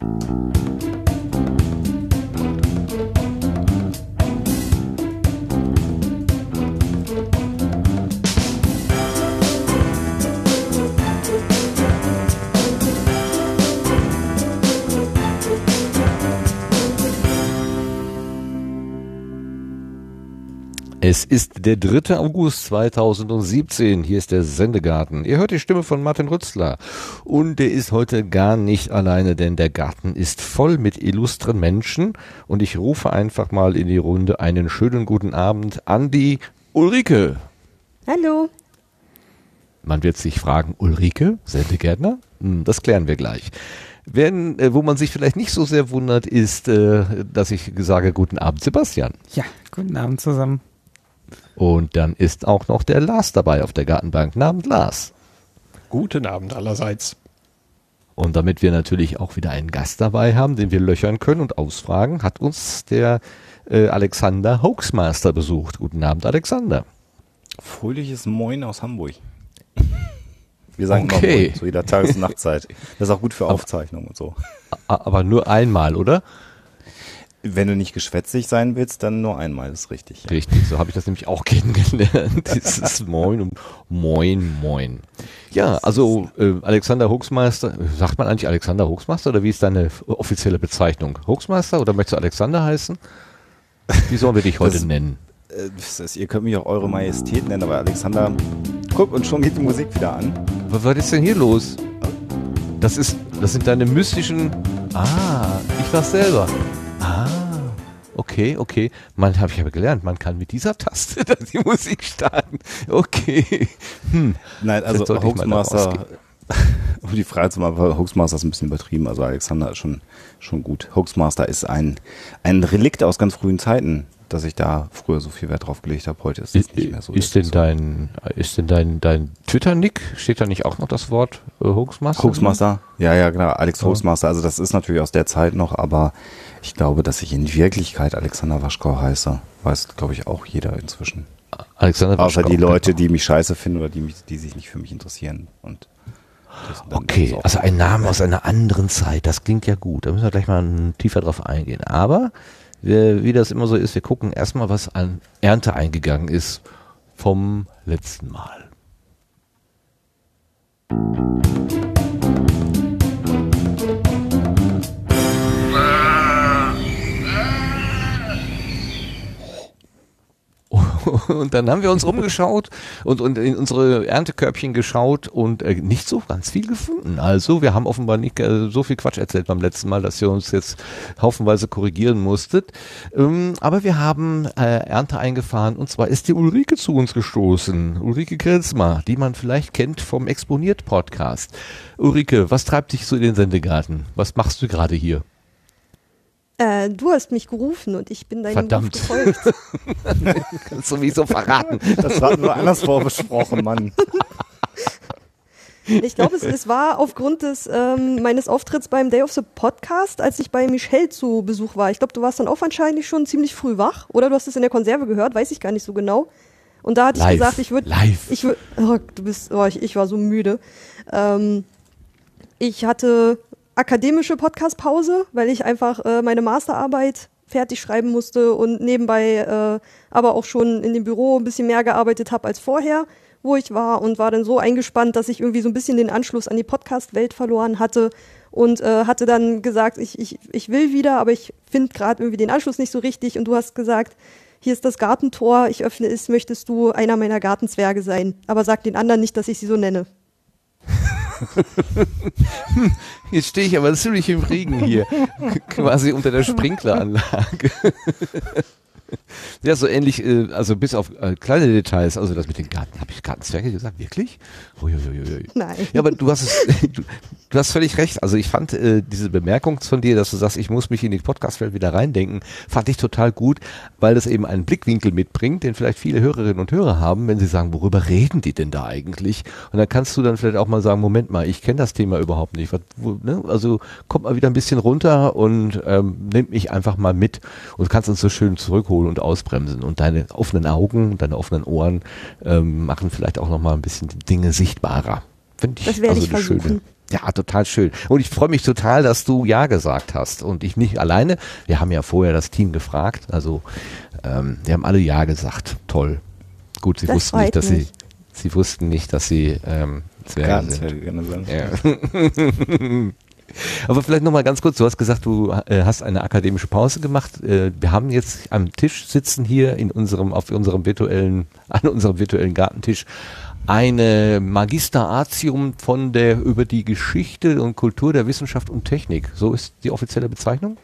Thank you. Es ist der 3. August 2017. Hier ist der Sendegarten. Ihr hört die Stimme von Martin Rützler. Und der ist heute gar nicht alleine, denn der Garten ist voll mit illustren Menschen. Und ich rufe einfach mal in die Runde einen schönen guten Abend an die Ulrike. Hallo. Man wird sich fragen, Ulrike, Sendegärtner? Hm, das klären wir gleich. Wenn, äh, wo man sich vielleicht nicht so sehr wundert, ist, äh, dass ich sage, guten Abend, Sebastian. Ja, guten Abend zusammen. Und dann ist auch noch der Lars dabei auf der Gartenbank. Namens Lars. Guten Abend allerseits. Und damit wir natürlich auch wieder einen Gast dabei haben, den wir löchern können und ausfragen, hat uns der äh, Alexander Hoaxmaster besucht. Guten Abend, Alexander. Fröhliches Moin aus Hamburg. Wir sagen Okay. immer Moin, zu jeder Tages- und Nachtzeit. Das ist auch gut für Aufzeichnungen und so. Aber nur einmal, oder? Wenn du nicht geschwätzig sein willst, dann nur einmal, das ist richtig. Ja. Richtig, so habe ich das nämlich auch kennengelernt. Dieses Moin und Moin, Moin. Ja, also äh, Alexander Hoaxmeister, sagt man eigentlich Alexander Hoaxmeister oder wie ist deine offizielle Bezeichnung? Hoaxmeister oder möchtest du Alexander heißen? Wie sollen wir dich heute Das- nennen? Äh, ist, ihr könnt mich auch Eure Majestät nennen, aber Alexander, guck, und schon geht die Musik wieder an. Was, was ist denn hier los? Das ist, das sind deine mystischen. Ah, ich war's selber. Ah, okay, okay. Man habe ich aber gelernt, man kann mit dieser Taste dann die Musik starten. Okay. Hm. Nein, also Hoaxmaster, um die Frage zu machen, Hoaxmaster ist ein bisschen übertrieben, also Alexander ist schon, schon gut. Hoaxmaster ist ein, ein Relikt aus ganz frühen Zeiten, dass ich da früher so viel Wert drauf gelegt habe. Heute ist das Ist, nicht mehr so. ist denn dein, ist denn dein, dein Twitter-Nick, steht da nicht auch noch das Wort äh, Hoaxmaster? Hoaxmaster? Ja, ja, genau. Alex Ja. Hoaxmaster. Also das ist natürlich aus der Zeit noch, aber ich glaube, dass ich in Wirklichkeit Alexander Waschkau heiße. Weiß, glaube ich, auch jeder inzwischen. Alexander Außer Waschkau, die Leute, die mich scheiße finden oder die, mich, die sich nicht für mich interessieren. Und Okay, also ein Name aus einer anderen Zeit, das klingt ja gut. Da müssen wir gleich mal tiefer drauf eingehen. Aber wir, wie das immer so ist, wir gucken erstmal, was an Ernte eingegangen ist vom letzten Mal. Und dann haben wir uns umgeschaut und, und in unsere Erntekörbchen geschaut und äh, nicht so ganz viel gefunden. Also wir haben offenbar nicht äh, so viel Quatsch erzählt beim letzten Mal, dass ihr uns jetzt haufenweise korrigieren musstet. Ähm, aber wir haben äh, Ernte eingefahren und zwar ist die Ulrike zu uns gestoßen. Ulrike Grilsma, die man vielleicht kennt vom Exponiert-Podcast. Ulrike, was treibt dich so in den Sendegarten? Was machst du gerade hier? Äh, du hast mich gerufen und ich bin deinem Verdammt. Ruf gefolgt. Kannst du mich so verraten? Das war nur anders vorbesprochen, Mann. Ich glaube, es, es war aufgrund des ähm, meines Auftritts beim Day of the Podcast, als ich bei Michelle zu Besuch war. Ich glaube, du warst dann auch wahrscheinlich schon ziemlich früh wach oder du hast es in der Konserve gehört, weiß ich gar nicht so genau. Und da hatte Live. ich gesagt, ich würde, Live. ich würd, oh, du bist, oh, ich, ich war so müde. Ähm, ich hatte akademische Podcast-Pause, weil ich einfach äh, meine Masterarbeit fertig schreiben musste und nebenbei äh, aber auch schon in dem Büro ein bisschen mehr gearbeitet habe als vorher, wo ich war und war dann so eingespannt, dass ich irgendwie so ein bisschen den Anschluss an die Podcast-Welt verloren hatte und äh, hatte dann gesagt, ich, ich, ich will wieder, aber ich finde gerade irgendwie den Anschluss nicht so richtig und du hast gesagt, hier ist das Gartentor, ich öffne es, möchtest du einer meiner Gartenzwerge sein, aber sag den anderen nicht, dass ich sie so nenne. Jetzt stehe ich aber ziemlich im Regen hier, quasi unter der Sprinkleranlage. Ja, so ähnlich, äh, also bis auf äh, kleine Details, also das mit den Garten, habe ich Gartenzwerge gesagt, wirklich? Uiuiui. Nein. Ja, aber du hast es, du, du hast völlig recht. Also ich fand äh, diese Bemerkung von dir, dass du sagst, ich muss mich in die Podcast-Welt wieder reindenken, fand ich total gut, weil das eben einen Blickwinkel mitbringt, den vielleicht viele Hörerinnen und Hörer haben, wenn sie sagen, worüber reden die denn da eigentlich? Und dann kannst du dann vielleicht auch mal sagen, Moment mal, ich kenne das Thema überhaupt nicht. Was, wo, ne? Also kommt mal wieder ein bisschen runter und ähm, nimmt mich einfach mal mit und kannst uns so schön zurückholen und ausbremsen. Und deine offenen Augen, deine offenen Ohren ähm, machen vielleicht auch noch mal ein bisschen die Dinge sichtbarer. Finde ich Das werde also ich versuchen. schöne Ja, total schön. Und ich freue mich total, dass du Ja gesagt hast und ich nicht alleine. Wir haben ja vorher das Team gefragt, also ähm, die haben alle Ja gesagt. Toll. Gut, sie Das wussten nicht, dass mich. sie, sie wussten nicht, dass sie ähm, Zwerge sind. Gerne sagen. Ja. Aber vielleicht nochmal ganz kurz, du hast gesagt, du äh, hast eine akademische Pause gemacht. Äh, wir haben jetzt am Tisch sitzen hier in unserem, auf unserem virtuellen, an unserem virtuellen Gartentisch eine Magister Artium von der über die Geschichte und Kultur der Wissenschaft und Technik. So ist die offizielle Bezeichnung?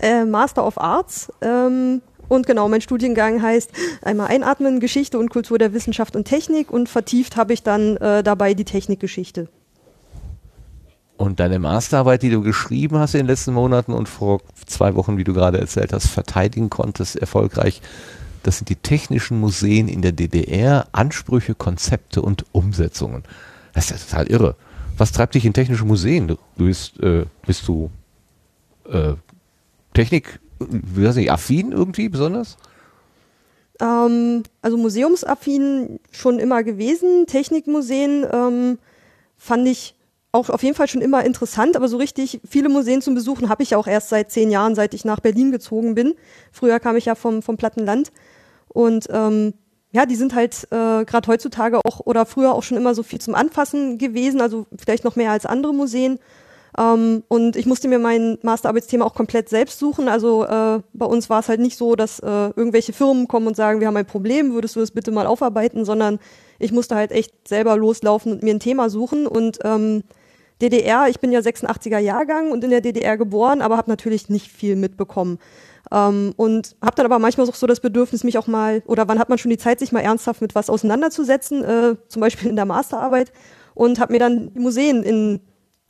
Äh, Master of Arts. Ähm, und genau, mein Studiengang heißt einmal Einatmen, Geschichte und Kultur der Wissenschaft und Technik und vertieft habe ich dann äh, dabei die Technikgeschichte. Und deine Masterarbeit, die du geschrieben hast in den letzten Monaten und vor zwei Wochen, wie du gerade erzählt hast, verteidigen konntest, erfolgreich, das sind die technischen Museen in der DDR, Ansprüche, Konzepte und Umsetzungen. Das ist ja total irre. Was treibt dich in technische Museen? Du bist, äh, bist du äh, Technik, wie weiß ich, affin irgendwie besonders? Ähm, also museumsaffin schon immer gewesen. Technikmuseen ähm, fand ich auch auf jeden Fall schon immer interessant, aber so richtig viele Museen zum Besuchen habe ich ja auch erst seit zehn Jahren, seit ich nach Berlin gezogen bin. Früher kam ich ja vom, vom Plattenland. Und ähm, ja, die sind halt äh, gerade heutzutage auch oder früher auch schon immer so viel zum Anfassen gewesen, also vielleicht noch mehr als andere Museen. Ähm, und ich musste mir mein Masterarbeitsthema auch komplett selbst suchen. Also äh, bei uns war es halt nicht so, dass äh, irgendwelche Firmen kommen und sagen, wir haben ein Problem, würdest du das bitte mal aufarbeiten, sondern ich musste halt echt selber loslaufen und mir ein Thema suchen. Und ähm, DDR, ich bin ja 86er Jahrgang und in der DDR geboren, aber habe natürlich nicht viel mitbekommen. Ähm, und habe dann aber manchmal auch so das Bedürfnis, mich auch mal, oder wann hat man schon die Zeit, sich mal ernsthaft mit was auseinanderzusetzen, äh, zum Beispiel in der Masterarbeit, und habe mir dann Museen in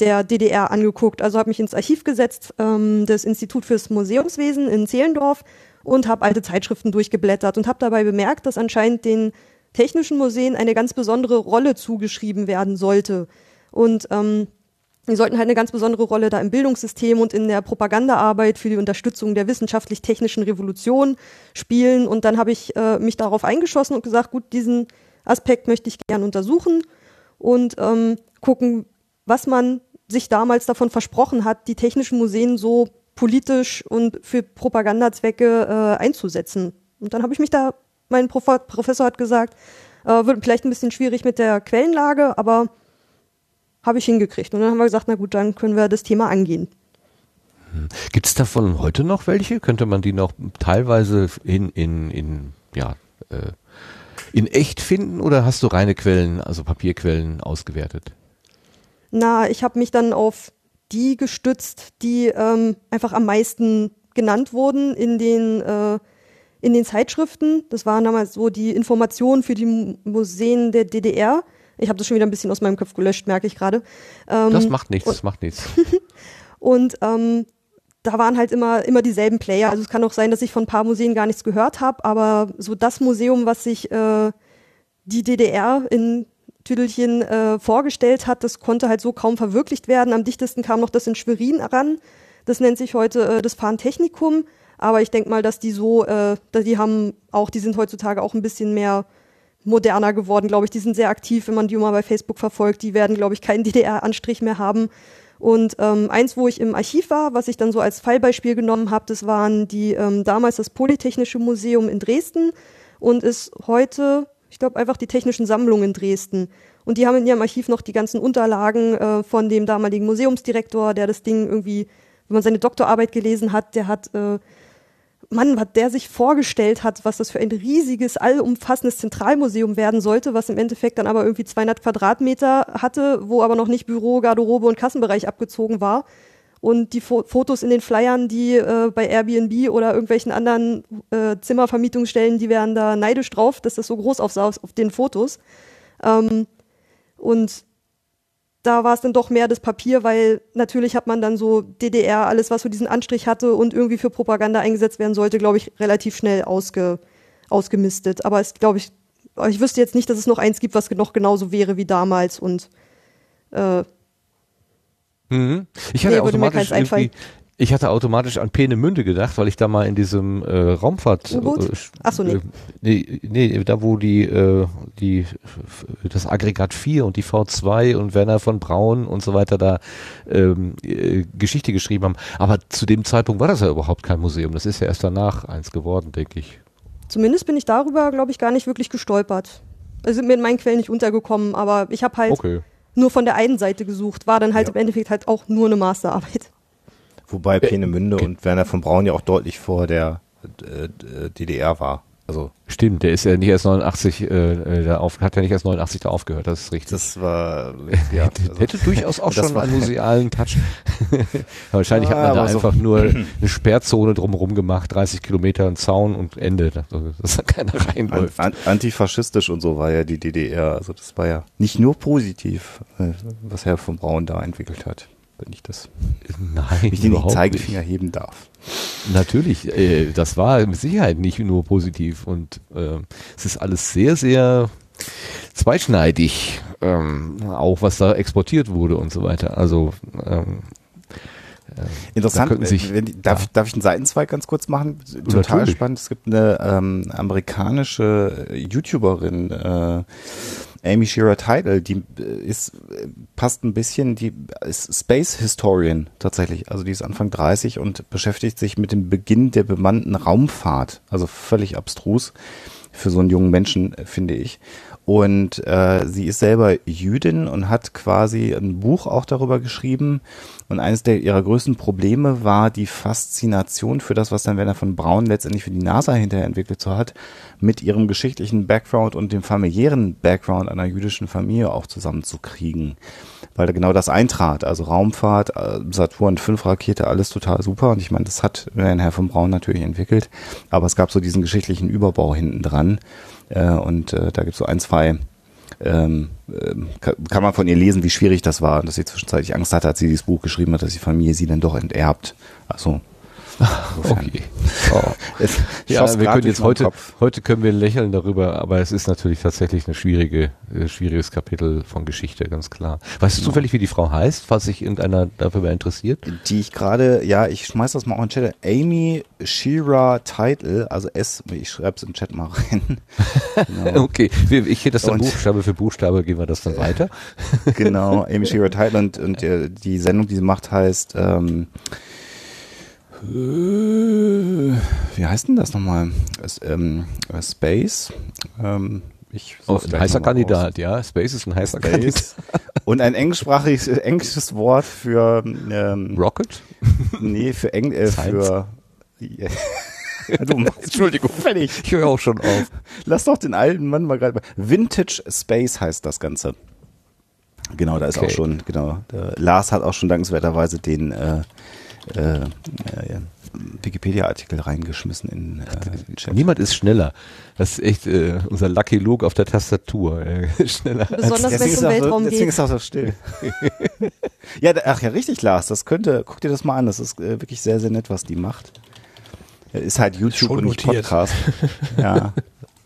der DDR angeguckt. Also habe mich ins Archiv gesetzt, ähm, das Institut fürs Museumswesen in Zehlendorf und habe alte Zeitschriften durchgeblättert und habe dabei bemerkt, dass anscheinend den technischen Museen eine ganz besondere Rolle zugeschrieben werden sollte. Und ähm, die sollten halt eine ganz besondere Rolle da im Bildungssystem und in der Propagandaarbeit für die Unterstützung der wissenschaftlich-technischen Revolution spielen. Und dann habe ich äh, mich darauf eingeschossen und gesagt, gut, diesen Aspekt möchte ich gern untersuchen und ähm, gucken, was man sich damals davon versprochen hat, die technischen Museen so politisch und für Propagandazwecke äh, einzusetzen. Und dann habe ich mich da, mein Prof Professor hat gesagt, äh, wird vielleicht ein bisschen schwierig mit der Quellenlage, aber habe ich hingekriegt. Und dann haben wir gesagt, na gut, dann können wir das Thema angehen. Gibt es davon heute noch welche? Könnte man die noch teilweise in, in, in, ja, äh, in echt finden oder hast du reine Quellen, also Papierquellen ausgewertet? Na, ich habe mich dann auf die gestützt, die ähm, einfach am meisten genannt wurden in den, äh, in den Zeitschriften. Das waren damals so die Informationen für die Mu- Museen der DDR. Ich habe das schon wieder ein bisschen aus meinem Kopf gelöscht, merke ich gerade. Ähm, Das macht nichts, das macht nichts. Und ähm, da waren halt immer, immer dieselben Player. Also es kann auch sein, dass ich von ein paar Museen gar nichts gehört habe, aber so das Museum, was sich äh, die DDR in Tüdelchen äh, vorgestellt hat, das konnte halt so kaum verwirklicht werden. Am dichtesten kam noch das in Schwerin ran. Das nennt sich heute äh, das Fahrentechnikum. Aber ich denke mal, dass die so, äh, die haben auch, die sind heutzutage auch ein bisschen mehr moderner geworden, glaube ich. Die sind sehr aktiv, wenn man die mal bei Facebook verfolgt. Die werden, glaube ich, keinen DDR-Anstrich mehr haben. Und ähm, eins, wo ich im Archiv war, was ich dann so als Fallbeispiel genommen habe, das waren die ähm, damals das Polytechnische Museum in Dresden und ist heute, ich glaube, einfach die Technischen Sammlungen in Dresden. Und die haben in ihrem Archiv noch die ganzen Unterlagen äh, von dem damaligen Museumsdirektor, der das Ding irgendwie, wenn man seine Doktorarbeit gelesen hat, der hat äh, Mann, was der sich vorgestellt hat, was das für ein riesiges, allumfassendes Zentralmuseum werden sollte, was im Endeffekt dann aber irgendwie 200 Quadratmeter hatte, wo aber noch nicht Büro, Garderobe und Kassenbereich abgezogen war. Und die Fo Fotos in den Flyern, die äh, bei Airbnb oder irgendwelchen anderen äh, Zimmervermietungsstellen, die wären da neidisch drauf, dass das so groß aussah auf auf den Fotos. Ähm, und da war es dann doch mehr das Papier, weil natürlich hat man dann so DDR, alles was so diesen Anstrich hatte und irgendwie für Propaganda eingesetzt werden sollte, glaube ich, relativ schnell ausge, ausgemistet. Aber es glaube ich, ich wüsste jetzt nicht, dass es noch eins gibt, was noch genauso wäre wie damals und äh, Mhm. Ich Nee, hatte mir automatisch irgendwie, Ich hatte automatisch an Peenemünde gedacht, weil ich da mal in diesem äh, Raumfahrt. U-Boot? Äh, Ach so, nee. Äh, nee, nee, da wo die, äh, die das Aggregat 4 und die V2 und Werner von Braun und so weiter da ähm, äh, Geschichte geschrieben haben. Aber zu dem Zeitpunkt war das ja überhaupt kein Museum. Das ist ja erst danach eins geworden, denke ich. Zumindest bin ich darüber, glaube ich, gar nicht wirklich gestolpert. Also sind mir in meinen Quellen nicht untergekommen, aber ich habe halt Okay. nur von der einen Seite gesucht. War dann halt Ja. im Endeffekt halt auch nur eine Masterarbeit. Wobei Peenemünde und Werner von Braun ja auch deutlich vor der äh, äh, DDR war. Also Stimmt, der ist ja nicht erst 89, äh, äh, da auf, hat ja nicht erst 89 da aufgehört, das ist richtig. das war ja, also, Hätte durchaus auch Das schon einen musealen Touch. Wahrscheinlich hat Ja, man da aber so- einfach nur eine Sperrzone drumherum gemacht, 30 Kilometer, ein Zaun und Ende, dass, da keiner an, reinläuft. an, antifaschistisch und so war ja die DDR. Also das war ja nicht nur positiv, äh, was Herr von Braun da entwickelt hat. Wenn ich das, Nein, ich den Zeigefinger heben darf. Natürlich, äh, das war mit Sicherheit nicht nur positiv und äh, es ist alles sehr, sehr zweischneidig, ähm, auch was da exportiert wurde und so weiter. Also ähm, Interessant, Da sich- wenn, darf, ja. ich- darf ich einen Seitenzweig ganz kurz machen? Total Natürlich. spannend. Es gibt eine ähm, amerikanische YouTuberin, äh, Amy Shearer Tidal, die äh, ist, äh, passt ein bisschen, die ist Space Historian tatsächlich. Also die ist Anfang 30 und beschäftigt sich mit dem Beginn der bemannten Raumfahrt. Also völlig abstrus für so einen jungen Menschen, äh, finde ich. Und äh, sie ist selber Jüdin und hat quasi ein Buch auch darüber geschrieben. Und eines der ihrer größten Probleme war die Faszination für das, was dann Werner von Braun letztendlich für die NASA hinterher entwickelt so hat, mit ihrem geschichtlichen Background und dem familiären Background einer jüdischen Familie auch zusammenzukriegen. Weil da genau das eintrat. Also Raumfahrt, äh, Saturn 5 Rakete, alles total super. Und ich meine, das hat Herr von Braun natürlich entwickelt. Aber es gab so diesen geschichtlichen Überbau hinten dran. Äh, und äh, da gibt es so ein, zwei ähm, kann, kann man von ihr lesen, wie schwierig das war und dass sie zwischenzeitlich Angst hatte, als sie dieses Buch geschrieben hat, dass die Familie sie dann doch enterbt. Also insofern. okay. Es Ja, wir können jetzt heute, Kopf. heute können wir lächeln darüber, aber es ist natürlich tatsächlich eine schwierige, äh, schwieriges Kapitel von Geschichte, ganz klar. Weißt du zufällig, wie die Frau heißt, falls sich irgendeiner dafür mal interessiert? die ich gerade, ja, ich schmeiß das mal auch in den Chat. Amy Shira Title, also S, ich schreibe es im Chat mal rein. Genau. Okay, ich hätte das dann Und- Buchstabe für Buchstabe, gehen wir das dann weiter. genau, Amy Shearer Title und, und äh, die Sendung, die sie macht, heißt ähm, äh, wie heißt denn das nochmal? Es, ähm, äh, Space. Ähm, ich Oh, ein heißer Kandidat, raus. ja. Space ist ein heißer Kandidat. Space. Und ein englischsprachiges englisches Wort für ähm, Rocket? nee, für Eng äh, für du machst Entschuldigung, fertig. Ich höre auch schon auf. Lass doch den alten Mann mal gerade. Vintage Space heißt das Ganze. Genau, da ist Okay. auch schon, genau. Lars hat auch schon dankenswerterweise den äh, äh, äh, Wikipedia-Artikel reingeschmissen in äh, den Chat. Niemand ist schneller. Das ist echt äh, unser Lucky Luke auf der Tastatur. Äh, schneller. als- Besonders wenn Deswegen es ist, um so, Weltraum deswegen geht. ist er auch so still. ja, da- ach ja, richtig, Lars. Das könnte, guck dir das mal an. Das ist äh, wirklich sehr, sehr nett, was die macht. Äh, Ist halt YouTube Schon und nicht notiert. Podcast. ja.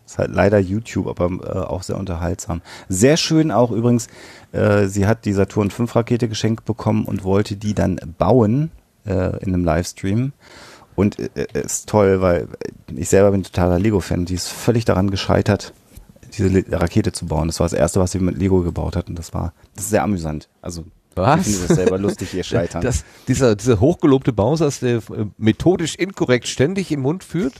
Ist halt leider YouTube, aber äh, auch sehr unterhaltsam. Sehr schön auch übrigens, äh, sie hat die Saturn 5 Rakete geschenkt bekommen und wollte die dann bauen äh, in einem Livestream. Und äh, äh, ist toll, weil ich selber bin totaler Lego-Fan. Die ist völlig daran gescheitert, diese Rakete zu bauen. Das war das erste, was sie mit Lego gebaut hat und das war, das ist sehr amüsant. Also Was? ich finde das selber lustig, ihr Scheitern. Das, dieser, dieser hochgelobte Bausatz, der äh, methodisch inkorrekt ständig im Mund führt.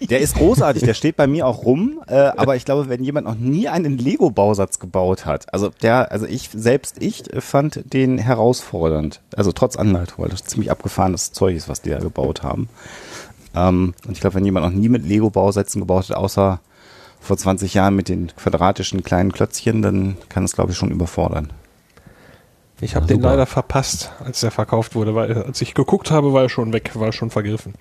Der ist großartig, der steht bei mir auch rum, äh, aber ich glaube, wenn jemand noch nie einen Lego-Bausatz gebaut hat, also der, also ich, selbst ich fand den herausfordernd, also trotz Anleitung, weil das ziemlich abgefahrenes Zeug ist, was die da gebaut haben. Ähm, und ich glaube, wenn jemand noch nie mit Lego-Bausätzen gebaut hat, außer vor 20 Jahren mit den quadratischen kleinen Klötzchen, dann kann es, glaube ich, schon überfordern. Ich habe den leider verpasst, als der verkauft wurde, weil als ich geguckt habe, war er schon weg, war er schon vergriffen.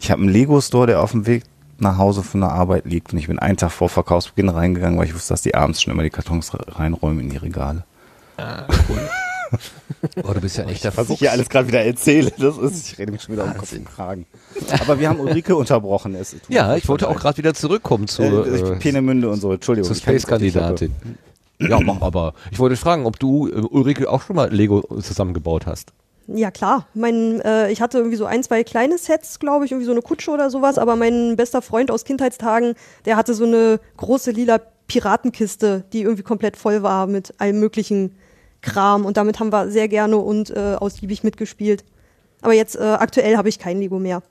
Ich habe einen Lego-Store, der auf dem Weg nach Hause von der Arbeit liegt und ich bin einen Tag vor Verkaufsbeginn reingegangen, weil ich wusste, dass die abends schon immer die Kartons reinräumen in die Regale. Oh, du bist ja echt der Was ich hier alles gerade wieder erzähle, das ist, ich rede mich schon wieder um Kopf und Kragen. Aber wir haben Ulrike unterbrochen. Es Ja, ich wollte auch gerade wieder zurückkommen zur, äh, ich äh, bin Peenemünde und so, Entschuldigung. zur Space-Kandidatin. Ja, mach aber. Ich wollte fragen, ob du, äh, Ulrike, auch schon mal Lego zusammengebaut hast. Ja, klar. Mein, äh, ich hatte irgendwie so ein, zwei kleine Sets, glaube ich, irgendwie so eine Kutsche oder sowas, aber mein bester Freund aus Kindheitstagen, der hatte so eine große lila Piratenkiste, die irgendwie komplett voll war mit allem möglichen Kram und damit haben wir sehr gerne und äh, ausgiebig mitgespielt. Aber jetzt äh, aktuell habe ich kein Lego mehr.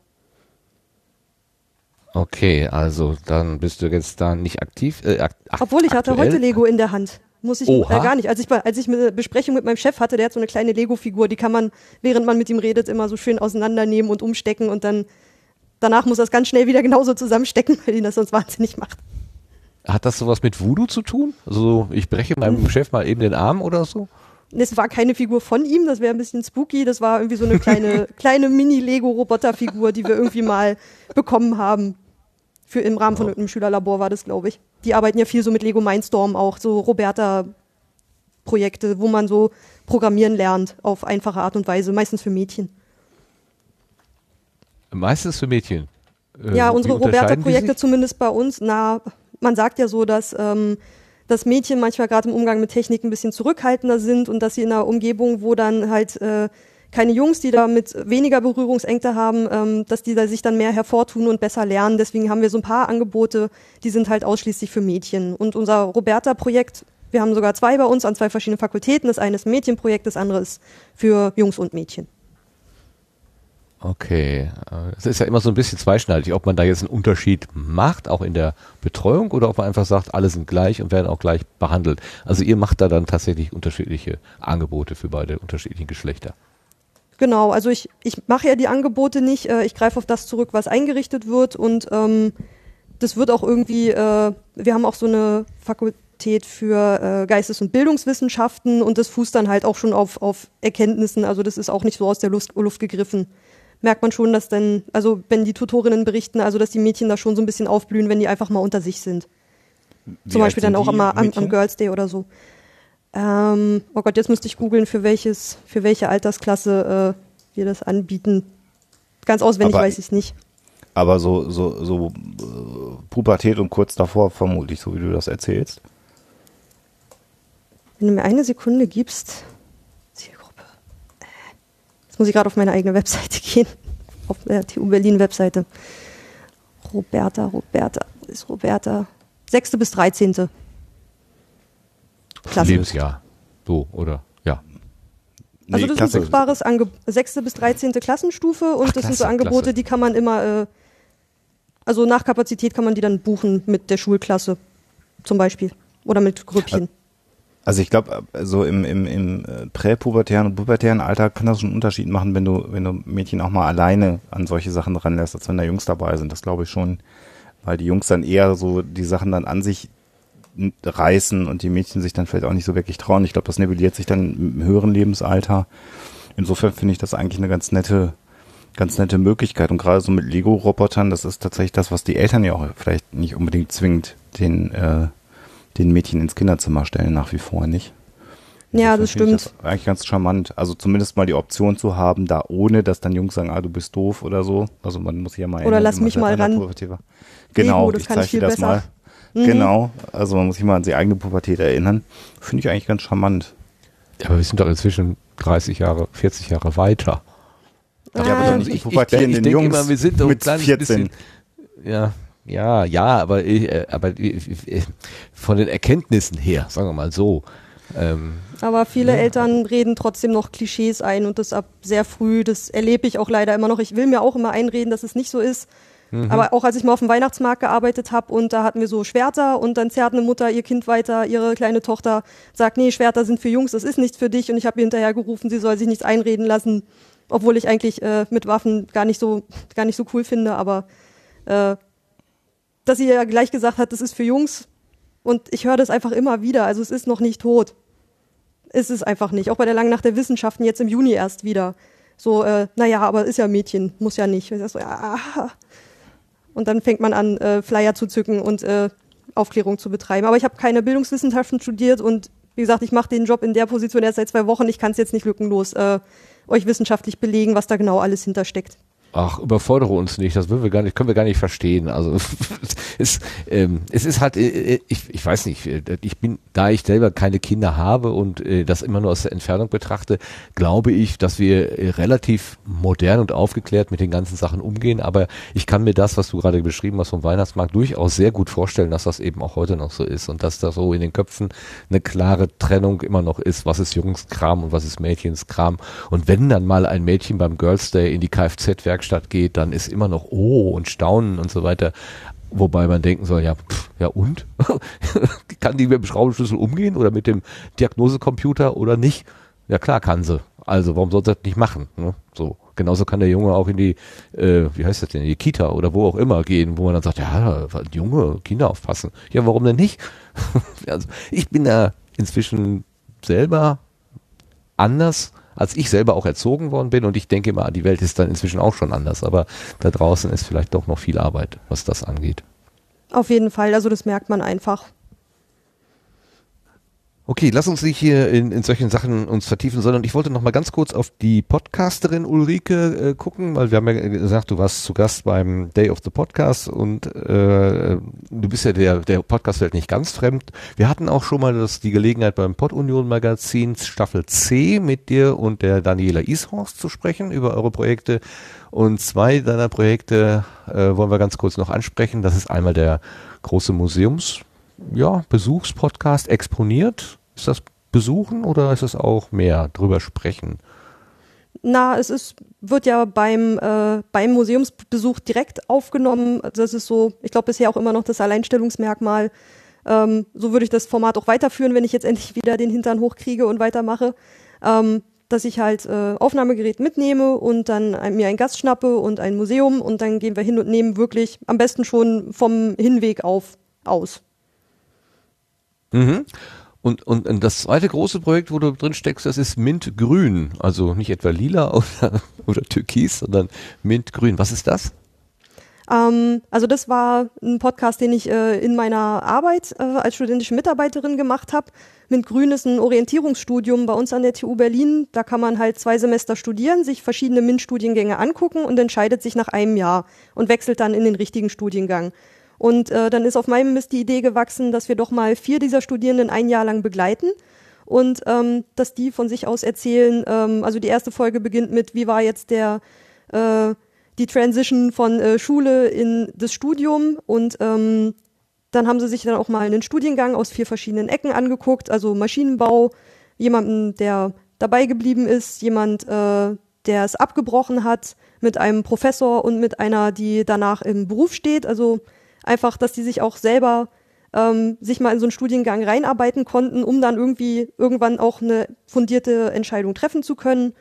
Okay, also dann bist du jetzt da nicht aktiv. Äh, ak Obwohl ich hatte aktuell? heute Lego in der Hand. Muss ich äh, Oha. gar nicht. Als ich, als ich eine Besprechung mit meinem Chef hatte, der hat so eine kleine Lego-Figur, die kann man, während man mit ihm redet, immer so schön auseinandernehmen und umstecken und dann danach muss er es ganz schnell wieder genauso zusammenstecken, weil ihn das sonst wahnsinnig macht. Hat das sowas mit Voodoo zu tun? Also ich breche meinem Chef mal eben den Arm oder so? Es war keine Figur von ihm, das wäre ein bisschen spooky. Das war irgendwie so eine kleine, kleine Mini-Lego-Roboter-Figur, die wir irgendwie mal bekommen haben. Für im Rahmen von irgendeinem Schülerlabor war das, glaube ich. Die arbeiten ja viel so mit Lego Mindstorm auch, so Roberta-Projekte, wo man so programmieren lernt auf einfache Art und Weise, meistens für Mädchen. Meistens für Mädchen. Äh, ja, unsere Roberta-Projekte zumindest bei uns, na, man sagt ja so, dass, ähm, dass Mädchen manchmal gerade im Umgang mit Technik ein bisschen zurückhaltender sind und dass sie in einer Umgebung, wo dann halt äh, keine Jungs, die damit weniger Berührungsängste haben, ähm, dass die da sich dann mehr hervortun und besser lernen. Deswegen haben wir so ein paar Angebote, die sind halt ausschließlich für Mädchen. Und unser Roberta-Projekt, wir haben sogar zwei bei uns an zwei verschiedenen Fakultäten. Das eine ist ein Mädchenprojekt, das andere ist für Jungs und Mädchen. Okay, es ist ja immer so ein bisschen zweischneidig, ob man da jetzt einen Unterschied macht, auch in der Betreuung, oder ob man einfach sagt, alle sind gleich und werden auch gleich behandelt. Also ihr macht da dann tatsächlich unterschiedliche Angebote für beide unterschiedlichen Geschlechter. Genau, also ich, ich mache ja die Angebote nicht, äh, ich greife auf das zurück, was eingerichtet wird und ähm, das wird auch irgendwie, äh, wir haben auch so eine Fakultät für äh, Geistes- und Bildungswissenschaften und das fußt dann halt auch schon auf, auf Erkenntnissen, also das ist auch nicht so aus der Luft, Luft gegriffen. Merkt man schon, dass dann, also wenn die Tutorinnen berichten, also dass die Mädchen da schon so ein bisschen aufblühen, wenn die einfach mal unter sich sind. Wie Zum Beispiel dann auch immer am, am Girls Day oder so. Ähm, oh Gott, jetzt müsste ich googeln, für welches, für welche Altersklasse äh, wir das anbieten. Ganz auswendig Aber- weiß ich es nicht. Aber so, so, so äh, Pubertät und kurz davor vermutlich, so wie du das erzählst. Wenn du mir eine Sekunde gibst, Zielgruppe. Äh, Jetzt muss ich gerade auf meine eigene Webseite gehen. Auf der TU Berlin Webseite. Roberta, Roberta, wo ist Roberta? Sechste bis dreizehnte. Klasse. Lebensjahr. So, oder? Ja. Also das ist Klasse. ein buchbares Angebot. Sechste bis dreizehnte Klassenstufe und Ach, das sind klasse, so Angebote, klasse. die kann man immer, äh, also nach Kapazität kann man die dann buchen mit der Schulklasse zum Beispiel oder mit Grüppchen. Also ich glaube, so im, im, im äh, präpubertären und pubertären Alter kann das schon einen Unterschied machen, wenn du, wenn du Mädchen auch mal alleine an solche Sachen ranlässt, als wenn da Jungs dabei sind. Das glaube ich schon, weil die Jungs dann eher so die Sachen dann an sich reißen und die Mädchen sich dann vielleicht auch nicht so wirklich trauen. Ich glaube, das nivelliert sich dann im höheren Lebensalter. Insofern finde ich das eigentlich eine ganz nette, ganz nette Möglichkeit. Und gerade so mit Lego-Robotern, das ist tatsächlich das, was die Eltern ja auch vielleicht nicht unbedingt zwingt, den, äh, den Mädchen ins Kinderzimmer stellen, nach wie vor nicht. Ja, das ich stimmt. Das eigentlich ganz charmant. Also zumindest mal die Option zu haben, da ohne, dass dann Jungs sagen, ah, du bist doof oder so. Also man muss ja mal Oder erinnern, lass mich mal ran. Genau, Lego, das ich kann ich zeige viel dir das besser. mal. Mhm. Genau, also man muss sich mal an die eigene Pubertät erinnern. Finde ich eigentlich ganz charmant. Ja, aber wir sind doch inzwischen 30 Jahre, 40 Jahre weiter. Ja, aber Ah. dann Also die ich, ich, ich denke Jungs immer, wir sind mit kleines 14. bisschen. Ja, ja, ja, aber, ich, äh, aber ich, ich, von den Erkenntnissen her, sagen wir mal so. Ähm, Aber viele Eltern reden trotzdem noch Klischees ein und das ab sehr früh. Das erlebe ich auch leider immer noch. Ich will mir auch immer einreden, dass es nicht so ist. Aber auch als ich mal auf dem Weihnachtsmarkt gearbeitet habe und da hatten wir so Schwerter und dann zerrt eine Mutter ihr Kind weiter, ihre kleine Tochter sagt, nee, Schwerter sind für Jungs, das ist nichts für dich und ich habe ihr hinterher gerufen, sie soll sich nichts einreden lassen, obwohl ich eigentlich äh, mit Waffen gar nicht so gar nicht so cool finde, aber äh, dass sie ja gleich gesagt hat, das ist für Jungs und ich höre das einfach immer wieder, also es ist noch nicht tot ist es einfach nicht. Auch bei der Langen Nacht der Wissenschaften jetzt im Juni erst wieder. So, äh, naja, aber ist ja Mädchen, muss ja nicht. So, ja. Und dann fängt man an, äh, Flyer zu zücken und äh, Aufklärung zu betreiben. Aber ich habe keine Bildungswissenschaften studiert und wie gesagt, ich mache den Job in der Position erst seit zwei Wochen. Ich kann es jetzt nicht lückenlos äh, euch wissenschaftlich belegen, was da genau alles hintersteckt. Ach, überfordere uns nicht, das wir nicht, können wir gar nicht verstehen. Also es, ähm, es ist halt, äh, ich, ich weiß nicht, ich bin, da ich selber keine Kinder habe und äh, das immer nur aus der Entfernung betrachte, glaube ich, dass wir äh, relativ modern und aufgeklärt mit den ganzen Sachen umgehen. Aber ich kann mir das, was du gerade beschrieben hast vom Weihnachtsmarkt, durchaus sehr gut vorstellen, dass das eben auch heute noch so ist und dass da so in den Köpfen eine klare Trennung immer noch ist, was ist Jungskram und was ist Mädchenskram. Und wenn dann mal ein Mädchen beim Girls Day in die Kfz-Werkstatt geht, dann ist immer noch Oh und Staunen und so weiter. Wobei man denken soll, ja, pff, ja und? kann die mit dem Schraubenschlüssel umgehen oder mit dem Diagnosecomputer oder nicht? Ja klar kann sie. Also warum sollte das nicht machen? Ne? So. Genauso kann der Junge auch in die, äh, wie heißt das denn, in die Kita oder wo auch immer gehen, wo man dann sagt, ja, Junge, Kinder aufpassen. Ja, warum denn nicht? also ich bin da inzwischen selber anders als ich selber auch erzogen worden bin und ich denke immer, die Welt ist dann inzwischen auch schon anders, aber da draußen ist vielleicht doch noch viel Arbeit, was das angeht. Auf jeden Fall, also das merkt man einfach. Okay, lass uns nicht hier in, in solchen Sachen uns vertiefen, sondern ich wollte noch mal ganz kurz auf die Podcasterin Ulrike äh, gucken, weil wir haben ja gesagt, du warst zu Gast beim Day of the Podcast und äh, du bist ja der, der Podcastwelt nicht ganz fremd. Wir hatten auch schon mal das, die Gelegenheit beim Pod Union Magazin Staffel C mit dir und der Daniela Ishorst zu sprechen über eure Projekte. Und zwei deiner Projekte äh, wollen wir ganz kurz noch ansprechen. Das ist einmal der große Museums ja, Besuchspodcast exponiert? Ist das besuchen oder ist es auch mehr drüber sprechen? Na, es ist, wird ja beim, äh, beim Museumsbesuch direkt aufgenommen. Das ist so, ich glaube, bisher auch immer noch das Alleinstellungsmerkmal. Ähm, so würde ich das Format auch weiterführen, wenn ich jetzt endlich wieder den Hintern hochkriege und weitermache. Ähm, dass ich halt äh, Aufnahmegerät mitnehme und dann ein, mir einen Gast schnappe und ein Museum und dann gehen wir hin und nehmen wirklich am besten schon vom Hinweg auf aus. Mhm. Und, und, und das zweite große Projekt, wo du drin steckst, das ist Mintgrün. Also nicht etwa lila oder, oder türkis, sondern Mintgrün. Was ist das? Ähm, also das war ein Podcast, den ich äh, in meiner Arbeit äh, als studentische Mitarbeiterin gemacht habe. Mintgrün ist ein Orientierungsstudium bei uns an der TU Berlin. Da kann man halt zwei Semester studieren, sich verschiedene MINT-Studiengänge angucken und entscheidet sich nach einem Jahr und wechselt dann in den richtigen Studiengang. Und äh, dann ist auf meinem Mist die Idee gewachsen, dass wir doch mal vier dieser Studierenden ein Jahr lang begleiten und ähm, dass die von sich aus erzählen. Ähm, also die erste Folge beginnt mit, wie war jetzt der äh, die Transition von äh, Schule in das Studium und ähm, dann haben sie sich dann auch mal einen Studiengang aus vier verschiedenen Ecken angeguckt, also Maschinenbau, jemanden, der dabei geblieben ist, jemand, äh, der es abgebrochen hat, mit einem Professor und mit einer, die danach im Beruf steht, also einfach, dass die sich auch selber ähm, sich mal in so einen Studiengang reinarbeiten konnten, um dann irgendwie irgendwann auch eine fundierte Entscheidung treffen zu können.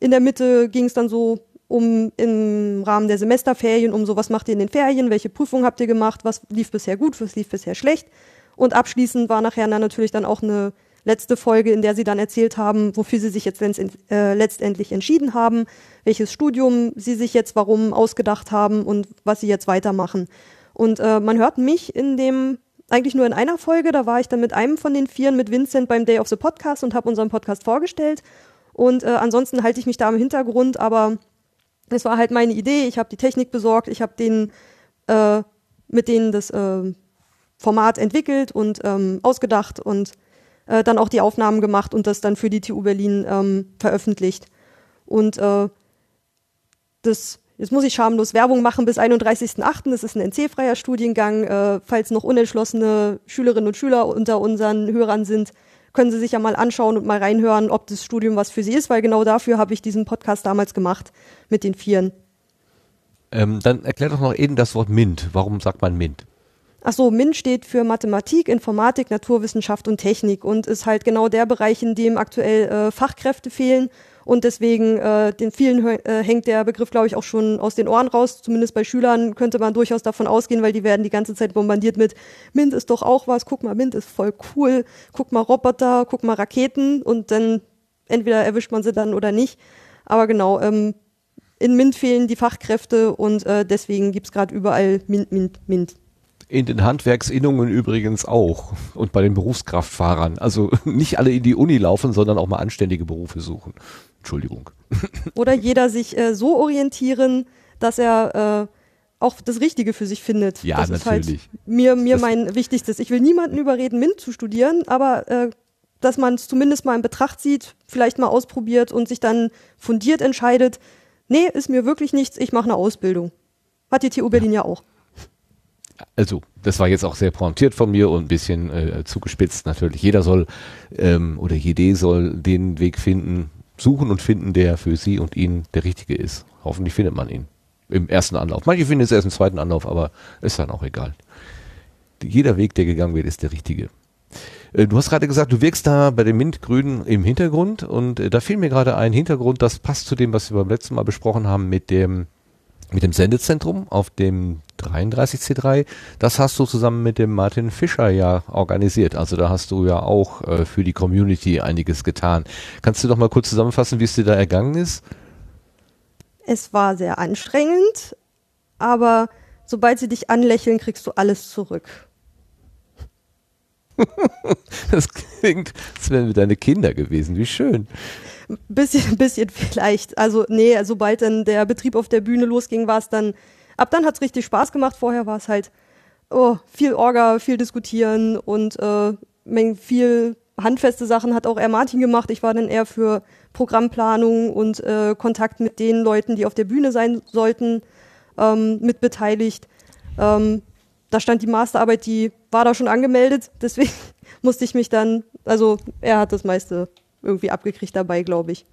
In der Mitte ging es dann so um im Rahmen der Semesterferien, um so, was macht ihr in den Ferien, welche Prüfungen habt ihr gemacht, was lief bisher gut, was lief bisher schlecht. Und abschließend war nachher dann natürlich dann auch eine letzte Folge, in der sie dann erzählt haben, wofür sie sich jetzt äh, letztendlich entschieden haben, welches Studium sie sich jetzt warum ausgedacht haben und was sie jetzt weitermachen. Und äh, man hört mich in dem, eigentlich nur in einer Folge, da war ich dann mit einem von den Vieren, mit Vincent beim Day of the Podcast und habe unseren Podcast vorgestellt. Und äh, ansonsten halte ich mich da im Hintergrund, aber es war halt meine Idee. Ich habe die Technik besorgt, ich habe den äh, mit denen das äh, Format entwickelt und ähm, ausgedacht und äh, dann auch die Aufnahmen gemacht und das dann für die TU Berlin ähm, veröffentlicht. Und äh, das Jetzt muss ich schamlos Werbung machen bis 31.08. Das ist ein NC-freier Studiengang. Äh, falls noch unentschlossene Schülerinnen und Schüler unter unseren Hörern sind, können Sie sich ja mal anschauen und mal reinhören, ob das Studium was für Sie ist, weil genau dafür habe ich diesen Podcast damals gemacht mit den Vieren. Ähm, dann erklär doch noch eben das Wort MINT. Warum sagt man MINT? Ach so, MINT steht für Mathematik, Informatik, Naturwissenschaft und Technik und ist halt genau der Bereich, in dem aktuell äh, Fachkräfte fehlen und deswegen, äh, den vielen äh, hängt der Begriff, glaube ich, auch schon aus den Ohren raus. Zumindest bei Schülern könnte man durchaus davon ausgehen, weil die werden die ganze Zeit bombardiert mit Mint ist doch auch was, guck mal, Mint ist voll cool, guck mal Roboter, guck mal Raketen und dann entweder erwischt man sie dann oder nicht. Aber genau, ähm, in Mint fehlen die Fachkräfte und äh, deswegen gibt's gerade überall Mint, Mint, Mint. In den Handwerksinnungen übrigens auch und bei den Berufskraftfahrern. Also nicht alle in die Uni laufen, sondern auch mal anständige Berufe suchen. Entschuldigung. Oder jeder sich äh, so orientieren, dass er äh, auch das Richtige für sich findet. Ja, das ist halt natürlich. mir, mir Das- mein Wichtigstes. Ich will niemanden überreden, MINT zu studieren, aber äh, dass man es zumindest mal in Betracht zieht, vielleicht mal ausprobiert und sich dann fundiert entscheidet, nee, ist mir wirklich nichts, ich mache eine Ausbildung. Hat die TU Berlin ja auch. Also, das war jetzt auch sehr pointiert von mir und ein bisschen äh, zugespitzt natürlich. Jeder soll ähm, oder jede soll den Weg finden, suchen und finden, der für sie und ihn der richtige ist. Hoffentlich findet man ihn im ersten Anlauf. Manche finden es erst im zweiten Anlauf, aber ist dann auch egal. Jeder Weg, der gegangen wird, ist der richtige. Äh, Du hast gerade gesagt, du wirkst da bei den Mintgrünen im Hintergrund und äh, da fiel mir gerade ein Hintergrund, das passt zu dem, was wir beim letzten Mal besprochen haben mit dem mit dem Sendezentrum auf dem 33C3. Das hast du zusammen mit dem Martin Fischer ja organisiert. Also da hast du ja auch äh, für die Community einiges getan. Kannst du doch mal kurz zusammenfassen, wie es dir da ergangen ist? Es war sehr anstrengend, aber sobald sie dich anlächeln, kriegst du alles zurück. Das klingt, als wären wir deine Kinder gewesen. Wie schön. Bisschen, bisschen vielleicht. Also, nee, sobald dann der Betrieb auf der Bühne losging, war es dann, ab dann hat es richtig Spaß gemacht. Vorher war es halt, oh, viel Orga, viel diskutieren und äh, viel handfeste Sachen hat auch er Martin gemacht. Ich war dann eher für Programmplanung und äh, Kontakt mit den Leuten, die auf der Bühne sein sollten, ähm, mit beteiligt. Ähm, da stand die Masterarbeit, die war da schon angemeldet, deswegen musste ich mich dann, also er hat das meiste irgendwie abgekriegt dabei, glaube ich.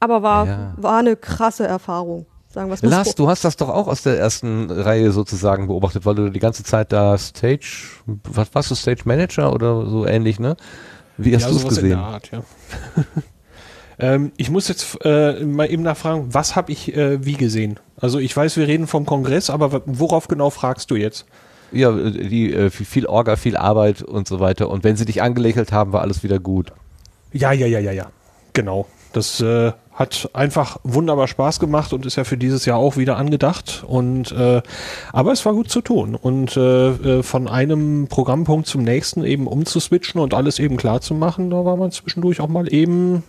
Aber war, Ja. war eine krasse Erfahrung, sagen wir es mal Lars, du hast das doch auch aus der ersten Reihe sozusagen beobachtet, weil du die ganze Zeit da Stage, was warst du, Stage Manager oder so ähnlich, ne? Wie hast ja, du es sowas in gesehen? der Art, ja. ähm, ich muss jetzt äh, mal eben nachfragen, was habe ich äh, wie gesehen? Also ich weiß, wir reden vom Kongress, aber worauf genau fragst du jetzt? Ja, die, äh, viel- viel Orga, viel Arbeit und so weiter. Und wenn sie dich angelächelt haben, war alles wieder gut. Ja, ja, ja, ja, ja. Genau. Das äh, hat einfach wunderbar Spaß gemacht und ist ja für dieses Jahr auch wieder angedacht. Und äh, aber es war gut zu tun. Und äh, äh, von einem Programmpunkt zum nächsten eben umzuswitchen und alles eben klar zu machen, da war man zwischendurch auch mal eben,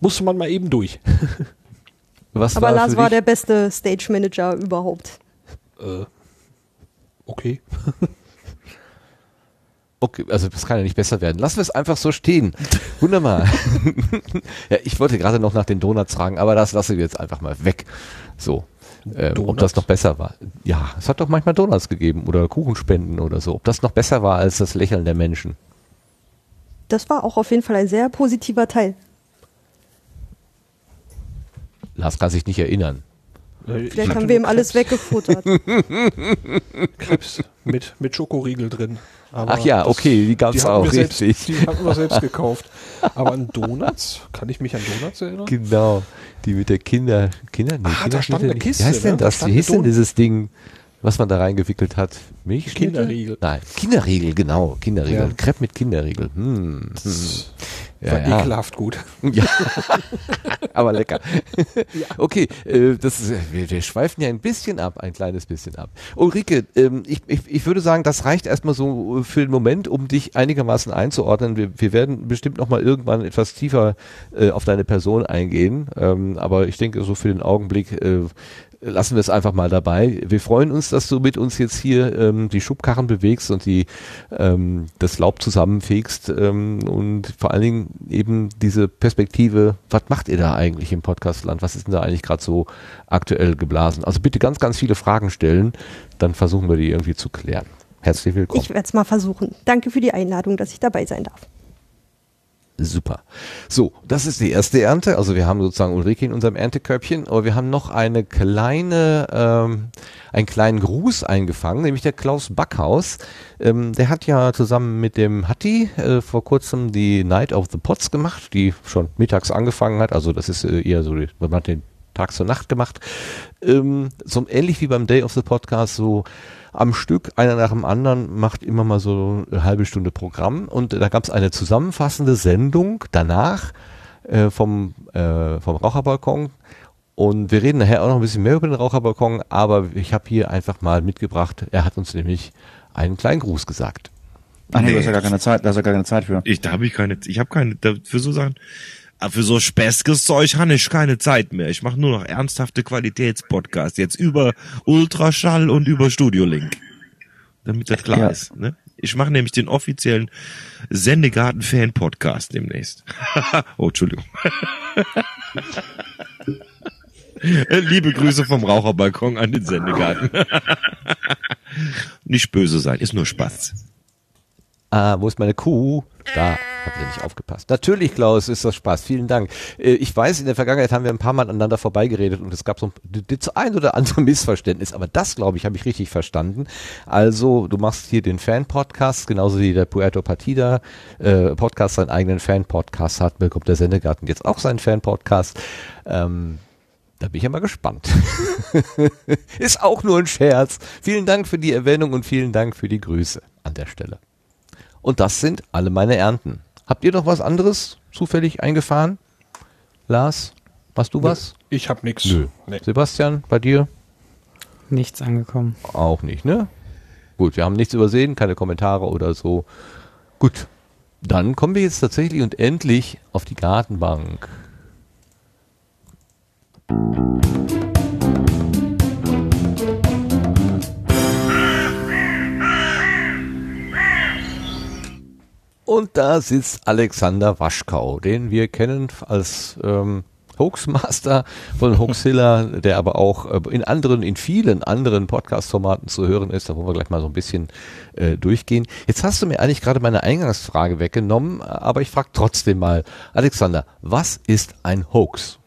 musste man mal eben durch. Was Aber war Lars war der beste Stage Manager überhaupt. Äh, okay. Okay, also das kann ja nicht besser werden. Lassen wir es einfach so stehen. Wunderbar. ja, ich wollte gerade noch nach den Donuts fragen, aber das lassen wir jetzt einfach mal weg. So. Ähm, ob das noch besser war. Ja, es hat doch manchmal Donuts gegeben oder Kuchenspenden oder so. Ob das noch besser war als das Lächeln der Menschen. Das war auch auf jeden Fall ein sehr positiver Teil. Lars kann sich nicht erinnern. Ich Vielleicht hatte haben wir ihm alles weggefuttert. Krebs mit, mit Schokoriegel drin. Aber Ach ja, okay, die gab's hatten auch, selbst, richtig. Die hatten wir selbst gekauft. Aber an Donuts? Kann ich mich an Donuts erinnern? Genau. Die mit der Kinder, Kinder, nee, Ah, da stand eine. Kiste, Wie heißt denn ne? Da das? Wie hieß denn dieses Ding, was man da reingewickelt hat? Milchschnitte? Kinderriegel. Nein, Kinderriegel, genau. Kinderriegel. Ja. Crepe mit Kinderriegel. Hm. hm. War Ja, ja. ekelhaft gut. Ja, aber lecker. Okay, äh, das ist, wir, wir schweifen ja ein bisschen ab, ein kleines bisschen ab. Ulrike, ähm, ich, ich, ich würde sagen, das reicht erstmal so für den Moment, um dich einigermaßen einzuordnen. Wir, wir werden bestimmt nochmal irgendwann etwas tiefer äh, auf deine Person eingehen, ähm, aber ich denke, so für den Augenblick äh, lassen wir es einfach mal dabei. Wir freuen uns, dass du mit uns jetzt hier ähm, die Schubkarren bewegst und die ähm, das Laub zusammenfegst ähm, und vor allen Dingen eben diese Perspektive, was macht ihr da eigentlich im Podcastland? Was ist denn da eigentlich gerade so aktuell geblasen? Also bitte ganz, ganz viele Fragen stellen, dann versuchen wir die irgendwie zu klären. Herzlich willkommen. Ich werde es mal versuchen. Danke für die Einladung, dass ich dabei sein darf. Super. So, das ist die erste Ernte. Also wir haben sozusagen Ulrike in unserem Erntekörbchen, aber wir haben noch eine kleine, ähm, einen kleinen Gruß eingefangen, nämlich der Klaus Backhaus. Ähm, der hat ja zusammen mit dem Hatti äh, vor kurzem die Night of the Pots gemacht, die schon mittags angefangen hat. Also das ist äh, eher so, die- man den Tag zur Nacht gemacht. Ähm, so ähnlich wie beim Day of the Podcast, so am Stück, einer nach dem anderen, macht immer mal so eine halbe Stunde Programm. Und da gab es eine zusammenfassende Sendung danach äh, vom, äh, vom Raucherbalkon. Und wir reden nachher auch noch ein bisschen mehr über den Raucherbalkon, aber ich habe hier einfach mal mitgebracht, er hat uns nämlich einen kleinen Gruß gesagt. Ach nee, Nee. du hast ja gar keine Zeit, da hast ja gar keine Zeit für. Ich, da habe ich keine, ich habe keine, da, für so Sachen. Aber für so späßiges Zeug habe ich keine Zeit mehr. Ich mache nur noch ernsthafte Qualitätspodcasts. Jetzt über Ultraschall und über Studiolink. Damit das klar Ja. ist. Ne? Ich mache nämlich den offiziellen Sendegarten-Fan-Podcast demnächst. oh, Entschuldigung. Liebe Grüße vom Raucherbalkon an den Sendegarten. Nicht böse sein, ist nur Spaß. Ah, wo ist meine Kuh? Da, habt ihr nicht aufgepasst. Natürlich, Klaus, ist das Spaß. Vielen Dank. Äh, Ich weiß, in der Vergangenheit haben wir ein paar Mal aneinander vorbeigeredet und es gab so ein, ein oder andere Missverständnis, aber das, glaube ich, habe ich richtig verstanden. Also, du machst hier den Fan-Podcast, genauso wie der Puerto Partida äh, seinen eigenen Fan-Podcast hat, bekommt der Sendegarten jetzt auch seinen Fan-Podcast. Ähm, da bin ich ja mal gespannt. Ist auch nur ein Scherz. Vielen Dank für die Erwähnung und vielen Dank für die Grüße an der Stelle. Und das sind alle meine Ernten. Habt ihr noch was anderes zufällig eingefahren? Lars, hast du was? Ich hab nix. Nö. Nee. Sebastian, bei dir? Nichts angekommen. Auch nicht, ne? Gut, wir haben nichts übersehen, keine Kommentare oder so. Gut, dann kommen wir jetzt tatsächlich und endlich auf die Gartenbank. Und da sitzt Alexander Waschkau, den wir kennen als ähm, Hoaxmaster von Hoaxilla, der aber auch äh, in anderen, in vielen anderen Podcast-Formaten zu hören ist. Da wollen wir gleich mal so ein bisschen äh, durchgehen. Jetzt hast du mir eigentlich gerade meine Eingangsfrage weggenommen, aber ich frage trotzdem mal, Alexander, was ist ein Hoax?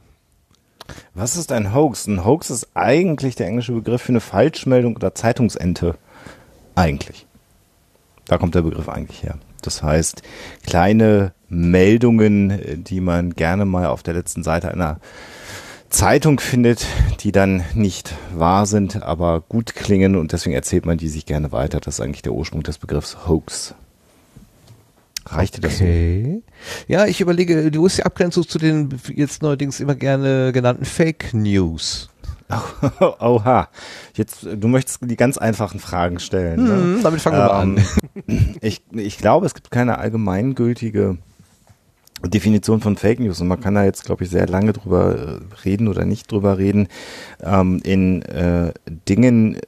Was ist ein Hoax? Ein Hoax ist eigentlich der englische Begriff für eine Falschmeldung oder Zeitungsente. Eigentlich. Da kommt der Begriff eigentlich her. Das heißt, kleine Meldungen, die man gerne mal auf der letzten Seite einer Zeitung findet, die dann nicht wahr sind, aber gut klingen und deswegen erzählt man die sich gerne weiter. Das ist eigentlich der Ursprung des Begriffs Hoax. Reichte das? Okay. Ja, ich überlege, du hast die Abgrenzung zu den jetzt neuerdings immer gerne genannten Fake News. Oha. Jetzt, äh, du möchtest die ganz einfachen Fragen stellen. ne? Hm, damit fangen wir mal an. Ähm, ich, ich glaube, es gibt keine allgemeingültige Definition von Fake News und man kann da jetzt, glaube ich, sehr lange drüber äh, reden oder nicht drüber reden. Ähm, in äh, Dingen, äh,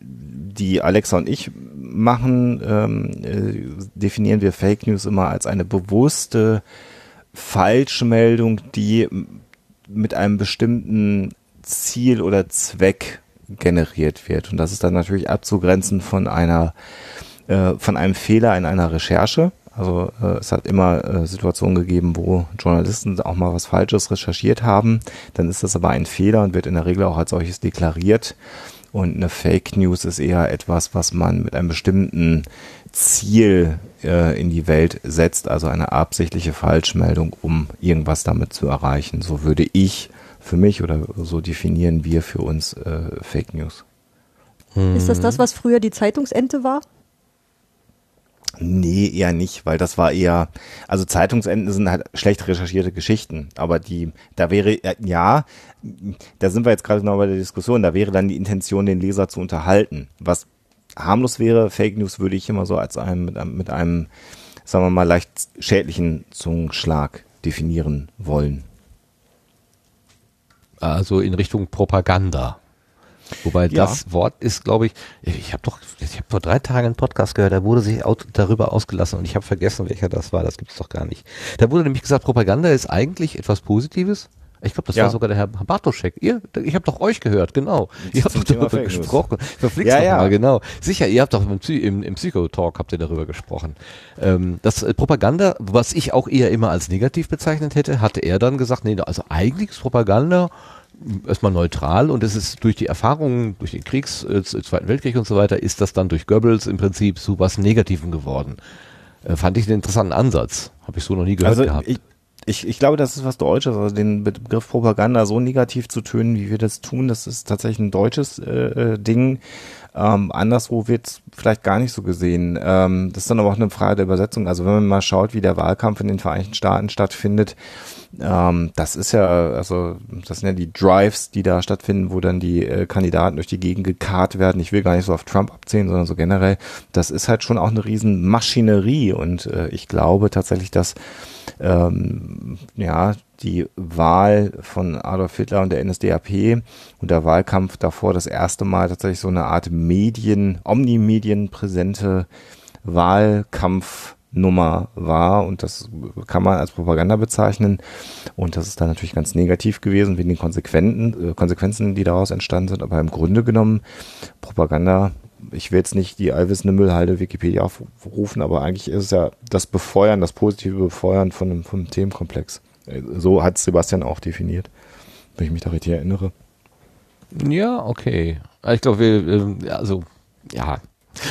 die Alexa und ich machen, ähm, äh, definieren wir Fake News immer als eine bewusste Falschmeldung, die mit einem bestimmten Ziel oder Zweck generiert wird. Und das ist dann natürlich abzugrenzen von einer äh, von einem Fehler in einer Recherche. Also äh, es hat immer äh, Situationen gegeben, wo Journalisten auch mal was Falsches recherchiert haben. Dann ist das aber ein Fehler und wird in der Regel auch als solches deklariert. Und eine Fake News ist eher etwas, was man mit einem bestimmten Ziel äh, in die Welt setzt, also eine absichtliche Falschmeldung, um irgendwas damit zu erreichen. So würde ich für mich oder so definieren wir für uns äh, Fake News. Ist das das, was früher die Zeitungsente war? Nee, eher nicht, weil das war eher, also Zeitungsenden sind halt schlecht recherchierte Geschichten, aber die, da wäre, äh, ja, da sind wir jetzt gerade noch bei der Diskussion, da wäre dann die Intention, den Leser zu unterhalten. Was harmlos wäre, Fake News würde ich immer so als einem, mit einem, mit einem sagen wir mal, leicht schädlichen Zungenschlag definieren wollen. Also in Richtung Propaganda. Wobei Ja. das Wort ist, glaube ich, ich habe doch, ich habe vor drei Tagen einen Podcast gehört, da wurde sich au- darüber ausgelassen und ich habe vergessen, welcher das war. Das gibt's doch gar nicht. Da wurde nämlich gesagt, Propaganda ist eigentlich etwas Positives. Ich glaube, das Ja. war sogar der Herr Bartoschek. Ihr, ich habe doch euch gehört, genau. Ihr habt doch darüber Fake gesprochen. Verflixt Ja, doch ja. mal, genau. Sicher, ihr habt doch im, Psy- im, im Psychotalk habt ihr darüber gesprochen. Ähm, das äh, Propaganda, was ich auch eher immer als negativ bezeichnet hätte, hatte er dann gesagt, nee, also eigentlich ist Propaganda erstmal neutral und es ist durch die Erfahrungen, durch den Kriegs, äh, Zweiten Weltkrieg und so weiter, ist das dann durch Goebbels im Prinzip zu was Negativen geworden. Äh, fand ich einen interessanten Ansatz. Habe ich so noch nie gehört Also gehabt. ich, ich, ich glaube, das ist was Deutsches. Also den Begriff Propaganda so negativ zu tönen, wie wir das tun, das ist tatsächlich ein deutsches äh, äh, Ding. Ähm, anderswo wird es vielleicht gar nicht so gesehen. Ähm, das ist dann aber auch eine Frage der Übersetzung. Also wenn man mal schaut, wie der Wahlkampf in den Vereinigten Staaten stattfindet, ähm, das ist ja, also das sind ja die Drives, die da stattfinden, wo dann die äh, Kandidaten durch die Gegend gekarrt werden. Ich will gar nicht so auf Trump abzählen, sondern so generell. Das ist halt schon auch eine riesen Maschinerie und äh, ich glaube tatsächlich, dass ähm, ja die Wahl von Adolf Hitler und der NSDAP und der Wahlkampf davor das erste Mal tatsächlich so eine Art Medien, Omnimedien präsente Wahlkampf war. Und das kann man als Propaganda bezeichnen. Und das ist dann natürlich ganz negativ gewesen wegen den Konsequenzen, äh, Konsequenzen, die daraus entstanden sind, aber im Grunde genommen Propaganda, ich will jetzt nicht die allwissende Müllhalde Wikipedia aufrufen, aber eigentlich ist es ja das Befeuern, das positive Befeuern von einem, von einem Themenkomplex. So hat Sebastian auch definiert, wenn ich mich da richtig erinnere. Ja, okay. Ich glaube, wir, also, ja.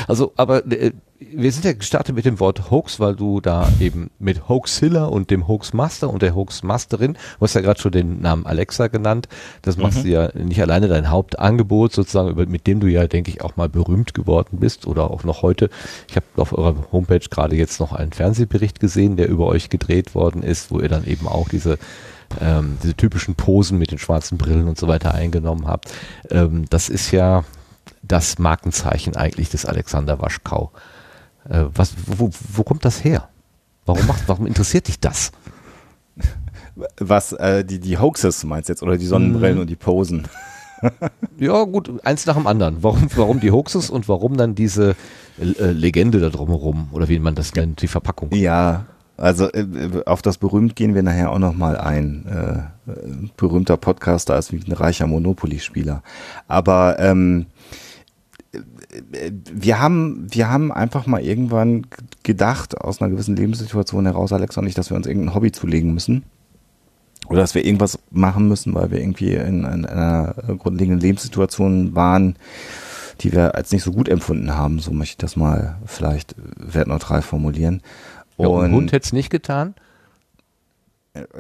Also, aber äh, wir sind ja gestartet mit dem Wort Hoax, weil du da eben mit Hoaxilla und dem Hoaxmaster und der Hoaxmasterin, du hast ja gerade schon den Namen Alexa genannt, das machst Mhm. du ja nicht alleine dein Hauptangebot sozusagen, über, mit dem du ja, denke ich, auch mal berühmt geworden bist oder auch noch heute. Ich habe auf eurer Homepage gerade jetzt noch einen Fernsehbericht gesehen, der über euch gedreht worden ist, wo ihr dann eben auch diese ähm, diese typischen Posen mit den schwarzen Brillen und so weiter eingenommen habt. Ähm, das ist ja das Markenzeichen eigentlich des Alexander Waschkau. Äh, was, wo, wo kommt das her? Warum macht, warum interessiert dich das? Was, äh, die, die Hoaxes meinst du jetzt oder die Sonnenbrillen Mhm. und die Posen? Ja, gut, eins nach dem anderen. Warum, warum die Hoaxes und warum dann diese äh, Legende da drumherum oder wie man das nennt, die Verpackung? Ja, also äh, auf das berühmt gehen wir nachher auch nochmal ein. Äh, äh, berühmter Podcaster ist wie ein reicher Monopoly-Spieler. Aber ähm, äh, wir haben, wir haben einfach mal irgendwann gedacht, aus einer gewissen Lebenssituation heraus, Alex und ich, dass wir uns irgendein Hobby zulegen müssen. Oder dass wir irgendwas machen müssen, weil wir irgendwie in, in einer grundlegenden Lebenssituation waren, die wir als nicht so gut empfunden haben. So möchte ich das mal vielleicht wertneutral formulieren. Ja, und Hund hätte es nicht getan?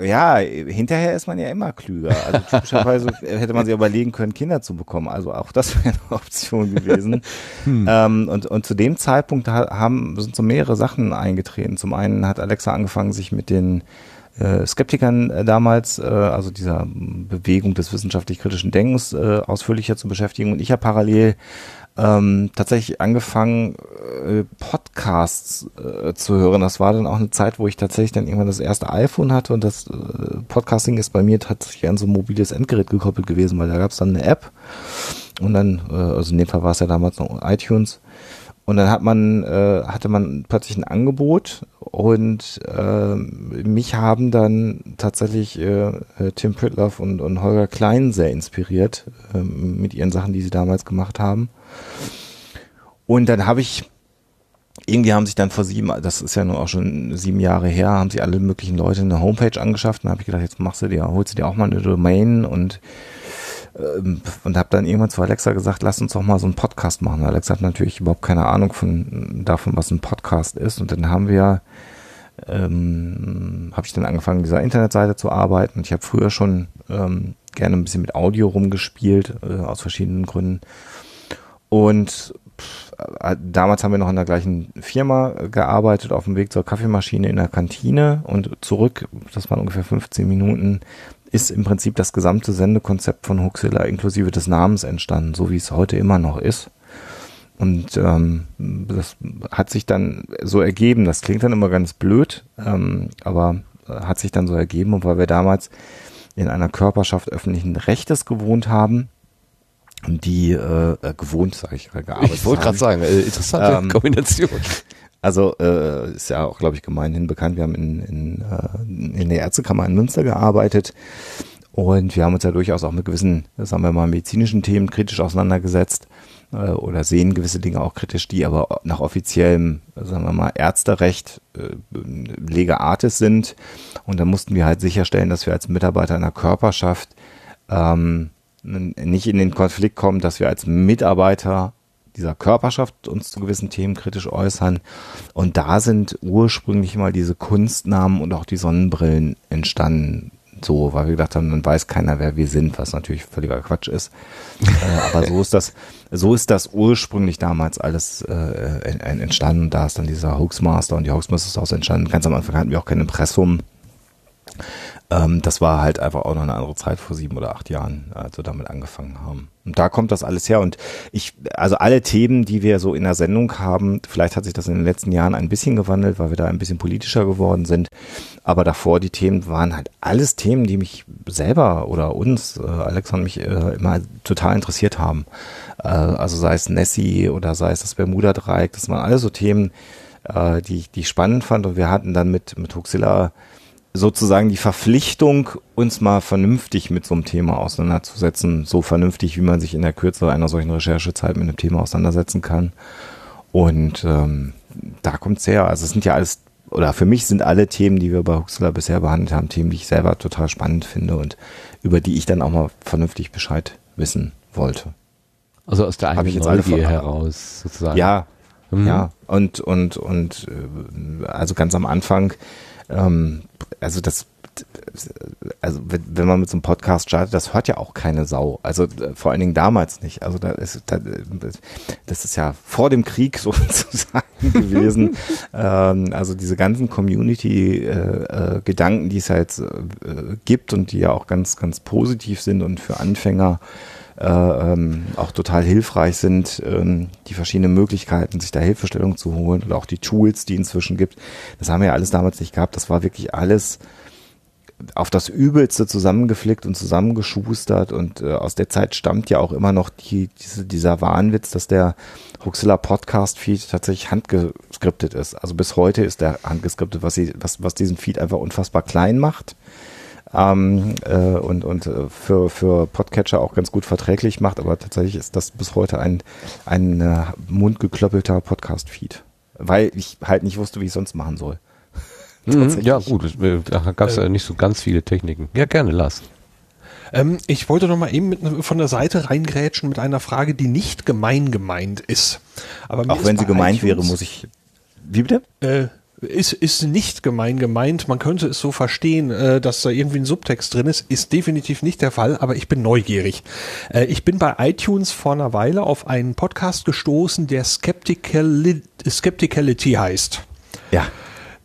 Ja, hinterher ist man ja immer klüger. Also typischerweise hätte man sich überlegen können, Kinder zu bekommen. Also auch das wäre eine Option gewesen. Ähm, und, und zu dem Zeitpunkt ha- haben, sind so mehrere Sachen eingetreten. Zum einen hat Alexa angefangen, sich mit den äh, Skeptikern äh, damals, äh, also dieser Bewegung des wissenschaftlich-kritischen Denkens, ausführlicher zu beschäftigen. Und ich habe parallel ähm, tatsächlich angefangen, äh, Podcasts äh, zu hören. Das war dann auch eine Zeit, wo ich tatsächlich dann irgendwann das erste iPhone hatte und das äh, Podcasting ist bei mir tatsächlich an so ein mobiles Endgerät gekoppelt gewesen, weil da gab es dann eine App und dann, äh, also in dem Fall war es ja damals noch iTunes. Und dann hat man, äh, hatte man plötzlich ein Angebot und äh, mich haben dann tatsächlich äh, äh, Tim Pritloff und, und Holger Klein sehr inspiriert ähm, mit ihren Sachen, die sie damals gemacht haben. Und dann habe ich, irgendwie haben sich dann vor sieben, das ist ja nun auch schon sieben Jahre her, haben sich alle möglichen Leute eine Homepage angeschafft. Und habe ich gedacht, jetzt machst du dir, holst du dir auch mal eine Domain und ähm, und habe dann irgendwann zu Alexa gesagt, lass uns doch mal so einen Podcast machen. Alexa hat natürlich überhaupt keine Ahnung von davon, was ein Podcast ist. Und dann haben wir, ähm, habe ich dann angefangen, dieser Internetseite zu arbeiten. Und ich habe früher schon ähm, gerne ein bisschen mit Audio rumgespielt, äh, aus verschiedenen Gründen. Und pff, äh, damals haben wir noch in der gleichen Firma äh, gearbeitet, auf dem Weg zur Kaffeemaschine in der Kantine und zurück, das waren ungefähr 15 Minuten, ist im Prinzip das gesamte Sendekonzept von Huxilla inklusive des Namens entstanden, so wie es heute immer noch ist. Und ähm, das hat sich dann so ergeben. Das klingt dann immer ganz blöd, ähm, aber äh, hat sich dann so ergeben. Und weil wir damals in einer Körperschaft öffentlichen Rechtes gewohnt haben, die äh, äh, gewohnt, sage ich, äh, gearbeitet Ich wollte gerade sagen, äh, interessante Ähm, Kombination. Also äh, ist ja auch, glaube ich, gemeinhin bekannt. Wir haben in, in, äh, in der Ärztekammer in Münster gearbeitet und wir haben uns ja durchaus auch mit gewissen, sagen wir mal, medizinischen Themen kritisch auseinandergesetzt äh, oder sehen gewisse Dinge auch kritisch, die aber nach offiziellem, sagen wir mal, Ärzterecht äh, Lega Artis sind. Und da mussten wir halt sicherstellen, dass wir als Mitarbeiter einer Körperschaft ähm, nicht in den Konflikt kommen, dass wir als Mitarbeiter dieser Körperschaft uns zu gewissen Themen kritisch äußern. Und da sind ursprünglich mal diese Kunstnamen und auch die Sonnenbrillen entstanden. So, weil wir gedacht haben, dann weiß keiner, wer wir sind, was natürlich völliger Quatsch ist. äh, aber so ist das, so ist das ursprünglich damals alles äh, entstanden. Da ist dann dieser Hoaxmaster und die Hoaxmasters entstanden. Ganz am Anfang hatten wir auch kein Impressum. Ähm, das war halt einfach auch noch eine andere Zeit vor sieben oder acht Jahren, als wir damit angefangen haben. Und da kommt das alles her. Und ich, also alle Themen, die wir so in der Sendung haben, vielleicht hat sich das in den letzten Jahren ein bisschen gewandelt, weil wir da ein bisschen politischer geworden sind. Aber davor die Themen waren halt alles Themen, die mich selber oder uns, äh, Alex und mich äh, immer total interessiert haben. Äh, also sei es Nessie oder sei es das Bermuda-Dreieck, das waren alles so Themen, äh, die, ich, die ich spannend fand. Und wir hatten dann mit, mit Huxilla sozusagen die Verpflichtung, uns mal vernünftig mit so einem Thema auseinanderzusetzen, so vernünftig, wie man sich in der Kürze einer solchen Recherchezeit mit einem Thema auseinandersetzen kann. Und ähm, da kommt's her. Also es sind ja alles, oder für mich sind alle Themen, die wir bei Huxler bisher behandelt haben, Themen, die ich selber total spannend finde und über die ich dann auch mal vernünftig Bescheid wissen wollte. Also aus der eigenen Neugier heraus sozusagen. Ja, mhm. ja. Und, und, und äh, also ganz am Anfang ähm, also das, also wenn man mit so einem Podcast startet, das hört ja auch keine Sau. Also äh, vor allen Dingen damals nicht. Also da ist, da, das ist ja vor dem Krieg sozusagen gewesen. ähm, also diese ganzen Community-Gedanken, äh, äh, die es halt äh, gibt und die ja auch ganz, ganz positiv sind und für Anfänger äh, ähm, auch total hilfreich sind, ähm, die verschiedenen Möglichkeiten, sich da Hilfestellung zu holen oder auch die Tools, die inzwischen gibt. Das haben wir ja alles damals nicht gehabt. Das war wirklich alles auf das Übelste zusammengeflickt und zusammengeschustert und äh, aus der Zeit stammt ja auch immer noch die, diese, dieser Wahnwitz, dass der Huxilla Podcast Feed tatsächlich handgeskriptet ist. Also bis heute ist der handgeskriptet, was sie, was, was diesen Feed einfach unfassbar klein macht ähm, äh, und, und äh, für, für Podcatcher auch ganz gut verträglich macht, aber tatsächlich ist das bis heute ein, ein äh, mundgeklöppelter Podcast-Feed. Weil ich halt nicht wusste, wie ich sonst machen soll. Mhm, ja, gut, da gab es ja nicht so ganz viele Techniken. Ja, gerne, lass. Ähm, ich wollte noch mal eben mit, von der Seite reingrätschen mit einer Frage, die nicht gemein gemeint ist. Aber auch wenn sie gemeint wäre, muss ich. Wie bitte? Äh, ist, ist nicht gemein gemeint. Man könnte es so verstehen, äh, dass da irgendwie ein Subtext drin ist. Ist definitiv nicht der Fall, aber ich bin neugierig. Äh, ich bin bei iTunes vor einer Weile auf einen Podcast gestoßen, der Skepticali Skepticality heißt. Ja.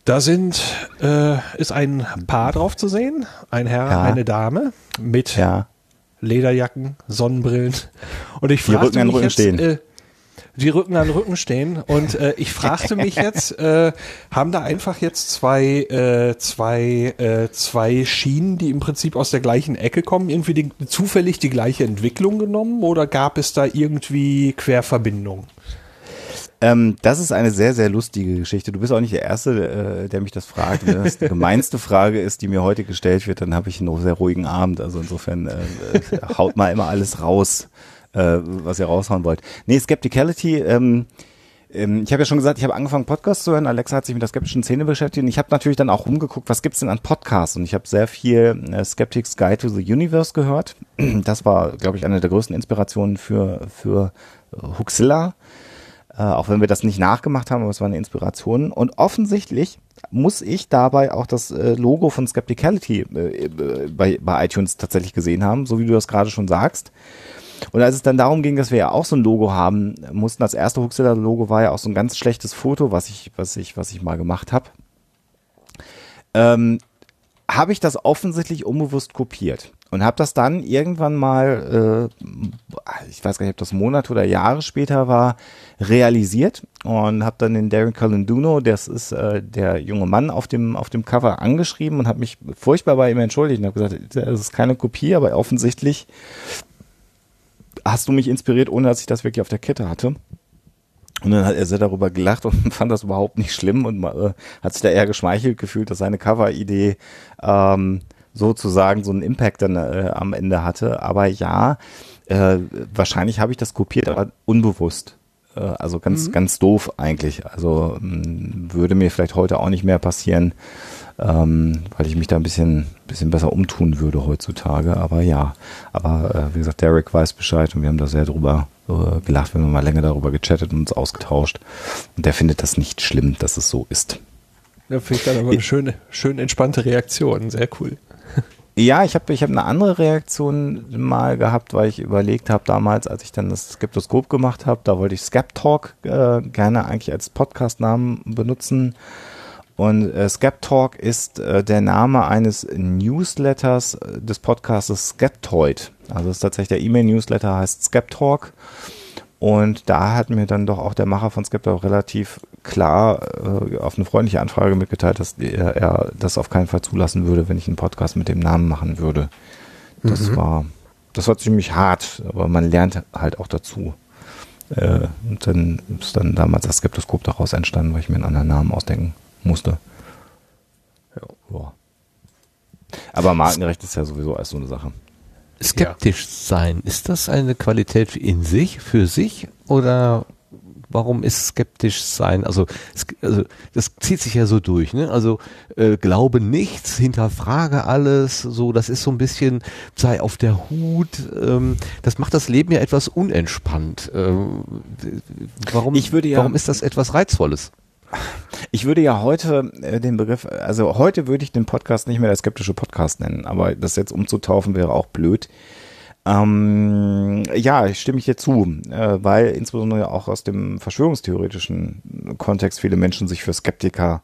Da sind, äh, ist ein Paar drauf zu sehen. Ein Herr, ja. eine Dame mit ja. Lederjacken, Sonnenbrillen. Und ich frage mich jetzt, stehen. Die Rücken an Rücken stehen. Und äh, ich fragte mich jetzt, äh, haben da einfach jetzt zwei, äh, zwei, äh, zwei Schienen, die im Prinzip aus der gleichen Ecke kommen, irgendwie die, zufällig die gleiche Entwicklung genommen oder gab es da irgendwie Querverbindungen? Ähm, das ist eine sehr, sehr lustige Geschichte. Du bist auch nicht der Erste, äh, der mich das fragt. Wenn das die gemeinste Frage ist, die mir heute gestellt wird, dann habe ich einen sehr ruhigen Abend. Also insofern äh, äh haut mal immer alles raus äh, was ihr raushauen wollt. Nee, Skepticality, ähm, ähm, ich habe ja schon gesagt, ich habe angefangen, Podcasts zu hören. Alexa hat sich mit der skeptischen Szene beschäftigt. Und ich habe natürlich dann auch rumgeguckt, was gibt's denn an Podcasts? Und ich habe sehr viel äh, Skeptics Guide to the Universe gehört. Das war, glaube ich, eine der größten Inspirationen für, für Huxilla. Äh, auch wenn wir das nicht nachgemacht haben, aber es war eine Inspiration. Und offensichtlich muss ich dabei auch das äh, Logo von Skepticality äh, äh bei, bei iTunes tatsächlich gesehen haben, so wie du das gerade schon sagst. Und als es dann darum ging, dass wir ja auch so ein Logo haben mussten, das erste Huxilla-Logo war ja auch so ein ganz schlechtes Foto, was ich, was ich, was ich mal gemacht habe. Ähm, habe ich das offensichtlich unbewusst kopiert und habe das dann irgendwann mal, äh, ich weiß gar nicht, ob das Monate oder Jahre später war, realisiert und habe dann den Darren Calenduno, das ist äh, der junge Mann auf dem auf dem Cover angeschrieben und habe mich furchtbar bei ihm entschuldigt und habe gesagt, das ist keine Kopie, aber offensichtlich hast du mich inspiriert, ohne dass ich das wirklich auf der Kette hatte. Und dann hat er sehr darüber gelacht und fand das überhaupt nicht schlimm und äh, hat sich da eher geschmeichelt gefühlt, dass seine Cover-Idee ähm, sozusagen so einen Impact dann äh, am Ende hatte. Aber ja, äh, wahrscheinlich habe ich das kopiert, aber unbewusst. Äh, also ganz, mhm. ganz doof eigentlich. Also mh, mm, würde mir vielleicht heute auch nicht mehr passieren ähm, weil ich mich da ein bisschen, bisschen besser umtun würde heutzutage. Aber ja, aber äh, wie gesagt, Derek weiß Bescheid und wir haben da sehr drüber äh, gelacht, wir haben mal länger darüber gechattet und uns ausgetauscht. Und der findet das nicht schlimm, dass es so ist. Da finde ich dann aber eine schöne, schön entspannte Reaktion. Sehr cool. Ja, ich habe ich hab eine andere Reaktion mal gehabt, weil ich überlegt habe damals, als ich dann das Skeptoskop gemacht habe, da wollte ich Skeptalk äh, gerne eigentlich als Podcastnamen benutzen. Und äh, Skeptalk ist äh, der Name eines Newsletters äh, des Podcastes Skeptoid. Also es ist tatsächlich der E-Mail-Newsletter heißt Skeptalk. Und da hat mir dann doch auch der Macher von Skeptalk relativ klar äh, auf eine freundliche Anfrage mitgeteilt, dass er, er das auf keinen Fall zulassen würde, wenn ich einen Podcast mit dem Namen machen würde. Das Mhm. war, das war ziemlich hart, aber man lernt halt auch dazu. Äh, und dann ist dann damals das Skeptoskop daraus entstanden, weil ich mir einen anderen Namen ausdenken musste. Ja. Aber Markenrecht ist ja sowieso alles so eine Sache. Skeptisch sein, ist das eine Qualität in sich, für sich oder warum ist skeptisch sein? Also, es- also das zieht sich ja so durch, ne? Also äh, glaube nichts, hinterfrage alles, so das ist so ein bisschen sei auf der Hut. Ähm, das macht das Leben ja etwas unentspannt. Ähm, warum? Ich würde ja- warum ist das etwas Reizvolles? Ich würde ja heute äh, den Begriff, also heute würde ich den Podcast nicht mehr der skeptische Podcast nennen, aber das jetzt umzutaufen wäre auch blöd. Ähm, ja, ich stimme ich dir zu, äh, weil insbesondere auch aus dem verschwörungstheoretischen Kontext viele Menschen sich für Skeptiker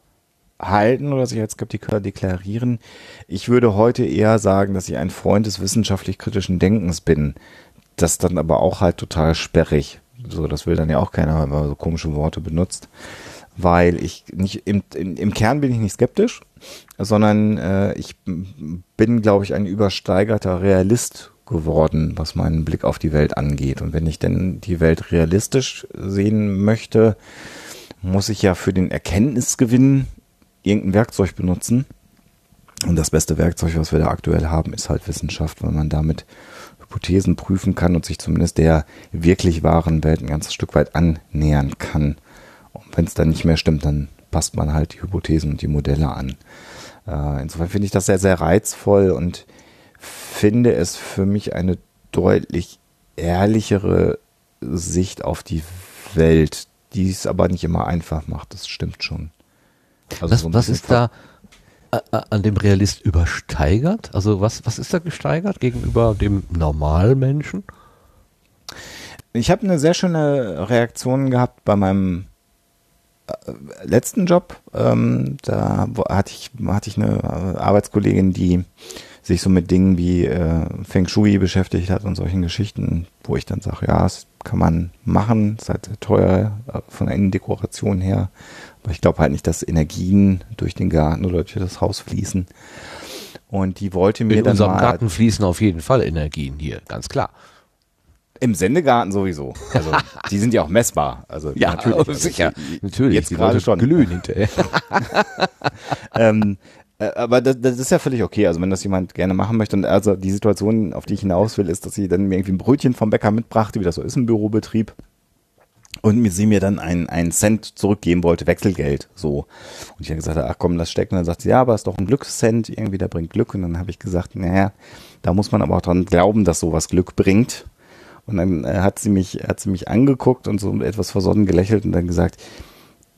halten oder sich als Skeptiker deklarieren. Ich würde heute eher sagen, dass ich ein Freund des wissenschaftlich-kritischen Denkens bin. Das dann aber auch halt total sperrig. So, das will dann ja auch keiner, wenn man so komische Worte benutzt. Weil ich nicht, im, im, im Kern bin ich nicht skeptisch, sondern äh, ich bin, glaube ich, ein übersteigerter Realist geworden, was meinen Blick auf die Welt angeht. Und wenn ich denn die Welt realistisch sehen möchte, muss ich ja für den Erkenntnisgewinn irgendein Werkzeug benutzen. Und das beste Werkzeug, was wir da aktuell haben, ist halt Wissenschaft, weil man damit Hypothesen prüfen kann und sich zumindest der wirklich wahren Welt ein ganzes Stück weit annähern kann. Und wenn es dann nicht mehr stimmt, dann passt man halt die Hypothesen und die Modelle an. Äh, insofern finde ich das sehr, sehr reizvoll und finde es für mich eine deutlich ehrlichere Sicht auf die Welt, die es aber nicht immer einfach macht. Das stimmt schon. Also was so was ist da äh, äh, an dem Realist übersteigert? Also was, was ist da gesteigert gegenüber dem Normalmenschen? Ich habe eine sehr schöne Reaktion gehabt bei meinem äh, letzten Job. Ähm, da hatte ich, hatte ich eine Arbeitskollegin, die sich so mit Dingen wie äh, Feng Shui beschäftigt hat und solchen Geschichten, wo ich dann sage, ja, das kann man machen, ist halt sehr teuer äh, von der Innendekoration her. Aber ich glaube halt nicht, dass Energien durch den Garten oder durch das Haus fließen. Und die wollte mir In dann unserem mal Garten fließen auf jeden Fall Energien hier, ganz klar. Im Sendegarten sowieso. Also die sind ja auch messbar. Also natürlich. Also, sicher. Natürlich. Jetzt gerade schon. glühen hinterher. ähm, äh, aber das, das ist ja völlig okay. Also wenn das jemand gerne machen möchte und also die Situation, auf die ich hinaus will, ist, dass sie dann mir irgendwie ein Brötchen vom Bäcker mitbrachte, wie das so ist im Bürobetrieb. Und sie mir dann einen, einen Cent zurückgeben wollte, Wechselgeld, so. Und ich habe gesagt, ach komm, das steckt. Und dann sagt sie, ja, aber ist doch ein Glückscent, irgendwie, der bringt Glück. Und dann habe ich gesagt, naja, da muss man aber auch dran glauben, dass sowas Glück bringt. Und dann äh, hat sie mich, hat sie mich angeguckt und so etwas versonnen gelächelt und dann gesagt,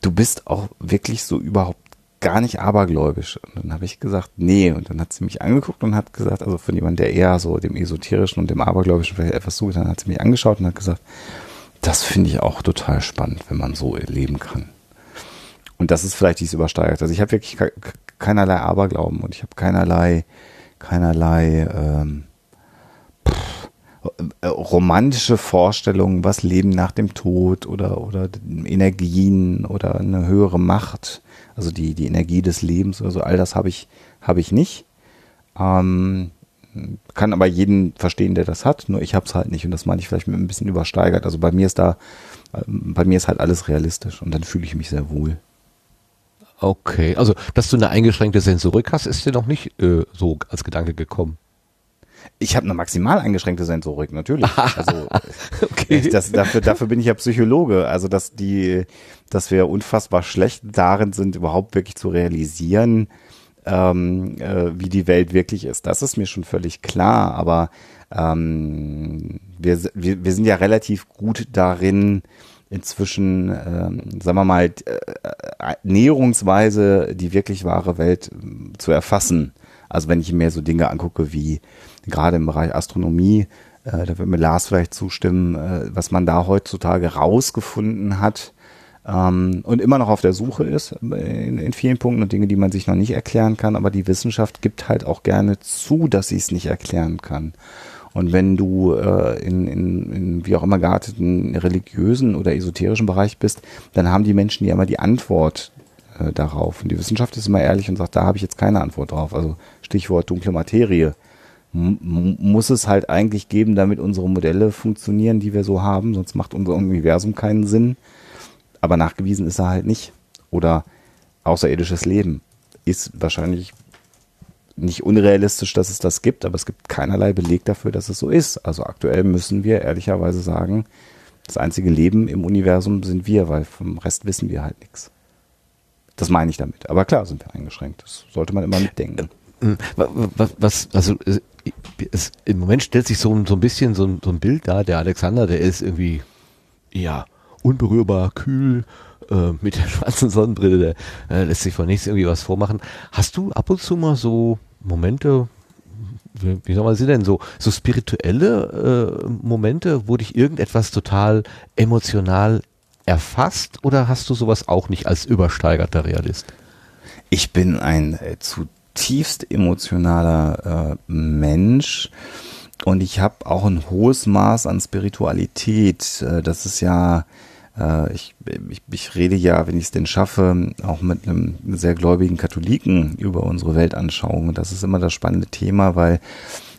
du bist auch wirklich so überhaupt gar nicht abergläubisch. Und dann habe ich gesagt, nee. Und dann hat sie mich angeguckt und hat gesagt, also von jemandem, der eher so dem Esoterischen und dem Abergläubischen vielleicht etwas zugetan hat, hat sie mich angeschaut und hat gesagt, das finde ich auch total spannend, wenn man so leben kann. Und das ist vielleicht dies übersteigert. Also ich habe wirklich ke- keinerlei Aberglauben und ich habe keinerlei, keinerlei ähm, äh, romantische Vorstellungen, was Leben nach dem Tod oder, oder Energien oder eine höhere Macht, also die, die Energie des Lebens oder so, all das habe ich, habe ich nicht. Ähm, kann aber jeden verstehen, der das hat, nur ich habe es halt nicht und das meine ich vielleicht mit ein bisschen übersteigert. Also bei mir ist da, ähm, bei mir ist halt alles realistisch und dann fühle ich mich sehr wohl. Okay, also dass du eine eingeschränkte Sensorik hast, ist dir noch nicht äh, so als Gedanke gekommen. Ich habe eine maximal eingeschränkte Sensorik, natürlich. Also Okay. das, dafür, dafür bin ich ja Psychologe. Also dass die, dass wir unfassbar schlecht darin sind, überhaupt wirklich zu realisieren, ähm, äh, wie die Welt wirklich ist. Das ist mir schon völlig klar. Aber ähm, wir, wir, wir sind ja relativ gut darin, inzwischen, ähm, sagen wir mal, äh, äh, näherungsweise die wirklich wahre Welt ähm, zu erfassen. Also wenn ich mir so Dinge angucke wie gerade im Bereich Astronomie, äh, da wird mir Lars vielleicht zustimmen, äh, was man da heutzutage rausgefunden hat ähm, und immer noch auf der Suche ist in, in vielen Punkten und Dinge, die man sich noch nicht erklären kann, aber die Wissenschaft gibt halt auch gerne zu, dass sie es nicht erklären kann. Und wenn du äh, in, in, in wie auch immer gearteten religiösen oder esoterischen Bereich bist, dann haben die Menschen ja immer die Antwort äh, darauf. Und die Wissenschaft ist immer ehrlich und sagt, da habe ich jetzt keine Antwort drauf. Also Stichwort dunkle Materie. Muss es halt eigentlich geben, damit unsere Modelle funktionieren, die wir so haben, sonst macht unser Universum keinen Sinn. Aber nachgewiesen ist er halt nicht. Oder außerirdisches Leben ist wahrscheinlich nicht unrealistisch, dass es das gibt, aber es gibt keinerlei Beleg dafür, dass es so ist. Also aktuell müssen wir ehrlicherweise sagen, das einzige Leben im Universum sind wir, weil vom Rest wissen wir halt nichts. Das meine ich damit. Aber klar sind wir eingeschränkt. Das sollte man immer mitdenken. Hm, was, was also äh, es, im Moment stellt sich so, so ein bisschen so ein, so ein Bild da, der Alexander, der ist irgendwie ja unberührbar, kühl, äh, mit der schwarzen Sonnenbrille, der äh, lässt sich von nichts irgendwie was vormachen. Hast du ab und zu mal so Momente, wie, wie soll man sie denn so, so spirituelle äh, Momente, wo dich irgendetwas total emotional erfasst oder hast du sowas auch nicht als übersteigerter Realist? Ich bin ein äh, zutiefst emotionaler äh, Mensch und ich habe auch ein hohes Maß an Spiritualität. Äh, das ist ja äh, ich, ich, ich rede ja, wenn ich es denn schaffe, auch mit einem sehr gläubigen Katholiken über unsere Weltanschauung. Das ist immer das spannende Thema, weil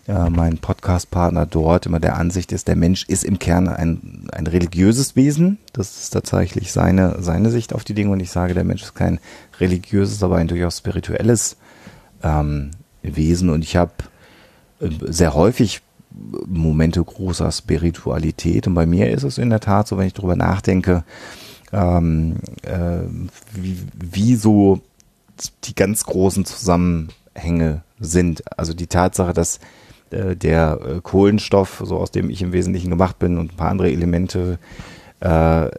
äh, mein Podcast-Partner dort immer der Ansicht ist, der Mensch ist im Kern ein, ein religiöses Wesen. Das ist tatsächlich seine, seine Sicht auf die Dinge und ich sage, der Mensch ist kein religiöses, aber ein durchaus spirituelles ähm, Wesen und ich habe äh, sehr häufig Momente großer Spiritualität. Und bei mir ist es in der Tat so, wenn ich darüber nachdenke, ähm, äh, wie, wie so die ganz großen Zusammenhänge sind. Also die Tatsache, dass äh, der äh, Kohlenstoff, so aus dem ich im Wesentlichen gemacht bin und ein paar andere Elemente äh,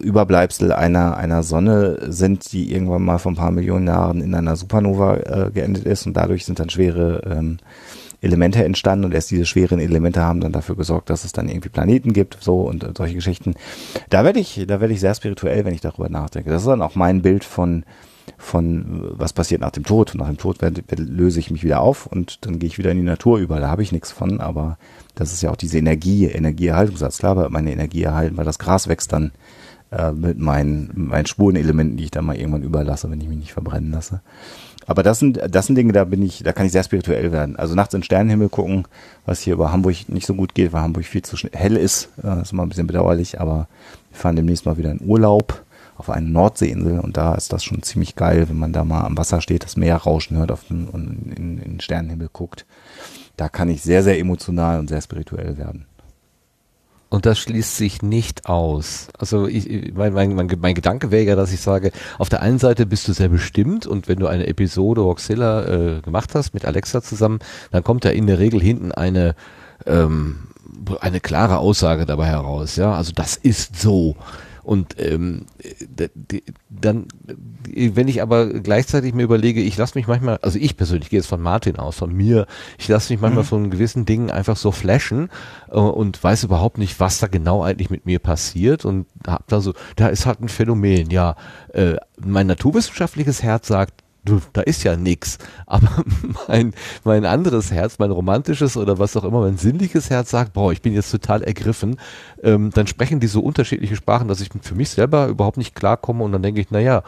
Überbleibsel einer, einer Sonne sind, die irgendwann mal vor ein paar Millionen Jahren in einer Supernova äh, geendet ist und dadurch sind dann schwere ähm, Elemente entstanden und erst diese schweren Elemente haben dann dafür gesorgt, dass es dann irgendwie Planeten gibt, so und äh, solche Geschichten. Da werde ich, da werde ich sehr spirituell, wenn ich darüber nachdenke. Das ist dann auch mein Bild von von was passiert nach dem Tod. Nach dem Tod werde, löse ich mich wieder auf und dann gehe ich wieder in die Natur über. Da habe ich nichts von, aber das ist ja auch diese Energie, Energieerhaltungssatz. Klar, meine Energie erhalten, weil das Gras wächst dann äh, mit meinen, meinen Spurenelementen, die ich dann mal irgendwann überlasse, wenn ich mich nicht verbrennen lasse. Aber das sind, das sind Dinge, da bin ich, da kann ich sehr spirituell werden. Also nachts in den Sternenhimmel gucken, was hier über Hamburg nicht so gut geht, weil Hamburg viel zu hell ist. Das ist immer ein bisschen bedauerlich, aber wir fahren demnächst mal wieder in Urlaub auf eine Nordseeinsel und da ist das schon ziemlich geil, wenn man da mal am Wasser steht, das Meer rauschen hört auf den, und in, in den Sternenhimmel guckt. Da kann ich sehr, sehr emotional und sehr spirituell werden. Und das schließt sich nicht aus. Also ich, mein, mein, mein, mein Gedanke wäre ja, dass ich sage, auf der einen Seite bist du sehr bestimmt und wenn du eine Episode Roxilla äh, gemacht hast mit Alexa zusammen, dann kommt da in der Regel hinten eine ähm, eine klare Aussage dabei heraus. Ja, also das ist so. Und ähm, dann, wenn ich aber gleichzeitig mir überlege, ich lasse mich manchmal, also ich persönlich gehe jetzt von Martin aus, von mir, ich lasse mich manchmal mhm. von gewissen Dingen einfach so flashen äh, und weiß überhaupt nicht, was da genau eigentlich mit mir passiert und hab da so, da ist halt ein Phänomen, ja. Äh, mein naturwissenschaftliches Herz sagt, da ist ja nix. Aber mein, mein anderes Herz, mein romantisches oder was auch immer, mein sinnliches Herz sagt, boah, ich bin jetzt total ergriffen. Ähm, dann sprechen die so unterschiedliche Sprachen, dass ich für mich selber überhaupt nicht klarkomme und dann denke ich, naja,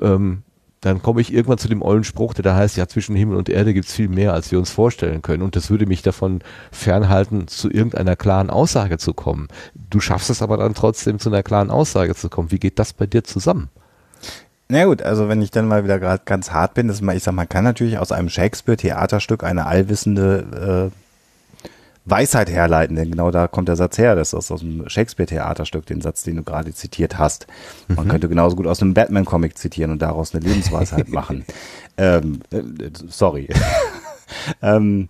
ähm, dann komme ich irgendwann zu dem ollen Spruch, der da heißt, ja, zwischen Himmel und Erde gibt's viel mehr, als wir uns vorstellen können. Und das würde mich davon fernhalten, zu irgendeiner klaren Aussage zu kommen. Du schaffst es aber dann trotzdem, zu einer klaren Aussage zu kommen. Wie geht das bei dir zusammen? Na gut, also wenn ich dann mal wieder gerade ganz hart bin, das, ich sag, man kann natürlich aus einem Shakespeare-Theaterstück eine allwissende äh, Weisheit herleiten, denn genau da kommt der Satz her. Das ist aus einem Shakespeare-Theaterstück, den Satz, den du gerade zitiert hast. Man mhm. könnte genauso gut aus einem Batman-Comic zitieren und daraus eine Lebensweisheit machen. Ähm, äh, sorry. ähm,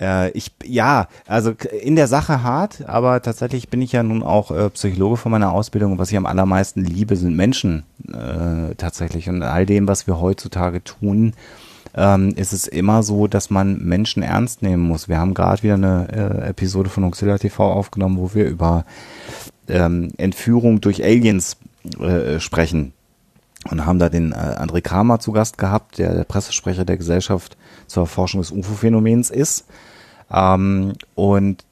äh, ich, ja, also in der Sache hart, aber tatsächlich bin ich ja nun auch äh, Psychologe von meiner Ausbildung und was ich am allermeisten liebe, sind Menschen äh, tatsächlich. Und all dem, was wir heutzutage tun, ähm, ist es immer so, dass man Menschen ernst nehmen muss. Wir haben gerade wieder eine äh, Episode von Auxilia TV aufgenommen, wo wir über ähm, Entführung durch Aliens äh, sprechen und haben da den äh, André Kramer zu Gast gehabt, der der Pressesprecher der Gesellschaft zur Erforschung des UFO-Phänomens ist. Ähm, und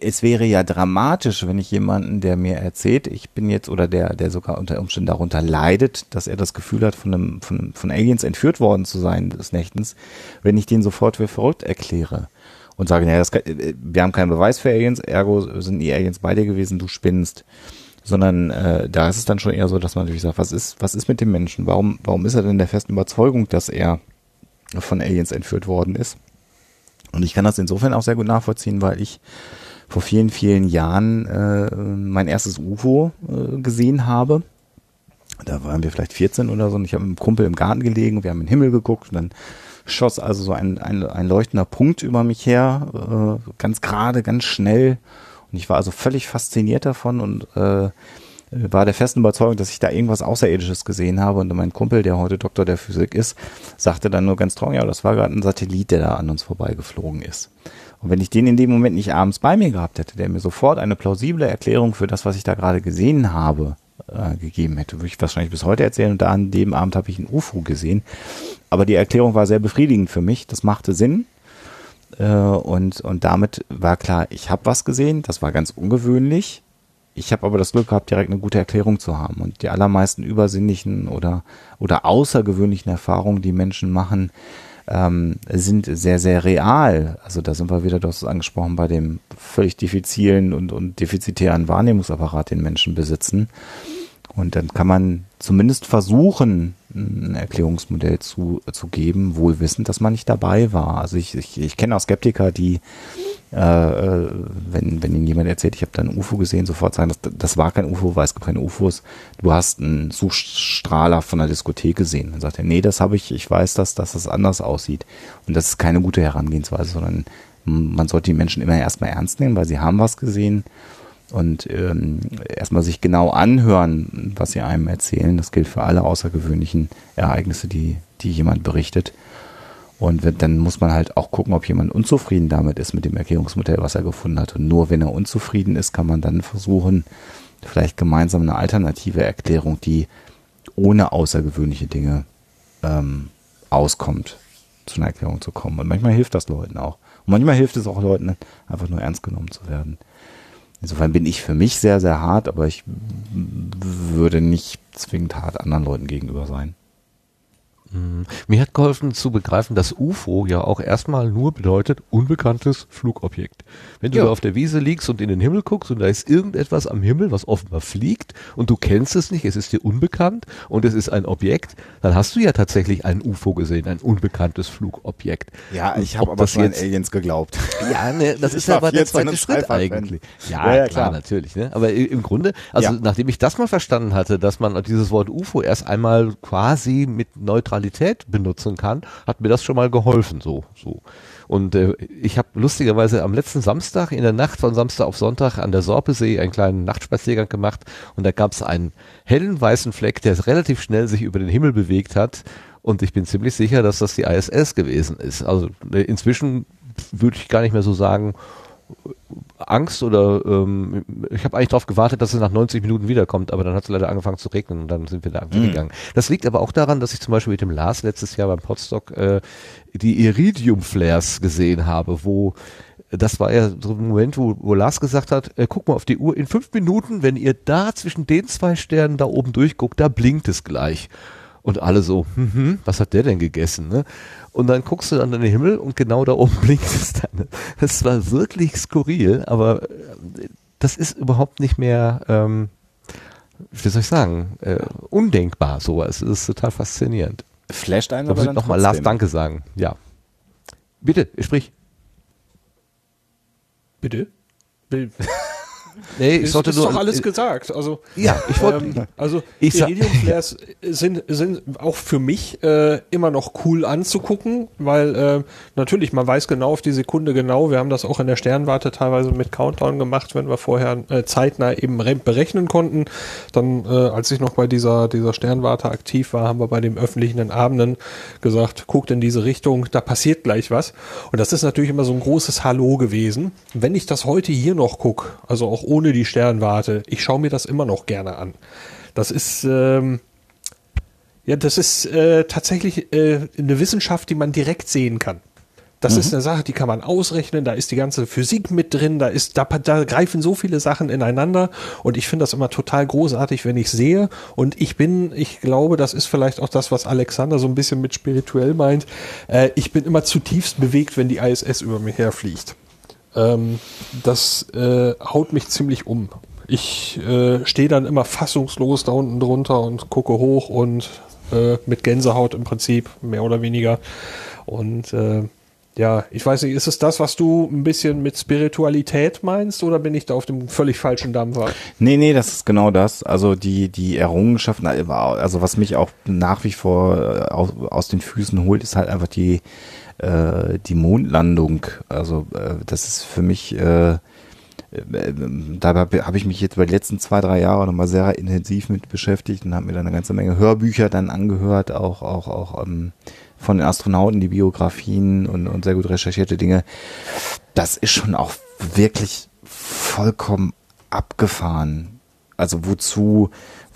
es wäre ja dramatisch, wenn ich jemanden, der mir erzählt, ich bin jetzt oder der, der sogar unter Umständen darunter leidet, dass er das Gefühl hat, von einem, von, von Aliens entführt worden zu sein des Nächtens, wenn ich den sofort für verrückt erkläre und sage, naja, kann, äh, wir haben keinen Beweis für Aliens, ergo sind die Aliens bei dir gewesen, du spinnst. Sondern äh, da ist es dann schon eher so, dass man natürlich sagt, was ist, was ist mit dem Menschen? Warum, warum ist er denn der festen Überzeugung, dass er von Aliens entführt worden ist? Und ich kann das insofern auch sehr gut nachvollziehen, weil ich vor vielen, vielen Jahren äh, mein erstes UFO äh, gesehen habe. Da waren wir vielleicht 14 oder so und ich habe mit einem Kumpel im Garten gelegen, wir haben in den Himmel geguckt und dann schoss also so ein, ein, ein leuchtender Punkt über mich her, äh, ganz gerade, ganz schnell. Und ich war also völlig fasziniert davon und äh, war der festen Überzeugung, dass ich da irgendwas Außerirdisches gesehen habe. Und mein Kumpel, der heute Doktor der Physik ist, sagte dann nur ganz trocken, ja, das war gerade ein Satellit, der da an uns vorbeigeflogen ist. Und wenn ich den in dem Moment nicht abends bei mir gehabt hätte, der mir sofort eine plausible Erklärung für das, was ich da gerade gesehen habe, äh, gegeben hätte, würde ich wahrscheinlich bis heute erzählen. Und da an dem Abend habe ich ein UFO gesehen. Aber die Erklärung war sehr befriedigend für mich. Das machte Sinn. Äh, und, und damit war klar, ich habe was gesehen. Das war ganz ungewöhnlich. Ich habe aber das Glück gehabt, direkt eine gute Erklärung zu haben. Und die allermeisten übersinnlichen oder, oder außergewöhnlichen Erfahrungen, die Menschen machen, ähm, sind sehr, sehr real. Also da sind wir wieder, du hast es angesprochen, bei dem völlig diffizilen und, und defizitären Wahrnehmungsapparat, den Menschen besitzen. Und dann kann man zumindest versuchen, ein Erklärungsmodell zu, zu geben, wohl wissend, dass man nicht dabei war. Also ich, ich, ich kenne auch Skeptiker, die äh, äh, wenn, wenn ihnen jemand erzählt, ich habe da ein UFO gesehen, sofort sagen, das, das war kein UFO, weil es gibt keine UFOs. Du hast einen Suchstrahler von der Diskothek gesehen. Dann sagt er, nee, das habe ich, ich weiß das, dass das anders aussieht. Und das ist keine gute Herangehensweise, sondern man sollte die Menschen immer erstmal ernst nehmen, weil sie haben was gesehen und ähm, erstmal sich genau anhören, was sie einem erzählen. Das gilt für alle außergewöhnlichen Ereignisse, die, die jemand berichtet. Und wenn, dann muss man halt auch gucken, ob jemand unzufrieden damit ist mit dem Erklärungsmodell, was er gefunden hat. Und nur wenn er unzufrieden ist, kann man dann versuchen, vielleicht gemeinsam eine alternative Erklärung, die ohne außergewöhnliche Dinge ähm, auskommt, zu einer Erklärung zu kommen. Und manchmal hilft das Leuten auch. Und manchmal hilft es auch Leuten, einfach nur ernst genommen zu werden. Insofern bin ich für mich sehr, sehr hart, aber ich würde nicht zwingend hart anderen Leuten gegenüber sein. Mhm. Mir hat geholfen zu begreifen, dass UFO ja auch erstmal nur bedeutet unbekanntes Flugobjekt. Wenn du Ja. da auf der Wiese liegst und in den Himmel guckst und da ist irgendetwas am Himmel, was offenbar fliegt und du kennst es nicht, es ist dir unbekannt und es ist ein Objekt, dann hast du ja tatsächlich ein UFO gesehen, ein unbekanntes Flugobjekt. Ja, ich habe aber das schon an jetzt- Aliens geglaubt. Ja, ne, das ist war aber der 14 zweite Schritt eigentlich. Ja, Ja, ja, klar, natürlich. Ne? Aber im Grunde, also Ja. nachdem ich das mal verstanden hatte, dass man dieses Wort UFO erst einmal quasi mit Neutralität benutzen kann, hat mir das schon mal geholfen. So, so. Und äh, ich habe lustigerweise am letzten Samstag, in der Nacht von Samstag auf Sonntag an der Sorpesee einen kleinen Nachtspaziergang gemacht und da gab es einen hellen weißen Fleck, der relativ schnell sich über den Himmel bewegt hat. Und ich bin ziemlich sicher, dass das die ISS gewesen ist. Also äh, inzwischen würde ich gar nicht mehr so sagen, Angst oder ähm, ich habe eigentlich darauf gewartet, dass es nach 90 Minuten wiederkommt, aber dann hat es leider angefangen zu regnen und dann sind wir da gegangen. Das liegt aber auch daran, dass ich zum Beispiel mit dem Lars letztes Jahr beim Podstock äh, die Iridium-Flares gesehen habe, wo das war ja so ein Moment, wo, wo Lars gesagt hat, äh, guck mal auf die Uhr, in fünf Minuten, wenn ihr da zwischen den zwei Sternen da oben durchguckt, da blinkt es gleich. Und alle so, hm, hm, was hat der denn gegessen? Ne? Und dann guckst du dann in den Himmel und genau da oben blinkt es dann. Das war wirklich skurril, aber äh, das ist überhaupt nicht mehr, ähm, wie soll ich sagen, äh, undenkbar sowas. Es ist total faszinierend. Flasht einen Da aber ich dann nochmal Lars. Danke sagen. Ja. Bitte, sprich. Bitte? Will- Nee, ich ist, sollte ist nur. doch alles äh, gesagt. Also, ja, ich wollte. ähm, also Ich die Iridium-Flares sind, sind auch für mich äh, immer noch cool anzugucken, weil äh, natürlich, man weiß genau auf die Sekunde genau, wir haben das auch in der Sternwarte teilweise mit Countdown gemacht, wenn wir vorher äh, zeitnah eben re- berechnen konnten. Dann, äh, als ich noch bei dieser, dieser Sternwarte aktiv war, haben wir bei den öffentlichen Abenden gesagt, guckt in diese Richtung, da passiert gleich was. Und das ist natürlich immer so ein großes Hallo gewesen. Wenn ich das heute hier noch gucke, also auch ohne die Sternwarte, ich schaue mir das immer noch gerne an. Das ist, ähm, ja, das ist äh, tatsächlich äh, eine Wissenschaft, die man direkt sehen kann. Das ist eine Sache, die kann man ausrechnen, da ist die ganze Physik mit drin, da ist, da, da greifen so viele Sachen ineinander. Und ich finde das immer total großartig, wenn ich sehe. Und ich bin, ich glaube, das ist vielleicht auch das, was Alexander so ein bisschen mit spirituell meint, äh, ich bin immer zutiefst bewegt, wenn die ISS über mir herfliegt. Ähm, das äh, haut mich ziemlich um. Ich äh, stehe dann immer fassungslos da unten drunter und gucke hoch und äh, mit Gänsehaut im Prinzip, mehr oder weniger. Und äh, ja, ich weiß nicht, ist es das, was du ein bisschen mit Spiritualität meinst oder bin ich da auf dem völlig falschen Dampfer? Nee, nee, das ist genau das. Also die, die Errungenschaften, also was mich auch nach wie vor äh, aus, aus den Füßen holt, ist halt einfach die, äh, die Mondlandung. Also äh, das ist für mich, äh, äh, da habe ich mich jetzt bei den letzten zwei, drei Jahren nochmal sehr intensiv mit beschäftigt und habe mir dann eine ganze Menge Hörbücher dann angehört, auch, auch, auch ähm, von den Astronauten, die Biografien und, und sehr gut recherchierte Dinge. Das ist schon auch wirklich vollkommen abgefahren. Also wozu,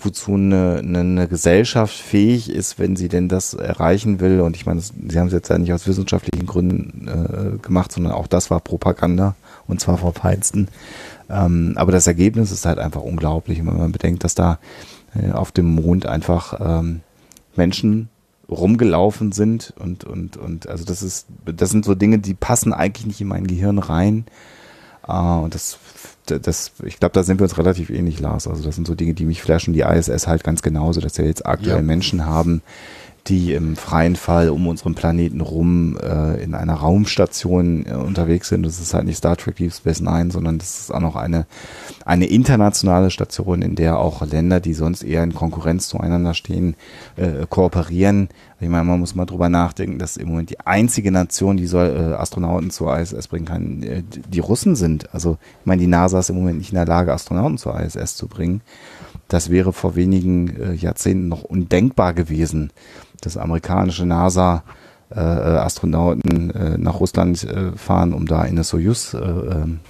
wozu eine, eine, eine Gesellschaft fähig ist, wenn sie denn das erreichen will. Und ich meine, sie haben es jetzt ja nicht aus wissenschaftlichen Gründen äh, gemacht, sondern auch das war Propaganda und zwar vom Feinsten. Ähm, aber das Ergebnis ist halt einfach unglaublich, wenn man bedenkt, dass da äh, auf dem Mond einfach ähm, Menschen rumgelaufen sind und und und also das ist das sind so Dinge, die passen eigentlich nicht in mein Gehirn rein. Äh, und das das ich glaube, da sind wir uns relativ ähnlich, Lars. Also das sind so Dinge, die mich flashen. Die ISS halt ganz genauso, dass wir jetzt aktuell Ja. Menschen haben, die im freien Fall um unseren Planeten rum äh, in einer Raumstation äh, unterwegs sind. Das ist halt nicht Star Trek Deep Space Nine, sondern das ist auch noch eine, eine internationale Station, in der auch Länder, die sonst eher in Konkurrenz zueinander stehen, äh, kooperieren. Ich meine, man muss mal drüber nachdenken, dass im Moment die einzige Nation, die soll äh, Astronauten zur ISS bringen kann, äh, die Russen sind. Also ich meine, die NASA ist im Moment nicht in der Lage, Astronauten zur ISS zu bringen. Das wäre vor wenigen äh, Jahrzehnten noch undenkbar gewesen, dass amerikanische NASA äh, äh, Astronauten äh, nach Russland äh, fahren, um da in das Soyuz äh, ähm,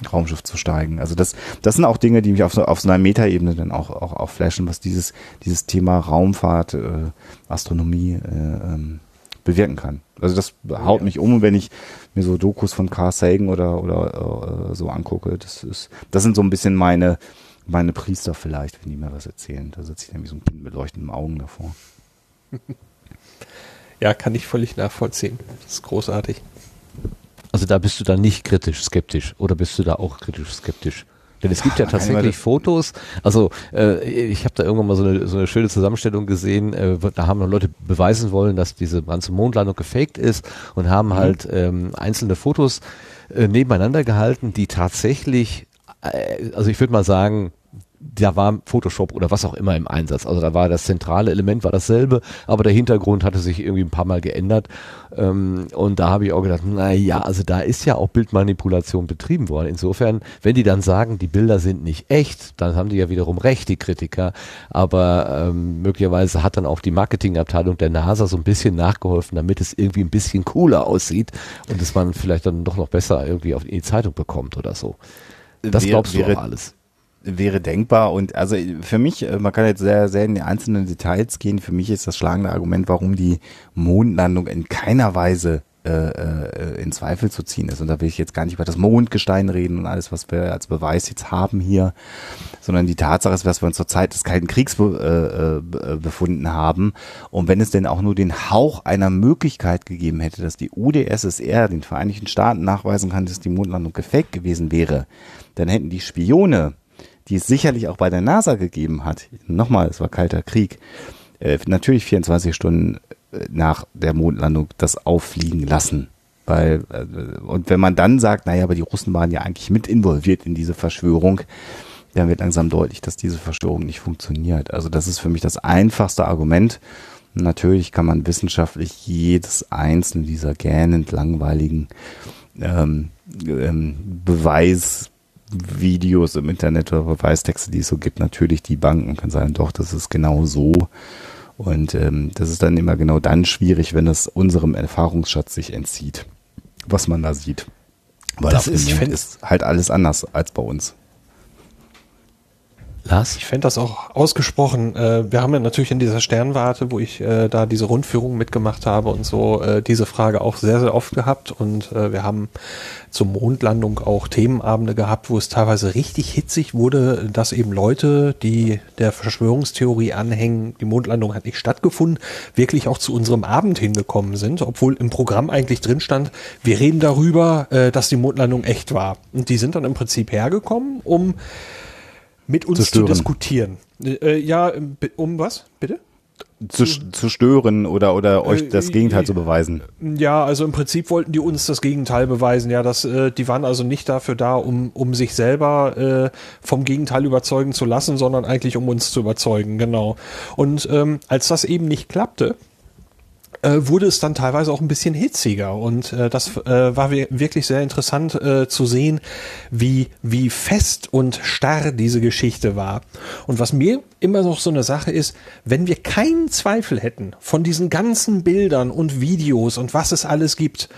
zu steigen. Also das, das sind auch Dinge, die mich auf so, auf so einer Metaebene dann auch, auch, auch flashen, was dieses, dieses Thema Raumfahrt, äh, Astronomie äh, ähm, bewirken kann. Also das haut mich um, wenn ich mir so Dokus von Carl Sagan oder, oder äh, so angucke. Das ist, das sind so ein bisschen meine, meine Priester vielleicht, wenn die mir was erzählen. Da sitze ich nämlich so ein Kind mit leuchtenden Augen davor. Ja, kann ich völlig nachvollziehen. Das ist großartig. Also da bist du dann nicht kritisch skeptisch oder bist du da auch kritisch skeptisch? Denn es gibt ja tatsächlich Fotos, also äh, ich habe da irgendwann mal so eine, so eine schöne Zusammenstellung gesehen, äh, da haben noch Leute beweisen wollen, dass diese ganze Mondlandung gefaked ist und haben halt ähm, einzelne Fotos äh, nebeneinander gehalten, die tatsächlich, äh, also ich würde mal sagen, da war Photoshop oder was auch immer im Einsatz. Also da war das zentrale Element war dasselbe, aber der Hintergrund hatte sich irgendwie ein paar Mal geändert. Ähm, und da habe ich auch gedacht, na ja, also da ist ja auch Bildmanipulation betrieben worden. Insofern, wenn die dann sagen, die Bilder sind nicht echt, dann haben die ja wiederum recht, die Kritiker. Aber ähm, möglicherweise hat dann auch die Marketingabteilung der NASA so ein bisschen nachgeholfen, damit es irgendwie ein bisschen cooler aussieht und dass man vielleicht dann doch noch besser irgendwie auf die Zeitung bekommt oder so. Das Wäre- glaubst du wäre- auch alles. Wäre denkbar und also für mich, äh, man kann jetzt sehr, sehr in die einzelnen Details gehen, für mich ist das schlagende Argument, warum die Mondlandung in keiner Weise äh, äh, in Zweifel zu ziehen ist. Und da will ich jetzt gar nicht über das Mondgestein reden und alles, was wir als Beweis jetzt haben hier, sondern die Tatsache ist, was wir uns zur Zeit des Kalten Kriegs be, äh, äh, befunden haben. Und wenn es denn auch nur den Hauch einer Möglichkeit gegeben hätte, dass die UdSSR den Vereinigten Staaten nachweisen kann, dass die Mondlandung gefaked gewesen wäre, dann hätten die Spione die es sicherlich auch bei der NASA gegeben hat, nochmal, es war kalter Krieg, äh, natürlich 24 Stunden äh, nach der Mondlandung das auffliegen lassen. Weil, äh, und wenn man dann sagt, naja, aber die Russen waren ja eigentlich mit involviert in diese Verschwörung, dann wird langsam deutlich, dass diese Verschwörung nicht funktioniert. Also das ist für mich das einfachste Argument. Natürlich kann man wissenschaftlich jedes einzelne dieser gähnend langweiligen ähm, ähm, Beweisvideos im Internet oder Beweistexte, die es so gibt, natürlich die Banken kann sagen, doch, das ist genau so. Und ähm, das ist dann immer genau dann schwierig, wenn es unserem Erfahrungsschatz sich entzieht, was man da sieht. Weil Das auf ist- dem ist halt alles anders als bei uns. Lars? Ich fände das auch ausgesprochen. Äh, wir haben ja natürlich in dieser Sternwarte, wo ich äh, da diese Rundführung mitgemacht habe und so, äh, diese Frage auch sehr, sehr oft gehabt. Und äh, wir haben zur Mondlandung auch Themenabende gehabt, wo es teilweise richtig hitzig wurde, dass eben Leute, die der Verschwörungstheorie anhängen, die Mondlandung hat nicht stattgefunden, wirklich auch zu unserem Abend hingekommen sind, obwohl im Programm eigentlich drin stand, wir reden darüber, äh, dass die Mondlandung echt war. Und die sind dann im Prinzip hergekommen, um mit uns Zu zu, diskutieren. Äh, ja, um was? Bitte? Zu, zu stören oder, oder euch Äh, das Gegenteil äh, zu beweisen. Ja, also im Prinzip wollten die uns das Gegenteil beweisen. Ja, dass äh, die waren also nicht dafür da, um, um sich selber äh, vom Gegenteil überzeugen zu lassen, sondern eigentlich um uns zu überzeugen, genau. Und ähm, als das eben nicht klappte, äh, wurde es dann teilweise auch ein bisschen hitziger und äh, das äh, war wir- wirklich sehr interessant äh, zu sehen, wie wie fest und starr diese Geschichte war. Und was mir immer noch so eine Sache ist, wenn wir keinen Zweifel hätten von diesen ganzen Bildern und Videos und was es alles gibt,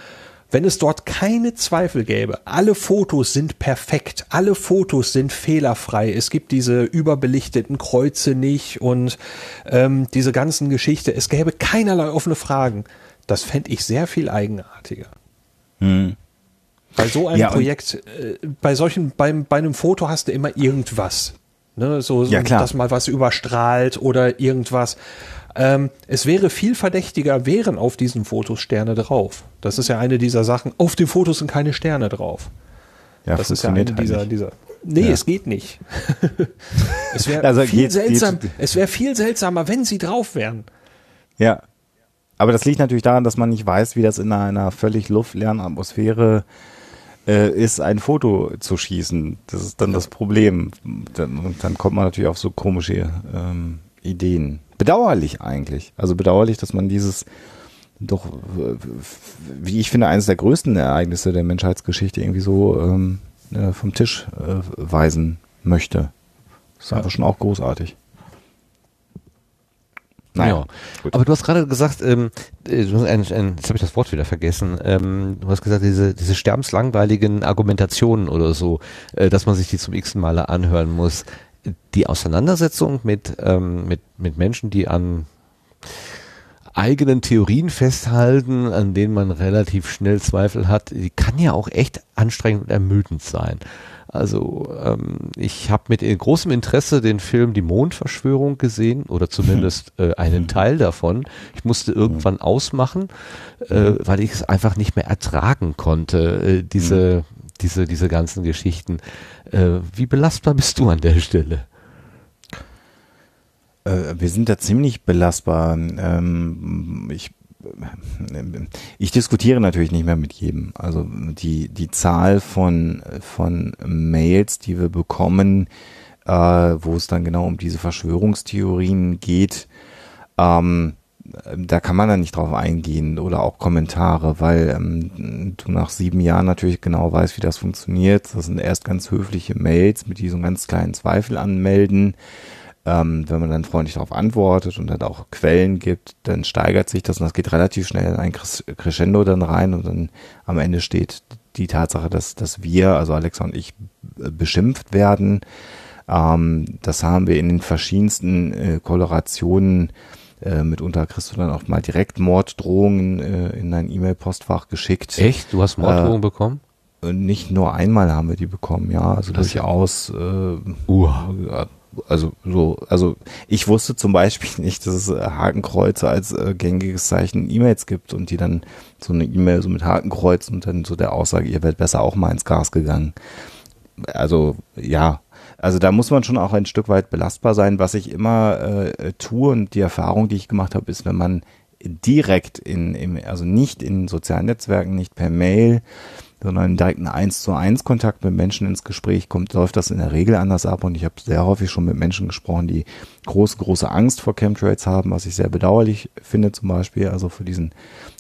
wenn es dort keine Zweifel gäbe, alle Fotos sind perfekt, alle Fotos sind fehlerfrei, es gibt diese überbelichteten Kreuze nicht und ähm, diese ganzen Geschichte, es gäbe keinerlei offene Fragen. Das fände ich sehr viel eigenartiger. Bei so einem Ja, Projekt, äh, bei solchen, beim, bei einem Foto hast du immer irgendwas. Ne, so, Ja, klar. dass mal was überstrahlt oder irgendwas. Ähm, es wäre viel verdächtiger, wären auf diesen Fotos Sterne drauf. Das ist ja eine dieser Sachen. Auf den Fotos sind keine Sterne drauf. Ja, das ist ja eine halt dieser, nicht. dieser. Nee, Ja. es geht nicht. es wäre Also viel seltsam. es wäre viel seltsamer, wenn sie drauf wären. Ja. Aber das liegt natürlich daran, dass man nicht weiß, wie das in einer völlig luftleeren Atmosphäre äh, ist, ein Foto zu schießen. Das ist dann das Problem. Dann, und dann kommt man natürlich auf so komische ähm, Ideen. Bedauerlich eigentlich. Also bedauerlich, dass man dieses doch, äh, wie ich finde, eines der größten Ereignisse der Menschheitsgeschichte irgendwie so ähm, äh, vom Tisch äh, weisen möchte. Das ist einfach schon auch großartig. Ja. gut. Aber du hast gerade gesagt, ähm, äh, ein, ein, jetzt habe ich das Wort wieder vergessen. Ähm, du hast gesagt, diese, diese sterbenslangweiligen Argumentationen oder so, äh, dass man sich die zum x Male anhören muss. Die Auseinandersetzung mit, ähm, mit, mit Menschen, die an eigenen Theorien festhalten, an denen man relativ schnell Zweifel hat, die kann ja auch echt anstrengend und ermüdend sein. Also ähm, ich habe mit großem Interesse den Film Die Mondverschwörung gesehen oder zumindest äh, einen Teil davon. Ich musste irgendwann ausmachen, äh, weil ich es einfach nicht mehr ertragen konnte, äh, diese, diese, diese ganzen Geschichten. Äh, wie belastbar bist du an der Stelle? Äh, wir sind da ziemlich belastbar. Ähm, ich, ich diskutiere natürlich nicht mehr mit jedem. Also die, die Zahl von, von Mails, die wir bekommen, äh, wo es dann genau um diese Verschwörungstheorien geht, ähm, da kann man dann nicht drauf eingehen oder auch Kommentare, weil ähm, du nach sieben Jahren natürlich genau weißt, wie das funktioniert. Das sind erst ganz höfliche Mails mit diesem ganz kleinen Zweifel anmelden. Ähm, wenn man dann freundlich darauf antwortet und dann auch Quellen gibt, dann steigert sich das und das geht relativ schnell in ein Cres- Crescendo dann rein und dann am Ende steht die Tatsache, dass, dass wir, also Alexa und ich, b- beschimpft werden. Ähm, das haben wir in den verschiedensten äh, Kolorationen äh, mitunter kriegst du dann auch mal direkt Morddrohungen äh, in dein E-Mail-Postfach geschickt. Echt? Du hast Morddrohungen Äh, bekommen? Nicht nur einmal haben wir die bekommen, ja. Also Das durchaus. Äh, Uah. Also so, also ich wusste zum Beispiel nicht, dass es äh, Hakenkreuze als äh, gängiges Zeichen E-Mails gibt und die dann so eine E-Mail so mit Hakenkreuz und dann so der Aussage, ihr werdet besser auch mal ins Gas gegangen. Also ja, also da muss man schon auch ein Stück weit belastbar sein. Was ich immer äh, tue und die Erfahrung, die ich gemacht habe, ist, wenn man direkt in, im, also nicht in sozialen Netzwerken, nicht per Mail, sondern im direkten 1 zu 1 Kontakt mit Menschen ins Gespräch kommt, läuft das in der Regel anders ab. Und ich habe sehr häufig schon mit Menschen gesprochen, die große, große Angst vor Chemtrails haben, was ich sehr bedauerlich finde zum Beispiel, also für diesen,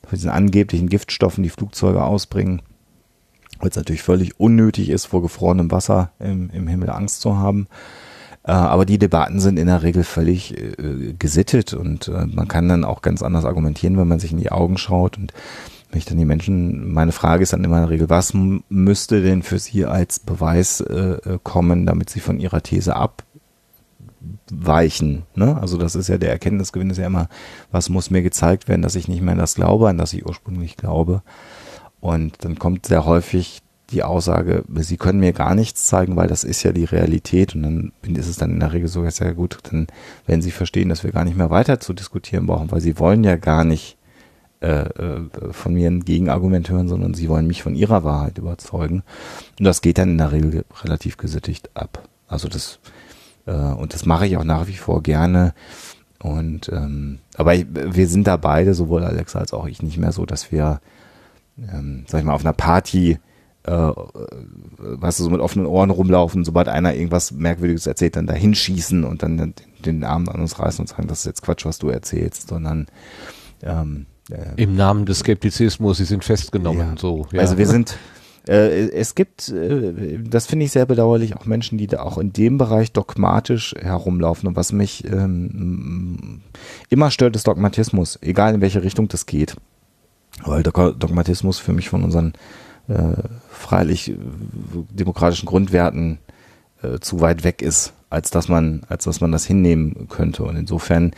für diesen angeblichen Giftstoffen, die Flugzeuge ausbringen. Weil es natürlich völlig unnötig ist, vor gefrorenem Wasser im, im Himmel Angst zu haben. Äh, aber die Debatten sind in der Regel völlig äh, gesittet und äh, man kann dann auch ganz anders argumentieren, wenn man sich in die Augen schaut und wenn ich dann die Menschen, meine Frage ist dann immer in der Regel, was müsste denn für sie als Beweis äh, äh, kommen, damit sie von ihrer These abweichen? Ne? Also das ist ja der Erkenntnisgewinn ist ja immer, was muss mir gezeigt werden, dass ich nicht mehr an das glaube, an das ich ursprünglich glaube. Und dann kommt sehr häufig die Aussage, sie können mir gar nichts zeigen, weil das ist ja die Realität. Und dann ist es dann in der Regel sogar sehr gut, dann werden sie verstehen, dass wir gar nicht mehr weiter zu diskutieren brauchen, weil sie wollen ja gar nicht äh, äh, von mir ein Gegenargument hören, sondern sie wollen mich von ihrer Wahrheit überzeugen. Und das geht dann in der Regel relativ gesittigt ab. Also das, äh, und das mache ich auch nach wie vor gerne. Und ähm, aber ich, wir sind da beide, sowohl Alexa als auch ich, nicht mehr so, dass wir, ähm, sag ich mal, auf einer Party äh, du, so mit offenen Ohren rumlaufen, sobald einer irgendwas Merkwürdiges erzählt, dann dahin schießen und dann den, den Arm an uns reißen und sagen, das ist jetzt Quatsch, was du erzählst, sondern ähm, äh, Im Namen des Skeptizismus, sie sind festgenommen, Ja. so. Ja. Also wir sind, äh, es gibt, äh, das finde ich sehr bedauerlich, auch Menschen, die da auch in dem Bereich dogmatisch herumlaufen. Und was mich ähm, immer stört, ist Dogmatismus, egal in welche Richtung das geht. Weil Dog Dogmatismus für mich von unseren äh, freilich demokratischen Grundwerten äh, zu weit weg ist, als dass man, als dass man das hinnehmen könnte. Und insofern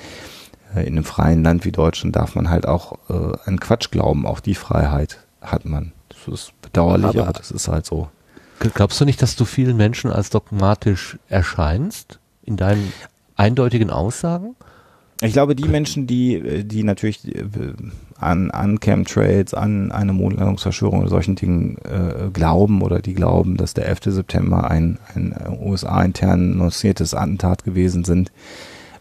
in einem freien Land wie Deutschland darf man halt auch äh, an Quatsch glauben. Auch die Freiheit hat man. Das ist bedauerlich, aber, Aber- das ist halt so. Glaubst du nicht, dass du vielen Menschen als dogmatisch erscheinst in deinen eindeutigen Aussagen? Ich glaube, die Menschen, die, äh, die natürlich äh, an, an Chemtrails, an eine Mondlandungsverschwörung oder solchen Dingen äh, glauben oder die glauben, dass der 11. September ein, ein äh, USA-intern lanciertes Attentat gewesen sind,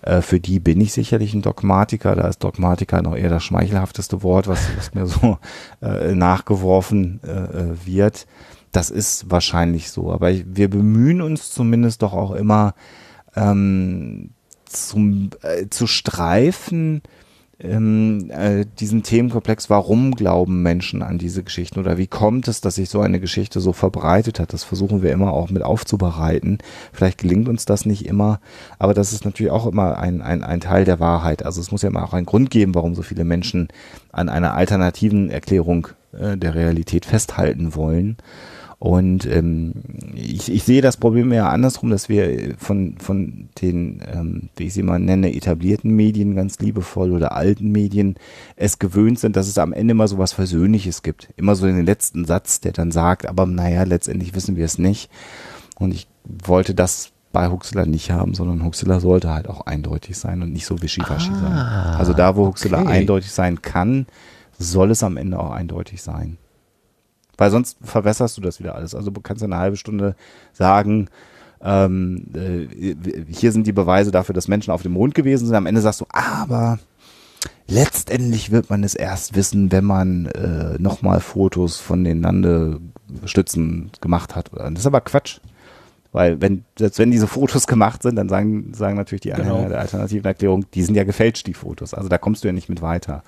äh, für die bin ich sicherlich ein Dogmatiker. Da ist Dogmatiker noch eher das schmeichelhafteste Wort, was, was mir so äh, nachgeworfen äh, äh, wird. Das ist wahrscheinlich so. Aber ich, wir bemühen uns zumindest doch auch immer, ähm, zum, äh, zu streifen, ähm, äh, diesen Themenkomplex, warum glauben Menschen an diese Geschichten oder wie kommt es, dass sich so eine Geschichte so verbreitet hat. Das versuchen wir immer auch mit aufzubereiten. Vielleicht gelingt uns das nicht immer, aber das ist natürlich auch immer ein, ein, ein Teil der Wahrheit. Also es muss ja immer auch einen Grund geben, warum so viele Menschen an einer alternativen Erklärung äh, der Realität festhalten wollen. Und ähm, ich, ich sehe das Problem eher andersrum, dass wir von, von den, ähm, wie ich sie mal nenne, etablierten Medien ganz liebevoll oder alten Medien es gewöhnt sind, dass es am Ende immer so was Versöhnliches gibt. Immer so den letzten Satz, der dann sagt, aber naja, letztendlich wissen wir es nicht. Und ich wollte das bei Huxler nicht haben, sondern Huxler sollte halt auch eindeutig sein und nicht so wischiwaschi sein. Also da, wo Huxler okay. eindeutig sein kann, soll es am Ende auch eindeutig sein. Weil sonst verwässerst du das wieder alles. Also du kannst eine halbe Stunde sagen, ähm, äh, hier sind die Beweise dafür, dass Menschen auf dem Mond gewesen sind. Am Ende sagst du, aber letztendlich wird man es erst wissen, wenn man äh, nochmal Fotos von den Landestützen gemacht hat. Das ist aber Quatsch. Weil wenn, selbst wenn diese Fotos gemacht sind, dann sagen, sagen natürlich die Anhänger Genau. der alternativen Erklärung, die sind ja gefälscht, die Fotos. Also da kommst du ja nicht mit weiter.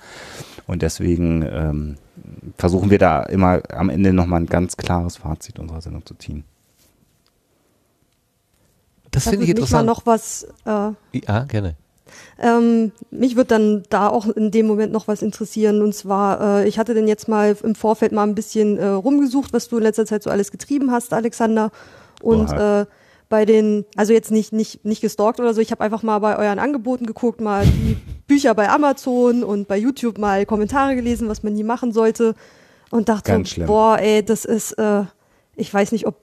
Und deswegen ähm, versuchen wir da immer am Ende nochmal ein ganz klares Fazit unserer Sendung zu ziehen. Das Da finde ich würde mich mal interessant. noch was äh, ja, gerne. Ähm, mich wird dann da auch in dem Moment noch was interessieren. Und zwar, äh, ich hatte denn jetzt mal im Vorfeld mal ein bisschen äh, rumgesucht, was du in letzter Zeit so alles getrieben hast, Alexander. Und äh, bei den, also jetzt nicht, nicht, nicht gestalkt oder so, ich habe einfach mal bei euren Angeboten geguckt, mal die Bücher bei Amazon und bei YouTube mal Kommentare gelesen, was man nie machen sollte. Und dachte, Ganz schlimm. boah, ey, das ist, äh, ich weiß nicht, ob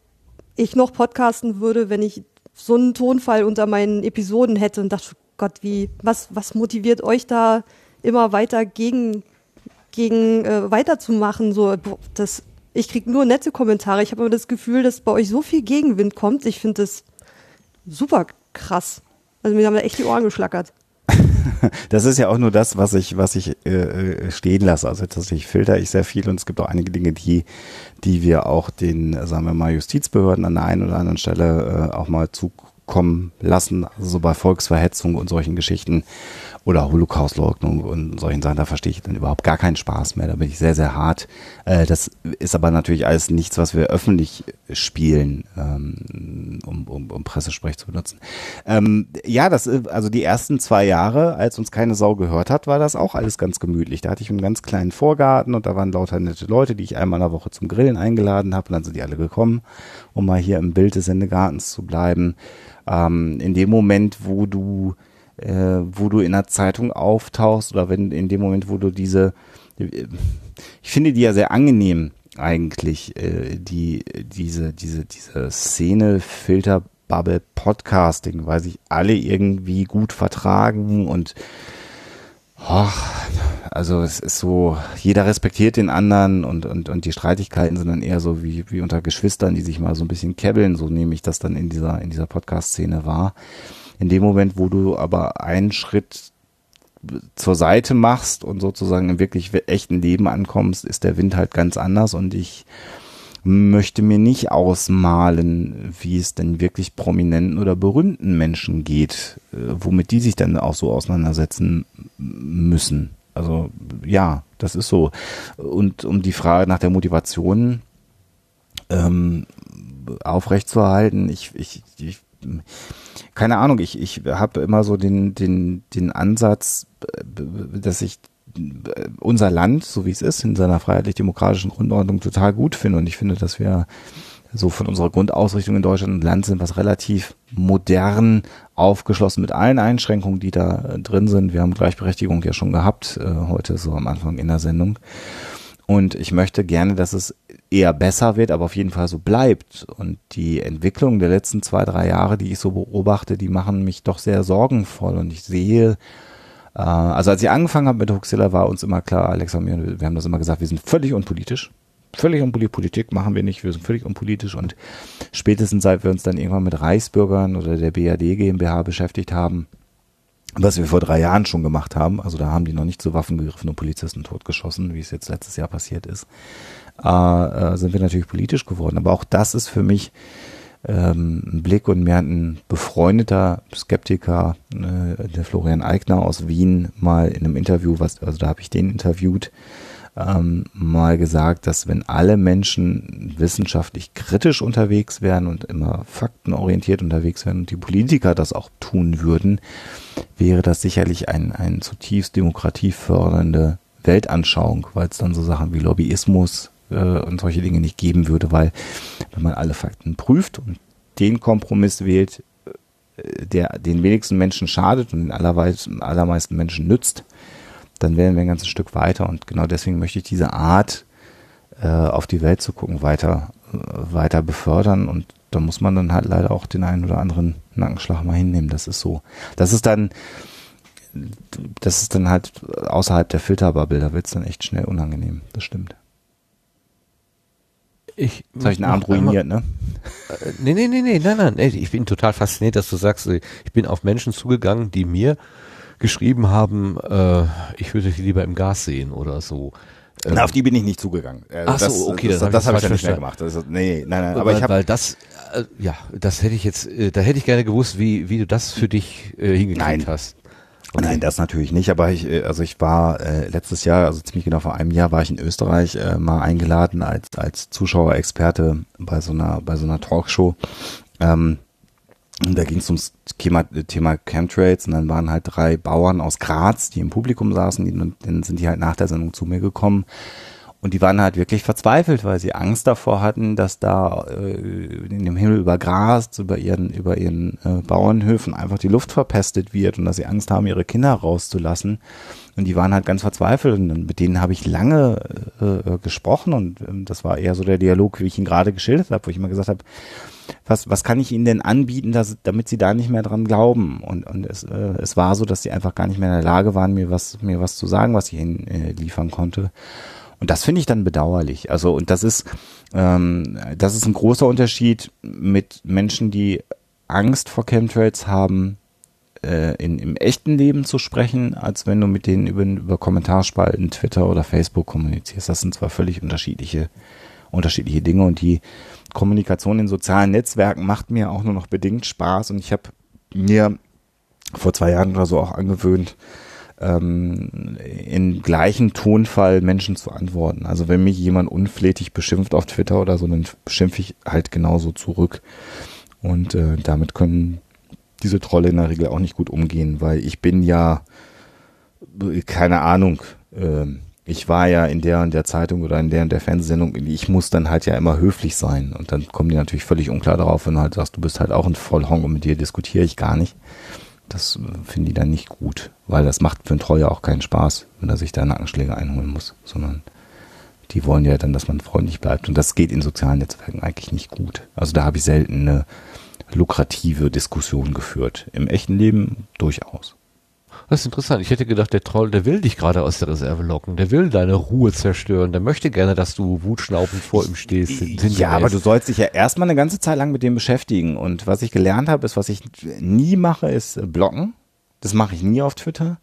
ich noch podcasten würde, wenn ich so einen Tonfall unter meinen Episoden hätte und dachte, Gott, wie, was, was motiviert euch da immer weiter gegen, gegen äh, weiterzumachen? So, boah, das, ich krieg nur nette Kommentare. Ich habe immer das Gefühl, dass bei euch so viel Gegenwind kommt. Ich finde das super krass. Also mir haben da echt die Ohren geschlackert. das ist ja auch nur das, was ich, was ich äh, äh, stehen lasse. Also tatsächlich filter ich sehr viel und es gibt auch einige Dinge, die, die wir auch den, sagen wir mal, Justizbehörden an der einen oder anderen Stelle äh, auch mal zukommen lassen. Also so bei Volksverhetzung und solchen Geschichten oder Holocaustleugnung und solchen Sachen, da verstehe ich dann überhaupt gar keinen Spaß mehr. Da bin ich sehr, sehr hart. Äh, das ist aber natürlich alles nichts, was wir öffentlich spielen, ähm, um, um, um Pressesprech zu benutzen. Ähm, ja, das, also die ersten zwei Jahre, als uns keine Sau gehört hat, war das auch alles ganz gemütlich. Da hatte ich einen ganz kleinen Vorgarten und da waren lauter nette Leute, die ich einmal in der Woche zum Grillen eingeladen habe und dann sind die alle gekommen, um mal hier im Bild des Sendegartens zu bleiben. Ähm, in dem Moment, wo du äh, wo du in der Zeitung auftauchst oder wenn in dem Moment, wo du diese, ich finde die ja sehr angenehm eigentlich, äh, die, diese, diese, diese Szene Filter Bubble Podcasting, weil sich alle irgendwie gut vertragen und oh, also es ist so, jeder respektiert den anderen und, und, und die Streitigkeiten sind dann eher so wie, wie unter Geschwistern, die sich mal so ein bisschen kebbeln, so nehme ich das dann in dieser, in dieser Podcast-Szene wahr. In dem Moment, wo du aber einen Schritt zur Seite machst und sozusagen im wirklich echten Leben ankommst, ist der Wind halt ganz anders und ich möchte mir nicht ausmalen, wie es denn wirklich prominenten oder berühmten Menschen geht, äh, womit die sich dann auch so auseinandersetzen müssen. Also ja, das ist so. Und um die Frage nach der Motivation ähm, aufrechtzuerhalten, ich, ich, ich keine Ahnung, ich, ich habe immer so den, den, den Ansatz, dass ich unser Land, so wie es ist, in seiner freiheitlich-demokratischen Grundordnung total gut finde. Und ich finde, dass wir so von unserer Grundausrichtung in Deutschland ein Land sind, was relativ modern aufgeschlossen mit allen Einschränkungen, die da drin sind. Wir haben Gleichberechtigung ja schon gehabt, äh, heute so am Anfang in der Sendung. Und ich möchte gerne, dass es eher besser wird, aber auf jeden Fall so bleibt. Und die Entwicklung der letzten zwei, drei Jahre, die ich so beobachte, die machen mich doch sehr sorgenvoll. Und ich sehe, äh, also als ich angefangen habe mit Huxilla, war uns immer klar, Alexa und mir, wir haben das immer gesagt, wir sind völlig unpolitisch. Völlig unpolitisch, Politik machen wir nicht, wir sind völlig unpolitisch. Und spätestens seit wir uns dann irgendwann mit Reichsbürgern oder der BAD GmbH beschäftigt haben, was wir vor drei Jahren schon gemacht haben. Also da haben die noch nicht zu Waffen gegriffen und Polizisten totgeschossen, wie es jetzt letztes Jahr passiert ist. Äh, äh, sind wir natürlich politisch geworden. Aber auch das ist für mich ähm, ein Blick und mir hat ein befreundeter Skeptiker, äh, der Florian Eigner aus Wien, mal in einem Interview, was, also da habe ich den interviewt, ähm, mal gesagt, dass wenn alle Menschen wissenschaftlich kritisch unterwegs wären und immer faktenorientiert unterwegs wären und die Politiker das auch tun würden, wäre das sicherlich ein, ein zutiefst demokratiefördernde Weltanschauung, weil es dann so Sachen wie Lobbyismus äh, und solche Dinge nicht geben würde, weil wenn man alle Fakten prüft und den Kompromiss wählt, äh, der den wenigsten Menschen schadet und den allermeisten Menschen nützt, dann wären wir ein ganzes Stück weiter. Und genau deswegen möchte ich diese Art, äh, auf die Welt zu gucken, weiter, äh, weiter befördern. Und da muss man dann halt leider auch den einen oder anderen Nackenschlag mal hinnehmen. Das ist so. Das ist dann, das ist dann halt außerhalb der Filterbubble. Da wird es dann echt schnell unangenehm. Das stimmt. Ich Jetzt habe ich den Abend ruiniert, ne? Äh, nee, nee, nee, nee, nein, nein. Ich bin total fasziniert, dass du sagst, ich bin auf Menschen zugegangen, die mir geschrieben haben, äh, ich würde dich lieber im Gas sehen oder so. Ähm, Na, auf die bin ich nicht zugegangen. Äh, Ach so, okay, das, das, das habe ich ja nicht mehr gemacht. Also, nee, nein, nein, aber weil, ich habe weil das, äh, ja, das hätte ich jetzt, äh, da hätte ich gerne gewusst, wie wie du das für dich äh, hingekriegt Nein. hast. Nein, das natürlich nicht, aber ich, äh, also ich war äh, letztes Jahr, also ziemlich genau vor einem Jahr, war ich in Österreich äh, mal eingeladen als als Zuschauerexperte bei so einer bei so einer Talkshow. Ähm, und da ging es ums Thema, Thema Chemtrails und dann waren halt drei Bauern aus Graz, die im Publikum saßen, die, dann sind die halt nach der Sendung zu mir gekommen und die waren halt wirklich verzweifelt, weil sie Angst davor hatten, dass da äh, in dem Himmel über Gras, über ihren, über ihren äh, Bauernhöfen einfach die Luft verpestet wird und dass sie Angst haben, ihre Kinder rauszulassen. Und die waren halt ganz verzweifelt und mit denen habe ich lange äh, äh, gesprochen und ähm, das war eher so der Dialog, wie ich ihn gerade geschildert habe, wo ich immer gesagt habe, was, was kann ich ihnen denn anbieten, dass, damit sie da nicht mehr dran glauben? Und, und es, äh, es war so, dass sie einfach gar nicht mehr in der Lage waren, mir was, mir was zu sagen, was ich ihnen äh, liefern konnte. Und das finde ich dann bedauerlich. Also, und das ist, ähm, das ist ein großer Unterschied mit Menschen, die Angst vor Chemtrails haben, äh, in, im echten Leben zu sprechen, als wenn du mit denen über, über Kommentarspalten, Twitter oder Facebook kommunizierst. Das sind zwar völlig unterschiedliche, unterschiedliche Dinge und die Kommunikation in sozialen Netzwerken macht mir auch nur noch bedingt Spaß und ich habe mir vor zwei Jahren oder so auch angewöhnt, ähm, in gleichem Tonfall Menschen zu antworten. Also wenn mich jemand unflätig beschimpft auf Twitter oder so, dann beschimpfe ich halt genauso zurück. Und äh, damit können diese Trolle in der Regel auch nicht gut umgehen, weil ich bin ja, keine Ahnung, äh, ich war ja in der und der Zeitung oder in der und der Fernsehsendung, ich muss dann halt ja immer höflich sein. Und dann kommen die natürlich völlig unklar darauf, wenn du halt sagst, du bist halt auch ein Vollhong und mit dir diskutiere ich gar nicht. Das äh, finden die dann nicht gut, weil das macht für einen Treuer auch keinen Spaß, wenn er sich da Nackenschläge einholen muss, sondern die wollen ja dann, dass man freundlich bleibt. Und das geht in sozialen Netzwerken eigentlich nicht gut. Also da habe ich selten eine lukrative Diskussion geführt. Im echten Leben durchaus. Das ist interessant. Ich hätte gedacht, der Troll, der will dich gerade aus der Reserve locken. Der will deine Ruhe zerstören. Der möchte gerne, dass du wutschnaubend vor ihm stehst. Ja, aber du sollst dich ja erstmal eine ganze Zeit lang mit dem beschäftigen. Und was ich gelernt habe, ist, was ich nie mache, ist äh, blocken. Das mache ich nie auf Twitter.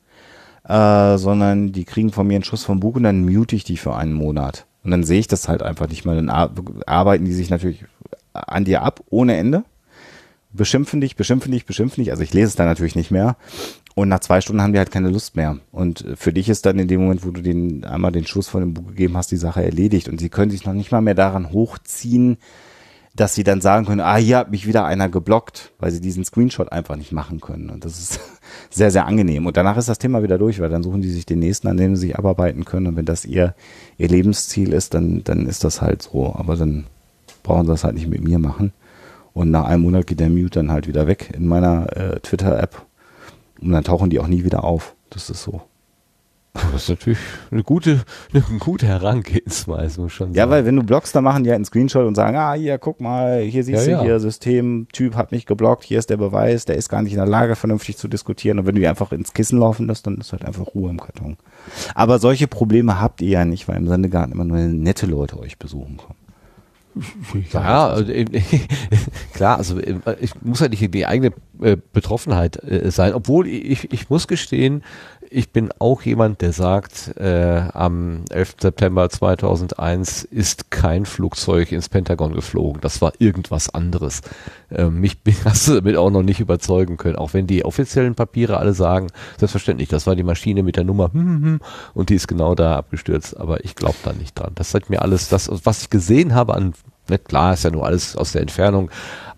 Äh, sondern die kriegen von mir einen Schuss vom Bug und dann mute ich die für einen Monat. Und dann sehe ich das halt einfach nicht mehr. Dann arbeiten die sich natürlich an dir ab, ohne Ende beschimpfen dich, beschimpfen dich, beschimpfen dich. Also ich lese es dann natürlich nicht mehr. Und nach zwei Stunden haben die halt keine Lust mehr. Und für dich ist dann in dem Moment, wo du den einmal den Schuss von dem Buch gegeben hast, die Sache erledigt. Und sie können sich noch nicht mal mehr daran hochziehen, dass sie dann sagen können, ah, hier hat mich wieder einer geblockt, weil sie diesen Screenshot einfach nicht machen können. Und das ist sehr, sehr angenehm. Und danach ist das Thema wieder durch, weil dann suchen die sich den nächsten, an dem sie sich abarbeiten können. Und wenn das ihr, ihr Lebensziel ist, dann, dann ist das halt so. Aber dann brauchen sie das halt nicht mit mir machen. Und nach einem Monat geht der Mute dann halt wieder weg in meiner äh, Twitter-App und dann tauchen die auch nie wieder auf. Das ist so. Das ist natürlich eine gute, eine gute Herangehensweise, muss schon Ja, weil wenn du blockst, dann machen die halt einen Screenshot und sagen, ah, hier, guck mal, hier siehst Ja, du ja. hier, System, Typ hat mich geblockt, hier ist der Beweis, der ist gar nicht in der Lage, vernünftig zu diskutieren. Und wenn du die einfach ins Kissen laufen lässt, dann ist halt einfach Ruhe im Karton. Aber solche Probleme habt ihr ja nicht, weil im Sendegarten immer nur nette Leute euch besuchen kommen. Ja, also, äh, klar, also äh, ich muss ja nicht die eigene äh, Betroffenheit äh, sein, obwohl ich, ich muss gestehen, ich bin auch jemand, der sagt, äh, am 11. September 2001 ist kein Flugzeug ins Pentagon geflogen, das war irgendwas anderes. Äh, mich bin- hast du damit auch noch nicht überzeugen können, auch wenn die offiziellen Papiere alle sagen, selbstverständlich, das war die Maschine mit der Nummer hm, hm, hm, und die ist genau da abgestürzt, aber ich glaube da nicht dran. Das sagt mir alles, das, was ich gesehen habe an Ne, klar, ist ja nur alles aus der Entfernung,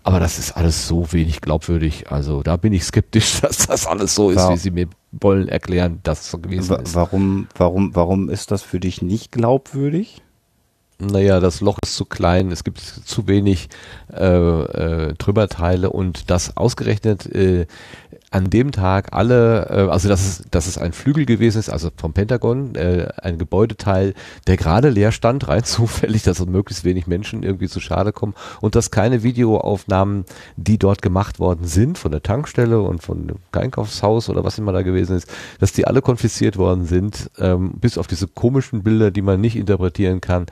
aber das ist alles so wenig glaubwürdig. Also da bin ich skeptisch, dass das alles so ist, Ja. wie sie mir wollen erklären, dass es so gewesen Wa- ist. Warum, warum, warum ist das für dich nicht glaubwürdig? Naja, das Loch ist zu klein, es gibt zu wenig äh, äh, Trümmerteile und das ausgerechnet äh, an dem Tag alle, äh, also dass es, dass es ein Flügel gewesen ist, also vom Pentagon, äh, ein Gebäudeteil, der gerade leer stand, rein zufällig, dass möglichst wenig Menschen irgendwie zu Schade kommen und dass keine Videoaufnahmen, die dort gemacht worden sind, von der Tankstelle und von dem Einkaufshaus oder was immer da gewesen ist, dass die alle konfisziert worden sind, ähm, bis auf diese komischen Bilder, die man nicht interpretieren kann.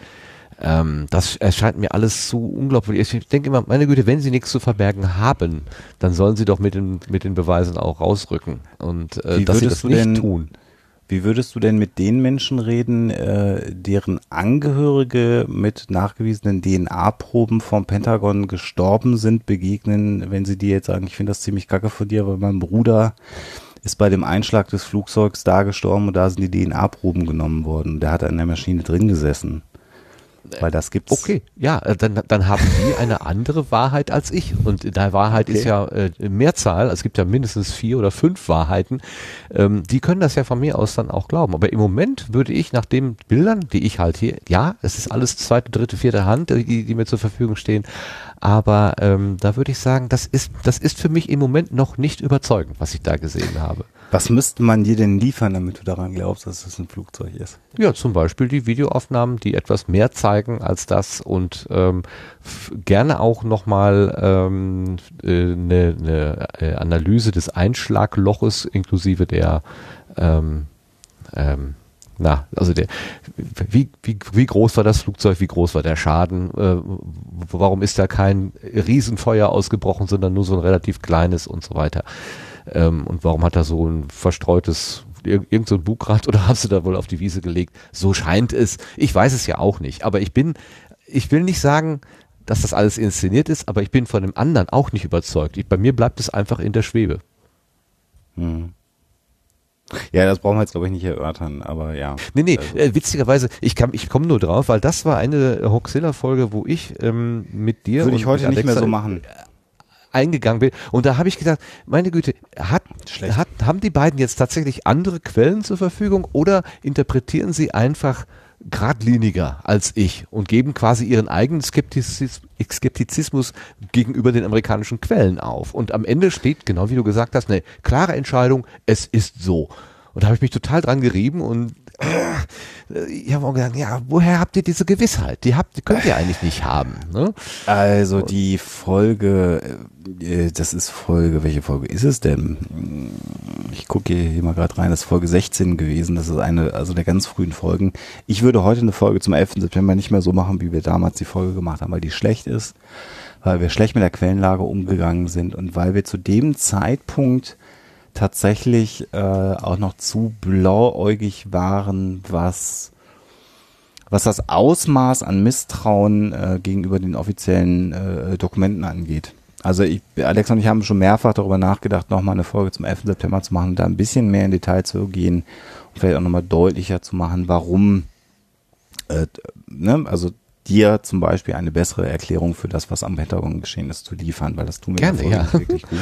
Ähm, das erscheint mir alles so unglaublich. Ich denke immer, meine Güte, wenn sie nichts zu verbergen haben, dann sollen sie doch mit den, mit den Beweisen auch rausrücken. Und äh, Wie dass sie würdest das du nicht denn- tun. Wie würdest du denn mit den Menschen reden, äh, deren Angehörige mit nachgewiesenen DNA-Proben vom Pentagon gestorben sind, begegnen, wenn sie dir jetzt sagen, ich finde das ziemlich kacke von dir, weil mein Bruder ist bei dem Einschlag des Flugzeugs da gestorben und da sind die DNA-Proben genommen worden. Der hat in der Maschine drin gesessen. Weil das gibt's. Okay, ja, äh, dann, dann haben die eine andere Wahrheit als ich. Und in der Wahrheit Okay. ist ja äh, Mehrzahl, also es gibt ja mindestens vier oder fünf Wahrheiten. Ähm, die können das ja von mir aus dann auch glauben. Aber im Moment würde ich nach den Bildern, die ich halt hier, ja, es ist alles zweite, dritte, vierte Hand, die, die mir zur Verfügung stehen. Aber ähm, da würde ich sagen, das ist, das ist für mich im Moment noch nicht überzeugend, was ich da gesehen habe. Was müsste man dir denn liefern, damit du daran glaubst, dass es ein Flugzeug ist? Ja, zum Beispiel die Videoaufnahmen, die etwas mehr zeigen als das und ähm, gerne auch nochmal ähm, äh, eine ne, äh, Analyse des Einschlagloches inklusive der ähm, ähm, na, also der, wie, wie, wie groß war das Flugzeug, wie groß war der Schaden, äh, warum ist da kein Riesenfeuer ausgebrochen, sondern nur so ein relativ kleines und so weiter. Ähm, und warum hat er so ein verstreutes ir- irgend so ein Bugrad oder hast du da wohl auf die Wiese gelegt? So scheint es. Ich weiß es ja auch nicht. Aber ich bin, ich will nicht sagen, dass das alles inszeniert ist, aber ich bin von dem anderen auch nicht überzeugt. Ich, bei mir bleibt es einfach in der Schwebe. Hm. Ja, das brauchen wir jetzt, glaube ich, nicht erörtern, aber ja. Nee, nee, Also- äh, witzigerweise, ich, kann- ich komme nur drauf, weil das war eine Hoaxilla-Folge, wo ich ähm, mit dir Würde ich heute nicht mehr so machen. Eingegangen bin. Und da habe ich gedacht, meine Güte, hat, hat, haben die beiden jetzt tatsächlich andere Quellen zur Verfügung oder interpretieren sie einfach geradliniger als ich und geben quasi ihren eigenen Skeptizis, Skeptizismus gegenüber den amerikanischen Quellen auf. Und am Ende steht, genau wie du gesagt hast, eine klare Entscheidung, es ist so. Und da habe ich mich total dran gerieben und äh, ich habe auch gedacht, ja, woher habt ihr diese Gewissheit? Die habt, die könnt ihr eigentlich nicht haben. Ne? Also die Folge, äh, das ist Folge, welche Folge ist es denn? Ich gucke hier mal gerade rein, das ist Folge 16 gewesen. Das ist eine, also der ganz frühen Folgen. Ich würde heute eine Folge zum 11. September nicht mehr so machen, wie wir damals die Folge gemacht haben, weil die schlecht ist, weil wir schlecht mit der Quellenlage umgegangen sind und weil wir zu dem Zeitpunkt tatsächlich äh, auch noch zu blauäugig waren, was was das Ausmaß an Misstrauen äh, gegenüber den offiziellen äh, Dokumenten angeht. Also ich, Alex und ich haben schon mehrfach darüber nachgedacht, nochmal eine Folge zum 11. September zu machen, da ein bisschen mehr in Detail zu gehen und vielleicht auch nochmal deutlicher zu machen, warum, äh, ne, also dir zum Beispiel eine bessere Erklärung für das, was am Pentagon geschehen ist, zu liefern, weil das tun wir Gerne, ja. Wirklich gut.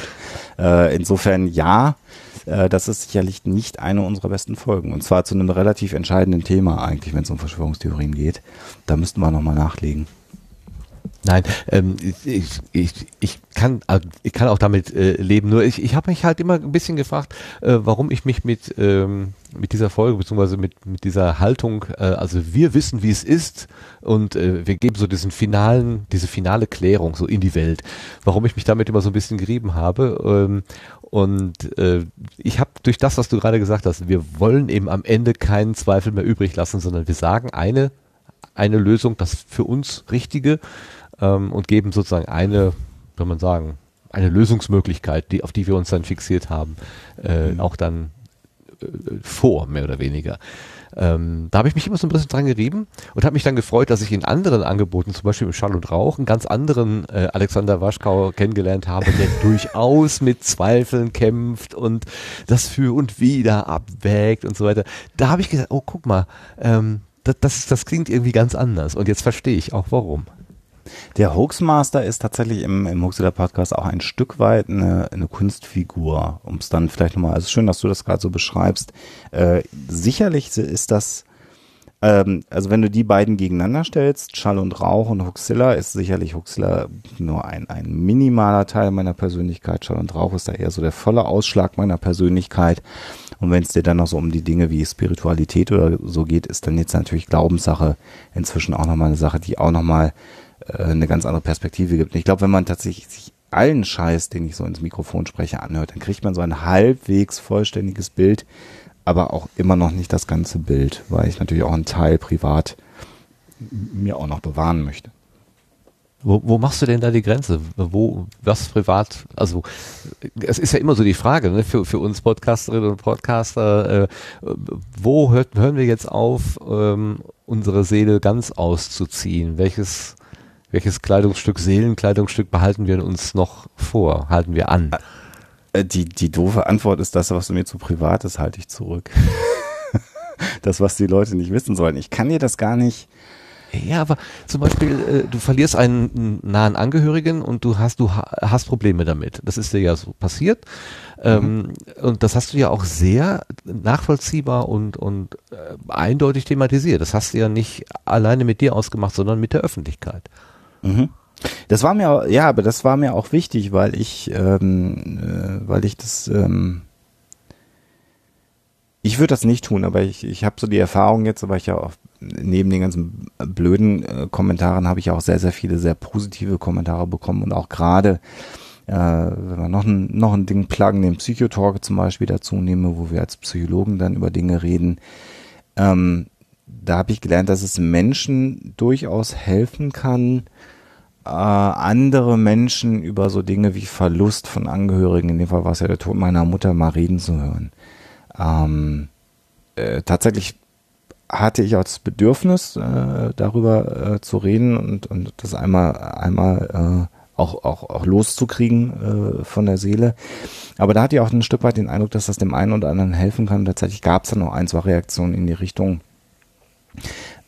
Äh, insofern ja, äh, das ist sicherlich nicht eine unserer besten Folgen. Und zwar zu einem relativ entscheidenden Thema eigentlich, wenn es um Verschwörungstheorien geht. Da müssten wir nochmal nachlegen. Nein, ähm, ich, ich, ich, kann, äh, ich kann auch damit äh, leben. Nur ich, ich habe mich halt immer ein bisschen gefragt, äh, warum ich mich mit, ähm, mit dieser Folge beziehungsweise mit, mit dieser Haltung, äh, also wir wissen, wie es ist und äh, wir geben so diesen finalen, diese finale Klärung so in die Welt, warum ich mich damit immer so ein bisschen gerieben habe. Ähm, und äh, ich habe durch das, was du gerade gesagt hast, wir wollen eben am Ende keinen Zweifel mehr übrig lassen, sondern wir sagen eine, eine Lösung, das für uns Richtige ähm, und geben sozusagen eine, soll man sagen, eine Lösungsmöglichkeit, die, auf die wir uns dann fixiert haben, äh, auch dann vor, mehr oder weniger. Ähm, da habe ich mich immer so ein bisschen dran gerieben und habe mich dann gefreut, dass ich in anderen Angeboten, zum Beispiel im Schall und Rauch, einen ganz anderen äh, Alexander Waschkau kennengelernt habe, der durchaus mit Zweifeln kämpft und das für und wider abwägt und so weiter. Da habe ich gesagt, oh guck mal, ähm, das, das, das klingt irgendwie ganz anders und jetzt verstehe ich auch warum. Der Hoaxmaster ist tatsächlich im, im Hoaxilla Podcast auch ein Stück weit eine, eine Kunstfigur, um es dann vielleicht nochmal, also schön, dass du das gerade so beschreibst. Äh, sicherlich ist das, ähm, also wenn du die beiden gegeneinander stellst, Schall und Rauch und Hoaxilla, ist sicherlich Hoaxilla nur ein, ein minimaler Teil meiner Persönlichkeit. Schall und Rauch ist da eher so der volle Ausschlag meiner Persönlichkeit. Und wenn es dir dann noch so um die Dinge wie Spiritualität oder so geht, ist dann jetzt natürlich Glaubenssache inzwischen auch nochmal eine Sache, die auch nochmal äh, eine ganz andere Perspektive gibt. Ich glaube, wenn man tatsächlich sich allen Scheiß, den ich so ins Mikrofon spreche, anhört, dann kriegt man so ein halbwegs vollständiges Bild, aber auch immer noch nicht das ganze Bild, weil ich natürlich auch einen Teil privat mir auch noch bewahren möchte. Wo, wo machst du denn da die Grenze? Wo, was privat, also es ist ja immer so die Frage ne, für, für uns Podcasterinnen und Podcaster, äh, wo hört, hören wir jetzt auf, ähm, unsere Seele ganz auszuziehen? Welches, welches Kleidungsstück, Seelenkleidungsstück behalten wir uns noch vor, halten wir an? Äh, Die, die doofe Antwort ist, das, was mir zu privat ist, halte ich zurück. das, was die Leute nicht wissen sollen. Ich kann dir das gar nicht. Ja, aber zum Beispiel, äh, du verlierst einen nahen Angehörigen und du hast, du ha hast Probleme damit. Das ist dir ja so passiert. Ähm, und das hast du ja auch sehr nachvollziehbar und, und äh, eindeutig thematisiert. Das hast du ja nicht alleine mit dir ausgemacht, sondern mit der Öffentlichkeit. Mhm. Das war mir, ja, aber das war mir auch wichtig, weil ich, ähm, äh, weil ich das, ähm, ich würde das nicht tun, aber ich, ich habe so die Erfahrung jetzt, weil ich ja auch neben den ganzen blöden äh, Kommentaren habe ich auch sehr, sehr viele sehr positive Kommentare bekommen und auch gerade, äh, wenn wir noch ein, noch ein Ding pluggen, den Psychotalk zum Beispiel dazu nehme, wo wir als Psychologen dann über Dinge reden, ähm, da habe ich gelernt, dass es Menschen durchaus helfen kann, äh, andere Menschen über so Dinge wie Verlust von Angehörigen, in dem Fall war es ja der Tod meiner Mutter, mal reden zu hören. Ähm, äh, tatsächlich hatte ich auch das Bedürfnis, äh, darüber äh, zu reden und, und das einmal, einmal äh, auch, auch, auch loszukriegen äh, von der Seele. Aber da hatte ich auch ein Stück weit den Eindruck, dass das dem einen oder anderen helfen kann. Und tatsächlich gab es dann noch ein, zwei Reaktionen in die Richtung,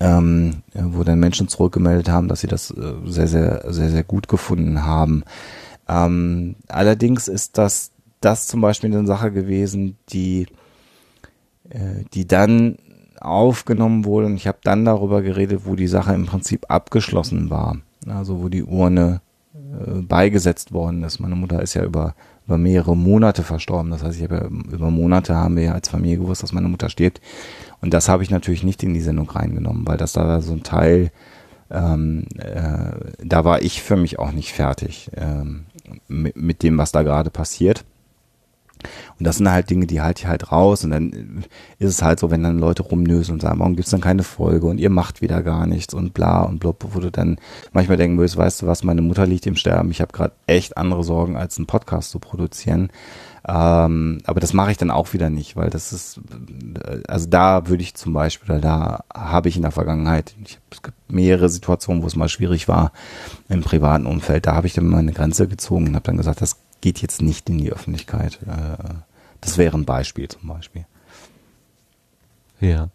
ähm, wo dann Menschen zurückgemeldet haben, dass sie das äh, sehr, sehr, sehr, sehr gut gefunden haben. Ähm, allerdings ist das, das zum Beispiel eine Sache gewesen, die, äh, die dann aufgenommen wurde und ich habe dann darüber geredet, wo die Sache im Prinzip abgeschlossen war. Also wo die Urne äh, beigesetzt worden ist. Meine Mutter ist ja über, über mehrere Monate verstorben. Das heißt, ich habe ja, über Monate haben wir ja als Familie gewusst, dass meine Mutter stirbt. Und das habe ich natürlich nicht in die Sendung reingenommen, weil das da so ein Teil, ähm, äh, da war ich für mich auch nicht fertig ähm, mit, mit dem, was da gerade passiert. Und das sind halt Dinge, die halte ich halt raus. Und dann ist es halt so, wenn dann Leute rumnösen und sagen, warum gibt's dann keine Folge und ihr macht wieder gar nichts und bla und blub, wo du dann manchmal denken würdest, weißt du was, meine Mutter liegt im Sterben, ich habe gerade echt andere Sorgen, als einen Podcast zu produzieren. Ähm, aber das mache ich dann auch wieder nicht, weil das ist, also da würde ich zum Beispiel, da habe ich in der Vergangenheit, ich, es gibt mehrere Situationen, wo es mal schwierig war im privaten Umfeld, da habe ich dann meine Grenze gezogen und habe dann gesagt, das geht jetzt nicht in die Öffentlichkeit. Äh, das wäre ein Beispiel zum Beispiel. Ja.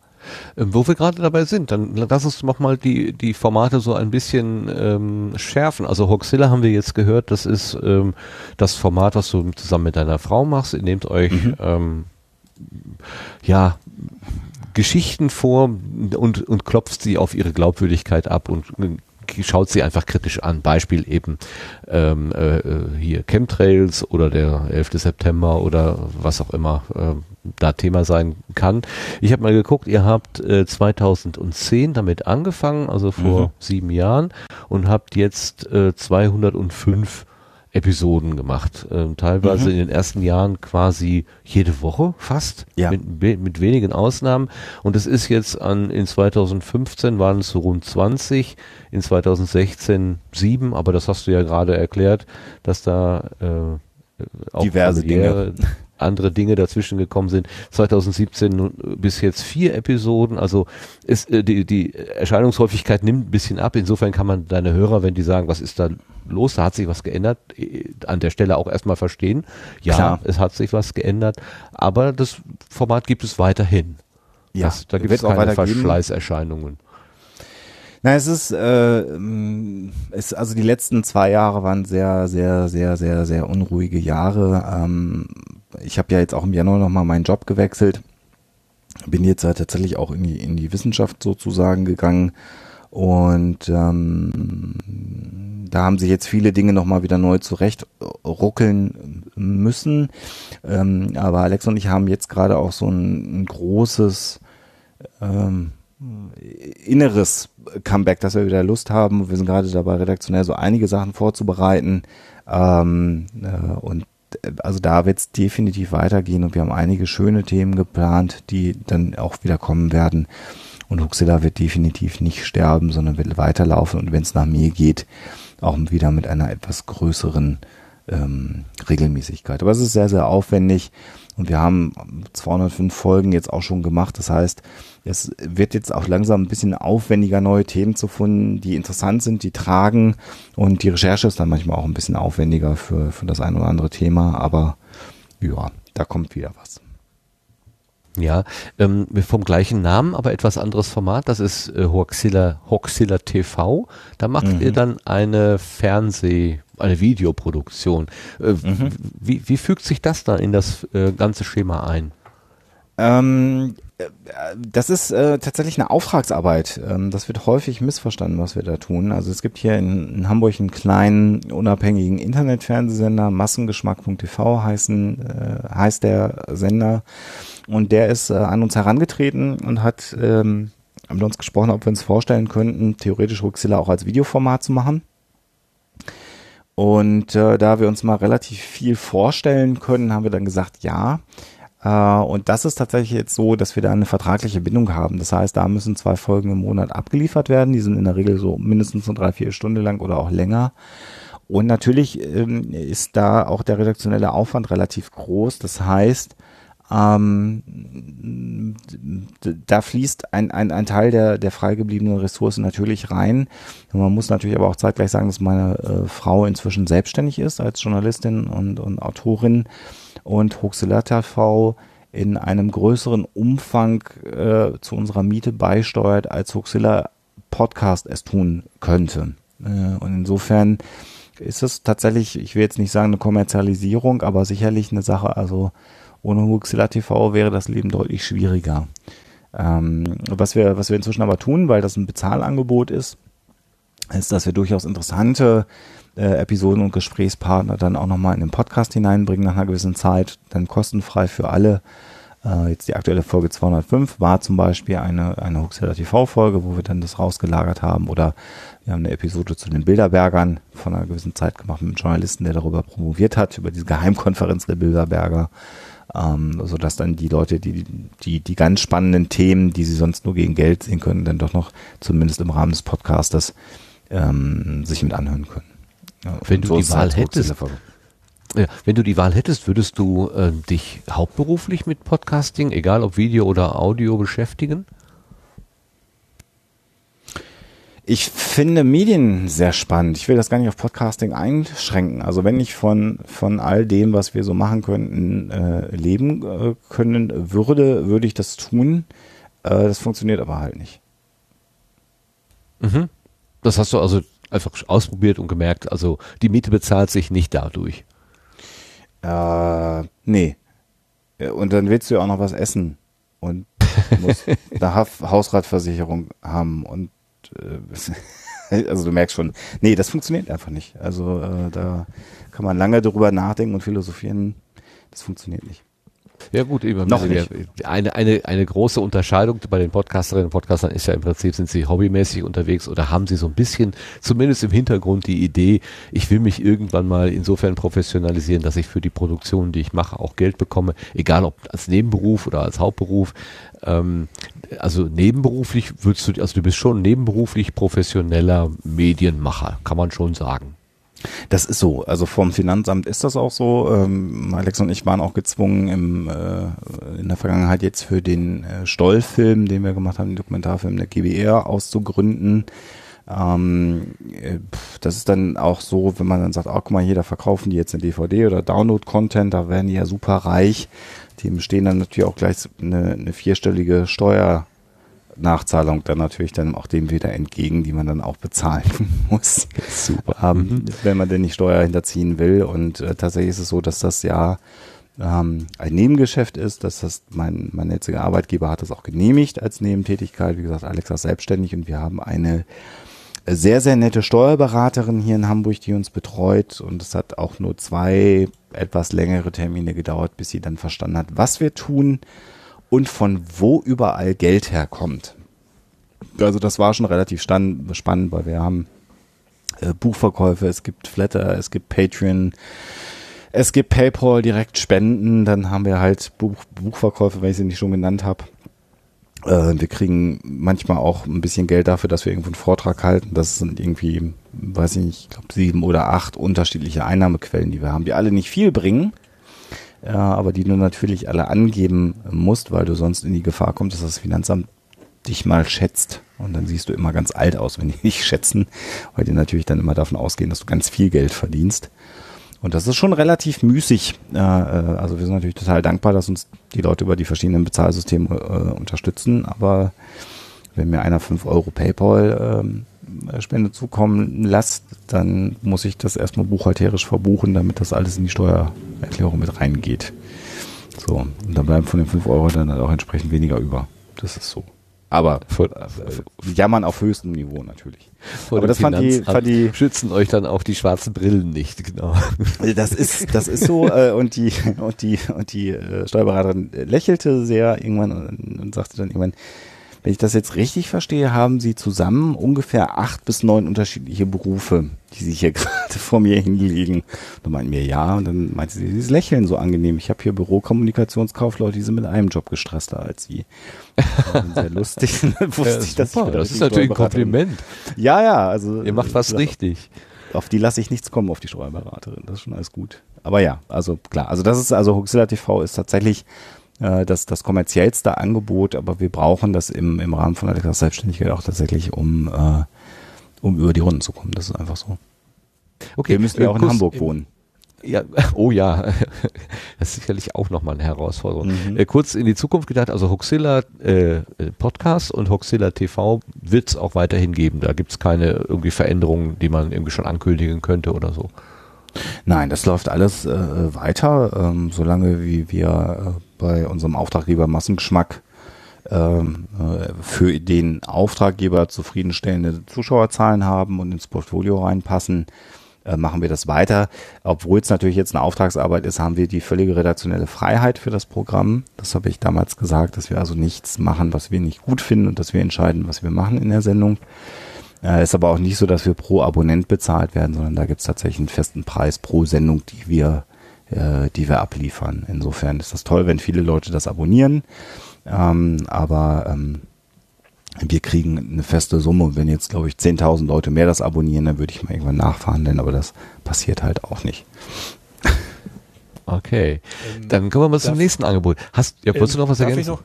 Ähm, wo wir gerade dabei sind, dann lass uns noch mal die, die Formate so ein bisschen ähm, schärfen. Also Hoxilla haben wir jetzt gehört, das ist ähm, das Format, was du zusammen mit deiner Frau machst. Ihr nehmt euch mhm. ähm, ja Geschichten vor und, und klopft sie auf ihre Glaubwürdigkeit ab und schaut sie einfach kritisch an. Beispiel eben ähm, äh, hier Chemtrails oder der 11. September oder was auch immer äh, da Thema sein kann. Ich habe mal geguckt, ihr habt äh, 2010 damit angefangen, also vor mhm. sieben Jahren und habt jetzt äh, 205 Episoden gemacht. Ähm, teilweise mhm. in den ersten Jahren quasi jede Woche fast, ja. mit, mit wenigen Ausnahmen. Und es ist jetzt an, in 2015 waren es so rund 20, in 2016 sieben, aber das hast du ja gerade erklärt, dass da äh, auch diverse Dinge andere Dinge dazwischen gekommen sind. 2017 bis jetzt vier Episoden. Also ist, äh, die, die Erscheinungshäufigkeit nimmt ein bisschen ab. Insofern kann man deine Hörer, wenn die sagen, was ist da los, da hat sich was geändert, äh, an der Stelle auch erstmal verstehen. Ja, Klar. es hat sich was geändert, aber das Format gibt es weiterhin. Ja, das, da gibt es keine Verschleißerscheinungen. Na, es ist, äh, es, also die letzten zwei Jahre waren sehr, sehr, sehr, sehr, sehr unruhige Jahre. Ähm, ich habe ja jetzt auch im Januar nochmal meinen Job gewechselt. Bin jetzt halt tatsächlich auch in die, in die Wissenschaft sozusagen gegangen. Und ähm, da haben sich jetzt viele Dinge nochmal wieder neu zurecht ruckeln müssen. Ähm, aber Alex und ich haben jetzt gerade auch so ein, ein großes ähm, inneres Comeback, dass wir wieder Lust haben. Wir sind gerade dabei, redaktionell so einige Sachen vorzubereiten. Ähm, äh, und also da wird es definitiv weitergehen und wir haben einige schöne Themen geplant, die dann auch wieder kommen werden. Und Huxilla wird definitiv nicht sterben, sondern wird weiterlaufen und wenn es nach mir geht, auch wieder mit einer etwas größeren ähm, Regelmäßigkeit. Aber es ist sehr, sehr aufwendig und wir haben 205 Folgen jetzt auch schon gemacht. Das heißt, es wird jetzt auch langsam ein bisschen aufwendiger, neue Themen zu finden, die interessant sind, die tragen. Und die Recherche ist dann manchmal auch ein bisschen aufwendiger für, für das ein oder andere Thema. Aber ja, da kommt wieder was. Ja, ähm, vom gleichen Namen, aber etwas anderes Format. Das ist äh, Hoaxilla, Hoaxilla TV. Da macht mhm. ihr dann eine Fernseh- eine Videoproduktion. Äh, mhm. wie, wie fügt sich das da in das äh, ganze Schema ein? Ähm, äh, das ist äh, tatsächlich eine Auftragsarbeit. Ähm, das wird häufig missverstanden, was wir da tun. Also es gibt hier in, in Hamburg einen kleinen unabhängigen Internetfernsehsender, Massengeschmack.tv heißen, äh, heißt der Sender. Und der ist äh, an uns herangetreten und hat ähm, mit uns gesprochen, ob wir uns vorstellen könnten, theoretisch Ruxilla auch als Videoformat zu machen. Und äh, da wir uns mal relativ viel vorstellen können, haben wir dann gesagt, ja. Äh, und das ist tatsächlich jetzt so, dass wir da eine vertragliche Bindung haben. Das heißt, da müssen zwei Folgen im Monat abgeliefert werden. Die sind in der Regel so mindestens eine drei, vier Stunden lang oder auch länger. Und natürlich ähm, ist da auch der redaktionelle Aufwand relativ groß. Das heißt, ähm, da fließt ein, ein, ein Teil der, der freigebliebenen Ressourcen natürlich rein. Und man muss natürlich aber auch zeitgleich sagen, dass meine äh, Frau inzwischen selbstständig ist als Journalistin und, und Autorin und Hoaxilla TV in einem größeren Umfang äh, zu unserer Miete beisteuert, als Hoaxilla Podcast es tun könnte. Äh, und insofern ist es tatsächlich, ich will jetzt nicht sagen eine Kommerzialisierung, aber sicherlich eine Sache, also ohne Huxilla TV wäre das Leben deutlich schwieriger. Ähm, was, wir, was wir inzwischen aber tun, weil das ein Bezahlangebot ist, ist, dass wir durchaus interessante äh, Episoden und Gesprächspartner dann auch nochmal in den Podcast hineinbringen nach einer gewissen Zeit, dann kostenfrei für alle. Äh, jetzt die aktuelle Folge 205 war zum Beispiel eine, eine Huxilla TV-Folge, wo wir dann das rausgelagert haben oder wir haben eine Episode zu den Bilderbergern von einer gewissen Zeit gemacht mit einem Journalisten, der darüber promoviert hat, über diese Geheimkonferenz der Bilderberger, ähm, sodass dann die Leute, die, die, die ganz spannenden Themen, die sie sonst nur gegen Geld sehen können, dann doch noch zumindest im Rahmen des Podcastes ähm, sich mit anhören können. Ja, Wenn du so die es Wahl halt hättest, Ja, wenn du die Wahl hättest, würdest du äh, dich hauptberuflich mit Podcasting, egal ob Video oder Audio, beschäftigen? Ich finde Medien sehr spannend. Ich will das gar nicht auf Podcasting einschränken. Also wenn ich von, von all dem, was wir so machen könnten, äh, leben äh, können würde, würde ich das tun. Äh, das funktioniert aber halt nicht. Mhm. Das hast du also einfach ausprobiert und gemerkt, also die Miete bezahlt sich nicht dadurch. Äh, nee. Ja, Und dann willst du ja auch noch was essen und musst eine Hausratversicherung haben und äh, also du merkst schon, nee, das funktioniert einfach nicht. Also äh, da kann man lange drüber nachdenken und philosophieren. Das funktioniert nicht. Ja gut, eben Noch wir- eine, eine, eine große Unterscheidung bei den Podcasterinnen und Podcastern ist ja im Prinzip, sind sie hobbymäßig unterwegs oder haben sie so ein bisschen, zumindest im Hintergrund, die Idee, ich will mich irgendwann mal insofern professionalisieren, dass ich für die Produktion, die ich mache, auch Geld bekomme, egal ob als Nebenberuf oder als Hauptberuf. Ähm, also nebenberuflich würdest du, also du bist schon nebenberuflich professioneller Medienmacher, kann man schon sagen. Das ist so. Also vom Finanzamt ist das auch so. Ähm, Alex und ich waren auch gezwungen, im, äh, in der Vergangenheit jetzt für den äh, Stoll-Film, den wir gemacht haben, den Dokumentarfilm der GBR auszugründen. Ähm, äh, das ist dann auch so, wenn man dann sagt, oh, guck mal hier, da verkaufen die jetzt eine DVD oder Download-Content, da werden die ja super reich. Dem stehen dann natürlich auch gleich eine, eine vierstellige Steuer Nachzahlung dann natürlich dann auch dem wieder entgegen, die man dann auch bezahlen muss. Super. Ähm, Wenn man denn nicht Steuer hinterziehen will. Und äh, tatsächlich ist es so, dass das ja ähm, ein Nebengeschäft ist. Dass das mein, mein jetziger Arbeitgeber hat das auch genehmigt als Nebentätigkeit. Wie gesagt, Alexa ist selbstständig und wir haben eine sehr, sehr nette Steuerberaterin hier in Hamburg, die uns betreut. Und es hat auch nur zwei etwas längere Termine gedauert, bis sie dann verstanden hat, was wir tun und von wo überall Geld herkommt. Also das war schon relativ spannend, weil wir haben äh, Buchverkäufe, es gibt Flatter, es gibt Patreon, es gibt PayPal, direkt Spenden, dann haben wir halt Buch, Buchverkäufe, wenn ich sie nicht schon genannt habe. Äh, wir kriegen manchmal auch ein bisschen Geld dafür, dass wir irgendwo einen Vortrag halten. Das sind irgendwie, weiß ich nicht, ich glaube sieben oder acht unterschiedliche Einnahmequellen, die wir haben, die alle nicht viel bringen, ja, aber die du natürlich alle angeben musst, weil du sonst in die Gefahr kommst, dass das Finanzamt dich mal schätzt. Und dann siehst du immer ganz alt aus, wenn die dich schätzen, weil die natürlich dann immer davon ausgehen, dass du ganz viel Geld verdienst. Und das ist schon relativ müßig. Äh, äh, also wir sind natürlich total dankbar, dass uns die Leute über die verschiedenen Bezahlsysteme äh, unterstützen. Aber wenn mir einer 5 Euro PayPal ähm, zukommen lässt, dann muss ich das erstmal buchhalterisch verbuchen, damit das alles in die Steuererklärung mit reingeht. So, und dann bleiben von den 5 Euro dann halt auch entsprechend weniger über. Das ist so. Aber Vor, äh, jammern auf höchstem Niveau natürlich. vor Aber das fand die, fand die schützen euch dann auch die schwarzen Brillen nicht, genau. Das ist, das ist so, äh, und die, und die, und die äh, Steuerberaterin lächelte sehr irgendwann und, und sagte dann irgendwann, wenn ich das jetzt richtig verstehe, haben Sie zusammen ungefähr acht bis neun unterschiedliche Berufe, die sich hier gerade vor mir hinlegen. Da meinten wir ja, und dann meinte sie, dieses Lächeln so angenehm. Ich habe hier Bürokommunikationskaufleute, die sind mit einem Job gestresster als Sie. Sehr lustig. Wusste Ja, ich, dass ich das ist natürlich ein Kompliment. Ja, ja, also Ihr macht was äh, richtig. auf die lasse ich nichts kommen, auf die Steuerberaterin. Das ist schon alles gut. Aber ja, also klar. Also das ist, also Huxilla TV ist tatsächlich äh, das, das kommerziellste Angebot, aber wir brauchen das im, im Rahmen von Alexas Selbstständigkeit auch tatsächlich, um, äh, um über die Runden zu kommen. Das ist einfach so. Okay, wir müssen ja äh, auch in kurz- Hamburg wohnen. Ja, oh ja, das ist sicherlich auch nochmal eine Herausforderung. Mhm. Äh, kurz in die Zukunft gedacht, also Hoxilla äh, äh, Podcast und Hoxilla TV wird es auch weiterhin geben. Da gibt es keine irgendwie Veränderungen, die man irgendwie schon ankündigen könnte oder so. Nein, das läuft alles äh, weiter, ähm, solange wie wir äh, bei unserem Auftraggeber Massengeschmack ähm, äh, für den Auftraggeber zufriedenstellende Zuschauerzahlen haben und ins Portfolio reinpassen, äh, machen wir das weiter. Obwohl es natürlich jetzt eine Auftragsarbeit ist, haben wir die völlige redaktionelle Freiheit für das Programm. Das habe ich damals gesagt, dass wir also nichts machen, was wir nicht gut finden und dass wir entscheiden, was wir machen in der Sendung. Äh, ist aber auch nicht so, dass wir pro Abonnent bezahlt werden, sondern da gibt es tatsächlich einen festen Preis pro Sendung, die wir, äh, die wir abliefern. Insofern ist das toll, wenn viele Leute das abonnieren. Ähm, aber ähm, wir kriegen eine feste Summe und wenn jetzt, glaube ich, 10.000 Leute mehr das abonnieren, dann würde ich mal irgendwann nachverhandeln, aber das passiert halt auch nicht. Okay, dann kommen wir mal zum nächsten Angebot. Hast, ja, wolltest du noch was Darf ergänzen?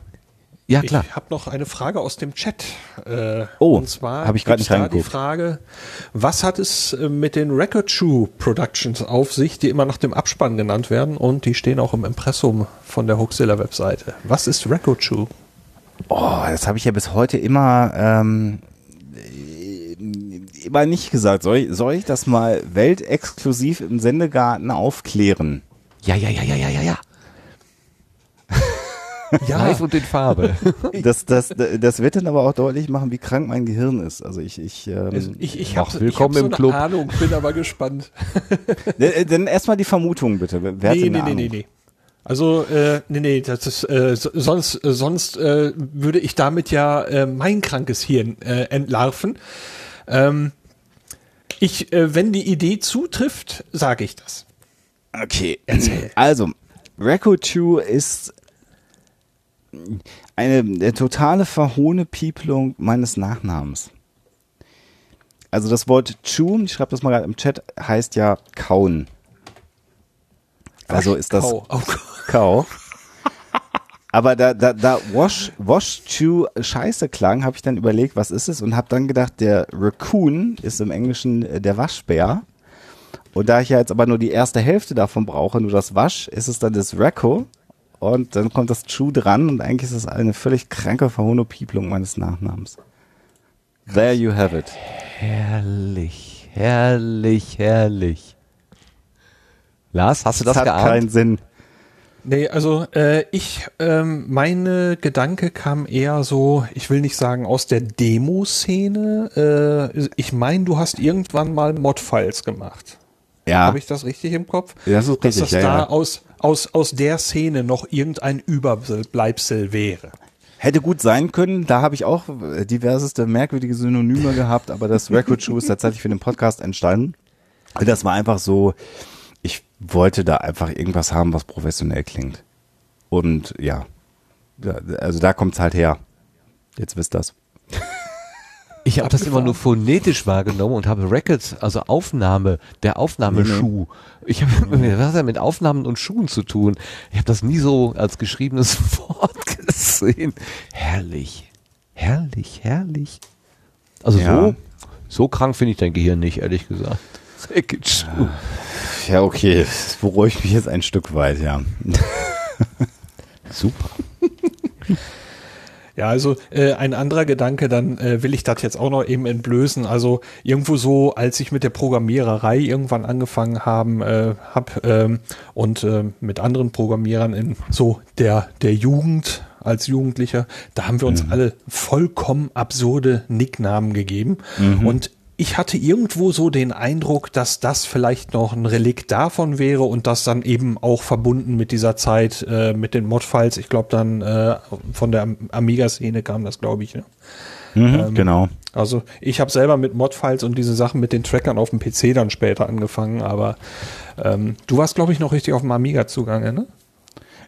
Ja, klar. Ich habe noch eine Frage aus dem Chat. Äh, Oh, und zwar hab ich gibt's nicht da die reingeguckt. Frage, was hat es äh, mit den Record Shoe Productions auf sich, die immer nach dem Abspann genannt werden und die stehen auch im Impressum von der Hoaxilla Webseite. Was ist Record Shoe? Oh, das habe ich ja bis heute immer, ähm, äh, immer nicht gesagt. Soll ich, soll ich das mal weltexklusiv im Sendegarten aufklären? Ja, ja, ja, ja, ja, ja, ja. Ja, Live und in Farbe. Das, das, das wird dann aber auch deutlich machen, wie krank mein Gehirn ist. Also ich, ich, ähm, ich, ich Ach, habe willkommen ich hab im so Club. eine Ahnung, bin aber gespannt. äh, dann erstmal die Vermutung bitte. Wer nee, nee, nee, nee, nee. Also, äh, nee, nee, das ist, äh, so- sonst, äh, sonst äh, würde ich damit ja äh, mein krankes Hirn äh, entlarven. Ähm, ich, äh, wenn die Idee zutrifft, sage ich das. Okay, also Record 2 ist eine, eine totale verhohne Pieplung meines Nachnamens. Also das Wort chew, ich schreibe das mal gerade im Chat, heißt ja kauen. Also ist das Kau. Oh, Kau. Aber da, da, da Wash, Wash Chew scheiße klang, habe ich dann überlegt, was ist es? Und habe dann gedacht, der Raccoon ist im Englischen äh, der Waschbär. Und da ich ja jetzt aber nur die erste Hälfte davon brauche, nur das Wasch, ist es dann das Racco. Und dann kommt das Chew dran und eigentlich ist es eine völlig kranke Verhonopieplung meines Nachnamens. There you have it. herrlich, herrlich, herrlich. Lars, hast du das hat geahnt? keinen Sinn. Nee, also äh, ich, ähm, meine Gedanke kam eher so, ich will nicht sagen aus der Demo-Szene. Äh, ich meine, du hast irgendwann mal Mod-Files gemacht. Ja, Habe ich das richtig im Kopf? das ist Dass richtig. das Ja, da ja. Aus, aus, aus der Szene noch irgendein Überbleibsel wäre. Hätte gut sein können. Da habe ich auch äh, diverseste merkwürdige Synonyme gehabt, aber das Record Show ist tatsächlich für den Podcast entstanden. Das war einfach so, ich wollte da einfach irgendwas haben, was professionell klingt. Und ja, also da kommt's halt her. Jetzt wisst das. Ich habe das immer nur phonetisch wahrgenommen und habe Records, also Aufnahme, der Aufnahmeschuh. Ich habe mir was hat das mit Aufnahmen und Schuhen zu tun? Ich habe das nie so als geschriebenes Wort gesehen. Herrlich, herrlich, herrlich. Also Ja. so, so krank finde ich dein Gehirn nicht, ehrlich gesagt. Ja, okay. Das beruhigt mich jetzt ein Stück weit, ja. Super. Ja, also äh, ein anderer Gedanke, dann äh, will ich das jetzt auch noch eben entblößen. Also irgendwo so, als ich mit der Programmiererei irgendwann angefangen haben, äh, hab ähm, und äh, mit anderen Programmierern in so der der Jugend als Jugendlicher, da haben wir uns alle vollkommen absurde Nicknamen gegeben. Und ich hatte irgendwo so den Eindruck, dass das vielleicht noch ein Relikt davon wäre und das dann eben auch verbunden mit dieser Zeit, äh, mit den Mod-Files. Ich glaube dann äh, von der Amiga-Szene kam das, glaube ich. Ne? Mhm, Ähm, genau. Also ich habe selber mit Mod-Files und diese Sachen mit den Trackern auf dem PC dann später angefangen, aber ähm, du warst, glaube ich, noch richtig auf dem Amiga zugange, ne?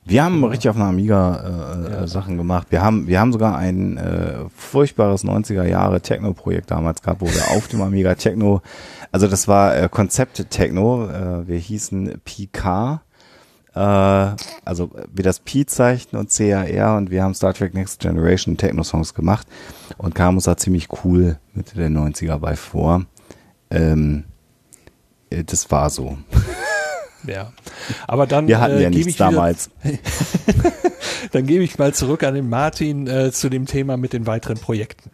Wir haben richtig auf einer Amiga äh, Sachen gemacht. Wir haben, wir haben sogar ein äh, furchtbares 90er Jahre Techno-Projekt damals gehabt, wo wir auf dem Amiga Techno, also das war äh, Konzept Techno, äh, wir hießen PK, äh, also wie das Pi-Zeichen und CAR und wir haben Star Trek Next Generation Techno-Songs gemacht und kamen uns da ziemlich cool Mitte der 90er bei vor. Ähm, äh, das war so. Ja. Aber dann Wir hatten äh, ja gebe nichts wieder, damals. Dann gebe ich mal zurück an den Martin äh, zu dem Thema mit den weiteren Projekten.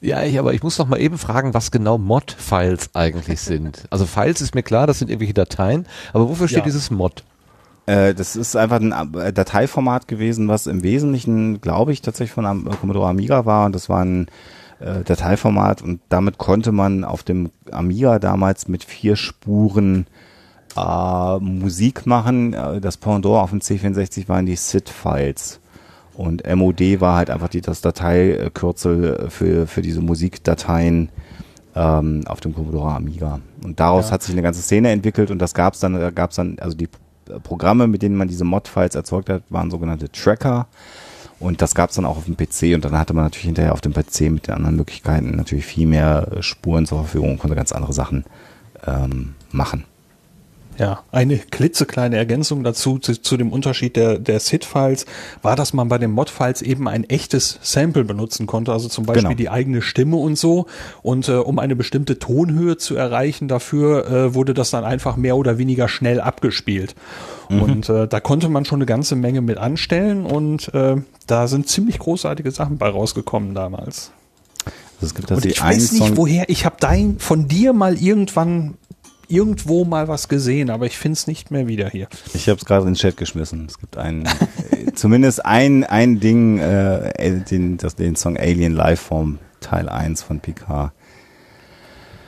Ja, ich, aber ich muss noch mal eben fragen, was genau Mod-Files eigentlich sind. Also Files ist mir klar, das sind irgendwelche Dateien, aber wofür steht Ja. dieses Mod? Äh, das ist einfach ein äh, Dateiformat gewesen, was im Wesentlichen, glaube ich, tatsächlich von Am Commodore Amiga war. Und das war ein äh, Dateiformat und damit konnte man auf dem Amiga damals mit vier Spuren äh, Musik machen. Äh, Das Pendant auf dem C64 waren die SID-Files. Und MOD war halt einfach die, das Dateikürzel für, für diese Musikdateien ähm, auf dem Commodore Amiga. Und daraus Ja. hat sich eine ganze Szene entwickelt und das gab es dann, da gab es dann, also die äh, Programme, mit denen man diese Mod-Files erzeugt hat, waren sogenannte Tracker. Und das gab es dann auch auf dem PC und dann hatte man natürlich hinterher auf dem PC mit den anderen Möglichkeiten natürlich viel mehr äh, Spuren zur Verfügung und konnte ganz andere Sachen ähm, machen. Ja, eine klitzekleine Ergänzung dazu, zu, zu dem Unterschied der, der SID-Files, war, dass man bei den Mod-Files eben ein echtes Sample benutzen konnte, also zum Beispiel Genau. die eigene Stimme und so. Und äh, um eine bestimmte Tonhöhe zu erreichen, dafür äh, wurde das dann einfach mehr oder weniger schnell abgespielt. Und äh, da konnte man schon eine ganze Menge mit anstellen und äh, da sind ziemlich großartige Sachen bei rausgekommen damals. Also es gibt Und ich weiß nicht, woher, ich habe dein von dir mal irgendwann irgendwo mal was gesehen, aber ich finde es nicht mehr wieder hier. ich habe es gerade in den Chat geschmissen. Es gibt einen, äh, zumindest ein, ein Ding, äh, den, das, den Song Alien Lifeform Teil 1 von Picard.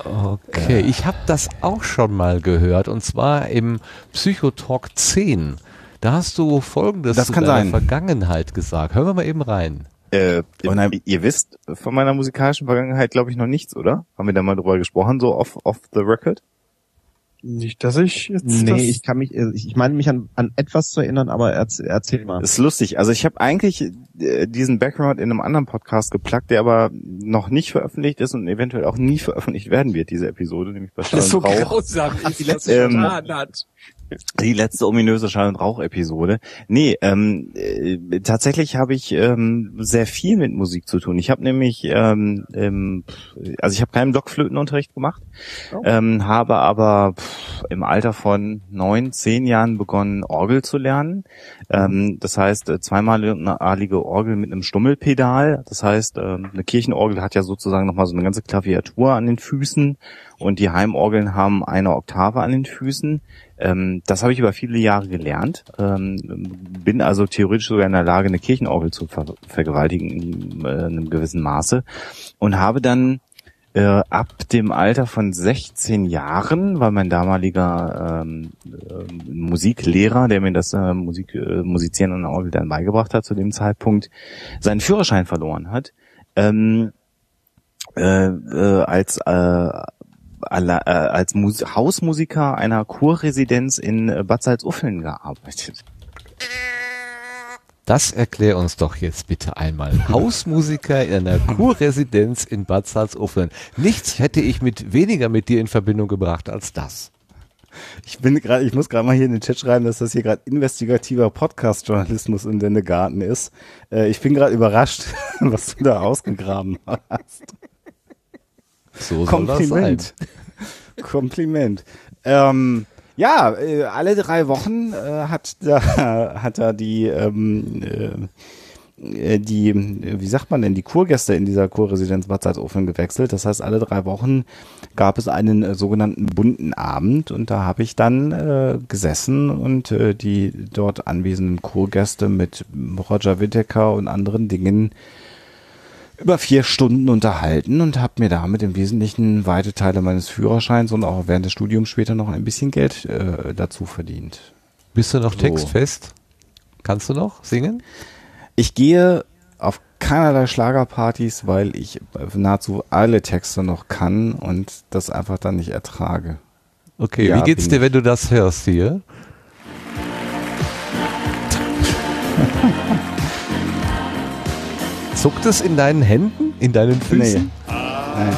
Okay, ich habe das auch schon mal gehört und zwar im Psychotalk 10. Da hast du folgendes Das zu kann deiner sein. Vergangenheit gesagt. Hören wir mal eben rein. Äh, Oh nein. ihr wisst von meiner musikalischen Vergangenheit, glaube ich, noch nichts, oder? Haben wir da mal drüber gesprochen, so off, off the record? Nicht, dass ich jetzt. Nee, das, ich kann mich, äh, ich meine mich an, an etwas zu erinnern, aber erzähl, erzähl mal. Das ist lustig. Also ich habe eigentlich äh, diesen Background in einem anderen Podcast geplagt, der aber noch nicht veröffentlicht ist und eventuell auch nie veröffentlicht werden wird, diese Episode, nämlich bei Schall und Rauch. grausam ist, die letzte- ähm, Die letzte ominöse Schall- und Rauch-Episode. Nee, ähm, äh, tatsächlich habe ich ähm, sehr viel mit Musik zu tun. Ich habe nämlich, ähm, ähm, also ich habe keinen Blockflötenunterricht gemacht, Oh. ähm, habe aber pff, im Alter von neun, zehn Jahren begonnen, Orgel zu lernen. Ähm, das heißt, äh, zweimalige Orgel mit einem Stummelpedal. Das heißt, ähm, eine Kirchenorgel hat ja sozusagen nochmal so eine ganze Klaviatur an den Füßen und die Heimorgeln haben eine Oktave an den Füßen. Ähm, das habe ich über viele Jahre gelernt. Ähm, bin also theoretisch sogar in der Lage, eine Kirchenorgel zu ver vergewaltigen in äh, einem gewissen Maße und habe dann äh, ab dem Alter von 16 Jahren, weil mein damaliger ähm, äh, Musiklehrer, der mir das äh, Musik, äh, Musizieren an der Orgel dann beigebracht hat, zu dem Zeitpunkt seinen Führerschein verloren hat, ähm, äh, äh, als äh, als Mus Hausmusiker einer Kurresidenz in äh, Bad Salzuffeln gearbeitet. Das erklär uns doch jetzt bitte einmal. Hausmusiker in einer Kurresidenz in Bad Salzuflen. Nichts hätte ich mit weniger mit dir in Verbindung gebracht als das. Ich bin gerade, ich muss gerade mal hier in den Chat schreiben, dass das hier gerade investigativer Podcast-Journalismus im Dennegarten ist. Äh, ich bin gerade überrascht, was du da ausgegraben hast. So. Kompliment. Kompliment. Ähm, ja, äh, alle drei Wochen äh, hat da hat da die ähm, äh, die wie sagt man denn die Kurgäste in dieser Kurresidenz Bad Salzuflen gewechselt. Das heißt, alle drei Wochen gab es einen äh, sogenannten bunten Abend und da habe ich dann äh, gesessen und äh, die dort anwesenden Kurgäste mit Roger Whittaker und anderen Dingen über vier Stunden unterhalten und habe mir damit im Wesentlichen weite Teile meines Führerscheins und auch während des Studiums später noch ein bisschen Geld äh, dazu verdient. Bist du noch So. textfest? Kannst du noch singen? Ich gehe auf keinerlei Schlagerpartys, weil ich nahezu alle Texte noch kann und das einfach dann nicht ertrage. Okay, Ja, wie geht's dir, wenn du das hörst hier? Zuckt es in deinen Händen, in deinen Füßen? Nee.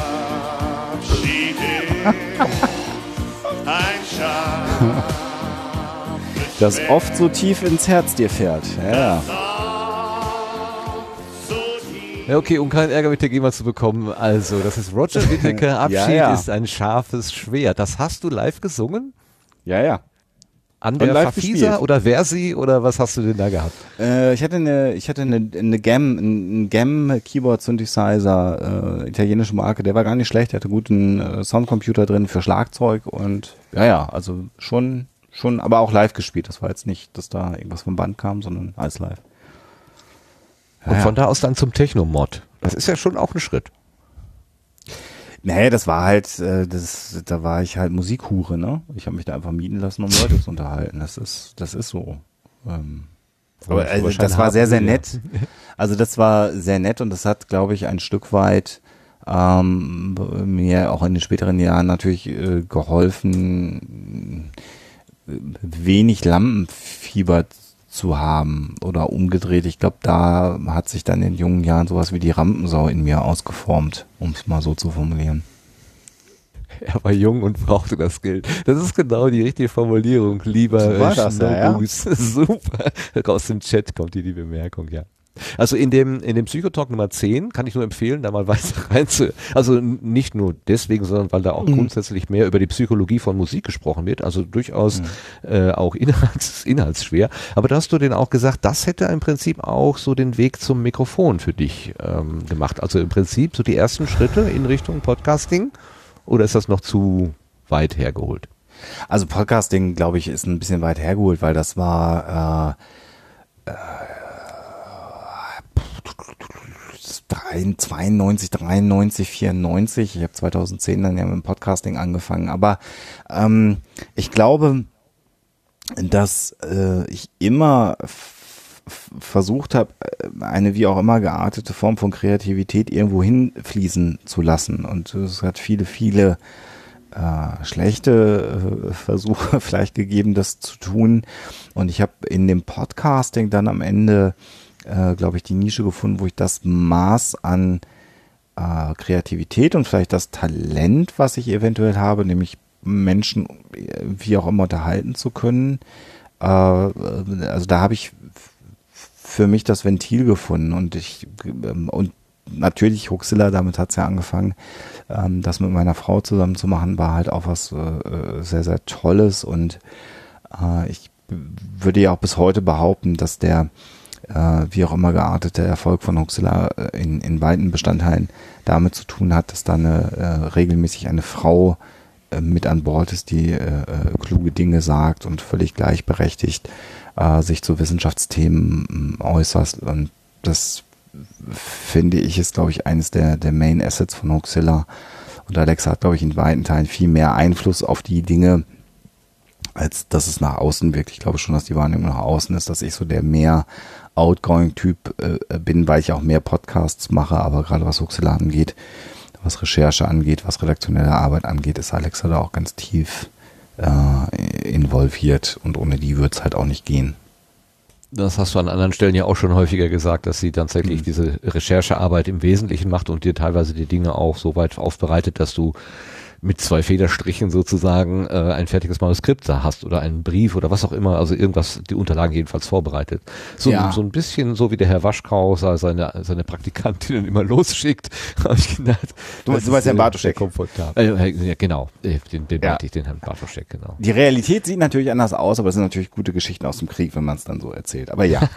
Das oft so tief ins Herz dir fährt. Ja. Ja, okay, um keinen Ärger mit der GEMA zu bekommen. Also, das ist Roger Whittaker. Abschied Ja, ja. ist ein scharfes Schwert. Das hast du live gesungen? Ja, ja. An Und der gespielt. oder Versi oder was hast du denn da gehabt? Äh, ich hatte eine, ich hatte eine, eine GAM, einen GAM Keyboard Synthesizer, äh, italienische Marke, der war gar nicht schlecht, der hatte guten äh, Soundcomputer drin für Schlagzeug und ja, ja, also schon, schon, aber auch live gespielt. Das war jetzt nicht, dass da irgendwas vom Band kam, sondern alles live. Und Ja, von da aus dann zum Techno-Mod. Das ist ja schon auch ein Schritt. Nee, das war halt, äh, das, da war ich halt Musikhure, ne? Ich habe mich da einfach mieten lassen, um Leute zu unterhalten. Das ist, das ist so. Ähm, aber also, das war sehr, sehr nett. Also das war sehr nett und das hat, glaube ich, ein Stück weit ähm, mir auch in den späteren Jahren natürlich äh, geholfen, wenig Lampenfieber zu haben oder umgedreht. Ich glaube, da hat sich dann in jungen Jahren sowas wie die Rampensau in mir ausgeformt, um es mal so zu formulieren. Er war jung und brauchte das Geld. Das ist genau die richtige Formulierung. Lieber So war das, ja, ja. Super. Aus dem Chat kommt hier die Bemerkung, ja. Also in dem, in dem Psychotalk Nummer 10 kann ich nur empfehlen, da mal weiter rein zu, also nicht nur deswegen, sondern weil da auch Mhm. grundsätzlich mehr über die Psychologie von Musik gesprochen wird, also durchaus Mhm. äh, auch inhalts, inhaltsschwer. Aber da hast du denn auch gesagt, das hätte im Prinzip auch so den Weg zum Mikrofon für dich ähm, gemacht. Also im Prinzip so die ersten Schritte in Richtung Podcasting oder ist das noch zu weit hergeholt? Also Podcasting, glaube ich, ist ein bisschen weit hergeholt, weil das war äh, äh, 92, 93, 94. Ich habe 2010 dann ja mit dem Podcasting angefangen. Aber ähm, ich glaube, dass äh, ich immer versucht habe, eine wie auch immer geartete Form von Kreativität irgendwo hinfließen zu lassen. Und es hat viele, viele äh, schlechte äh, Versuche vielleicht gegeben, das zu tun. Und ich habe in dem Podcasting dann am Ende, äh, glaube ich, die Nische gefunden, wo ich das Maß an äh, Kreativität und vielleicht das Talent, was ich eventuell habe, nämlich Menschen äh, wie auch immer unterhalten zu können. Äh, also da habe ich für mich das Ventil gefunden und ich ähm, und natürlich Huxilla, damit hat's ja angefangen, ähm, das mit meiner Frau zusammen zu machen, war halt auch was äh, äh, sehr, sehr Tolles und äh, ich würde ja auch bis heute behaupten, dass der äh, wie auch immer geartete Erfolg von Huxilla äh, in, in beiden Bestandteilen damit zu tun hat, dass da eine, äh, regelmäßig eine Frau äh, mit an Bord ist, die äh, äh, kluge Dinge sagt und völlig gleichberechtigt äh, sich zu Wissenschaftsthemen äh, äußert. Und das finde ich ist, glaube ich, eines der, der Main Assets von Hoaxilla. Und Alexa hat, glaube ich, in weiten Teilen viel mehr Einfluss auf die Dinge, als dass es nach außen wirkt. Ich glaube schon, dass die Wahrnehmung nach außen ist, dass ich so der mehr Outgoing-Typ äh, bin, weil ich auch mehr Podcasts mache, aber gerade was Hoaxilla angeht, was Recherche angeht, was redaktionelle Arbeit angeht, ist Alexa da auch ganz tief äh, involviert und ohne die wird es halt auch nicht gehen. Das hast du an anderen Stellen ja auch schon häufiger gesagt, dass sie tatsächlich Mhm. diese Recherchearbeit im Wesentlichen macht und dir teilweise die Dinge auch so weit aufbereitet, dass du mit zwei Federstrichen sozusagen äh, ein fertiges Manuskript da hast oder einen Brief oder was auch immer, also irgendwas, die Unterlagen jedenfalls vorbereitet. So, Ja. so ein bisschen so wie der Herr Waschkau seine, seine Praktikantinnen immer losschickt, habe ich gedacht. Du- du meinst Herrn äh, Bartoschek? komfortabel. Äh, ja, genau, äh, den, den Ja. ich, den Herrn Bartoschek, genau. Die Realität sieht natürlich anders aus, aber es sind natürlich gute Geschichten aus dem Krieg, wenn man es dann so erzählt. Aber ja.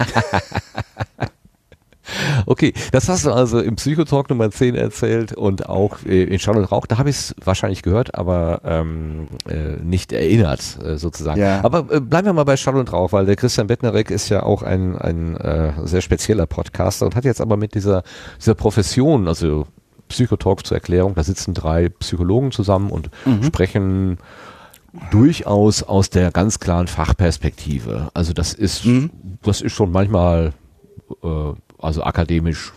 Okay, das hast du also im Psychotalk Nummer 10 erzählt und auch äh, in Schall und Rauch. Da habe ich es wahrscheinlich gehört, aber ähm, äh, nicht erinnert äh, sozusagen. Ja. Aber äh, bleiben wir mal bei Schall und Rauch, weil der Christian Bettnerek ist ja auch ein, ein äh, sehr spezieller Podcaster und hat jetzt aber mit dieser, dieser Profession, also Psychotalk zur Erklärung, da sitzen drei Psychologen zusammen und sprechen durchaus aus der ganz klaren Fachperspektive. Also das ist, das ist schon manchmal äh, also akademisch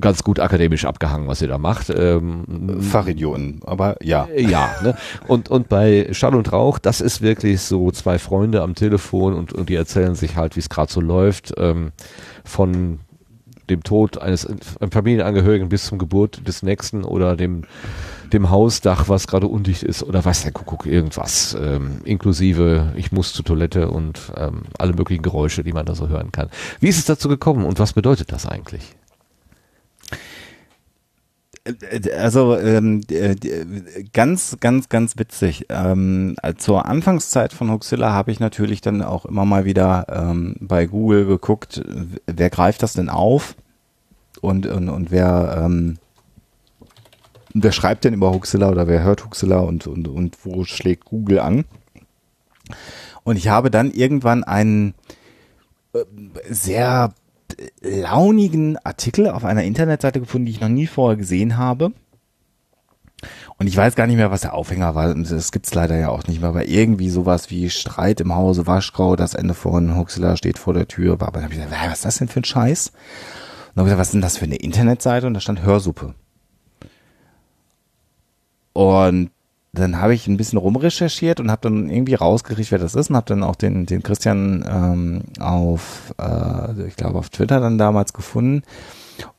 ganz gut akademisch abgehangen, was ihr da macht. Ähm, Fachidioten, aber ja. äh, ja, ne? Und, und bei Schall und Rauch, das ist wirklich so zwei Freunde am Telefon und, und die erzählen sich halt, wie es gerade so läuft, ähm, von dem Tod eines Familienangehörigen bis zum Geburt des nächsten oder dem, dem Hausdach, was gerade undicht ist oder weiß der Kuckuck, irgendwas, ähm, inklusive ich muss zur Toilette und ähm, alle möglichen Geräusche, die man da so hören kann. Wie ist es dazu gekommen und was bedeutet das eigentlich? Also ähm, äh, äh, ganz, ganz, ganz witzig. Ähm, zur Anfangszeit von Huxilla habe ich natürlich dann auch immer mal wieder ähm, bei Google geguckt, wer greift das denn auf und, und, und wer, ähm, wer schreibt denn über Huxilla oder wer hört Huxilla und, und, und wo schlägt Google an. Und ich habe dann irgendwann einen äh, sehr launigen Artikel auf einer Internetseite gefunden, die ich noch nie vorher gesehen habe. Und ich weiß gar nicht mehr, was der Aufhänger war. Das gibt's leider ja auch nicht mehr. Aber irgendwie sowas wie Streit im Hause Waschgrau, das Ende von Huxilla steht vor der Tür. Aber dann habe ich gesagt, was ist das denn für ein Scheiß? Und dann habe ich gesagt, was ist denn das für eine Internetseite? Und da stand Hörsuppe. Und dann habe ich ein bisschen rumrecherchiert und habe dann irgendwie rausgekriegt, wer das ist und habe dann auch den, den Christian ähm, auf, äh, ich glaube auf Twitter dann damals gefunden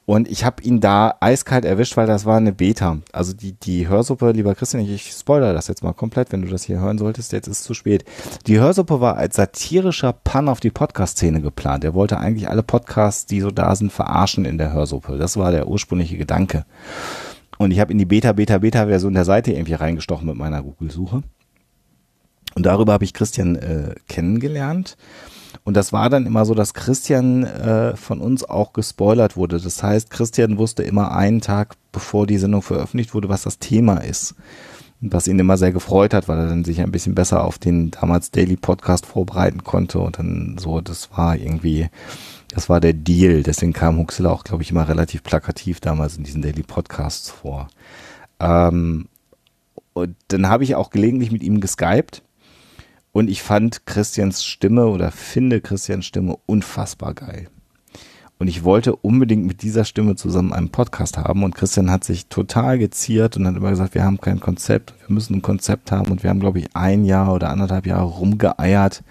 und ich habe ihn da eiskalt erwischt, weil das war eine Beta. Also die, die Hörsuppe, lieber Christian, ich, ich spoilere das jetzt mal komplett, wenn du das hier hören solltest, jetzt ist es zu spät. Die Hörsuppe war als satirischer Pun auf die Podcast-Szene geplant. Er wollte eigentlich alle Podcasts, die so da sind, verarschen in der Hörsuppe. Das war der ursprüngliche Gedanke. Und ich habe in die Beta, Beta, Beta-Version der Seite irgendwie reingestochen mit meiner Google-Suche. Und darüber habe ich Christian äh, kennengelernt. Und das war dann immer so, dass Christian äh, von uns auch gespoilert wurde. Das heißt, Christian wusste immer einen Tag, bevor die Sendung veröffentlicht wurde, was das Thema ist. Was ihn immer sehr gefreut hat, weil er dann sich ein bisschen besser auf den damals Daily Podcast vorbereiten konnte. Und dann so, das war irgendwie, das war der Deal. Deswegen kam Huxilla auch, glaube ich, immer relativ plakativ damals in diesen Daily Podcasts vor. Ähm, und dann habe ich auch gelegentlich mit ihm geskypt. Und ich fand Christians Stimme oder finde Christians Stimme unfassbar geil. Und ich wollte unbedingt mit dieser Stimme zusammen einen Podcast haben. Und Christian hat sich total geziert und hat immer gesagt, wir haben kein Konzept, wir müssen ein Konzept haben. Und wir haben, glaube ich, ein Jahr oder anderthalb Jahre rumgeeiert,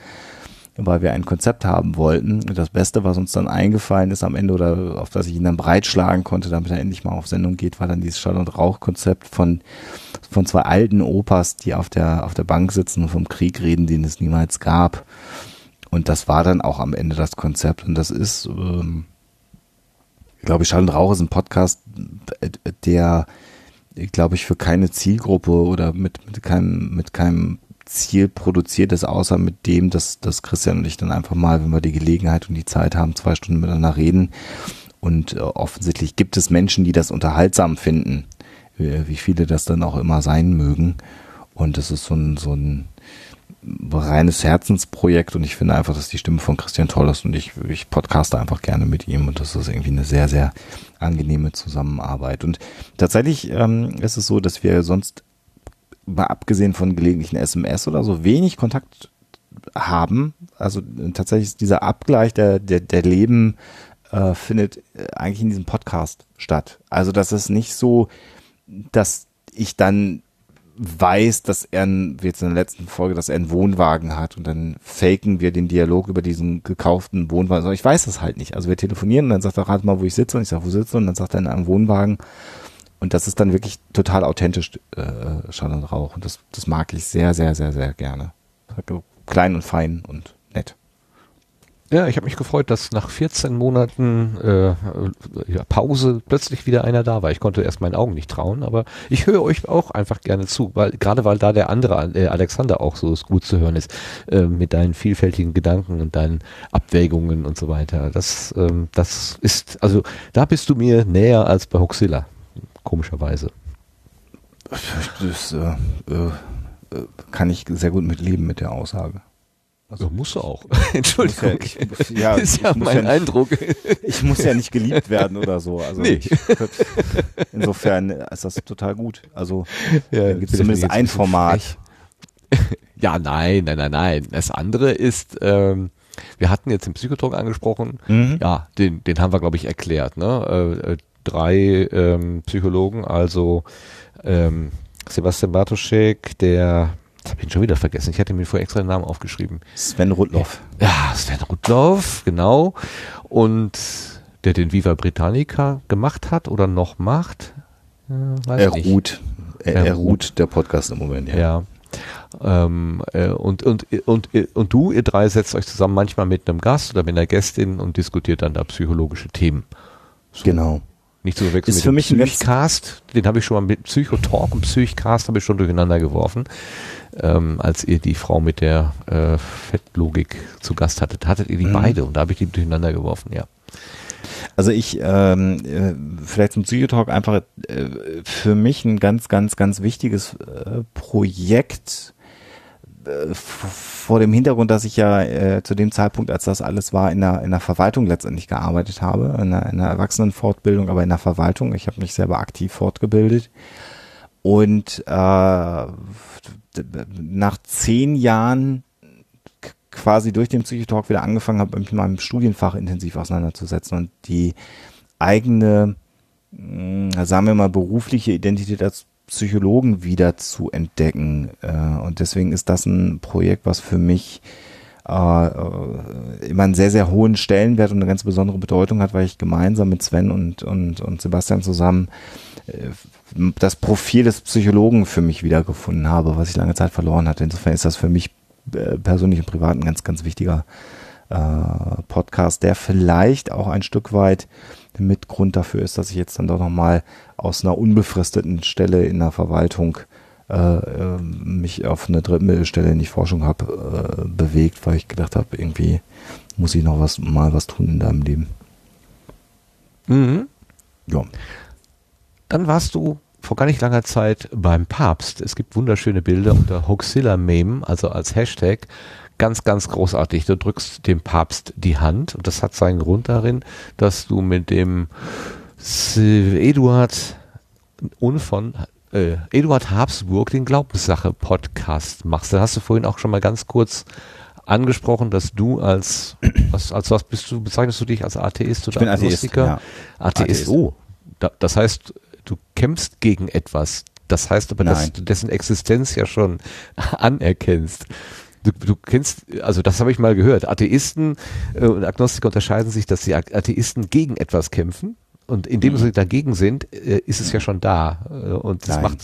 weil wir ein Konzept haben wollten. Und das Beste, was uns dann eingefallen ist am Ende oder auf das ich ihn dann breitschlagen konnte, damit er endlich mal auf Sendung geht, war dann dieses Schall- und Rauch-Konzept von, von zwei alten Opas, die auf der, auf der Bank sitzen und vom Krieg reden, den es niemals gab. Und das war dann auch am Ende das Konzept. Und das ist, ähm, ich glaube, Schall und Rauch ist ein Podcast, der, glaube ich, für keine Zielgruppe oder mit, mit keinem, mit keinem Ziel produziert ist, außer mit dem, dass, dass Christian und ich dann einfach mal, wenn wir die Gelegenheit und die Zeit haben, zwei Stunden miteinander reden. Und äh, offensichtlich gibt es Menschen, die das unterhaltsam finden, wie, wie viele das dann auch immer sein mögen. Und das ist so ein, so ein reines Herzensprojekt und ich finde einfach, dass die Stimme von Christian toll ist und ich, ich podcaste einfach gerne mit ihm und das ist irgendwie eine sehr, sehr angenehme Zusammenarbeit. Und tatsächlich ähm, ist es so, dass wir sonst mal abgesehen von gelegentlichen SMS oder so wenig Kontakt haben. Also tatsächlich ist dieser Abgleich der, der, der Leben äh, findet äh, eigentlich in diesem Podcast statt. Also das ist nicht so, dass ich dann weiß, dass er, wie jetzt in der letzten Folge, dass er einen Wohnwagen hat und dann faken wir den Dialog über diesen gekauften Wohnwagen. Also ich weiß das halt nicht. Also wir telefonieren und dann sagt er, rat mal, wo ich sitze und ich sage, wo sitze und dann sagt er in einem Wohnwagen und das ist dann wirklich total authentisch, äh, Schall und Rauch und das, das mag ich sehr, sehr, sehr, sehr gerne. Klein und fein und nett. Ja, ich habe mich gefreut, dass nach 14 Monaten äh, ja, Pause plötzlich wieder einer da war. Ich konnte erst meinen Augen nicht trauen, aber ich höre euch auch einfach gerne zu, weil gerade weil da der andere äh, Alexander auch so gut zu hören ist äh, mit deinen vielfältigen Gedanken und deinen Abwägungen und so weiter. Das, ähm, das ist also da bist du mir näher als bei Hoxilla, komischerweise. Das äh, äh, äh, kann ich sehr gut mitleben mit der Aussage. Also ja, musst du auch. Entschuldigung. Muss ja, ich, ist ja ich muss mein ja Eindruck. Nicht, ich muss ja nicht geliebt werden oder so. Also Nee. ich, insofern ist das total gut. Also Ja, gibt zumindest ein Format. Ja, nein, nein, nein, nein. Das andere ist, ähm, wir hatten jetzt den Psychotalk angesprochen. Mhm. Ja, den, den haben wir, glaube ich, erklärt. Ne? Äh, äh, drei ähm, Psychologen, also ähm, Sebastian Bartoschek, der, jetzt habe ich ihn schon wieder vergessen, ich hatte mir vorher extra den Namen aufgeschrieben. Sven Rudloff. Ja, Sven Rudloff, genau. Und der den Viva Britannica gemacht hat oder noch macht. Äh, weiß Er nicht. ruht. Er, Er er ruht der Podcast im Moment, ja. Ja. Ähm, äh, und, und, und, und du, ihr drei, setzt euch zusammen manchmal mit einem Gast oder mit einer Gästin und diskutiert dann da psychologische Themen. Genau. Nicht zu verwechseln Ist mit für mich Psychcast, den habe ich schon mal mit Psychotalk und Psychcast habe ich schon durcheinander geworfen, ähm, als ihr die Frau mit der äh, Fettlogik zu Gast hattet. Hattet ihr die Mhm. beide und da habe ich die durcheinander geworfen, ja. Also ich, ähm, äh, vielleicht zum Psychotalk einfach äh, für mich ein ganz, ganz, ganz wichtiges äh, Projekt äh, vor dem Hintergrund, dass ich ja äh, zu dem Zeitpunkt, als das alles war, in der, in der Verwaltung letztendlich gearbeitet habe, in der, in der Erwachsenenfortbildung, aber in der Verwaltung. Ich habe mich selber aktiv fortgebildet. Und äh, nach zehn Jahren quasi durch den Psychotalk wieder angefangen habe, mich mit meinem Studienfach intensiv auseinanderzusetzen und die eigene, sagen wir mal, berufliche Identität als Psychologen wieder zu entdecken. Äh, und deswegen ist das ein Projekt, was für mich äh, äh, immer einen sehr, sehr hohen Stellenwert und eine ganz besondere Bedeutung hat, weil ich gemeinsam mit Sven und, und, und Sebastian zusammen das Profil des Psychologen für mich wiedergefunden habe, was ich lange Zeit verloren hatte. Insofern ist das für mich persönlich und privat ein ganz, ganz wichtiger Podcast, der vielleicht auch ein Stück weit mit Grund dafür ist, dass ich jetzt dann doch nochmal aus einer unbefristeten Stelle in der Verwaltung äh, äh, mich auf eine Drittmittelstelle in die Forschung habe äh, bewegt, weil ich gedacht habe, irgendwie muss ich noch was mal was tun in deinem Leben. Mhm. Ja. Dann warst du vor gar nicht langer Zeit beim Papst. Es gibt wunderschöne Bilder unter Hoaxilla Meme, also als Hashtag. Ganz, ganz großartig. Du drückst dem Papst die Hand und das hat seinen Grund darin, dass du mit dem Eduard und von äh, Eduard Habsburg den Glaubenssache-Podcast machst. Da hast du vorhin auch schon mal ganz kurz angesprochen, dass du als was, als was bist du, bezeichnest du dich als Atheist oder Ich bin Atheist, Agnostiker? ja. Atheist. Atheist. Oh, da, das heißt, du kämpfst gegen etwas. Das heißt aber, dass Nein. du dessen Existenz ja schon anerkennst. Du, du kennst, also das habe ich mal gehört. Atheisten äh, und Agnostiker unterscheiden sich, dass die Atheisten gegen etwas kämpfen. Und indem sie dagegen sind, äh, ist es ja schon da. Äh, und das Nein. macht.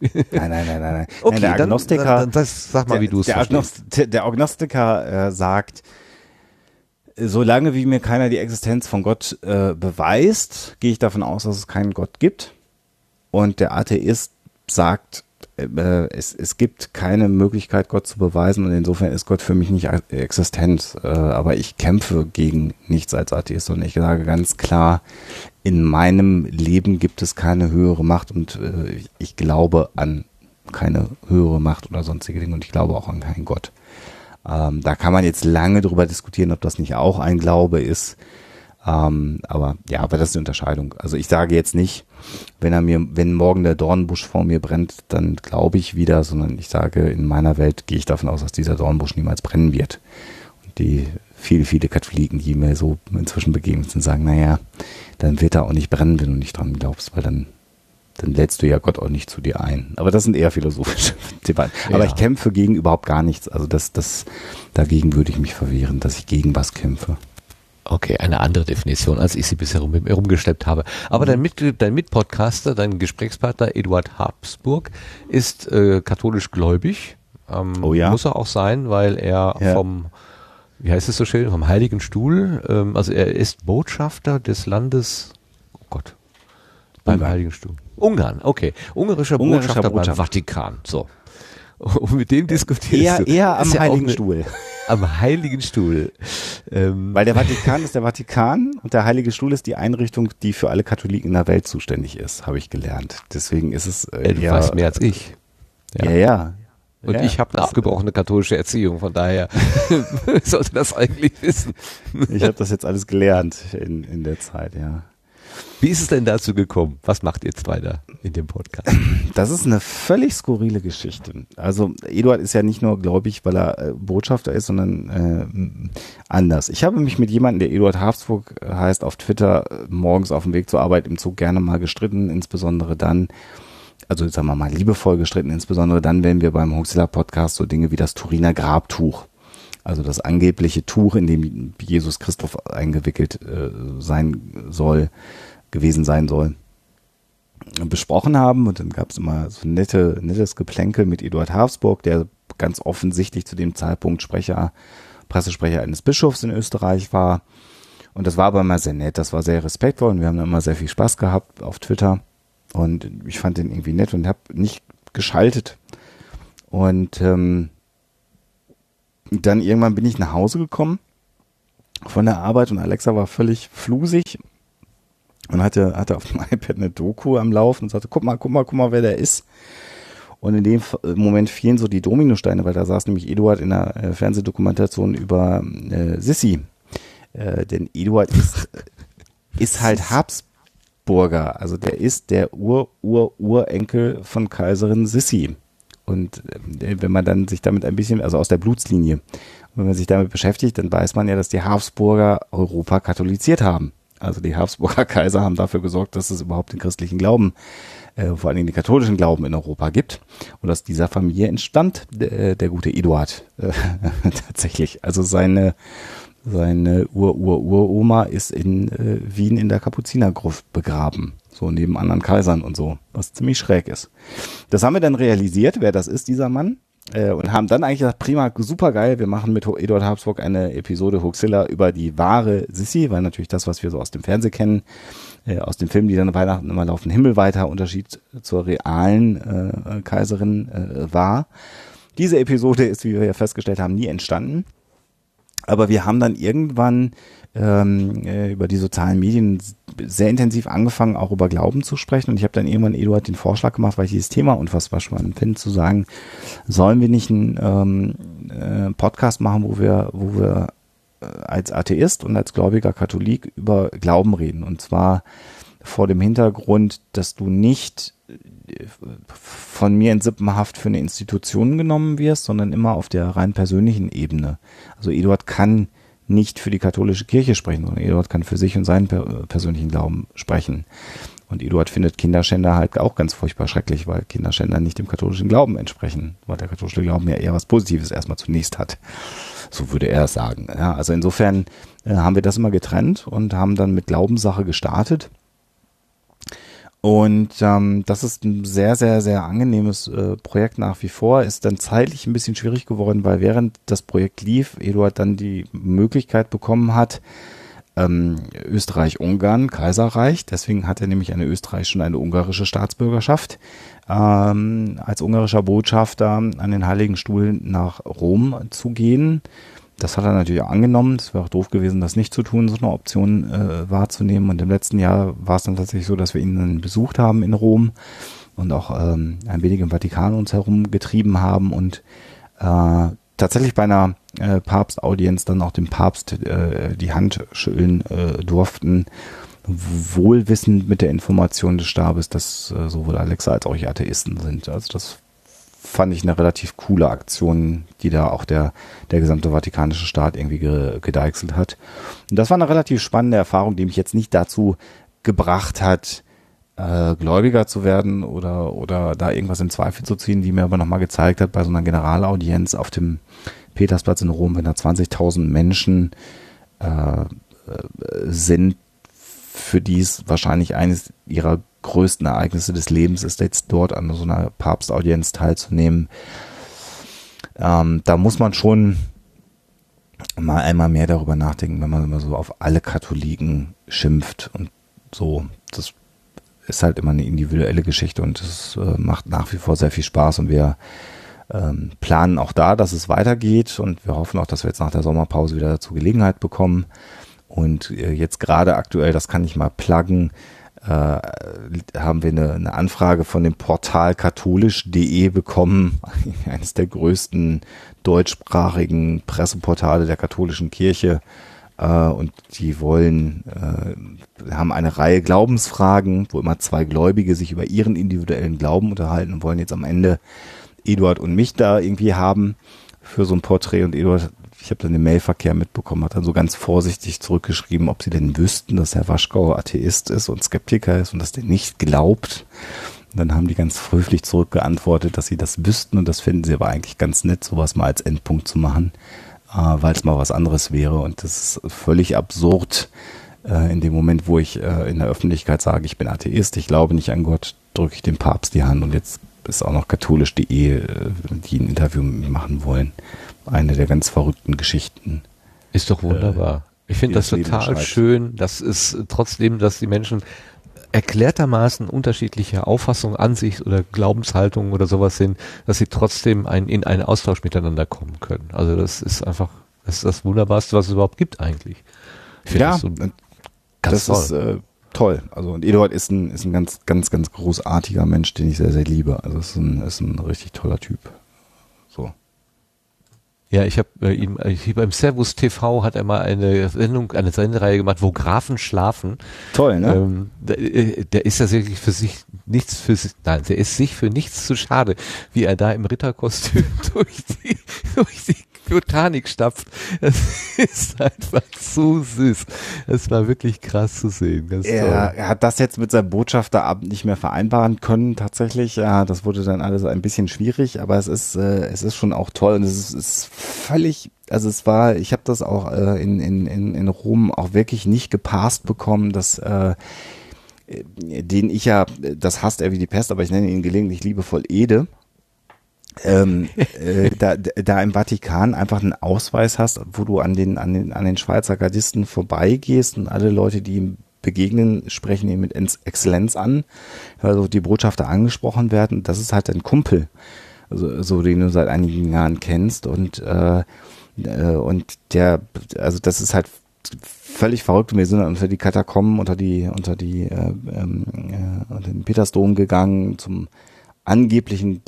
Nein, nein, nein, nein. nein. Okay, nein der dann- Agnostiker, dann- dann das- sag mal, der, wie du es der. Agnost- der, Agnostiker äh, sagt, solange wie mir keiner die Existenz von Gott äh, beweist, gehe ich davon aus, dass es keinen Gott gibt. Und der Atheist sagt, es, es gibt keine Möglichkeit, Gott zu beweisen und insofern ist Gott für mich nicht existent. Äh, aber ich kämpfe gegen nichts als Atheist und ich sage ganz klar, in meinem Leben gibt es keine höhere Macht und äh, ich- glaube an keine höhere Macht oder sonstige Dinge und ich glaube auch an keinen Gott. Ähm, da kann man jetzt lange drüber diskutieren, ob das nicht auch ein Glaube ist. Ähm, aber ja, aber das ist die Unterscheidung. Also ich sage jetzt nicht, wenn er mir, wenn morgen der Dornbusch vor mir brennt, dann glaube ich wieder, sondern ich sage, in meiner Welt gehe ich davon aus, dass dieser Dornbusch niemals brennen wird. Und die viele, viele Katholiken, die mir so inzwischen begegnet sind, sagen, naja, dann wird er auch nicht brennen, wenn du nicht dran glaubst, weil dann, dann lädst du ja Gott auch nicht zu dir ein. Aber das sind eher philosophische Debatten. Aber Ja. ich kämpfe gegen überhaupt gar nichts. Also das, das, dagegen würde ich mich verwehren, dass ich gegen was kämpfe. Okay, eine andere Definition, als ich sie bisher rum, herumgeschleppt habe. Aber dein, Mit, dein Mitpodcaster, dein Gesprächspartner Eduard Habsburg ist äh, katholisch gläubig. Ähm, Oh ja? Muss er auch sein, weil er Ja. vom wie heißt es so schön, vom Heiligen Stuhl. Ähm, also er ist Botschafter des Landes, oh Gott, beim Ungarn. Heiligen Stuhl. Ungarn, okay. Ungarischer, Ungarischer Botschafter, Botschafter. beim Vatikan. So. Und mit dem diskutierst Eher, du. eher am ja Heiligen eine- Stuhl. Am Heiligen Stuhl. Ähm, Weil der Vatikan ist der Vatikan und der Heilige Stuhl ist die Einrichtung, die für alle Katholiken in der Welt zuständig ist, habe ich gelernt. Deswegen ist es äh, äh, du eher, weißt mehr als ich. Ja, ja. Und Ja, ich habe eine abgebrochene katholische Erziehung, von daher sollte das eigentlich wissen. Ich habe das jetzt alles gelernt in, in der Zeit, ja. Wie ist es denn dazu gekommen? Was macht ihr zwei da in dem Podcast? Das ist eine völlig skurrile Geschichte. Also Eduard ist ja nicht nur gläubig, weil er äh, Botschafter ist, sondern äh, anders. Ich habe mich mit jemandem, der Eduard Habsburg heißt, auf Twitter äh, morgens auf dem Weg zur Arbeit im Zug gerne mal gestritten, insbesondere dann, also sagen wir mal liebevoll gestritten, insbesondere dann, wenn wir beim Huxilla Podcast so Dinge wie das Turiner Grabtuch, also das angebliche Tuch, in dem Jesus Christus eingewickelt äh, sein soll, gewesen sein soll, besprochen haben und dann gab es immer so nette, nettes Geplänkel mit Eduard Habsburg, der ganz offensichtlich zu dem Zeitpunkt Sprecher, Pressesprecher eines Bischofs in Österreich war. Und das war aber immer sehr nett, das war sehr respektvoll und wir haben immer sehr viel Spaß gehabt auf Twitter. Und ich fand den irgendwie nett und habe nicht geschaltet. Und ähm, dann irgendwann bin ich nach Hause gekommen von der Arbeit und Alexa war völlig flusig und hatte, hatte auf dem iPad eine Doku am Laufen und sagte, guck mal, guck mal, guck mal, wer der ist. Und in dem Moment fielen so die Dominosteine, weil da saß nämlich Eduard in einer äh, Fernsehdokumentation über äh, Sissi. Äh, denn Eduard ist, ist halt Habsburger. Also der ist der Ur-Ur-Urenkel von Kaiserin Sissi. Und äh, wenn man dann sich damit ein bisschen, also aus der Blutslinie, wenn man sich damit beschäftigt, dann weiß man ja, dass die Habsburger Europa katholisiert haben. Also die Habsburger Kaiser haben dafür gesorgt, dass es überhaupt den christlichen Glauben, äh, vor allen Dingen den katholischen Glauben in Europa gibt. Und aus dieser Familie entstammt äh, der gute Eduard äh, tatsächlich. Also seine seine Ur-Ur-Uroma ist in äh, Wien in der Kapuzinergruft begraben. So neben anderen Kaisern und so, was ziemlich schräg ist. Das haben wir dann realisiert, wer das ist, dieser Mann. Äh, und haben dann eigentlich gesagt, prima, super geil, wir machen mit Eduard Habsburg eine Episode Huxilla über die wahre Sissi, weil natürlich das, was wir so aus dem Fernsehen kennen, äh, aus den Filmen, die dann Weihnachten immer laufen, himmelweiter Unterschied zur realen äh, Kaiserin äh, war. Diese Episode ist, wie wir ja festgestellt haben, nie entstanden. Aber wir haben dann irgendwann ähm, äh, über die sozialen Medien sehr intensiv angefangen, auch über Glauben zu sprechen. Und ich habe dann irgendwann Eduard den Vorschlag gemacht, weil ich dieses Thema unfassbar spannend finde, zu sagen, sollen wir nicht einen ähm, äh, Podcast machen, wo wir, wo wir äh, als Atheist und als gläubiger Katholik über Glauben reden. Und zwar vor dem Hintergrund, dass du nicht äh, von mir in Sippenhaft für eine Institution genommen wirst, sondern immer auf der rein persönlichen Ebene. Also Eduard kann nicht für die katholische Kirche sprechen, sondern Eduard kann für sich und seinen per persönlichen Glauben sprechen. Und Eduard findet Kinderschänder halt auch ganz furchtbar schrecklich, weil Kinderschänder nicht dem katholischen Glauben entsprechen, weil der katholische Glauben ja eher was Positives erstmal zunächst hat. So würde er es sagen. Ja, also insofern äh, haben wir das immer getrennt und haben dann mit Glaubenssache gestartet. Und ähm, das ist ein sehr, sehr, sehr angenehmes äh, Projekt nach wie vor. Ist dann zeitlich ein bisschen schwierig geworden, weil während das Projekt lief, Eduard dann die Möglichkeit bekommen hat, ähm, Österreich-Ungarn, Kaiserreich, deswegen hat er nämlich eine österreichische und eine ungarische Staatsbürgerschaft, ähm, als ungarischer Botschafter an den Heiligen Stuhl nach Rom zu gehen. Das hat er natürlich auch angenommen. Es wäre auch doof gewesen, das nicht zu tun, so eine Option äh, wahrzunehmen. Und im letzten Jahr war es dann tatsächlich so, dass wir ihn dann besucht haben in Rom und auch ähm, ein wenig im Vatikan uns herumgetrieben haben und äh, tatsächlich bei einer äh, Papstaudienz dann auch dem Papst äh, die Hand schütteln äh, durften, wohlwissend mit der Information des Stabes, dass äh, sowohl Alexa als auch ich Atheisten sind. Also das fand ich eine relativ coole Aktion, die da auch der, der gesamte vatikanische Staat irgendwie ge, gedeichselt hat. Und das war eine relativ spannende Erfahrung, die mich jetzt nicht dazu gebracht hat, äh, Gläubiger zu werden oder, oder da irgendwas in Zweifel zu ziehen, die mir aber nochmal gezeigt hat, bei so einer Generalaudienz auf dem Petersplatz in Rom, wenn da 20.000 Menschen äh, sind, für die es wahrscheinlich eines ihrer größten Ereignisse des Lebens ist, jetzt dort an so einer Papstaudienz teilzunehmen. Ähm, da muss man schon mal einmal mehr darüber nachdenken, wenn man immer so auf alle Katholiken schimpft und so. Das ist halt immer eine individuelle Geschichte und es äh, macht nach wie vor sehr viel Spaß und wir ähm, planen auch da, dass es weitergeht und wir hoffen auch, dass wir jetzt nach der Sommerpause wieder dazu Gelegenheit bekommen. Und äh, jetzt gerade aktuell, das kann ich mal pluggen, haben wir eine, eine Anfrage von dem Portal katholisch.de bekommen, eines der größten deutschsprachigen Presseportale der katholischen Kirche. Äh, und die wollen, äh, haben eine Reihe Glaubensfragen, wo immer zwei Gläubige sich über ihren individuellen Glauben unterhalten und wollen jetzt am Ende Eduard und mich da irgendwie haben für so ein Porträt. Und Eduard, ich habe dann den Mailverkehr mitbekommen, hat dann so ganz vorsichtig zurückgeschrieben, ob sie denn wüssten, dass Herr Waschgau Atheist ist und Skeptiker ist und dass der nicht glaubt. Und dann haben die ganz fröhlich zurückgeantwortet, dass sie das wüssten und das finden sie aber eigentlich ganz nett, sowas mal als Endpunkt zu machen, äh, weil es mal was anderes wäre. Und das ist völlig absurd. Äh, in dem Moment, wo ich äh, in der Öffentlichkeit sage, ich bin Atheist, ich glaube nicht an Gott, drücke ich dem Papst die Hand und jetzt ist auch noch katholisch.de, die ein Interview mit mir machen wollen. Eine der ganz verrückten Geschichten. Ist doch wunderbar. Äh, ich finde das total schön, dass es trotzdem, dass die Menschen erklärtermaßen unterschiedliche Auffassungen, Ansicht oder Glaubenshaltungen oder sowas sind, dass sie trotzdem ein, in einen Austausch miteinander kommen können. Also das ist einfach, das ist das Wunderbarste, was es überhaupt gibt eigentlich. Ich ja, das, so das toll. ist äh, toll. Also und Eduard ist ein, ist ein ganz, ganz, ganz großartiger Mensch, den ich sehr, sehr liebe. Also ist ein, ist ein richtig toller Typ. Ja, ich habe äh, ihm ich, beim Servus TV hat er mal eine Sendung, eine Sendereihe gemacht, wo Grafen schlafen. Toll, ne? Ähm, der, äh, der ist ja wirklich für sich nichts für sich, nein, der ist sich für nichts zu schade, wie er da im Ritterkostüm durch die, durch die Botanik stapft. Das ist einfach so süß. Es war wirklich krass zu sehen. Er, er, hat das jetzt mit seinem Botschafterabend nicht mehr vereinbaren können, tatsächlich. Ja, das wurde dann alles ein bisschen schwierig, aber es ist, äh, es ist schon auch toll und es ist, ist völlig also es war, ich habe das auch äh, in, in, in, in Rom auch wirklich nicht gepasst bekommen, dass äh, den ich ja, das hasst er wie die Pest, aber ich nenne ihn gelegentlich liebevoll Ede ähm, äh, da, da im Vatikan einfach einen Ausweis hast, wo du an den, an den, an den Schweizer Gardisten vorbeigehst und alle Leute, die ihm begegnen, sprechen ihn mit Exzellenz an, weil so die Botschafter angesprochen werden. Das ist halt ein Kumpel, also, so den du seit einigen Jahren kennst und äh, äh, und der, also das ist halt völlig verrückt. Wir sind unter die Katakomben, unter die, unter die, äh, ähm, äh, unter den Petersdom gegangen zum angeblichen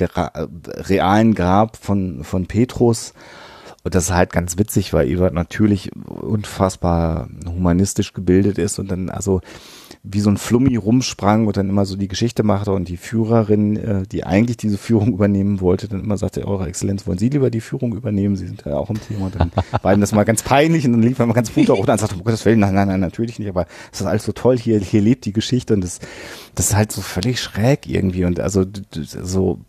realen Grab von, von Petrus. Und das ist halt ganz witzig, weil Ewald natürlich unfassbar humanistisch gebildet ist und dann also wie so ein Flummi rumsprang und dann immer so die Geschichte machte und die Führerin, äh, die eigentlich diese Führung übernehmen wollte, dann immer sagte, Eure Exzellenz, wollen Sie lieber die Führung übernehmen? Sie sind ja auch im Thema. Und dann war ihm das mal ganz peinlich und dann lief er mal ganz runter und dann sagte, um Gottes Willen, nein, nein, nein, natürlich nicht, aber es ist alles so toll, hier, hier lebt die Geschichte und das, das ist halt so völlig schräg irgendwie und also so,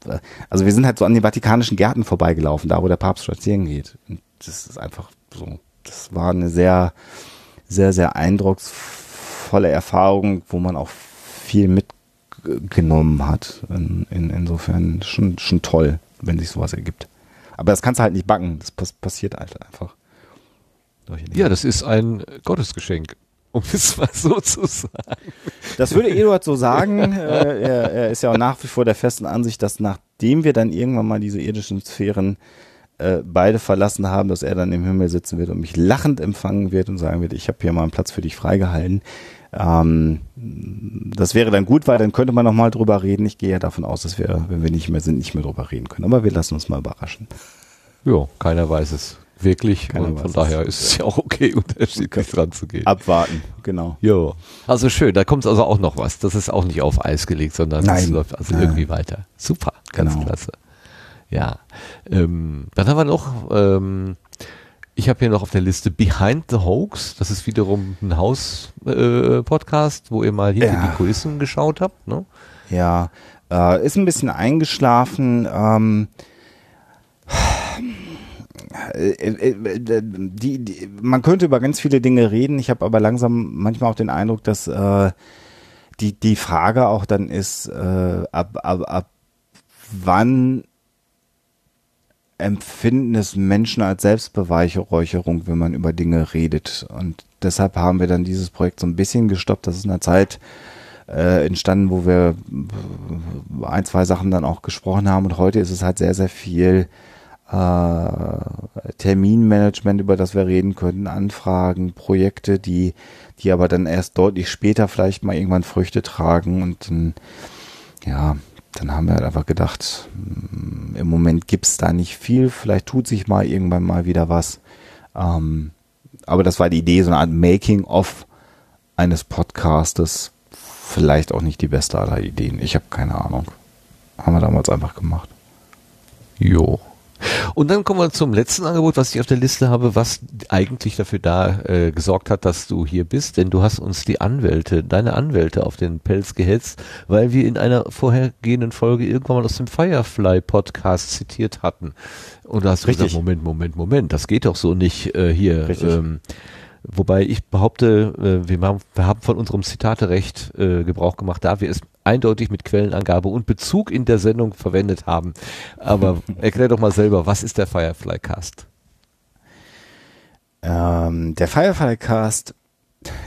also wir sind halt so an den vatikanischen Gärten vorbeigelaufen, da wo der Papst spazieren geht. Und das ist einfach so, das war eine sehr, sehr, sehr eindrucksvolle tolle Erfahrung, wo man auch viel mitgenommen hat. In, in, insofern schon, schon toll, wenn sich sowas ergibt. Aber das kannst du halt nicht backen. Das pass passiert halt einfach. Ja, das ist ein Gottesgeschenk um es mal so zu sagen. Das würde Eduard so sagen. äh, er, er, ist ja auch nach wie vor der festen Ansicht, dass nachdem wir dann irgendwann mal diese irdischen Sphären äh, beide verlassen haben, dass er dann im Himmel sitzen wird und mich lachend empfangen wird und sagen wird, ich habe hier mal einen Platz für dich freigehalten. Ähm, das wäre dann gut, weil dann könnte man nochmal drüber reden. Ich gehe ja davon aus, dass wir, wenn wir nicht mehr sind, nicht mehr drüber reden können. Aber wir lassen uns mal überraschen. Ja, keiner weiß es wirklich. Keiner und von daher ist es ja auch okay, unterschiedlich dran zu gehen. Abwarten, genau. Jo. Also schön, da kommt also auch noch was. Das ist auch nicht auf Eis gelegt, sondern es läuft also ja. irgendwie weiter. Super, ganz genau. klasse. Ja. Ähm, dann haben wir noch ähm, ich habe hier noch auf der Liste Behind the Hoax. Das ist wiederum ein Haus-Podcast, äh, wo ihr mal hinter ja. die Kulissen geschaut habt. Ne? Ja, äh, ist ein bisschen eingeschlafen. Ähm, äh, äh, äh, die, die, man könnte über ganz viele Dinge reden. Ich habe aber langsam manchmal auch den Eindruck, dass äh, die, die Frage auch dann ist, äh, ab, ab, ab wann empfinden es Menschen als Selbstbeweihräucherung, wenn man über Dinge redet. Und deshalb haben wir dann dieses Projekt so ein bisschen gestoppt. Das ist in einer Zeit äh, entstanden, wo wir äh, ein, zwei Sachen dann auch gesprochen haben. Und heute ist es halt sehr, sehr viel äh, Terminmanagement, über das wir reden können, Anfragen, Projekte, die, die aber dann erst deutlich später vielleicht mal irgendwann Früchte tragen und dann, ja, dann haben wir halt einfach gedacht, mm, im Moment gibt's da nicht viel, vielleicht tut sich mal irgendwann mal wieder was. Ähm, aber das war die Idee, so eine Art Making-of eines Podcastes. Vielleicht auch nicht die beste aller Ideen. Ich habe keine Ahnung. Haben wir damals einfach gemacht. Jo. Und dann kommen wir zum letzten Angebot, was ich auf der Liste habe, was eigentlich dafür da äh, gesorgt hat, dass du hier bist, denn du hast uns die Anwälte, deine Anwälte auf den Pelz gehetzt, weil wir in einer vorhergehenden Folge irgendwann mal aus dem Firefly Podcast zitiert hatten. Und da hast du Richtig. gesagt, Moment, Moment, Moment, das geht doch so nicht äh, hier. Richtig. Ähm, Wobei ich behaupte, äh, wir, haben, wir haben von unserem Zitaterecht äh, Gebrauch gemacht, da wir es eindeutig mit Quellenangabe und Bezug in der Sendung verwendet haben. Aber erklär doch mal selber, was ist der Firefly Cast? Ähm, der Firefly Cast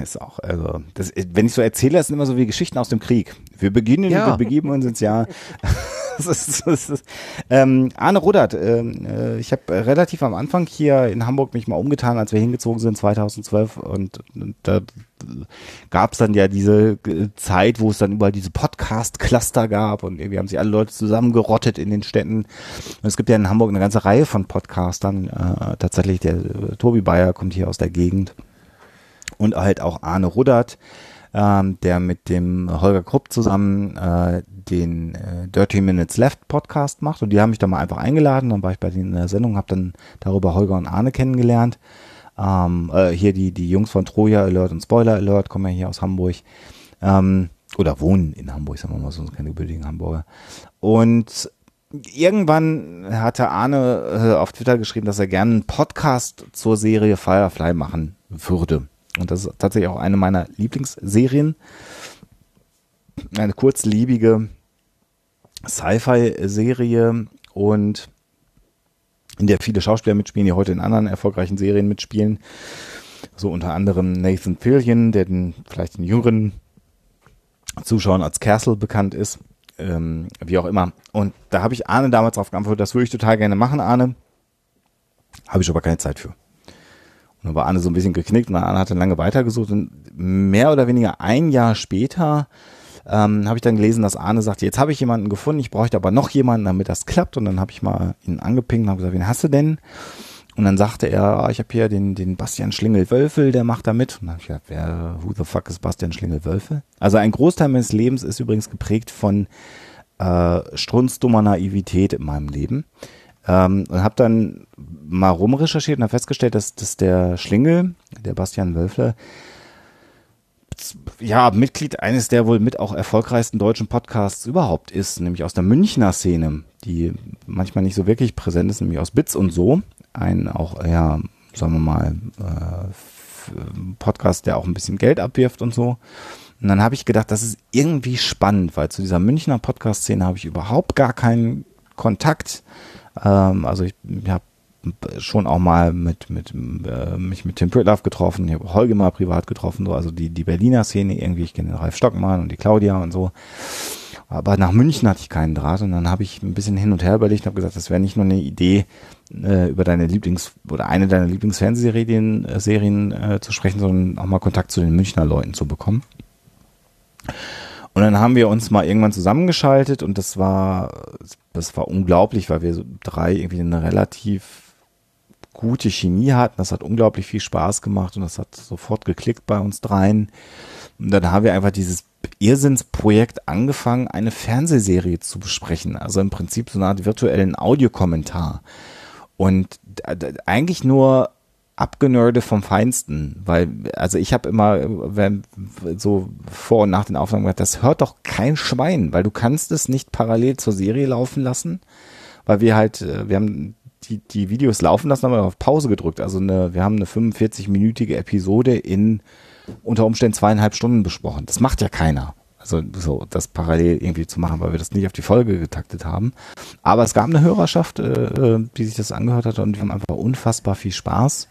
ist auch, also, das, wenn ich so erzähle, das sind immer so wie Geschichten aus dem Krieg. Wir beginnen, Ja. wir begeben uns ins Jahr. das ist, das ist, ähm, Arne Rudert, ähm, äh, ich habe relativ am Anfang hier in Hamburg mich mal umgetan, als wir hingezogen sind 2012 und, und da gab es dann ja diese äh, Zeit, wo es dann überall diese Podcast-Cluster gab. Und irgendwie haben sich alle Leute zusammengerottet in den Städten. Und es gibt ja in Hamburg eine ganze Reihe von Podcastern. Äh, tatsächlich, der äh, Tobi Bayer kommt hier aus der Gegend. Und halt auch Arne Ruddert, ähm, der mit dem Holger Krupp zusammen äh, den äh, Dirty Minutes Left Podcast macht und die haben mich da mal einfach eingeladen, dann war ich bei denen in der Sendung, habe dann darüber Holger und Arne kennengelernt. Ähm, äh, hier die, die Jungs von Troja Alert und Spoiler Alert kommen ja hier aus Hamburg. Ähm, oder wohnen in Hamburg, sagen wir mal so, sind keine gebürtigen Hamburger. Und irgendwann hatte Arne äh, auf Twitter geschrieben, dass er gerne einen Podcast zur Serie Firefly machen würde. Und das ist tatsächlich auch eine meiner Lieblingsserien. Eine kurzlebige Sci-Fi-Serie und in der viele Schauspieler mitspielen, die heute in anderen erfolgreichen Serien mitspielen. So unter anderem Nathan Fillion, der den vielleicht den jüngeren Zuschauern als Castle bekannt ist. Ähm, wie auch immer. Und da habe ich Arne damals drauf geantwortet, das würde ich total gerne machen, Arne. Habe ich aber keine Zeit für. Und dann war Arne so ein bisschen geknickt und Arne hat dann lange weitergesucht und mehr oder weniger ein Jahr später ähm, habe ich dann gelesen, dass Arne sagt, jetzt habe ich jemanden gefunden, ich bräuchte aber noch jemanden, damit das klappt. Und dann habe ich mal ihn angepinkt und habe gesagt, wen hast du denn? Und dann sagte er, ah, ich habe hier den, den Bastian Schlingel-Wölfel, der macht da mit. Und dann habe ich gedacht, wer, who the fuck ist Bastian Schlingel-Wölfel? Also ein Großteil meines Lebens ist übrigens geprägt von äh, strunzdummer Naivität in meinem Leben. Ähm, und habe dann mal rumrecherchiert und habe festgestellt, dass, dass der Schlingel, der Bastian Wölfler, ja, Mitglied eines der wohl mit auch erfolgreichsten deutschen Podcasts überhaupt ist, nämlich aus der Münchner Szene, die manchmal nicht so wirklich präsent ist, nämlich aus Bits und so. Ein auch, ja, sagen wir mal, äh, Podcast, der auch ein bisschen Geld abwirft und so. Und dann habe ich gedacht, das ist irgendwie spannend, weil zu dieser Münchner Podcast-Szene habe ich überhaupt gar keinen Kontakt. Ähm, also ich habe schon auch mal mit, mit äh, mich mit Tim Pritlove getroffen, ich habe Holger mal privat getroffen, so, also die, die Berliner Szene irgendwie, ich kenne den Ralf Stockmann und die Claudia und so. Aber nach München hatte ich keinen Draht und dann habe ich ein bisschen hin und her überlegt und habe gesagt, das wäre nicht nur eine Idee, äh, über deine Lieblings- oder eine deiner Lieblingsfernsehserien äh, Serien, äh, zu sprechen, sondern auch mal Kontakt zu den Münchner Leuten zu bekommen. Und dann haben wir uns mal irgendwann zusammengeschaltet und das war, das war unglaublich, weil wir so drei irgendwie eine relativ gute Chemie hatten. Das hat unglaublich viel Spaß gemacht und das hat sofort geklickt bei uns dreien. Und dann haben wir einfach dieses Irrsinnsprojekt angefangen, eine Fernsehserie zu besprechen. Also im Prinzip so eine Art virtuellen Audiokommentar. Und eigentlich nur Abgenörde vom Feinsten, weil, also ich habe immer wenn, so vor und nach den Aufnahmen gesagt, das hört doch kein Schwein, weil du kannst es nicht parallel zur Serie laufen lassen, weil wir halt, äh, wir haben die, die Videos laufen lassen, haben wir auf Pause gedrückt. Also eine, wir haben eine 45-minütige Episode in unter Umständen zweieinhalb Stunden besprochen. Das macht ja keiner. Also so das parallel irgendwie zu machen, weil wir das nicht auf die Folge getaktet haben. Aber es gab eine Hörerschaft, äh, äh, die sich das angehört hat und wir haben einfach unfassbar viel Spaß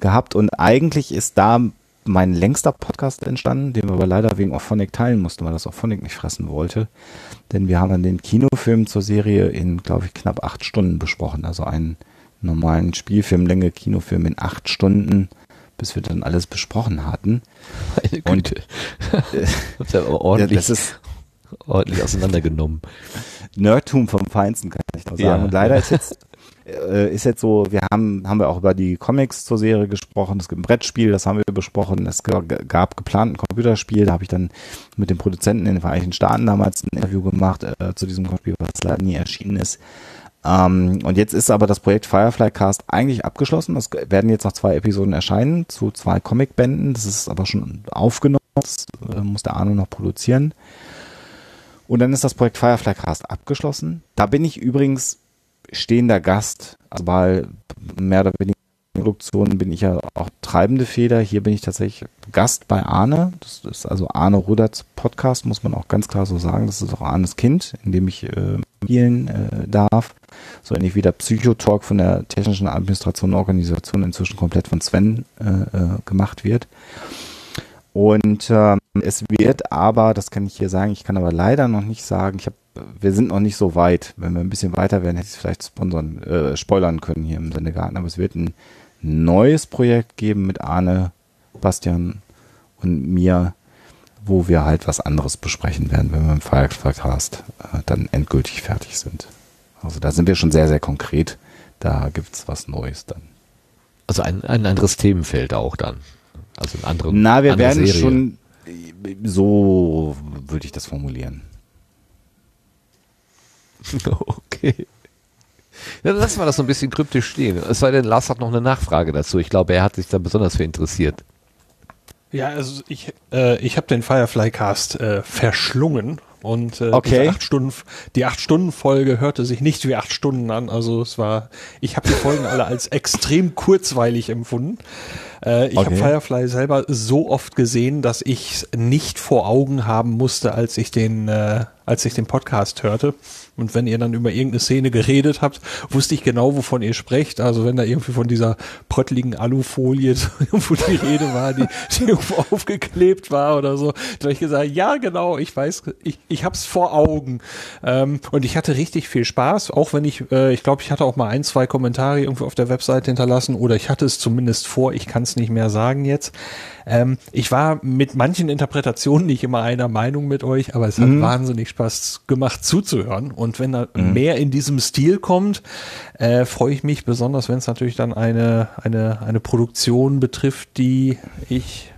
gehabt. Und eigentlich ist da mein längster Podcast entstanden, den wir aber leider wegen Auphonic teilen mussten, weil das Auphonic nicht fressen wollte. Denn wir haben dann den Kinofilm zur Serie in, glaube ich, knapp acht Stunden besprochen. Also einen normalen Spielfilmlänge Kinofilm in acht Stunden, bis wir dann alles besprochen hatten. Meine Und- Güte. das ja ordentlich, das ist ordentlich auseinandergenommen. Nerdtum vom Feinsten, kann ich nur sagen. Ja. Und leider ist jetzt, äh, ist jetzt so, wir haben, haben wir auch über die Comics zur Serie gesprochen, es gibt ein Brettspiel, das haben wir besprochen, es gab geplant ein Computerspiel, da habe ich dann mit dem Produzenten in den Vereinigten Staaten damals ein Interview gemacht äh, zu diesem Computerspiel, was leider nie erschienen ist. Ähm, und jetzt ist aber das Projekt Firefly Cast eigentlich abgeschlossen. Es werden jetzt noch zwei Episoden erscheinen zu zwei Comicbänden. Das ist aber schon aufgenommen. Das äh, muss der Arno noch produzieren. Und dann ist das Projekt Firefly Cast abgeschlossen. Da bin ich übrigens stehender Gast. Bei mehr oder weniger Produktionen bin ich ja auch treibende Feder. Hier bin ich tatsächlich Gast bei Arne. Das ist also Arne Ruderts Podcast, muss man auch ganz klar so sagen. Das ist auch Arnes Kind, in dem ich äh, spielen äh, darf. So ähnlich wie der Psychotalk von der technischen Administration und Organisation inzwischen komplett von Sven äh, äh, gemacht wird. Und ähm, es wird aber, das kann ich hier sagen, ich kann aber leider noch nicht sagen, ich hab, wir sind noch nicht so weit. Wenn wir ein bisschen weiter wären, hätte ich es vielleicht sponsern, äh, spoilern können hier im Sendegarten. Aber es wird ein neues Projekt geben mit Arne, Bastian und mir, wo wir halt was anderes besprechen werden, wenn wir im Fireflycast äh, dann endgültig fertig sind. Also da sind wir schon sehr, sehr konkret. Da gibt's was Neues dann. Also ein, ein anderes Themenfeld auch dann. Also ein anderen. Na, wir werden Serie. schon, so würde ich das formulieren. Okay. Ja, lassen wir das so ein bisschen kryptisch stehen. Es sei denn, Lars hat noch eine Nachfrage dazu. Ich glaube, er hat sich da besonders für interessiert. Ja, also ich, äh, ich habe den Firefly Cast äh, verschlungen und äh, Okay. acht Stunden, die acht Stunden Folge hörte sich nicht wie acht Stunden an. Also es war, ich habe die Folgen alle als extrem kurzweilig empfunden. Äh, ich habe Okay. Firefly selber so oft gesehen, dass ich nicht vor Augen haben musste, als ich den, äh, als ich den Podcast hörte. Und wenn ihr dann über irgendeine Szene geredet habt, wusste ich genau, wovon ihr sprecht. Also wenn da irgendwie von dieser pröttligen Alufolie irgendwo die Rede war, die, die irgendwo aufgeklebt war oder so, da habe ich gesagt, ja genau, ich weiß, ich, ich hab's vor Augen. Ähm, und ich hatte richtig viel Spaß, auch wenn ich, äh, ich glaube, ich hatte auch mal ein, zwei Kommentare irgendwo auf der Webseite hinterlassen oder ich hatte es zumindest vor, ich kann es nicht mehr sagen jetzt. Ähm, ich war mit manchen Interpretationen nicht immer einer Meinung mit euch, aber es hat wahnsinnig Spaß gemacht zuzuhören. Und wenn da mehr in diesem Stil kommt, äh, freue ich mich besonders, wenn es natürlich dann eine, eine, eine Produktion betrifft, die ich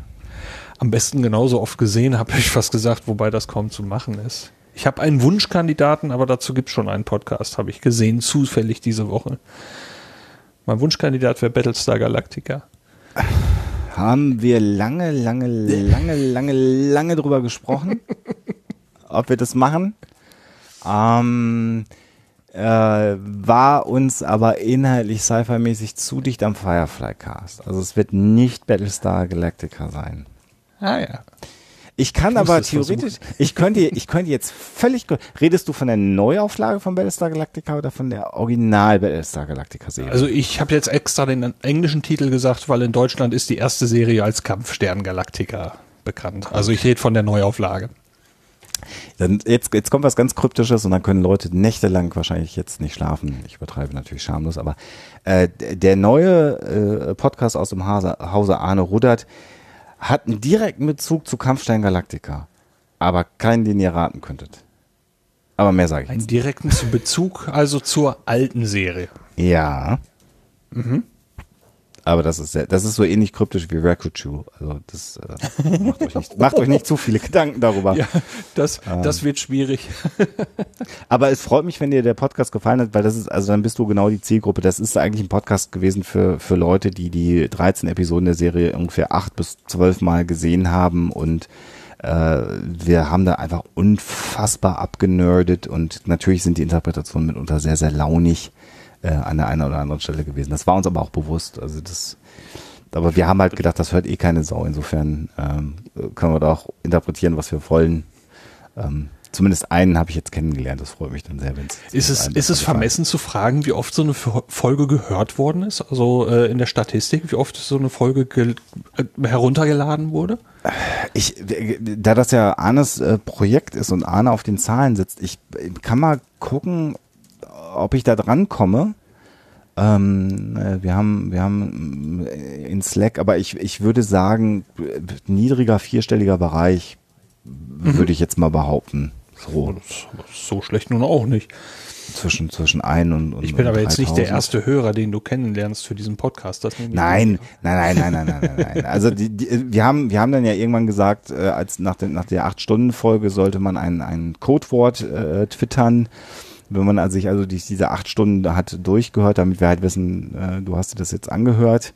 am besten genauso oft gesehen habe, ich fast gesagt, wobei das kaum zu machen ist. Ich habe einen Wunschkandidaten, aber dazu gibt es schon einen Podcast, habe ich gesehen, zufällig diese Woche. Mein Wunschkandidat wäre Battlestar Galactica. Haben wir lange, lange, lange, lange, lange drüber gesprochen, ob wir das machen. Ähm, äh, war uns aber inhaltlich sci-fi-mäßig zu dicht am Firefly-Cast. Also es wird nicht Battlestar Galactica sein. Ah ja. Ich kann Ich aber theoretisch, ich könnte, ich könnte jetzt völlig, redest du von der Neuauflage von Battlestar Galactica oder von der Original Battlestar Galactica Serie? Also ich habe jetzt extra den englischen Titel gesagt, weil in Deutschland ist die erste Serie als Kampfstern Galactica bekannt. Also ich rede von der Neuauflage. Dann jetzt, jetzt kommt was ganz Kryptisches und dann können Leute nächtelang wahrscheinlich jetzt nicht schlafen. Ich übertreibe natürlich schamlos, aber äh, der neue äh, Podcast aus dem Hause, Hause Arne Rudert hat einen direkten Bezug zu Kampfstein Galactica, aber keinen, den ihr raten könntet. Aber mehr sage ich Einen jetzt. direkten Bezug also zur alten Serie. Ja. Mhm. Aber das ist sehr, das ist so ähnlich kryptisch wie Rakuchu. Also das äh, macht, euch nicht, macht euch nicht zu viele Gedanken darüber. Ja, das, das wird schwierig. Aber es freut mich, wenn dir der Podcast gefallen hat, weil das ist, also dann bist du genau die Zielgruppe. Das ist eigentlich ein Podcast gewesen für, für Leute, die die 13 Episoden der Serie ungefähr acht bis zwölf Mal gesehen haben und äh, wir haben da einfach unfassbar abgenerdet und natürlich sind die Interpretationen mitunter sehr, sehr launig äh, an der einen oder anderen Stelle gewesen. Das war uns aber auch bewusst. Also das, aber wir haben halt gedacht, das hört eh keine Sau. Insofern ähm, können wir da auch interpretieren, was wir wollen. ähm, zumindest einen habe ich jetzt kennengelernt. Das freut mich dann sehr, wenn Ist es, ist es vermessen zu fragen, wie oft so eine Fo- Folge gehört worden ist? Also äh, in der Statistik, wie oft so eine Folge äh, heruntergeladen wurde? Ich, da das ja Arnes äh, Projekt ist und Arne auf den Zahlen sitzt, ich kann mal gucken, ob ich da dran komme. Ähm, äh, wir haben, wir haben äh, in Slack, aber ich, ich würde sagen, niedriger vierstelliger Bereich, würde ich jetzt mal behaupten. So so schlecht nun auch nicht. zwischen, zwischen ein und, und Ich bin aber jetzt nicht der 3000. erste Hörer, den du kennenlernst für diesen Podcast. Das Nein, nein, nein, nein, nein, nein, nein. Also die, die, wir haben, wir haben dann ja irgendwann gesagt, äh, als nach, der nach der acht Stunden Folge sollte man ein ein Codewort äh, twittern. Wenn man also sich also die, diese acht Stunden hat durchgehört, damit wir halt wissen, äh, du hast dir das jetzt angehört.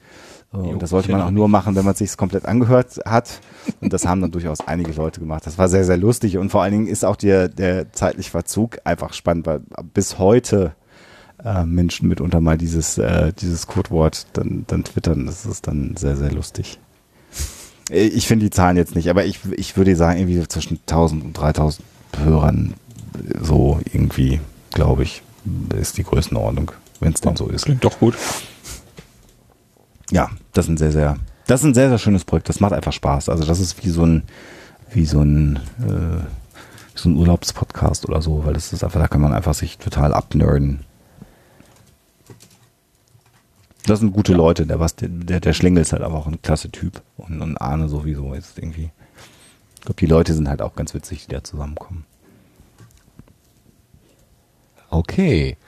Äh, Jo, und das sollte man auch nur machen, wenn man es sich komplett angehört hat. Und das haben dann durchaus einige Leute gemacht. Das war sehr, sehr lustig. Und vor allen Dingen ist auch der, der zeitliche Verzug einfach spannend, weil bis heute äh, Menschen mitunter mal dieses, äh, dieses Codewort dann, dann twittern. Das ist dann sehr, sehr lustig. Äh, Ich finde die Zahlen jetzt nicht, aber ich, ich würde sagen, irgendwie zwischen 1000 und 3000 Hörern äh, so irgendwie, glaube ich, ist die Größenordnung, wenn es denn so ist. Klingt doch gut. Ja, das ist ein sehr, sehr, das ist ein sehr, sehr schönes Projekt. Das macht einfach Spaß. Also das ist wie so ein, wie so ein, äh, so ein Urlaubspodcast oder so, weil das ist einfach, da kann man einfach sich total abnerden. Das sind gute Leute. Der, was, der, der Schlingel ist halt aber auch ein klasse Typ. Und, und Arne sowieso ist irgendwie. Ich glaube, die Leute sind halt auch ganz witzig, die da zusammenkommen. Okay.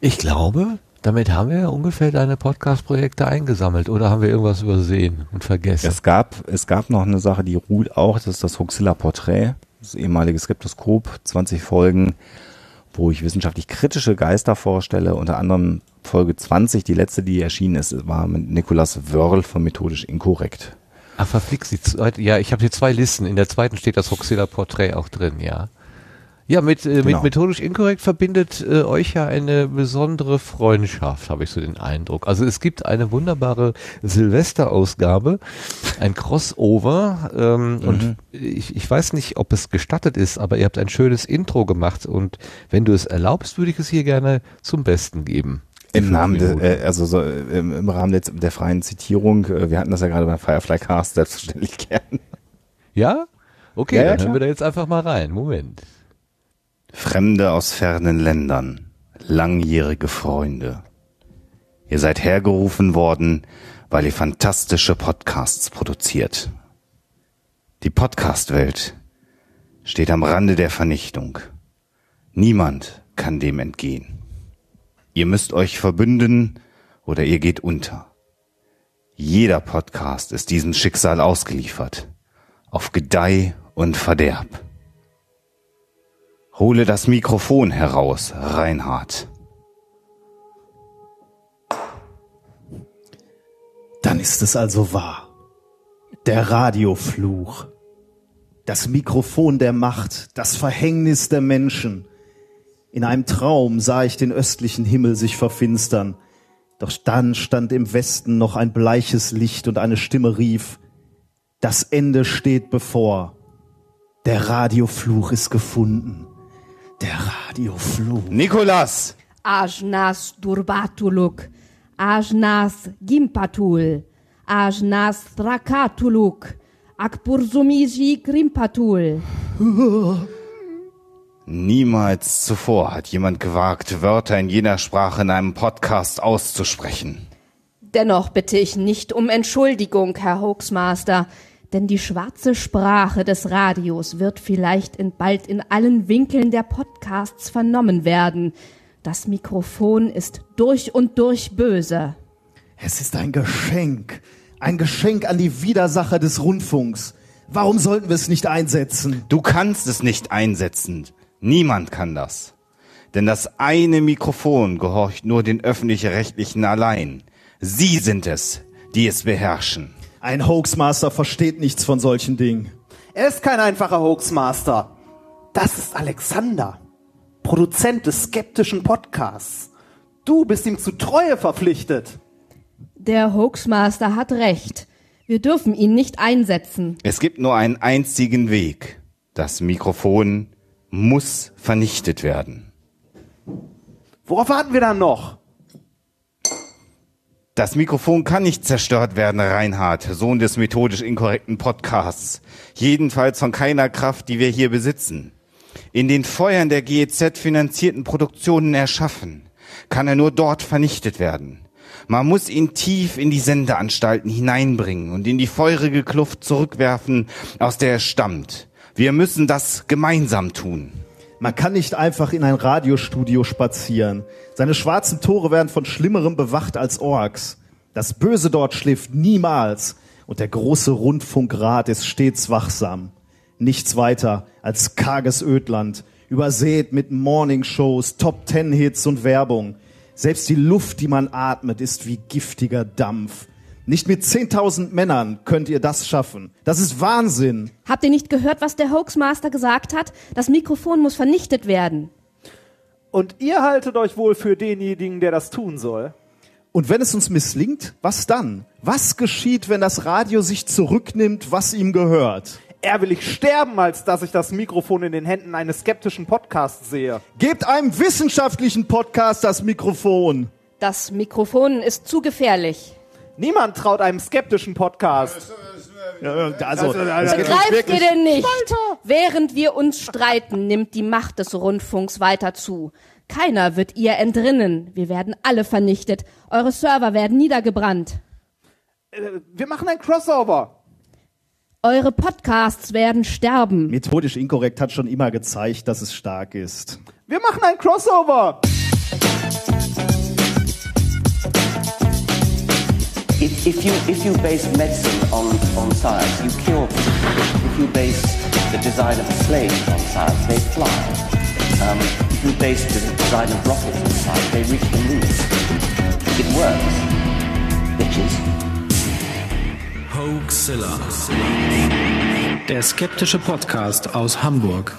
Ich glaube, damit haben wir ungefähr deine Podcast-Projekte eingesammelt oder haben wir irgendwas übersehen und vergessen? Es gab, es gab noch eine Sache, die ruht auch, das ist das Huxilla-Porträt, das ehemalige Skeptoskop, 20 Folgen, wo ich wissenschaftlich kritische Geister vorstelle, unter anderem Folge 20, die letzte, die erschienen ist, war mit Nikolas Wörl von Methodisch Inkorrekt. Ach, verflixt die zweite. Ja, ich habe hier zwei Listen. In der zweiten steht das Hoxilla-Porträt auch drin, ja. Ja, mit, äh, Genau. mit methodisch inkorrekt verbindet äh, euch ja eine besondere Freundschaft, habe ich so den Eindruck. Also es gibt eine wunderbare Silvesterausgabe, ein Crossover ähm, und ich, ich weiß nicht, ob es gestattet ist, aber ihr habt ein schönes Intro gemacht und wenn du es erlaubst, würde ich es hier gerne zum Besten geben. Im Namen, de, äh, also so, äh, im, im Rahmen der, der freien Zitierung, äh, wir hatten das ja gerade beim Firefly Cast, selbstverständlich gern. ja? Okay, Ja, ja, dann hören wir da jetzt einfach mal rein. Moment. Fremde aus fernen Ländern, langjährige Freunde. Ihr seid hergerufen worden, weil ihr fantastische Podcasts produziert. Die Podcast-Welt steht am Rande der Vernichtung. Niemand kann dem entgehen. Ihr müsst euch verbünden oder ihr geht unter. Jeder Podcast ist diesem Schicksal ausgeliefert. Auf Gedeih und Verderb. Hole das Mikrofon heraus, Reinhard. Dann ist es also wahr. Der Radiofluch. Das Mikrofon der Macht, das Verhängnis der Menschen. In einem Traum sah ich den östlichen Himmel sich verfinstern. Doch dann stand im Westen noch ein bleiches Licht und eine Stimme rief, das Ende steht bevor. Der Radiofluch ist gefunden. Der Radiofluch. Nikolas! Ajnas durbatuluk, Ajnas gimpatul, Ajnas trakatuluk, Akbursumiji grimpatul. Niemals zuvor hat jemand gewagt, Wörter in jener Sprache in einem Podcast auszusprechen. Dennoch bitte ich nicht um Entschuldigung, Herr Hoaxmaster, denn die schwarze Sprache des Radios wird vielleicht in, bald in allen Winkeln der Podcasts vernommen werden. Das Mikrofon ist durch und durch böse. Es ist ein Geschenk. Ein Geschenk an die Widersacher des Rundfunks. Warum sollten wir es nicht einsetzen? Du kannst es nicht einsetzen. Niemand kann das. Denn das eine Mikrofon gehorcht nur den öffentlich-rechtlichen allein. Sie sind es, die es beherrschen. Ein Hoaxmaster versteht nichts von solchen Dingen. Er ist kein einfacher Hoaxmaster. Das ist Alexander, Produzent des skeptischen Podcasts. Du bist ihm zu Treue verpflichtet. Der Hoaxmaster hat recht. Wir dürfen ihn nicht einsetzen. Es gibt nur einen einzigen Weg. Das Mikrofon muss vernichtet werden. Worauf warten wir dann noch? Das Mikrofon kann nicht zerstört werden, Reinhard, Sohn des methodisch inkorrekten Podcasts. Jedenfalls von keiner Kraft, die wir hier besitzen. In den Feuern der GEZ finanzierten Produktionen erschaffen, kann er nur dort vernichtet werden. Man muss ihn tief in die Sendeanstalten hineinbringen und in die feurige Kluft zurückwerfen, aus der er stammt. Wir müssen das gemeinsam tun. Man kann nicht einfach in ein Radiostudio spazieren. Seine schwarzen Tore werden von Schlimmerem bewacht als Orks. Das Böse dort schläft niemals und der große Rundfunkrat ist stets wachsam. Nichts weiter als karges Ödland, übersät mit Morningshows, Top-Ten-Hits und Werbung. Selbst die Luft, die man atmet, ist wie giftiger Dampf. Nicht mit 10.000 Männern könnt ihr das schaffen. Das ist Wahnsinn. Habt ihr nicht gehört, was der Hoaxmaster gesagt hat? Das Mikrofon muss vernichtet werden. Und ihr haltet euch wohl für denjenigen, der das tun soll. Und wenn es uns misslingt, was dann? Was geschieht, wenn das Radio sich zurücknimmt, was ihm gehört? Er will ich sterben, als dass ich das Mikrofon in den Händen eines skeptischen Podcasts sehe. Gebt einem wissenschaftlichen Podcast das Mikrofon. Das Mikrofon ist zu gefährlich. Niemand traut einem skeptischen Podcast. Also, Begreift ihr denn nicht? Während wir uns streiten, nimmt die Macht des Rundfunks weiter zu. Keiner wird ihr entrinnen. Wir werden alle vernichtet. Eure Server werden niedergebrannt. Äh, Wir machen ein Crossover. Eure Podcasts werden sterben. Methodisch inkorrekt hat schon immer gezeigt, dass es stark ist. Wir machen ein Crossover. If, if you if you base medicine on, on science, you cure people. If you base the design of slaves on science, they fly. Um, if you base the design of rockets on science, they reach the moon. It works, bitches. Hoaxilla. Der skeptische Podcast aus Hamburg.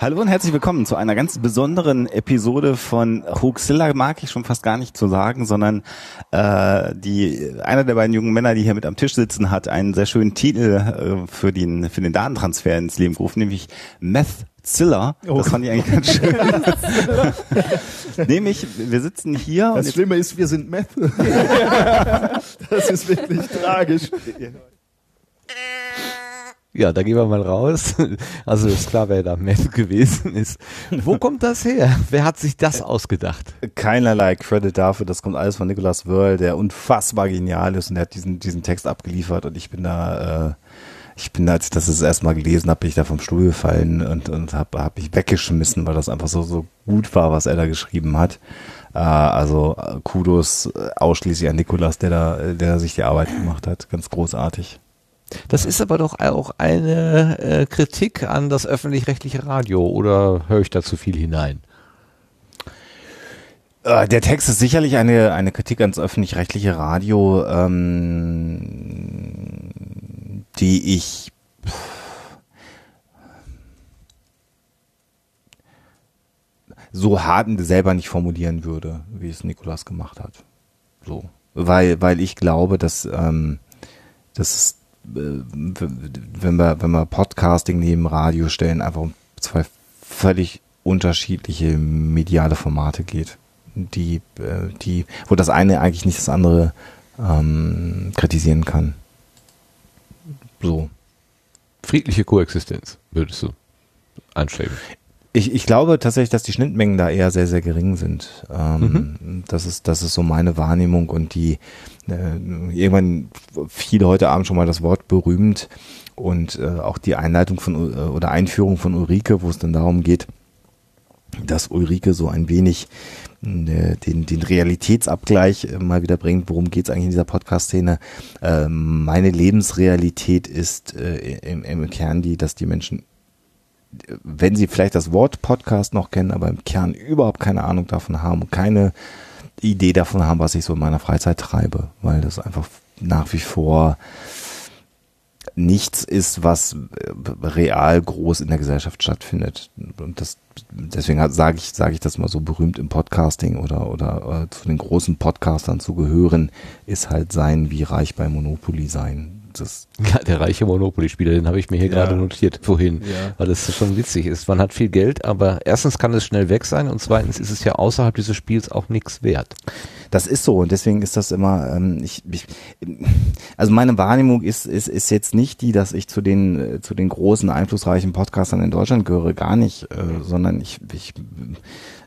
Hallo und herzlich willkommen zu einer ganz besonderen Episode von Hoaxilla, mag ich schon fast gar nicht zu sagen, sondern äh, die einer der beiden jungen Männer, die hier mit am Tisch sitzen, hat einen sehr schönen Titel äh, für den für den Datentransfer ins Leben gerufen, nämlich Meth Zilla. Oh. Das fand ich eigentlich ganz schön. Nämlich, wir sitzen hier. Das und Schlimme ist, wir sind Meth. das ist wirklich tragisch. Ja, da gehen wir mal raus. Also ist klar, wer da Meth gewesen ist. Wo kommt das her? Wer hat sich das ausgedacht? keinerlei Credit dafür. Das kommt alles von Nicholas Wörl, der unfassbar genial ist und der hat diesen, diesen Text abgeliefert und ich bin da, äh, ich bin da, als ich das das erste Mal gelesen habe, bin ich da vom Stuhl gefallen und, und habe hab mich weggeschmissen, weil das einfach so, so gut war, was er da geschrieben hat. Äh, also äh, Kudos äh, ausschließlich an Nicholas, der da, äh, der sich die Arbeit gemacht hat. Ganz großartig. Das ist aber doch auch eine äh, Kritik an das öffentlich-rechtliche Radio oder höre ich da zu viel hinein? Äh, Der Text ist sicherlich eine, eine Kritik ans öffentlich-rechtliche Radio, ähm, die ich so hart selber nicht formulieren würde, wie es Nikolas gemacht hat. So. Weil, weil ich glaube, dass, ähm, dass wenn wir, wenn wir Podcasting neben Radio stellen, einfach um zwei völlig unterschiedliche mediale Formate geht, die, äh, die, wo das eine eigentlich nicht das andere ähm, kritisieren kann. So. Friedliche Koexistenz, würdest du anstreben. Ich, ich glaube tatsächlich, dass die Schnittmengen da eher sehr, sehr gering sind. Ähm, das, ist, das ist so meine Wahrnehmung und die äh, irgendwann fiel heute Abend schon mal das Wort berühmt und äh, auch die Einleitung von äh, oder Einführung von Ulrike, wo es dann darum geht, dass Ulrike so ein wenig äh, den, den Realitätsabgleich äh, mal wieder bringt. Worum geht es eigentlich in dieser Podcast-Szene? Ähm, meine Lebensrealität ist äh, im, im Kern die, dass die Menschen wenn sie vielleicht das Wort Podcast noch kennen, aber im Kern überhaupt keine Ahnung davon haben keine Idee davon haben, was ich so in meiner Freizeit treibe, weil das einfach nach wie vor nichts ist, was äh, real groß in der Gesellschaft stattfindet. Und das deswegen sage ich sage ich das mal so berühmt im Podcasting oder oder äh, zu den großen Podcastern zu gehören, ist halt sein wie reich bei Monopoly sein. Das der reiche Monopoly-Spieler, den habe ich mir hier Ja. gerade notiert vorhin, Ja. weil das schon witzig ist. Man hat viel Geld, aber erstens kann es schnell weg sein und zweitens ist es ja außerhalb dieses Spiels auch nichts wert. Das ist so und deswegen ist das immer, ähm, ich, ich, also meine Wahrnehmung ist, ist, ist jetzt nicht die, dass ich zu den, äh, zu den großen, einflussreichen Podcastern in Deutschland gehöre, gar nicht, äh, sondern ich, ich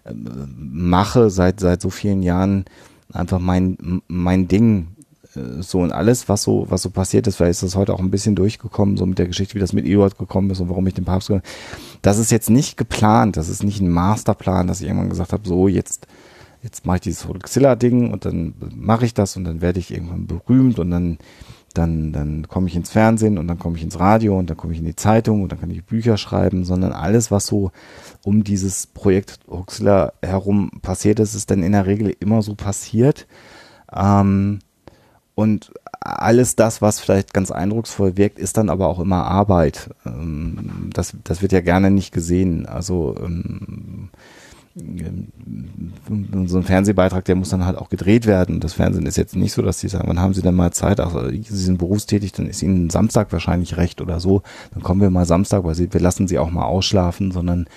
äh, mache seit, seit so vielen Jahren einfach mein, mein Ding so und alles, was so, was so passiert ist, vielleicht ist das heute auch ein bisschen durchgekommen, so mit der Geschichte, wie das mit Eduard gekommen ist und warum ich den Papst, ge- das ist jetzt nicht geplant, das ist nicht ein Masterplan, dass ich irgendwann gesagt habe, so jetzt, jetzt mache ich dieses Hoaxilla-Ding und dann mache ich das und dann werde ich irgendwann berühmt und dann, dann, dann komme ich ins Fernsehen und dann komme ich ins Radio und dann komme ich in die Zeitung und dann kann ich Bücher schreiben, sondern alles, was so um dieses Projekt Hoaxilla herum passiert ist, ist dann in der Regel immer so passiert. Ähm, und alles das, was vielleicht ganz eindrucksvoll wirkt, ist dann aber auch immer Arbeit. Ähm, das, das wird ja gerne nicht gesehen. Also ähm, ähm, so ein Fernsehbeitrag, der muss dann halt auch gedreht werden. Das Fernsehen ist jetzt nicht so, dass sie sagen, wann haben sie denn mal Zeit? Ach, sie sind berufstätig, dann ist ihnen Samstag wahrscheinlich recht oder so. Dann kommen wir mal Samstag, weil sie, wir lassen sie auch mal ausschlafen, sondern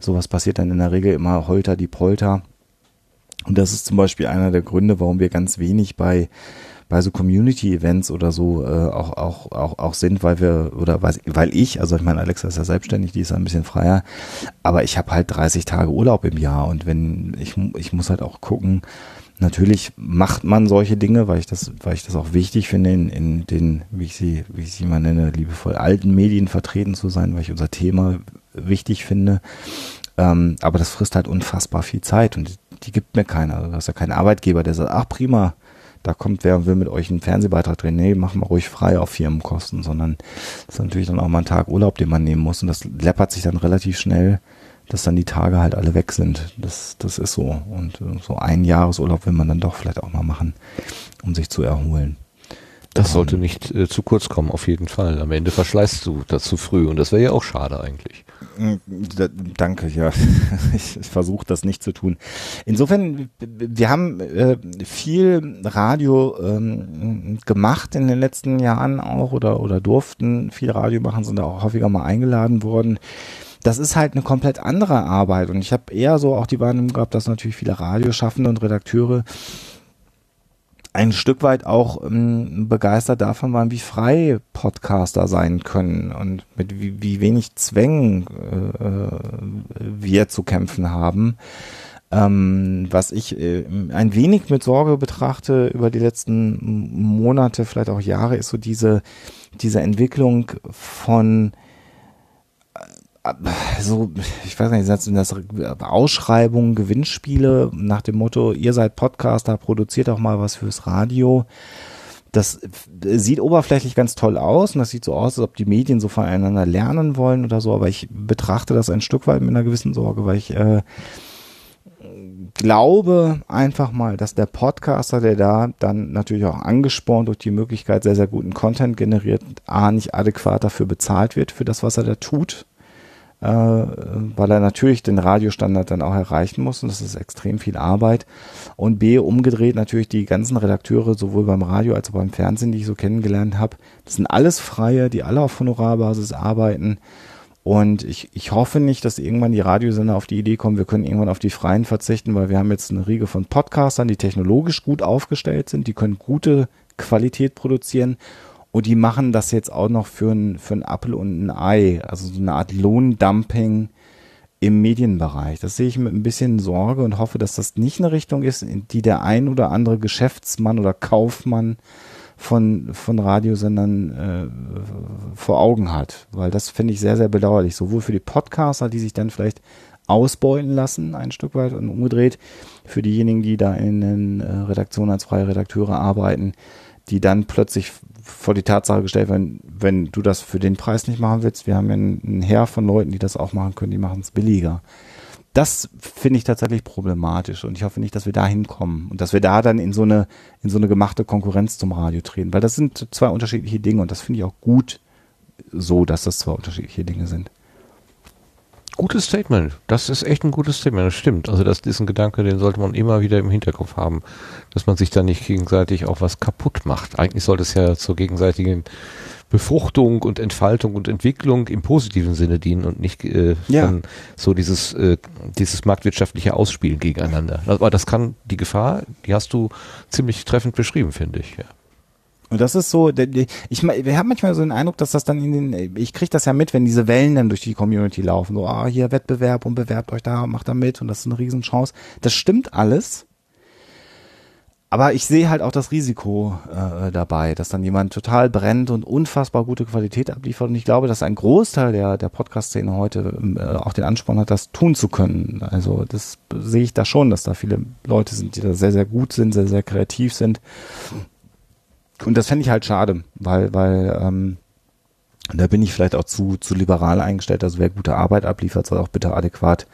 sowas passiert dann in der Regel immer holter die Polter. Und das ist zum Beispiel einer der Gründe, warum wir ganz wenig bei bei so Community-Events oder so äh, auch, auch, auch, auch sind, weil wir, oder weil, weil ich, also ich meine, Alexa ist ja selbstständig, die ist ein bisschen freier, aber ich habe halt 30 Tage Urlaub im Jahr und wenn, ich, ich muss halt auch gucken, natürlich macht man solche Dinge, weil ich das, weil ich das auch wichtig finde, in, in den, wie ich sie, wie ich sie mal nenne, liebevoll alten Medien vertreten zu sein, weil ich unser Thema wichtig finde. Ähm, aber das frisst halt unfassbar viel Zeit und die, die gibt mir keiner. Also, du hast ja keinen Arbeitgeber, der sagt, ach prima, da kommt wer und will mit euch einen Fernsehbeitrag drehen. Nee, machen wir ruhig frei auf Firmenkosten, sondern das ist natürlich dann auch mal ein Tag Urlaub, den man nehmen muss. Und das läppert sich dann relativ schnell, dass dann die Tage halt alle weg sind. Das, das ist so. Und äh, so ein Jahresurlaub will man dann doch vielleicht auch mal machen, um sich zu erholen. Das sollte nicht äh, zu kurz kommen, auf jeden Fall. Am Ende verschleißt du das zu früh und das wäre ja auch schade eigentlich. Da, danke, ja. Ich, ich versuche das nicht zu tun. Insofern, wir haben äh, viel Radio ähm, gemacht in den letzten Jahren auch oder, oder durften viel Radio machen, sind da auch häufiger mal eingeladen worden. Das ist halt eine komplett andere Arbeit und ich habe eher so auch die Wahrnehmung gehabt, dass natürlich viele Radioschaffende und Redakteure ein Stück weit auch ähm, begeistert davon waren, wie frei Podcaster sein können und mit wie, wie wenig Zwängen äh, äh, wir zu kämpfen haben. Ähm, was ich äh, ein wenig mit Sorge betrachte über die letzten Monate, vielleicht auch Jahre, ist so diese, diese Entwicklung von so, ich weiß nicht, sind das Ausschreibungen, Gewinnspiele nach dem Motto, ihr seid Podcaster, produziert auch mal was fürs Radio. Das sieht oberflächlich ganz toll aus und das sieht so aus, als ob die Medien so voneinander lernen wollen oder so, aber ich betrachte das ein Stück weit mit einer gewissen Sorge, weil ich äh, glaube einfach mal, dass der Podcaster, der da dann natürlich auch angespornt durch die Möglichkeit sehr, sehr guten Content generiert, A, nicht adäquat dafür bezahlt wird, für das, was er da tut äh, weil er natürlich den Radiostandard dann auch erreichen muss und das ist extrem viel Arbeit. Und B, umgedreht natürlich die ganzen Redakteure, sowohl beim Radio als auch beim Fernsehen, die ich so kennengelernt habe, das sind alles Freie, die alle auf Honorarbasis arbeiten. Und ich, ich hoffe nicht, dass irgendwann die Radiosender auf die Idee kommen, wir können irgendwann auf die Freien verzichten, weil wir haben jetzt eine Riege von Podcastern, die technologisch gut aufgestellt sind, die können gute Qualität produzieren und die machen das jetzt auch noch für ein, für ein Apfel und ein Ei, also so eine Art Lohndumping im Medienbereich. Das sehe ich mit ein bisschen Sorge und hoffe, dass das nicht eine Richtung ist, in die der ein oder andere Geschäftsmann oder Kaufmann von, von Radiosendern äh, vor Augen hat. Weil das finde ich sehr, sehr bedauerlich. Sowohl für die Podcaster, die sich dann vielleicht ausbeuten lassen, ein Stück weit und umgedreht, für diejenigen, die da in den äh, Redaktionen als freie Redakteure arbeiten, die dann plötzlich vor die Tatsache gestellt werden, wenn du das für den Preis nicht machen willst, wir haben ja ein Heer von Leuten, die das auch machen können, die machen es billiger. Das finde ich tatsächlich problematisch und ich hoffe nicht, dass wir da hinkommen und dass wir da dann in so eine, in so eine gemachte Konkurrenz zum Radio treten, weil das sind zwei unterschiedliche Dinge und das finde ich auch gut so, dass das zwei unterschiedliche Dinge sind. Gutes Statement. Das ist echt ein gutes Statement. Das stimmt. Also das ist ein Gedanke, den sollte man immer wieder im Hinterkopf haben, dass man sich da nicht gegenseitig auch was kaputt macht. Eigentlich sollte es ja zur gegenseitigen Befruchtung und Entfaltung und Entwicklung im positiven Sinne dienen und nicht äh, Ja. so dieses äh, dieses marktwirtschaftliche Ausspielen gegeneinander. Aber das kann die Gefahr, die hast du ziemlich treffend beschrieben, finde ich. Ja. Und das ist so, ich, wir haben manchmal so den Eindruck, dass das dann in den, ich kriege das ja mit, wenn diese Wellen dann durch die Community laufen, so, ah, hier Wettbewerb und bewerbt euch da, macht da mit und das ist eine Riesenchance. Das stimmt alles. Aber ich sehe halt auch das Risiko äh, dabei, dass dann jemand total brennt und unfassbar gute Qualität abliefert. Und ich glaube, dass ein Großteil der, der Podcast-Szene heute ähm, äh, auch den Ansporn hat, das tun zu können. Also das sehe ich da schon, dass da viele Leute sind, die da sehr, sehr gut sind, sehr, sehr kreativ sind. Und das fände ich halt schade, weil, weil ähm, da bin ich vielleicht auch zu, zu liberal eingestellt. Also wer gute Arbeit abliefert, soll auch bitte adäquat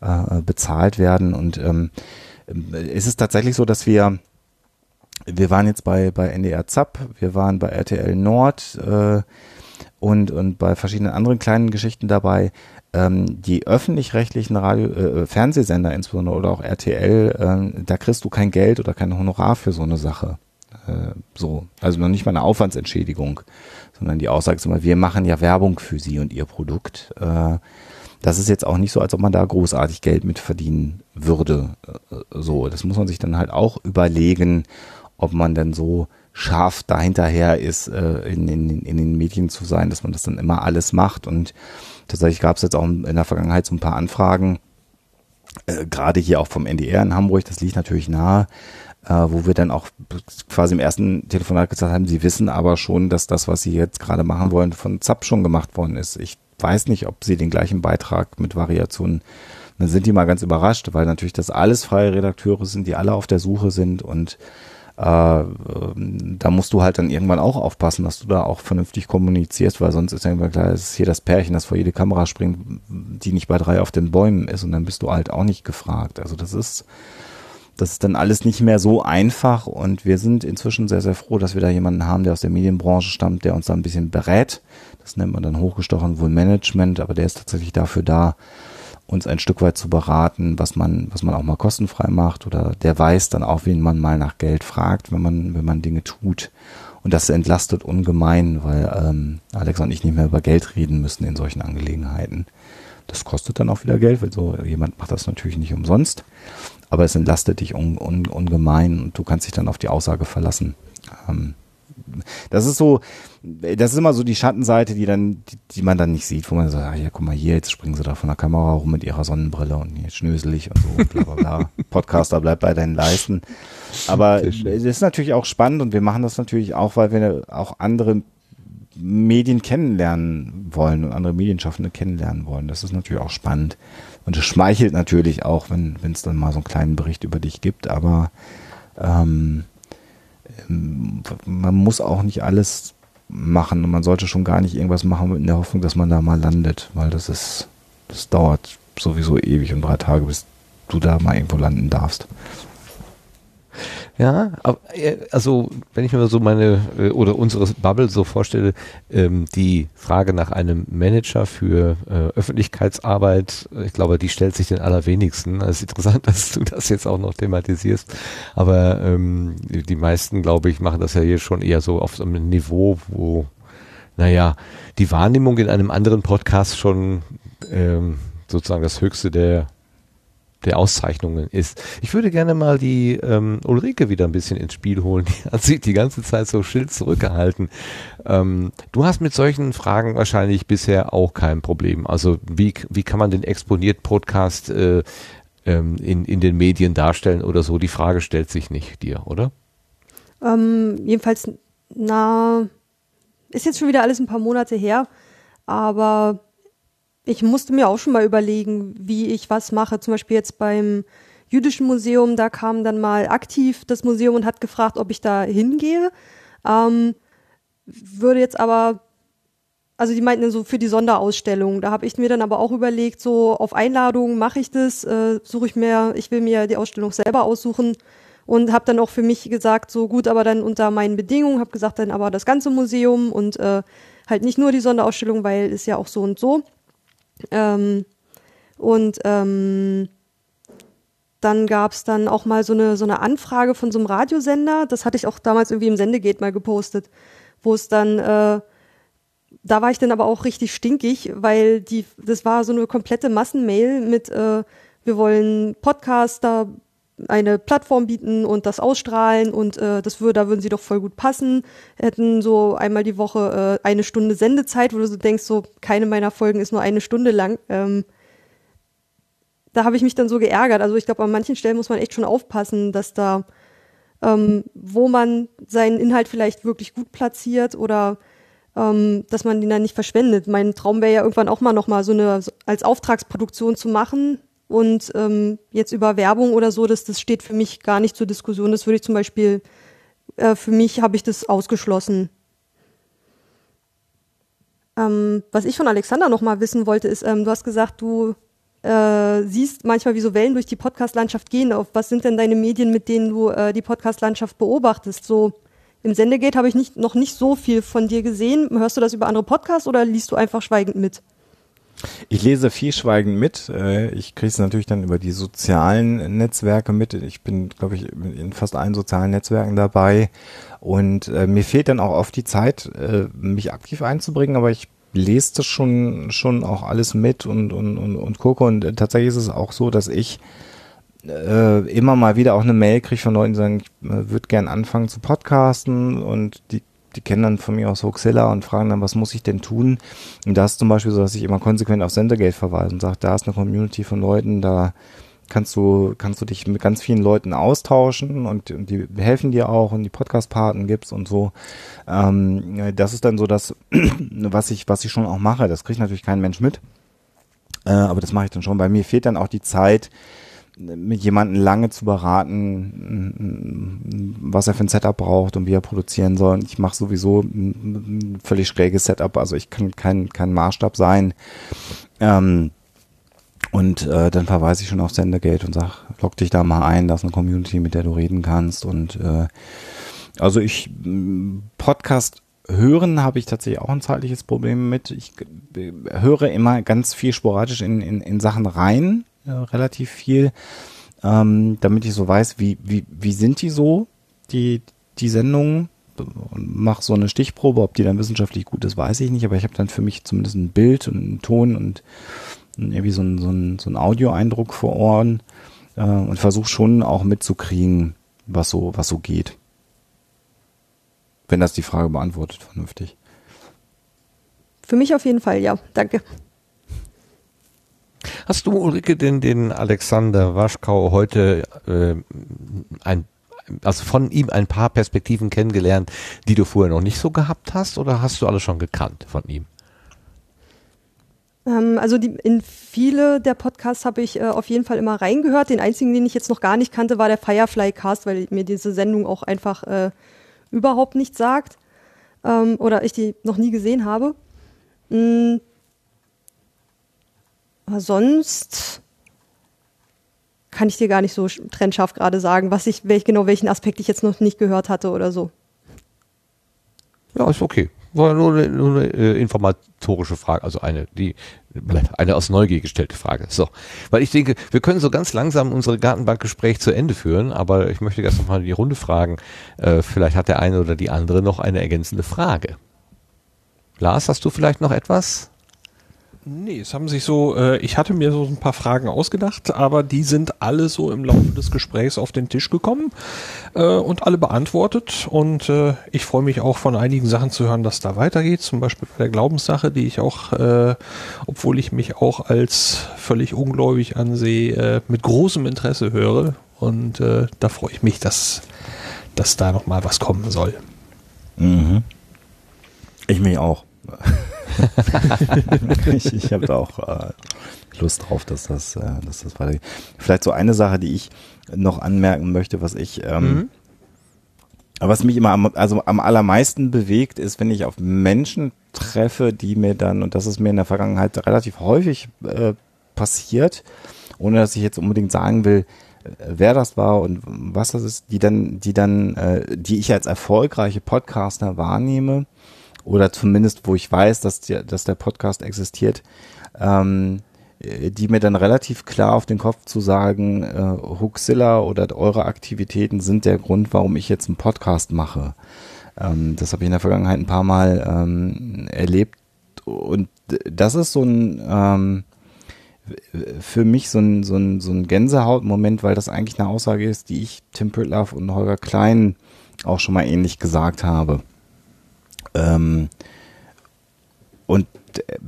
äh, bezahlt werden. Und ähm, es ist tatsächlich so, dass wir wir waren jetzt bei, bei NDR ZAP, wir waren bei RTL Nord äh, und, und bei verschiedenen anderen kleinen Geschichten dabei. Ähm, die öffentlich-rechtlichen Radio, äh, Fernsehsender insbesondere oder auch RTL, äh, da kriegst du kein Geld oder kein Honorar für so eine Sache. Äh, so, also noch nicht mal eine Aufwandsentschädigung, sondern die Aussage ist immer, wir machen ja Werbung für sie und ihr Produkt. Äh, das ist jetzt auch nicht so, als ob man da großartig Geld mit verdienen würde. Äh, So, das muss man sich dann halt auch überlegen, ob man denn so scharf dahinterher ist, in, in, in den Medien zu sein, dass man das dann immer alles macht. Und tatsächlich gab es jetzt auch in der Vergangenheit so ein paar Anfragen, gerade hier auch vom NDR in Hamburg, das liegt natürlich nahe, wo wir dann auch quasi im ersten Telefonat gesagt haben, sie wissen aber schon, dass das, was sie jetzt gerade machen wollen, von ZAP schon gemacht worden ist. Ich weiß nicht, ob sie den gleichen Beitrag mit Variationen, dann sind die mal ganz überrascht, weil natürlich das alles freie Redakteure sind, die alle auf der Suche sind und äh, ähm, da musst du halt dann irgendwann auch aufpassen, dass du da auch vernünftig kommunizierst, weil sonst ist ja irgendwann klar, es ist hier das Pärchen, das vor jede Kamera springt, die nicht bei drei auf den Bäumen ist und dann bist du halt auch nicht gefragt. Also das ist, das ist dann alles nicht mehr so einfach und wir sind inzwischen sehr, sehr froh, dass wir da jemanden haben, der aus der Medienbranche stammt, der uns da ein bisschen berät. Das nennt man dann hochgestochen wohl Management, aber der ist tatsächlich dafür da, uns ein Stück weit zu beraten, was man, was man auch mal kostenfrei macht oder der weiß dann auch, wen man mal nach Geld fragt, wenn man, wenn man Dinge tut. Und das entlastet ungemein, weil ähm, Alex und ich nicht mehr über Geld reden müssen in solchen Angelegenheiten. Das kostet dann auch wieder Geld, weil so jemand macht das natürlich nicht umsonst, aber es entlastet dich un, un, ungemein und du kannst dich dann auf die Aussage verlassen. Ähm, das ist so, das ist immer so die Schattenseite, die dann, die, die man dann nicht sieht, wo man sagt, ah, ja, guck mal hier, jetzt springen sie da von der Kamera rum mit ihrer Sonnenbrille und hier schnöselig und so, bla bla bla. Podcaster bleibt bei deinen Leisten. Aber es ist natürlich auch spannend und wir machen das natürlich auch, weil wir auch andere Medien kennenlernen wollen und andere Medienschaffende kennenlernen wollen. Das ist natürlich auch spannend. Und es schmeichelt natürlich auch, wenn es dann mal so einen kleinen Bericht über dich gibt, aber ähm, ähm, man muss auch nicht alles machen und man sollte schon gar nicht irgendwas machen in der Hoffnung, dass man da mal landet, weil das ist, das dauert sowieso ewig und drei Tage, bis du da mal irgendwo landen darfst. Ja, äh, also wenn ich mir so meine äh, oder unsere Bubble so vorstelle, ähm, die Frage nach einem Manager für äh, Öffentlichkeitsarbeit, ich glaube, die stellt sich den allerwenigsten. Es ist interessant, dass du das jetzt auch noch thematisierst, aber ähm, die die meisten, glaube ich, machen das ja hier schon eher so auf so einem Niveau, wo, naja, die Wahrnehmung in einem anderen Podcast schon ähm, sozusagen das Höchste der der Auszeichnungen ist. Ich würde gerne mal die ähm, Ulrike wieder ein bisschen ins Spiel holen. Die hat sich die ganze Zeit so schild zurückgehalten. Ähm, du hast mit solchen Fragen wahrscheinlich bisher auch kein Problem. Also wie, wie kann man den exponiert Podcast äh, ähm, in, in den Medien darstellen oder so? Die Frage stellt sich nicht dir, oder? Ähm, jedenfalls, na, ist jetzt schon wieder alles ein paar Monate her, aber ich musste mir auch schon mal überlegen, wie ich was mache. Zum Beispiel jetzt beim Jüdischen Museum, da kam dann mal aktiv das Museum und hat gefragt, ob ich da hingehe. Ähm, würde jetzt aber, also die meinten so für die Sonderausstellung. Da habe ich mir dann aber auch überlegt, so auf Einladung mache ich das, äh, suche ich mir, ich will mir die Ausstellung selber aussuchen und habe dann auch für mich gesagt, so gut, aber dann unter meinen Bedingungen, habe gesagt, dann aber das ganze Museum und äh, halt nicht nur die Sonderausstellung, weil ist ja auch so und so. Ähm, Und ähm, dann gab es dann auch mal so eine, so eine Anfrage von so einem Radiosender. Das hatte ich auch damals irgendwie im Sendegate mal gepostet, wo es dann, äh, da war ich dann aber auch richtig stinkig, weil die, das war so eine komplette Massenmail mit, äh, wir wollen Podcaster eine Plattform bieten und das ausstrahlen und äh, das würde, da würden sie doch voll gut passen. Hätten so einmal die Woche äh, eine Stunde Sendezeit, wo du so denkst, so keine meiner Folgen ist nur eine Stunde lang. Ähm, da habe ich mich dann so geärgert. Also ich glaube, an manchen Stellen muss man echt schon aufpassen, dass da, ähm, wo man seinen Inhalt vielleicht wirklich gut platziert oder ähm, dass man den dann nicht verschwendet. Mein Traum wäre ja irgendwann auch mal nochmal so eine als Auftragsproduktion zu machen, und ähm, jetzt über Werbung oder so, das, das steht für mich gar nicht zur Diskussion. Das würde ich zum Beispiel, äh, für mich habe ich das ausgeschlossen. Ähm, was ich von Alexander noch mal wissen wollte, ist, ähm, du hast gesagt, du äh, siehst manchmal, wie so Wellen durch die Podcast-Landschaft gehen. Auf was sind denn deine Medien, mit denen du äh, die Podcast-Landschaft beobachtest? So im Sendegate habe ich nicht, noch nicht so viel von dir gesehen. Hörst du das über andere Podcasts oder liest du einfach schweigend mit? Ich lese viel schweigend mit. Äh, ich kriege es natürlich dann über die sozialen Netzwerke mit. Ich bin, glaube ich, in fast allen sozialen Netzwerken dabei. Und äh, mir fehlt dann auch oft die Zeit, äh, mich aktiv einzubringen, aber ich lese das schon, schon auch alles mit und, und, und, und gucke. Und tatsächlich ist es auch so, dass ich äh, immer mal wieder auch eine Mail kriege von Leuten, die sagen, ich äh, würde gern anfangen zu podcasten und die die kennen dann von mir aus Hoaxilla und fragen dann, was muss ich denn tun? Und das ist zum Beispiel so, dass ich immer konsequent auf Sendergate verweise und sage, da ist eine Community von Leuten, da kannst du, kannst du dich mit ganz vielen Leuten austauschen und, und die helfen dir auch und die Podcast-Paten gibt's und so. Ähm, das ist dann so das, was ich, was ich schon auch mache. Das kriegt natürlich kein Mensch mit. Äh, aber das mache ich dann schon. Bei mir fehlt dann auch die Zeit, mit jemandem lange zu beraten, was er für ein Setup braucht und wie er produzieren soll. Ich mache sowieso ein völlig schräges Setup, also ich kann kein, kein Maßstab sein. Ähm, und äh, dann verweise ich schon auf Sendergate und sag, log dich da mal ein, da ist eine Community, mit der du reden kannst. Und äh, also ich Podcast hören habe ich tatsächlich auch ein zeitliches Problem mit. Ich äh, höre immer ganz viel sporadisch in, in, in Sachen rein äh, relativ viel, ähm, damit ich so weiß, wie, wie, wie sind die so, die, die Sendungen. Mach so eine Stichprobe, ob die dann wissenschaftlich gut ist, weiß ich nicht, aber ich habe dann für mich zumindest ein Bild und einen Ton und irgendwie so ein, so ein, so ein Audio-Eindruck vor Ohren äh, und versuche schon auch mitzukriegen, was so, was so geht. Wenn das die Frage beantwortet, vernünftig. Für mich auf jeden Fall, ja. Danke. Hast du, Ulrike, den, den Alexander Waschkau heute äh, ein also von ihm ein paar Perspektiven kennengelernt, die du vorher noch nicht so gehabt hast, oder hast du alles schon gekannt von ihm? Ähm, also die, in viele der Podcasts habe ich äh, auf jeden Fall immer reingehört. Den einzigen, den ich jetzt noch gar nicht kannte, war der Firefly Cast, weil mir diese Sendung auch einfach äh, überhaupt nichts sagt ähm, oder ich die noch nie gesehen habe. Mm, aber sonst kann ich dir gar nicht so trennscharf gerade sagen, was ich, welch, genau welchen Aspekt ich jetzt noch nicht gehört hatte oder so. Ja, ist okay. War nur eine, nur eine äh, informatorische Frage, also eine, die, eine aus Neugier gestellte Frage. So. Weil ich denke, wir können so ganz langsam unsere Gartenbankgespräch zu Ende führen, aber ich möchte erst nochmal die Runde fragen. Äh, vielleicht hat der eine oder die andere noch eine ergänzende Frage. Lars, hast du vielleicht noch etwas? Nee, es haben sich so, äh, ich hatte mir so ein paar Fragen ausgedacht, aber die sind alle so im Laufe des Gesprächs auf den Tisch gekommen äh, und alle beantwortet. Und äh, ich freue mich auch von einigen Sachen zu hören, dass da weitergeht. Zum Beispiel bei der Glaubenssache, die ich auch, äh, obwohl ich mich auch als völlig ungläubig ansehe, äh, mit großem Interesse höre. Und äh, da freue ich mich, dass, dass da noch mal was kommen soll. Mhm. Ich mich auch. ich ich habe da auch äh, Lust drauf, dass das, äh, dass das weitergeht. Vielleicht so eine Sache, die ich noch anmerken möchte, was ich, ähm, mhm. was mich immer am, also am allermeisten bewegt, ist, wenn ich auf Menschen treffe, die mir dann, und das ist mir in der Vergangenheit relativ häufig äh, passiert, ohne dass ich jetzt unbedingt sagen will, äh, wer das war und was das ist, die dann, die dann, äh, die ich als erfolgreiche Podcaster wahrnehme, oder zumindest wo ich weiß, dass, die, dass der Podcast existiert, ähm, äh, die mir dann relativ klar auf den Kopf zu sagen, äh, Huxilla oder eure Aktivitäten sind der Grund, warum ich jetzt einen Podcast mache. Ähm, das habe ich in der Vergangenheit ein paar Mal ähm, erlebt und das ist so ein ähm, für mich so ein, so ein, so ein Gänsehautmoment, weil das eigentlich eine Aussage ist, die ich Tim Pritloff und Holger Klein auch schon mal ähnlich gesagt habe. Ähm, und äh,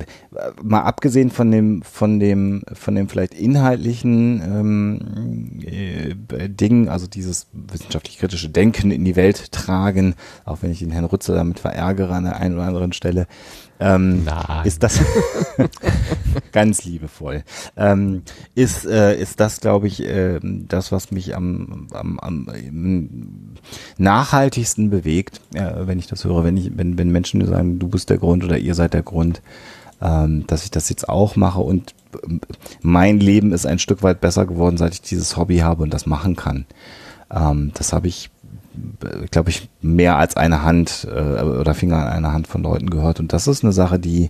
mal abgesehen von dem, von dem, von dem vielleicht inhaltlichen ähm, äh, Ding, also dieses wissenschaftlich-kritische Denken in die Welt tragen, auch wenn ich den Herrn Rützer damit verärgere an der einen oder anderen Stelle, ähm, ist das ganz liebevoll. Ähm, ist, äh, ist das, glaube ich, äh, das, was mich am, am, am nachhaltigsten bewegt, äh, wenn ich das höre, wenn ich, wenn, wenn Menschen sagen, du bist der Grund oder ihr seid der Grund, ähm, dass ich das jetzt auch mache und ähm, mein Leben ist ein Stück weit besser geworden, seit ich dieses Hobby habe und das machen kann. Ähm, das habe ich glaube ich, mehr als eine Hand äh, oder Finger an einer Hand von Leuten gehört. Und das ist eine Sache, die,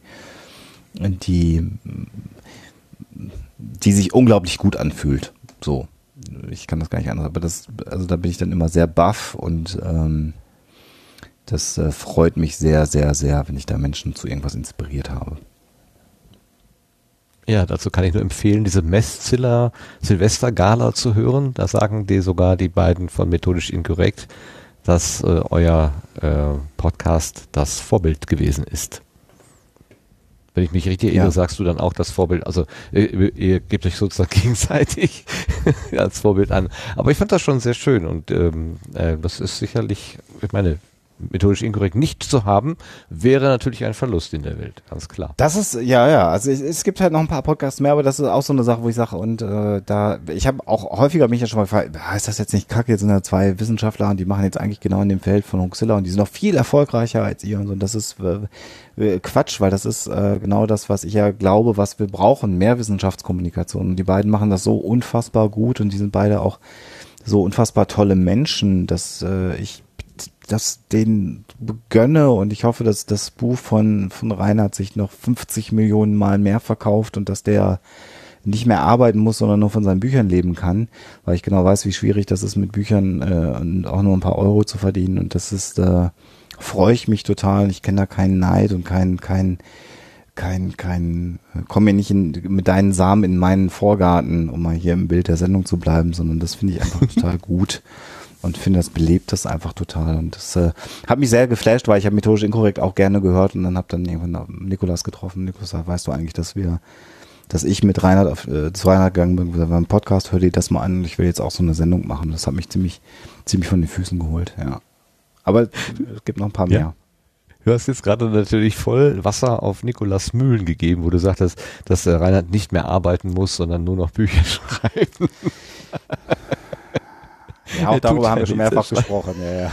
die, die sich unglaublich gut anfühlt. So. Ich kann das gar nicht anders, aber das, also da bin ich dann immer sehr baff und ähm, das äh, freut mich sehr, sehr, sehr, wenn ich da Menschen zu irgendwas inspiriert habe. Ja, dazu kann ich nur empfehlen, diese Messziller Silvester Gala zu hören. Da sagen die sogar die beiden von Methodisch Inkorrekt, dass äh, euer äh, Podcast das Vorbild gewesen ist. Wenn ich mich richtig erinnere, ja. sagst du dann auch das Vorbild. Also ihr, ihr gebt euch sozusagen gegenseitig als Vorbild an. Aber ich fand das schon sehr schön und ähm, äh, das ist sicherlich, ich meine, methodisch inkorrekt nicht zu haben, wäre natürlich ein Verlust in der Welt, ganz klar. Das ist, ja, ja, also es, es gibt halt noch ein paar Podcasts mehr, aber das ist auch so eine Sache, wo ich sage, und äh, da, ich habe auch häufiger mich ja schon mal gefragt, ist das jetzt nicht kacke, jetzt sind da zwei Wissenschaftler und die machen jetzt eigentlich genau in dem Feld von Huxilla und die sind noch viel erfolgreicher als ihr und so, und das ist äh, äh, Quatsch, weil das ist äh, genau das, was ich ja glaube, was wir brauchen, mehr Wissenschaftskommunikation. Und die beiden machen das so unfassbar gut und die sind beide auch so unfassbar tolle Menschen, dass äh, ich das den gönne und ich hoffe, dass das Buch von, von Reinhard sich noch 50 Millionen Mal mehr verkauft und dass der nicht mehr arbeiten muss, sondern nur von seinen Büchern leben kann, weil ich genau weiß, wie schwierig das ist, mit Büchern äh, auch nur ein paar Euro zu verdienen und das ist, äh, freue ich mich total. Ich kenne da keinen Neid und kein, kein, kein, kein, komm mir nicht in, mit deinen Samen in meinen Vorgarten, um mal hier im Bild der Sendung zu bleiben, sondern das finde ich einfach total gut und finde, das belebt das einfach total. Und das äh, hat mich sehr geflasht, weil ich habe methodisch inkorrekt auch gerne gehört und dann habe dann irgendwann Nikolas getroffen. Nikolas weißt du eigentlich, dass wir, dass ich mit Reinhard auf, äh, zu Reinhard gegangen bin, haben einen Podcast, hör dir das mal an und ich will jetzt auch so eine Sendung machen. Das hat mich ziemlich, ziemlich von den Füßen geholt, ja. Aber es gibt noch ein paar mehr. Ja. Du hast jetzt gerade natürlich voll Wasser auf Nikolas Mühlen gegeben, wo du sagtest, dass der Reinhard nicht mehr arbeiten muss, sondern nur noch Bücher schreiben. Ja, auch darüber haben wir schon mehrfach gesprochen. Ja, ja.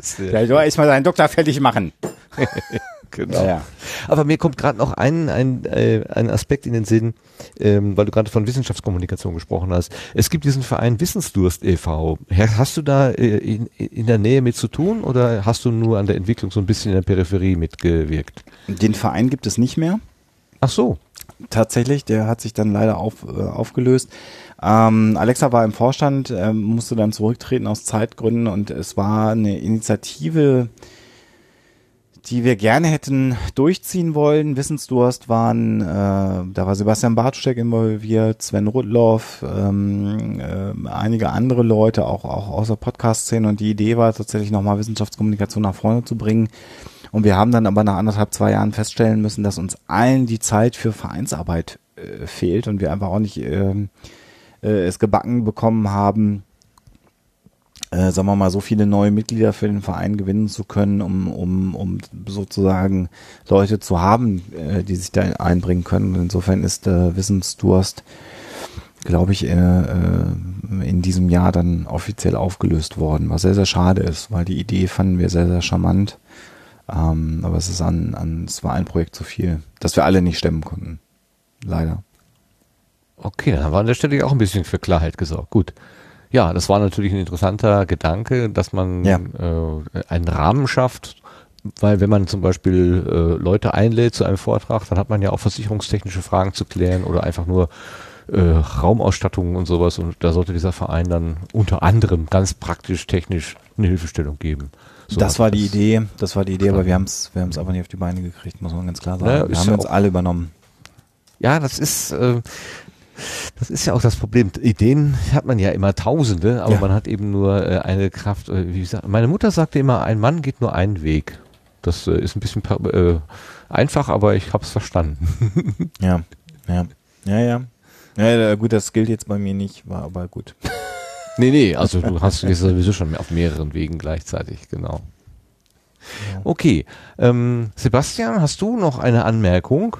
Vielleicht soll erstmal seinen Doktor fertig machen. genau. Ja, ja. Aber mir kommt gerade noch ein, ein, äh, ein Aspekt in den Sinn, ähm, weil du gerade von Wissenschaftskommunikation gesprochen hast. Es gibt diesen Verein Wissensdurst e.V. Hast du da äh, in, in der Nähe mit zu tun oder hast du nur an der Entwicklung so ein bisschen in der Peripherie mitgewirkt? Den Verein gibt es nicht mehr. Ach so. Tatsächlich, der hat sich dann leider auf, äh, aufgelöst. Ähm, Alexa war im Vorstand, äh, musste dann zurücktreten aus Zeitgründen und es war eine Initiative, die wir gerne hätten durchziehen wollen. Wissensdurst waren, äh, da war Sebastian Bartuschek involviert, Sven Rudloff, ähm, äh, einige andere Leute, auch, auch aus der Podcast-Szene und die Idee war tatsächlich nochmal Wissenschaftskommunikation nach vorne zu bringen. Und wir haben dann aber nach anderthalb, zwei Jahren feststellen müssen, dass uns allen die Zeit für Vereinsarbeit äh, fehlt und wir einfach auch nicht äh, es gebacken bekommen haben, äh, sagen wir mal, so viele neue Mitglieder für den Verein gewinnen zu können, um, um, um sozusagen Leute zu haben, äh, die sich da einbringen können. Insofern ist äh, Wissensdurst, glaube ich, äh, äh, in diesem Jahr dann offiziell aufgelöst worden, was sehr, sehr schade ist, weil die Idee fanden wir sehr, sehr charmant. Ähm, aber es ist an, an, es war ein Projekt zu viel, das wir alle nicht stemmen konnten. Leider. Okay, dann haben wir an der Stelle auch ein bisschen für Klarheit gesorgt. Gut. Ja, das war natürlich ein interessanter Gedanke, dass man ja. äh, einen Rahmen schafft, weil wenn man zum Beispiel äh, Leute einlädt zu einem Vortrag, dann hat man ja auch versicherungstechnische Fragen zu klären oder einfach nur äh, Raumausstattungen und sowas und da sollte dieser Verein dann unter anderem ganz praktisch technisch eine Hilfestellung geben. So das war die Idee, das war die Idee, aber wir haben es wir haben's einfach nicht auf die Beine gekriegt, muss man ganz klar sagen. Naja, wir haben ja uns alle übernommen. Ja, das ist, äh, das ist ja auch das Problem. Ideen hat man ja immer Tausende, aber Ja. man hat eben nur äh, eine Kraft. Äh, wie gesagt, meine Mutter sagte immer, ein Mann geht nur einen Weg. Das äh, ist ein bisschen äh, einfach, aber ich habe es verstanden. Ja, ja, ja, ja. Ja, ja, gut, das gilt jetzt bei mir nicht, war aber gut. nee, nee, also du hast jetzt sowieso schon auf mehreren Wegen gleichzeitig, genau. Okay, ähm, Sebastian, hast du noch eine Anmerkung?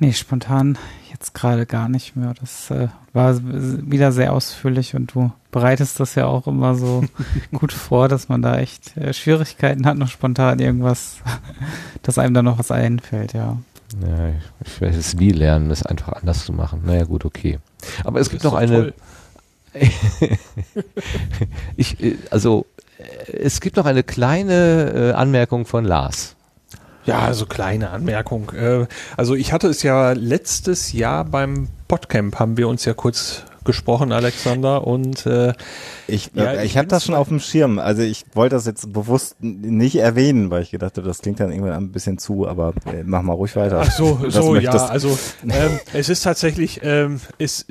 Nee, spontan jetzt gerade gar nicht mehr. Das äh, war wieder sehr ausführlich und du bereitest das ja auch immer so gut vor, dass man da echt äh, Schwierigkeiten hat, noch spontan irgendwas, dass einem da noch was einfällt, ja. Ja, ich, ich werde es nie lernen, es einfach anders zu machen. Naja, gut, okay. Aber es gibt noch eine. ich, äh, also, äh, es gibt noch eine kleine äh, Anmerkung von Lars. Ja, also kleine Anmerkung. Äh, Also ich hatte es ja letztes Jahr beim Podcamp haben wir uns ja kurz gesprochen, Alexander, und äh, Ich, Ja, äh, ich ich habe das schon auf dem Schirm. Also ich wollte das jetzt bewusst nicht erwähnen, weil ich gedacht habe, das klingt dann irgendwann ein bisschen zu, aber äh, mach mal ruhig weiter. Ach so, so ja, also ähm, es ist tatsächlich, ähm, es,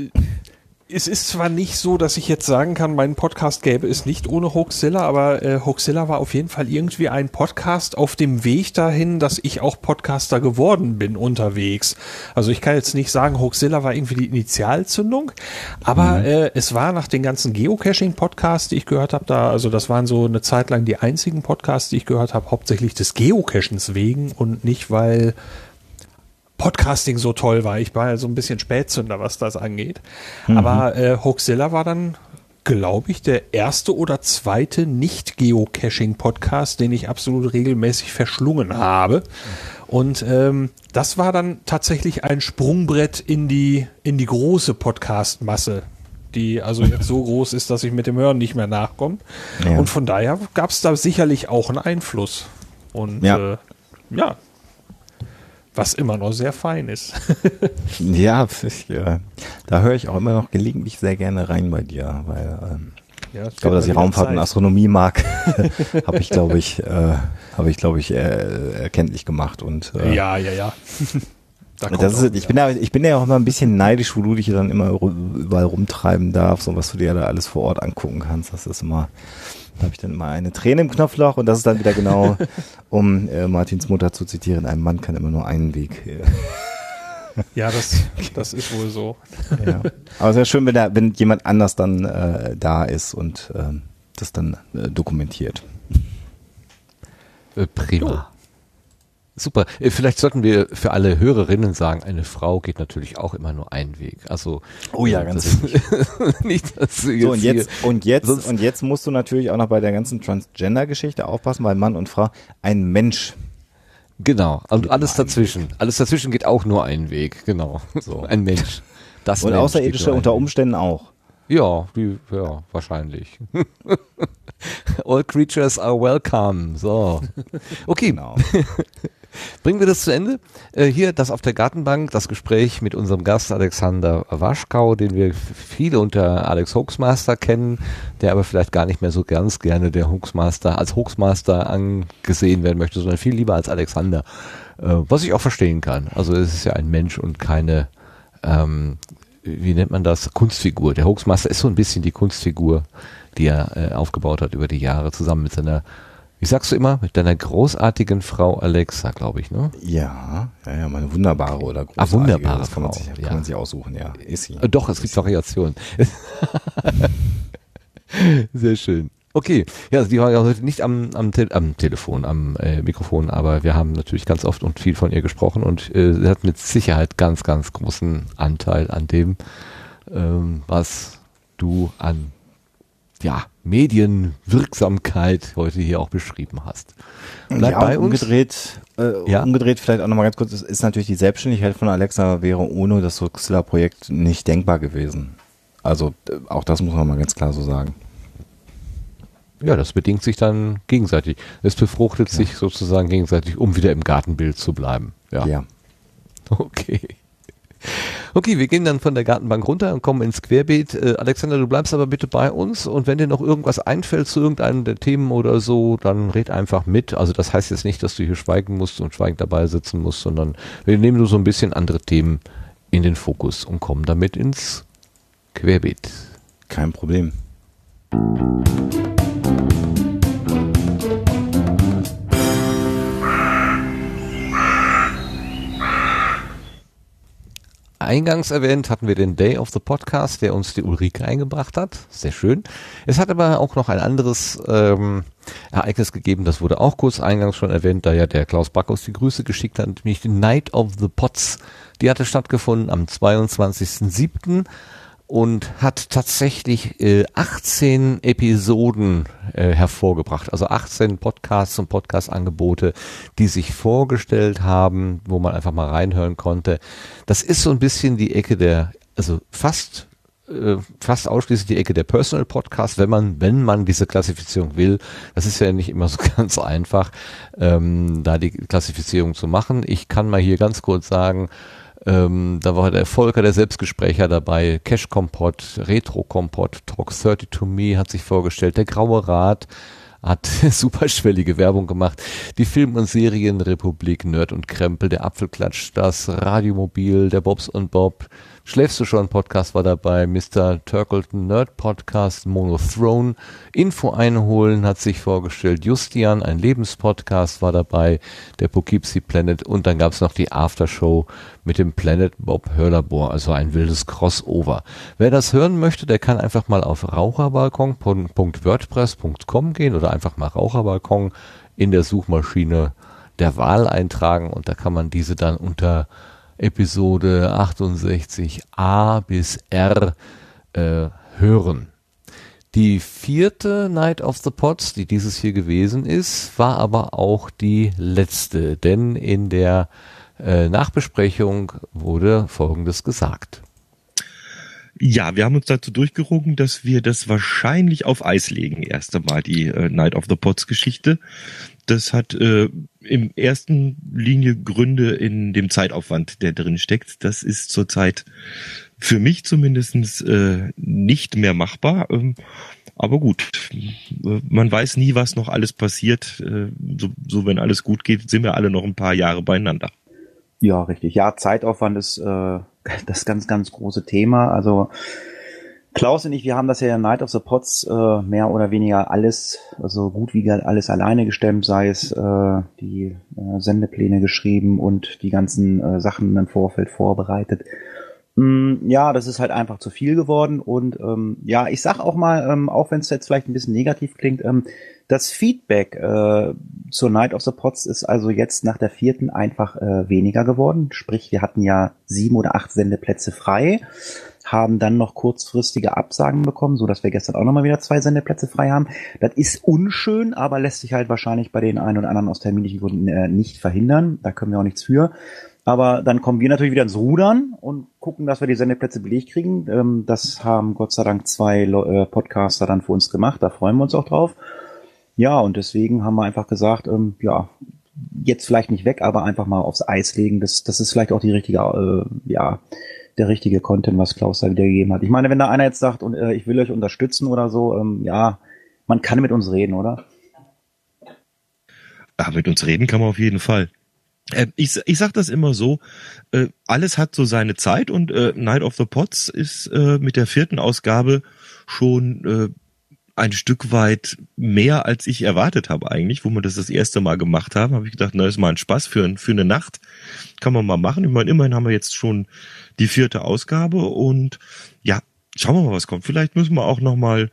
es ist zwar nicht so, dass ich jetzt sagen kann, mein Podcast gäbe es nicht ohne Hoaxilla, aber äh, Hoaxilla war auf jeden Fall irgendwie ein Podcast auf dem Weg dahin, dass ich auch Podcaster geworden bin unterwegs. Also ich kann jetzt nicht sagen, Hoaxilla war irgendwie die Initialzündung, aber Mhm. äh, es war nach den ganzen Geocaching-Podcasts, die ich gehört habe, da, also das waren so eine Zeit lang die einzigen Podcasts, die ich gehört habe, hauptsächlich des Geocachens wegen und nicht, weil Podcasting so toll war. Ich war ja so ein bisschen Spätzünder, was das angeht. Mhm. Aber äh, Hoaxilla war dann, glaube ich, der erste oder zweite Nicht-Geocaching-Podcast, den ich absolut regelmäßig verschlungen habe. Und ähm, das war dann tatsächlich ein Sprungbrett in die, in die große Podcast-Masse, die also jetzt so groß ist, dass ich mit dem Hören nicht mehr nachkomme. Ja. Und von daher gab es da sicherlich auch einen Einfluss. Und Ja. Äh, ja, was immer noch sehr fein ist. Ja, äh, da höre ich auch immer noch gelegentlich sehr gerne rein bei dir, weil ähm, Ja, ich glaube, dass ich Raumfahrt und Zeit. Astronomie mag, habe ich glaube ich, äh, habe ich glaube ich äh, erkenntlich gemacht und äh, Ja, ja, ja. Da das ist, ich bin ja, ich bin ja auch immer ein bisschen neidisch, wo du dich dann immer überall rumtreiben darfst und was du dir da alles vor Ort angucken kannst. Das ist immer, da habe ich dann immer eine Träne im Knopfloch und das ist dann wieder genau, um äh, Martins Mutter zu zitieren, ein Mann kann immer nur einen Weg. Äh, Ja, das, das ist wohl so. ja. Aber es wäre schön, wenn, da, wenn jemand anders dann äh, da ist und ähm, das dann äh, dokumentiert. Äh, prima. Super. Äh, Vielleicht sollten wir für alle Hörerinnen sagen, eine Frau geht natürlich auch immer nur einen Weg. Also Oh ja, äh, ganz das, nicht, dass du So, und hier- jetzt, und jetzt, und jetzt musst du natürlich auch noch bei der ganzen Transgender-Geschichte aufpassen, weil Mann und Frau ein Mensch. Genau. Und alles dazwischen. Alles dazwischen geht auch nur einen Weg. Genau. So. Ein Mensch. Das und Mensch Außerirdische unter. Umständen auch. Ja, die, ja, wahrscheinlich. All creatures are welcome. So. Okay. Genau. Bringen wir das zu Ende. Äh, hier das auf der Gartenbank, das Gespräch mit unserem Gast Alexander Waschkau, den wir viele unter Alex Hoaxmaster kennen, der aber vielleicht gar nicht mehr so ganz gerne der Hoaxmaster als Hoaxmaster angesehen werden möchte, sondern viel lieber als Alexander. Äh, was ich auch verstehen kann. Also es ist ja ein Mensch und keine, ähm, wie nennt man das, Kunstfigur. Der Hoaxmaster ist so ein bisschen die Kunstfigur, die er äh, aufgebaut hat über die Jahre, zusammen mit seiner wie sagst du immer, mit deiner großartigen Frau Alexa, glaube ich, ne? Ja, ja, ja, meine wunderbare oder großartige. Ah, wunderbare das kann man Frau, sich, ja. kann man sich aussuchen, ja. Ist sie. Äh, Doch, es gibt Variationen. Sehr schön. Okay, ja, die war ja heute nicht am, am, Te am Telefon, am äh, Mikrofon, aber wir haben natürlich ganz oft und viel von ihr gesprochen und äh, sie hat mit Sicherheit ganz, ganz großen Anteil an dem, ähm, was du an ja, Medienwirksamkeit heute hier auch beschrieben hast. Bleib ja, bei uns. umgedreht, äh, Ja. umgedreht vielleicht auch nochmal ganz kurz, ist, ist natürlich die Selbstständigkeit von Alexa wäre ohne das Soxilla-Projekt nicht denkbar gewesen. Also äh, auch das muss man mal ganz klar so sagen. Ja, das bedingt sich dann gegenseitig. Es befruchtet sich sozusagen gegenseitig, um wieder im Gartenbild zu bleiben. Ja. Ja. Okay. Okay, wir gehen dann von der Gartenbank runter und kommen ins Querbeet. Äh, Alexander, du bleibst aber bitte bei uns und wenn dir noch irgendwas einfällt zu irgendeinem der Themen oder so, dann red einfach mit. Also das heißt jetzt nicht, dass du hier schweigen musst und schweigend dabei sitzen musst, sondern wir nehmen nur so ein bisschen andere Themen in den Fokus und kommen damit ins Querbeet. Kein Problem. Eingangs erwähnt hatten wir den Day of the Podcast, der uns die Ulrike eingebracht hat. Sehr schön. Es hat aber auch noch ein anderes ähm, Ereignis gegeben, das wurde auch kurz eingangs schon erwähnt, da ja der Klaus Backhaus die Grüße geschickt hat, nämlich die Night of the Pots. Die hatte stattgefunden am 22.07. und hat tatsächlich äh, 18 Episoden äh, hervorgebracht, also 18 Podcasts und Podcast-Angebote, die sich vorgestellt haben, wo man einfach mal reinhören konnte. Das ist so ein bisschen die Ecke der, also fast äh, fast ausschließlich die Ecke der Personal Podcast, wenn man, wenn man diese Klassifizierung will. Das ist ja nicht immer so ganz einfach, ähm, da die Klassifizierung zu machen. Ich kann mal hier ganz kurz sagen, ähm, da war der Volker, der Selbstgesprächer dabei, Cash Kompott, Retro Kompott, Talk 30 to Me hat sich vorgestellt, der Graue Rat hat superschwellige Werbung gemacht, die Film- und Serienrepublik, Nerd und Krempel, der Apfelklatsch, das Radiomobil, der Bobs und Bob, Schläfst du schon? Podcast war dabei, Mr. Turkleton Nerd Podcast, Monothrone, Info einholen hat sich vorgestellt, Justian, ein Lebenspodcast war dabei, der Poughkeepsie Planet. Und dann gab's noch die Aftershow mit dem Planet Bob Hörlabor, also ein wildes Crossover. Wer das hören möchte, der kann einfach mal auf raucherbalkon.wordpress.com gehen oder einfach mal Raucherbalkon in der Suchmaschine der Wahl eintragen. Und da kann man diese dann unter Episode 68a bis R äh, hören. Die vierte Night of the Pots, die dieses hier gewesen ist, war aber auch die letzte, denn in der äh, Nachbesprechung wurde Folgendes gesagt. Ja, wir haben uns dazu durchgerungen, dass wir das wahrscheinlich auf Eis legen, erst einmal die äh, Night of the Pots Geschichte. Das hat äh, im ersten Linie Gründe in dem Zeitaufwand, der drin steckt. Das ist zurzeit für mich zumindestens äh, nicht mehr machbar. Ähm, aber gut, man weiß nie, was noch alles passiert. Äh, so, so, wenn alles gut geht, sind wir alle noch ein paar Jahre beieinander. Ja, richtig. Ja, Zeitaufwand ist äh, das ganz, ganz große Thema. Also Klaus und ich, wir haben das ja in Night of the Pots äh, mehr oder weniger alles, also gut wie alles alleine gestemmt, sei es äh, die äh, Sendepläne geschrieben und die ganzen äh, Sachen im Vorfeld vorbereitet. Mm, ja, das ist halt einfach zu viel geworden und ähm, ja, ich sag auch mal, ähm, auch wenn es jetzt vielleicht ein bisschen negativ klingt, ähm, das Feedback äh, zur Night of the Pots ist also jetzt nach der vierten einfach äh, weniger geworden. Sprich, wir hatten ja sieben oder acht Sendeplätze frei haben dann noch kurzfristige Absagen bekommen, so dass wir gestern auch nochmal wieder zwei Sendeplätze frei haben. Das ist unschön, aber lässt sich halt wahrscheinlich bei den einen oder anderen aus terminlichen Gründen äh, nicht verhindern. Da können wir auch nichts für. Aber dann kommen wir natürlich wieder ins Rudern und gucken, dass wir die Sendeplätze belegt kriegen. Ähm, das haben Gott sei Dank zwei äh, Podcaster dann für uns gemacht. Da freuen wir uns auch drauf. Ja, und deswegen haben wir einfach gesagt, ähm, ja, jetzt vielleicht nicht weg, aber einfach mal aufs Eis legen. Das, das ist vielleicht auch die richtige, äh, ja, der richtige Content, was Klaus da wieder gegeben hat. Ich meine, wenn da einer jetzt sagt, und äh, ich will euch unterstützen oder so, ähm, ja, man kann mit uns reden, oder? Ja, mit uns reden kann man auf jeden Fall. Äh, ich, ich sag das immer so, äh, alles hat so seine Zeit und äh, Night of the Pots ist äh, mit der vierten Ausgabe schon äh, ein Stück weit mehr, als ich erwartet habe eigentlich, wo wir das das erste Mal gemacht haben, habe ich gedacht, na, ist mal ein Spaß für, für eine Nacht, kann man mal machen. Ich meine, immerhin haben wir jetzt schon die vierte Ausgabe und ja, schauen wir mal, was kommt. Vielleicht müssen wir auch noch mal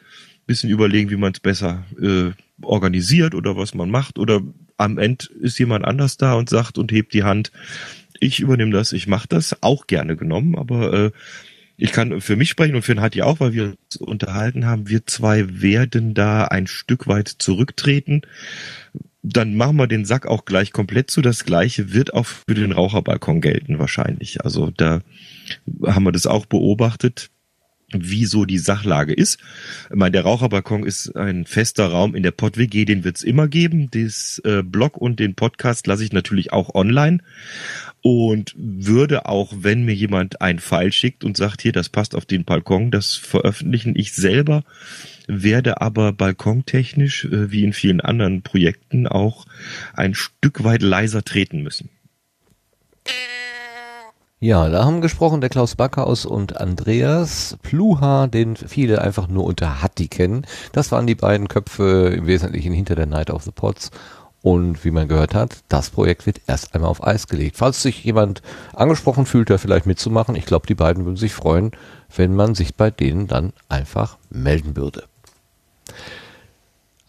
bisschen überlegen, wie man es besser äh, organisiert oder was man macht oder am Ende ist jemand anders da und sagt und hebt die Hand, ich übernehme das, ich mache das, auch gerne genommen, aber äh, ich kann für mich sprechen und für den Hati auch, weil wir uns unterhalten haben. Wir zwei werden da ein Stück weit zurücktreten. Dann machen wir den Sack auch gleich komplett zu. Das gleiche wird auch für den Raucherbalkon gelten wahrscheinlich. Also da haben wir das auch beobachtet. wie so die Sachlage ist. Ich meine, der Raucherbalkon ist ein fester Raum in der Pod-WG, den wird's immer geben. Das äh, Blog und den Podcast lasse ich natürlich auch online und würde auch, wenn mir jemand einen Pfeil schickt und sagt, hier, das passt auf den Balkon, das veröffentlichen. Ich selber werde aber balkontechnisch, äh, wie in vielen anderen Projekten, auch ein Stück weit leiser treten müssen. Ja, da haben gesprochen der Klaus Backhaus und Andreas Pluha, den viele einfach nur unter Hatti kennen. Das waren die beiden Köpfe im Wesentlichen hinter der Night of the Pots. Und wie man gehört hat, das Projekt wird erst einmal auf Eis gelegt. Falls sich jemand angesprochen fühlt, da vielleicht mitzumachen, ich glaube, die beiden würden sich freuen, wenn man sich bei denen dann einfach melden würde.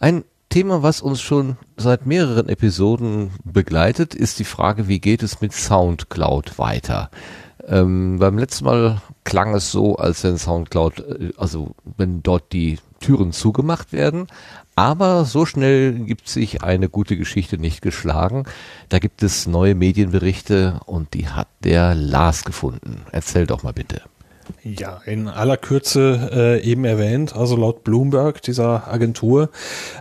Ein Thema, was uns schon seit mehreren Episoden begleitet, ist die Frage, wie geht es mit Soundcloud weiter? Ähm, beim letzten Mal klang es so, als wenn Soundcloud, äh, also wenn dort die Türen zugemacht werden. Aber so schnell gibt sich eine gute Geschichte nicht geschlagen. Da gibt es neue Medienberichte und die hat der Lars gefunden. Erzähl doch mal bitte. Ja, in aller Kürze äh, eben erwähnt, also laut Bloomberg, dieser Agentur,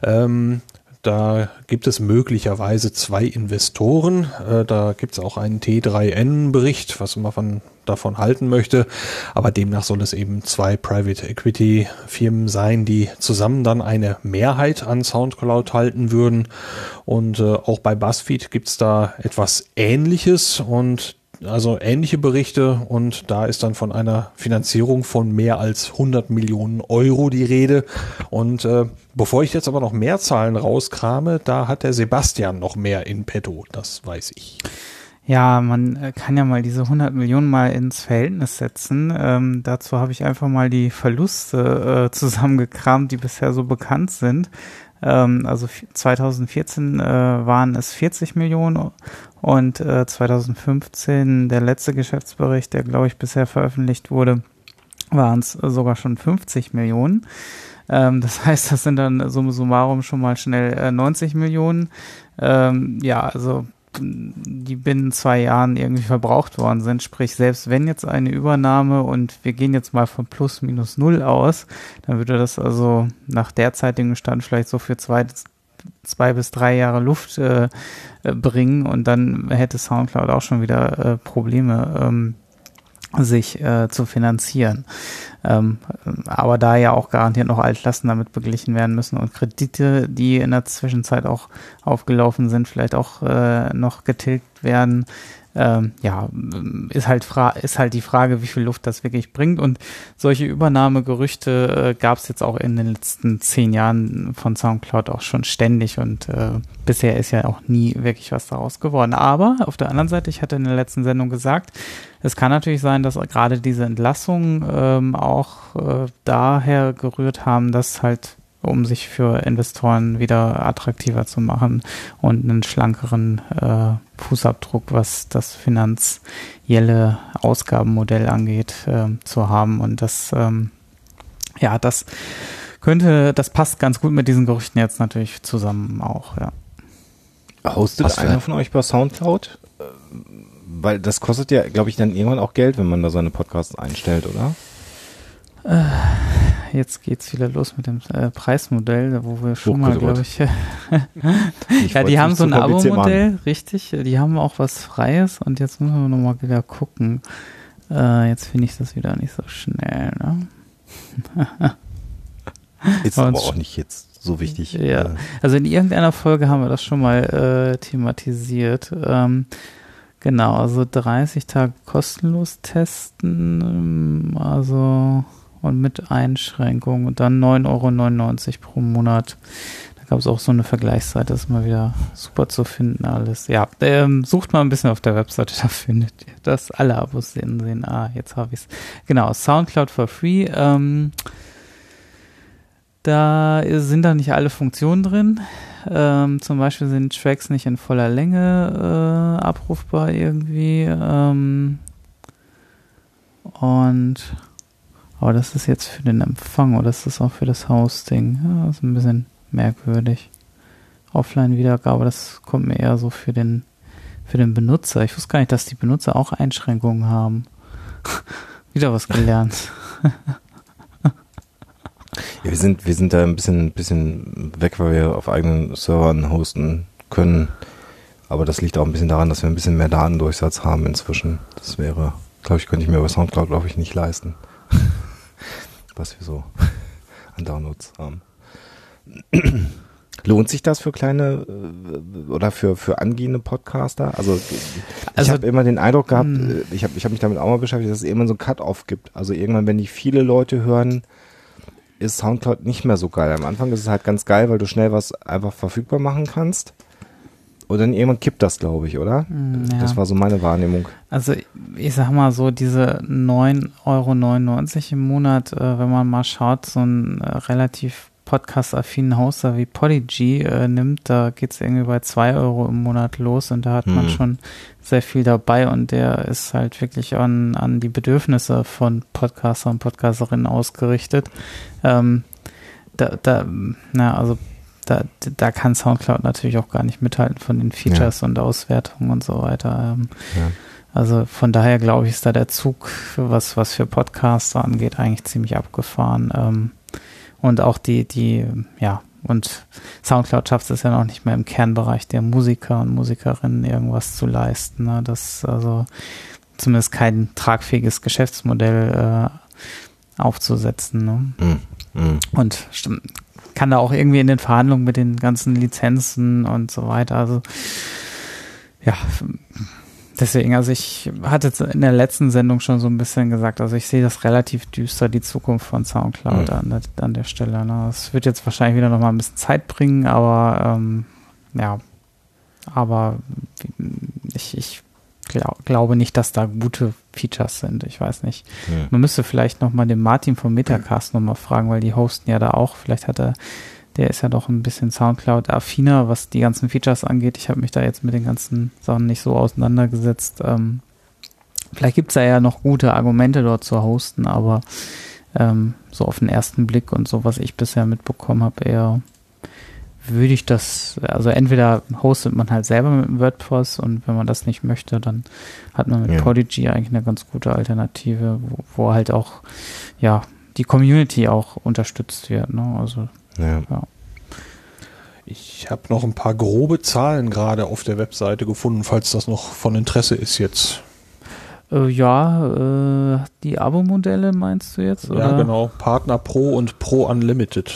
ähm, da gibt es möglicherweise zwei Investoren. Äh, da gibt es auch einen T3N-Bericht, was man von, davon halten möchte. Aber demnach soll es eben zwei Private Equity Firmen sein, die zusammen dann eine Mehrheit an Soundcloud halten würden. Und äh, auch bei BuzzFeed gibt es da etwas Ähnliches. Und also ähnliche Berichte und da ist dann von einer Finanzierung von mehr als 100 Millionen Euro die Rede. Und äh, bevor ich jetzt aber noch mehr Zahlen rauskrame, da hat der Sebastian noch mehr in petto, das weiß ich. Ja, man äh, kann ja mal diese 100 Millionen mal ins Verhältnis setzen. Ähm, dazu habe ich einfach mal die Verluste äh, zusammengekramt, die bisher so bekannt sind. Ähm, also 2014 äh, waren es 40 Millionen und äh, 2015 der letzte Geschäftsbericht, der glaube ich bisher veröffentlicht wurde, waren es sogar schon 50 Millionen. Ähm, das heißt, das sind dann summa summarum schon mal schnell äh, 90 Millionen. Ähm, ja, also die binnen zwei Jahren irgendwie verbraucht worden sind. Sprich, selbst wenn jetzt eine Übernahme und wir gehen jetzt mal von plus minus null aus, dann würde das also nach derzeitigem Stand vielleicht so für zwei, zwei bis drei Jahre Luft äh, äh bringen und dann hätte Soundcloud auch schon wieder äh, Probleme. Ähm, sich äh, zu finanzieren. Ähm, aber da ja auch garantiert noch Altlasten damit beglichen werden müssen und Kredite, die in der Zwischenzeit auch aufgelaufen sind, vielleicht auch äh, noch getilgt werden, ähm, ja, ist halt, fra ist halt die Frage, wie viel Luft das wirklich bringt. Und solche Übernahmegerüchte äh, gab es jetzt auch in den letzten zehn Jahren von SoundCloud auch schon ständig und äh, bisher ist ja auch nie wirklich was daraus geworden. Aber auf der anderen Seite, ich hatte in der letzten Sendung gesagt, es kann natürlich sein, dass gerade diese Entlassungen ähm, auch äh, daher gerührt haben, dass halt um sich für Investoren wieder attraktiver zu machen und einen schlankeren äh, Fußabdruck, was das finanzielle Ausgabenmodell angeht, äh, zu haben. Und das, ähm, ja, das könnte, das passt ganz gut mit diesen Gerüchten jetzt natürlich zusammen auch, ja. Hostet einer von euch bei Soundcloud? Äh, weil das kostet ja, glaube ich, dann irgendwann auch Geld, wenn man da seine Podcasts einstellt, oder? Äh, jetzt geht's wieder los mit dem äh, Preismodell, wo wir schon mal, glaube ich, ich ja, die haben so ein Abo-Modell, richtig. Die haben auch was Freies und jetzt müssen wir nochmal wieder gucken. Äh, jetzt finde ich das wieder nicht so schnell. Ne? Ist aber auch nicht jetzt so wichtig. Ja, äh. also in irgendeiner Folge haben wir das schon mal äh, thematisiert. Ähm, genau, also 30 Tage kostenlos testen. Also und mit Einschränkungen und dann 9,99 Euro pro Monat. Da gab es auch so eine Vergleichsseite, das ist mal wieder super zu finden alles. Ja, ähm, sucht mal ein bisschen auf der Webseite, da findet ihr das. Alle Abos sehen, sehen. Ah, jetzt habe ich es. Genau, Soundcloud for free. Ähm, da sind da nicht alle Funktionen drin. Ähm, zum Beispiel sind Tracks nicht in voller Länge äh, abrufbar irgendwie. Ähm, und aber das ist jetzt für den Empfang oder ist das auch für das Hosting? Ja, das ist ein bisschen merkwürdig. Offline-Wiedergabe, das kommt mir eher so für den, für den Benutzer. Ich wusste gar nicht, dass die Benutzer auch Einschränkungen haben. Wieder was gelernt. Ja, wir sind, wir sind da ein bisschen, bisschen weg, weil wir auf eigenen Servern hosten können. Aber das liegt auch ein bisschen daran, dass wir ein bisschen mehr Datendurchsatz haben inzwischen. Das wäre, glaube ich, könnte ich mir bei Soundcloud, glaube ich, nicht leisten. Was wir so an Downloads haben. Lohnt sich das für kleine äh, oder für, für angehende Podcaster? Also, ich Also, habe immer den Eindruck gehabt, hm. äh, ich habe ich hab mich damit auch mal beschäftigt, dass es irgendwann so ein Cut-Off gibt. Also irgendwann, wenn die viele Leute hören, ist Soundcloud nicht mehr so geil. Am Anfang ist es halt ganz geil, weil du schnell was einfach verfügbar machen kannst. Dann irgendwann kippt das, glaube ich, oder? Hm, ja. Das war so meine Wahrnehmung. Also ich sag mal so, diese 9,99 Euro im Monat, äh, wenn man mal schaut, so einen äh, relativ podcast-affinen Hoster wie Podigy äh, nimmt, da geht's irgendwie bei 2 Euro im Monat los und da hat man Hm. schon sehr viel dabei und der ist halt wirklich an, an die Bedürfnisse von Podcaster und Podcasterinnen ausgerichtet. Ähm, da, da, na, also da, da kann Soundcloud natürlich auch gar nicht mithalten von den Features und Auswertungen und so weiter. Ähm, Ja. also von daher glaube ich, ist da der Zug, was, was für Podcaster angeht, eigentlich ziemlich abgefahren. Ähm, und auch die, die, ja, und Soundcloud schafft es ja noch nicht mehr im Kernbereich der Musiker und Musikerinnen irgendwas zu leisten. Ne? Das ist also zumindest kein tragfähiges Geschäftsmodell äh, aufzusetzen. Ne? Mm, mm. Und stimmt, kann da auch irgendwie in den Verhandlungen mit den ganzen Lizenzen und so weiter. Also ja, deswegen, also ich hatte in der letzten Sendung schon so ein bisschen gesagt, also ich sehe das relativ düster, die Zukunft von Soundcloud Mhm. an, der, an der Stelle. Ne? Es wird jetzt wahrscheinlich wieder noch mal ein bisschen Zeit bringen, aber ähm, ja, aber ich, ich glaub, glaube nicht, dass da gute Features sind. Ich weiß nicht. Ja. Man müsste vielleicht noch mal den Martin vom Metacast noch mal fragen, weil die hosten ja da auch. Vielleicht hat er, der ist ja doch ein bisschen Soundcloud-affiner, was die ganzen Features angeht. Ich habe mich da jetzt mit den ganzen Sachen nicht so auseinandergesetzt. Ähm, vielleicht gibt es da ja noch gute Argumente dort zu hosten, aber ähm, so auf den ersten Blick und so, was ich bisher mitbekommen habe, eher würde ich das, also entweder hostet man halt selber mit WordPress und wenn man das nicht möchte, dann hat man mit Ja. Podigy eigentlich eine ganz gute Alternative, wo, wo halt auch, ja, die Community auch unterstützt wird, ne? Also, Ja. ja. Ich habe noch ein paar grobe Zahlen gerade auf der Webseite gefunden, falls das noch von Interesse ist jetzt. Äh, ja, äh, die Abo-Modelle meinst du jetzt? Oder? Ja, genau. Partner Pro und Pro Unlimited.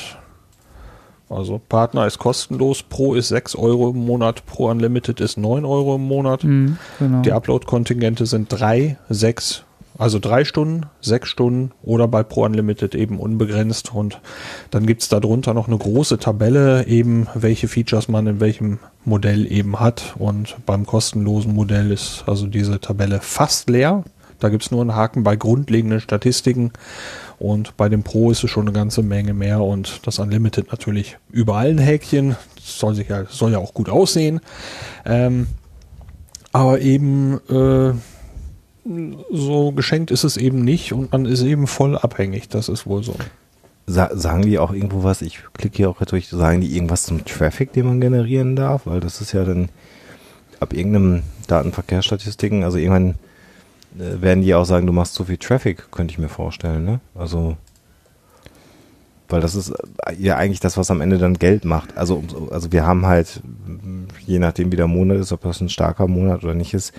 Also Partner ist kostenlos, Pro ist 6 Euro im Monat, Pro Unlimited ist 9 Euro im Monat. Mhm, genau. Die Upload-Kontingente sind 3, 6, also 3 Stunden, 6 Stunden oder bei Pro Unlimited eben unbegrenzt. Und dann gibt's darunter noch eine große Tabelle, eben welche Features man in welchem Modell eben hat. Und beim kostenlosen Modell ist also diese Tabelle fast leer. Da gibt's nur einen Haken bei grundlegenden Statistiken. Und bei dem Pro ist es schon eine ganze Menge mehr und das Unlimited natürlich überall ein Häkchen. Das soll, sich ja, soll ja auch gut aussehen. Ähm, aber eben äh, so geschenkt ist es eben nicht und man ist eben voll abhängig. Das ist wohl so. Sa sagen die auch irgendwo was? Ich klicke hier auch durch. Sagen die irgendwas zum Traffic, den man generieren darf? Weil das ist ja dann ab irgendeinem Datenverkehrsstatistiken, also irgendwann werden die auch sagen, du machst zu viel Traffic, könnte ich mir vorstellen, ne? Also weil das ist äh, ja eigentlich das, was am Ende dann Geld macht. Also, also wir haben halt, m, je nachdem wie der Monat ist, ob das ein starker Monat oder nicht ist,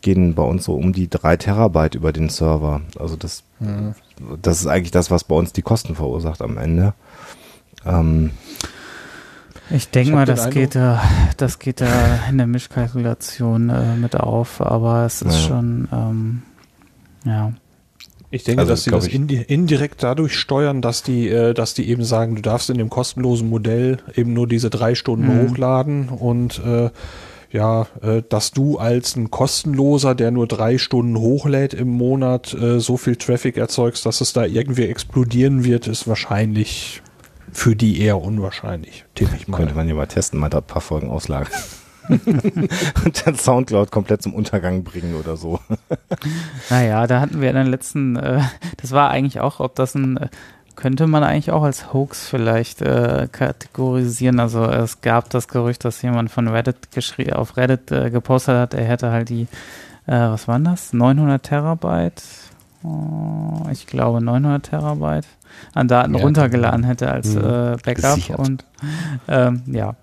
gehen bei uns so um die drei Terabyte über den Server. Also das, Mhm. das ist eigentlich das, was bei uns die Kosten verursacht am Ende. Ähm, Ich denke mal, das geht da, das geht da in der Mischkalkulation äh, mit auf, aber es ist Ja. schon, ähm, ja. Ich denke, Also, dass sie das indirekt dadurch steuern, dass die, äh, dass die eben sagen, du darfst in dem kostenlosen Modell eben nur diese drei Stunden Mhm. hochladen und äh, ja, äh, dass du als ein kostenloser, der nur drei Stunden hochlädt im Monat, äh, so viel Traffic erzeugst, dass es da irgendwie explodieren wird, ist wahrscheinlich für die eher unwahrscheinlich, tippe ich mal. könnte man ja mal testen, mal da ein paar Folgen auslagern. Und dann Soundcloud komplett zum Untergang bringen oder so. Naja, da hatten wir in den letzten, äh, das war eigentlich auch, ob das ein, äh, könnte man eigentlich auch als Hoax vielleicht äh, kategorisieren. Also es gab das Gerücht, dass jemand von Reddit geschrie auf Reddit äh, gepostet hat, er hätte halt die, äh, was waren das, 900 Terabyte oh, ich glaube 900 Terabyte an Daten Ja, runtergeladen hätte als Mhm. äh, Backup Gesichert. und ähm, ja,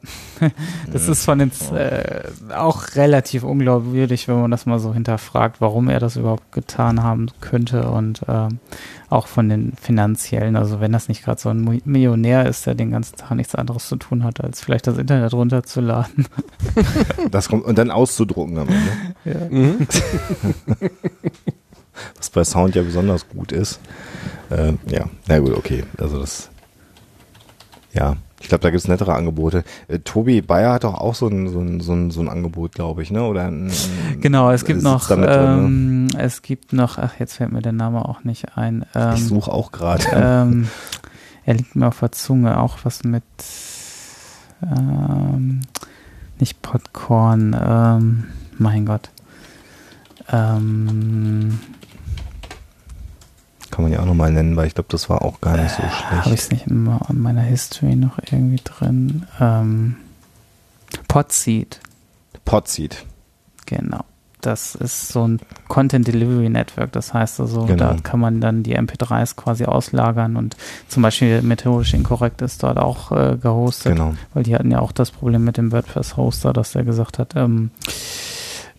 das Mhm. ist von den äh, auch relativ unglaubwürdig, wenn man das mal so hinterfragt, warum er das überhaupt getan haben könnte und ähm, auch von den finanziellen, also wenn das nicht gerade so ein Millionär ist, der den ganzen Tag nichts anderes zu tun hat, als vielleicht das Internet runterzuladen. Das kommt, und dann auszudrucken am Ende. Ja. Mhm. Was bei Sound ja besonders gut ist. Ähm, ja, na gut, okay. Also das. Ja, ich glaube, da gibt's nettere Angebote. Äh, Tobi Bayer hat doch auch so ein, so ein, so ein, so ein Angebot, glaube ich, ne? Oder ein, Genau, es gibt noch, da mit drin, ne? ähm, es gibt noch, ach, jetzt fällt mir der Name auch nicht ein. Ähm, Ich suche auch gerade. Ähm, er liegt mir auf der Zunge, auch was mit, ähm, nicht Popcorn, ähm, mein Gott. Ähm, Kann man ja auch nochmal nennen, weil ich glaube, das war auch gar nicht so habe ich schlecht. es nicht in in meiner History noch irgendwie drin? Ähm, Podseed. Podseed. Genau. Das ist so ein Content Delivery Network. Das heißt also, Genau. da kann man dann die MP3s quasi auslagern und zum Beispiel methodisch inkorrekt ist dort auch äh, gehostet. Genau. Weil die hatten ja auch das Problem mit dem WordPress-Hoster, dass der gesagt hat, ähm,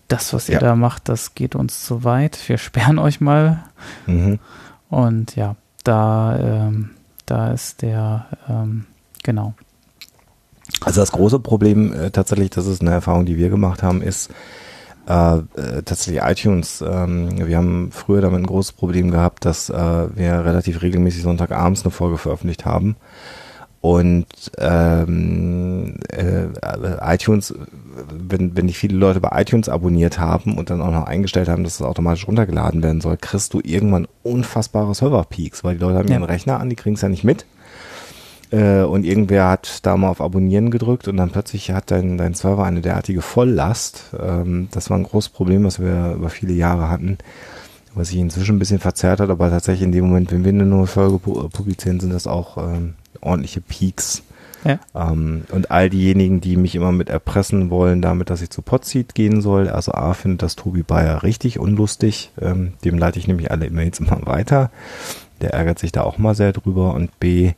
das, was ihr Ja. da macht, das geht uns zu weit. Wir sperren euch mal. Mhm. Und ja, da, ähm, da ist der, ähm, genau. Also das große Problem äh, tatsächlich, das ist eine Erfahrung, die wir gemacht haben, ist äh, äh, tatsächlich iTunes. Ähm, wir haben früher damit ein großes Problem gehabt, dass äh, wir relativ regelmäßig Sonntagabends eine Folge veröffentlicht haben. Und ähm, äh, iTunes, wenn, wenn die viele Leute bei iTunes abonniert haben und dann auch noch eingestellt haben, dass es automatisch runtergeladen werden soll, kriegst du irgendwann unfassbare Server-Peaks, weil die Leute haben Ja. ihren Rechner an, die kriegen es ja nicht mit. Äh, und irgendwer hat da mal auf Abonnieren gedrückt und dann plötzlich hat dein, dein Server eine derartige Volllast. Ähm, das war ein großes Problem, was wir über viele Jahre hatten, was sich inzwischen ein bisschen verzerrt hat, aber tatsächlich in dem Moment, wenn wir eine neue Folge pu- publizieren, sind das auch ähm, ordentliche Peaks. Ja. Ähm, und all diejenigen, die mich immer mit erpressen wollen, damit, dass ich zu Podseed gehen soll, also A findet das Tobi Bayer richtig unlustig, ähm, dem leite ich nämlich alle E-Mails immer weiter. Der ärgert sich da auch mal sehr drüber und B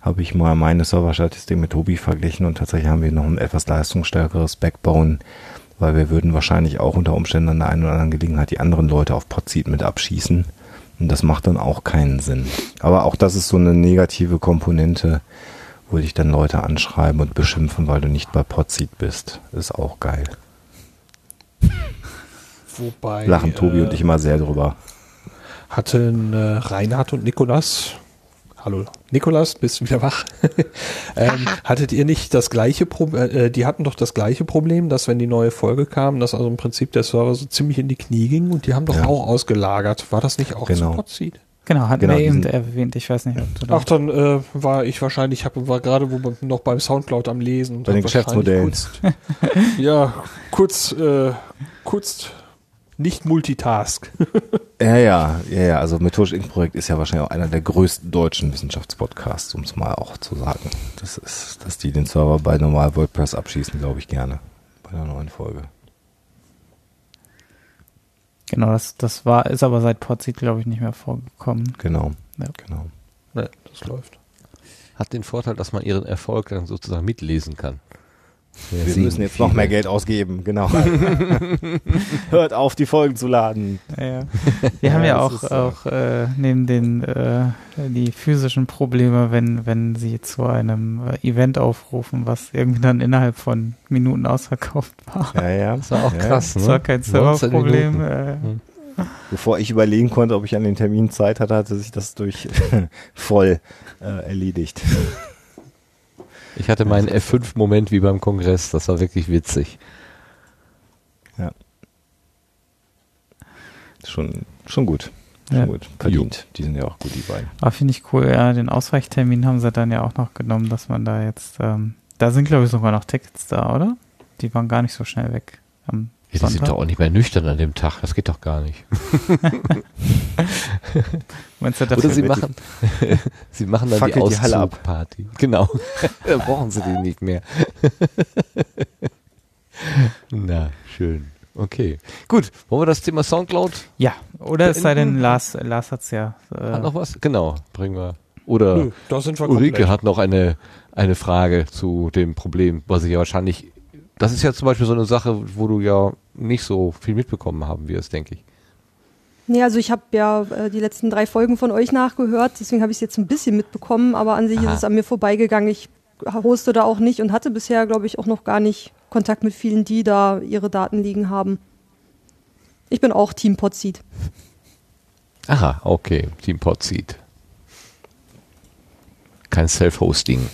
habe ich mal meine Serverstatistik mit Tobi verglichen und tatsächlich haben wir noch ein etwas leistungsstärkeres Backbone, weil wir würden wahrscheinlich auch unter Umständen an der einen oder anderen Gelegenheit die anderen Leute auf Podseed mit abschießen. Und das macht dann auch keinen Sinn. Aber auch das ist so eine negative Komponente, wo dich dann Leute anschreiben und beschimpfen, weil du nicht bei Podseed bist. Ist auch geil. Wobei. Lachen Tobi äh, und ich immer sehr drüber. hatten äh, Reinhard und Nikolas, hallo Nikolas, bist du wieder wach? ähm, hattet ihr nicht das gleiche Problem, äh, die hatten doch das gleiche Problem, dass wenn die neue Folge kam, dass also im Prinzip der Server so ziemlich in die Knie ging und die haben doch Ja. auch ausgelagert. War das nicht auch Genau. zu Podseed? Genau, hatten Genau, wir eben erwähnt. Ich weiß nicht, ob du Ach, dann äh, war ich wahrscheinlich, hab, war gerade wo man noch beim Soundcloud am Lesen. und Bei den Geschäftsmodellen. Kurz, ja, kurz, äh, kurz nicht Multitask. Ja, ja, ja, ja. Also Methodisch Inkorrekt ist ja wahrscheinlich auch einer der größten deutschen Wissenschaftspodcasts, um es mal auch zu sagen. Das ist, dass die den Server bei normal WordPress abschießen, glaube ich gerne. Bei einer neuen Folge. Genau, das, das war, ist aber seit Podseed, glaube ich, nicht mehr vorgekommen. Genau. Ja. Genau. ne, das läuft. Hat den Vorteil, dass man ihren Erfolg dann sozusagen mitlesen kann. Wir sehen müssen jetzt noch mehr Geld ausgeben, genau. Hört auf, die Folgen zu laden. Ja, ja. Wir haben ja auch, äh, auch äh, neben den äh, die physischen Probleme, wenn, wenn sie zu einem äh, Event aufrufen, was irgendwie dann innerhalb von Minuten ausverkauft war. Ja, ja. Das war auch ja. krass, Das ne? war kein 19 Serverproblem. Äh, Hm. Bevor ich überlegen konnte, ob ich an den Termin Zeit hatte, hatte sich das durch voll äh, erledigt. Ich hatte meinen F5-Moment wie beim Kongress. Das war wirklich witzig. Schon, schon gut. Schon Ja. gut. Verdient. Die sind ja auch gut, die beiden. aber finde ich cool. Ja, den Ausweichtermin haben sie dann ja auch noch genommen, dass man da jetzt, ähm, da sind glaube ich sogar noch Tickets da, oder? Die waren gar nicht so schnell weg. Am Ja, die sind doch auch nicht mehr nüchtern an dem Tag. Das geht doch gar nicht. Meinst du, Oder sie machen, sie machen dann die Fackelt die. Auszugparty. Genau. da brauchen sie die nicht mehr. Na, schön. Okay, gut. Wollen wir das Thema Soundcloud? Ja, oder es sei denn, beenden? Lars, Lars hat's ja. Äh, Hat noch was? Genau, bringen wir. Oder Nö, da sind wir Ulrike komplett. hat noch eine, eine Frage zu dem Problem, was ich ja wahrscheinlich, das ist ja zum Beispiel so eine Sache, wo du ja nicht so viel mitbekommen haben wirst, denke ich. Nee, also ich habe ja äh, die letzten drei Folgen von euch nachgehört, deswegen habe ich es jetzt ein bisschen mitbekommen, aber an sich Aha. ist es an mir vorbeigegangen. Ich hoste da auch nicht und hatte bisher, glaube ich, auch noch gar nicht Kontakt mit vielen, die da ihre Daten liegen haben. Ich bin auch Team Podseed. Aha, okay, Team Podseed. Kein Self-Hosting.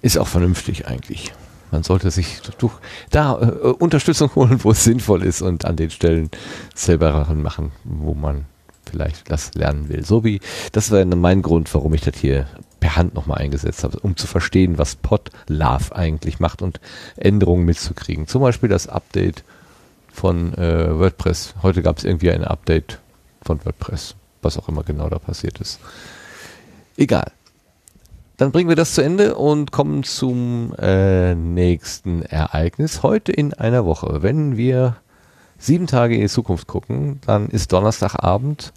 Ist auch vernünftig eigentlich. Man sollte sich durch, da äh, Unterstützung holen, wo es sinnvoll ist und an den Stellen selber machen, wo man vielleicht das lernen will. So wie, das wäre mein Grund, warum ich das hier per Hand nochmal eingesetzt habe, um zu verstehen, was PodLove eigentlich macht und Änderungen mitzukriegen. Zum Beispiel das Update von äh, WordPress. Heute gab es irgendwie ein Update von WordPress, was auch immer genau da passiert ist. Egal. Dann bringen wir das zu Ende und kommen zum äh, nächsten Ereignis. Heute in einer Woche, wenn wir sieben Tage in die Zukunft gucken, dann ist Donnerstagabend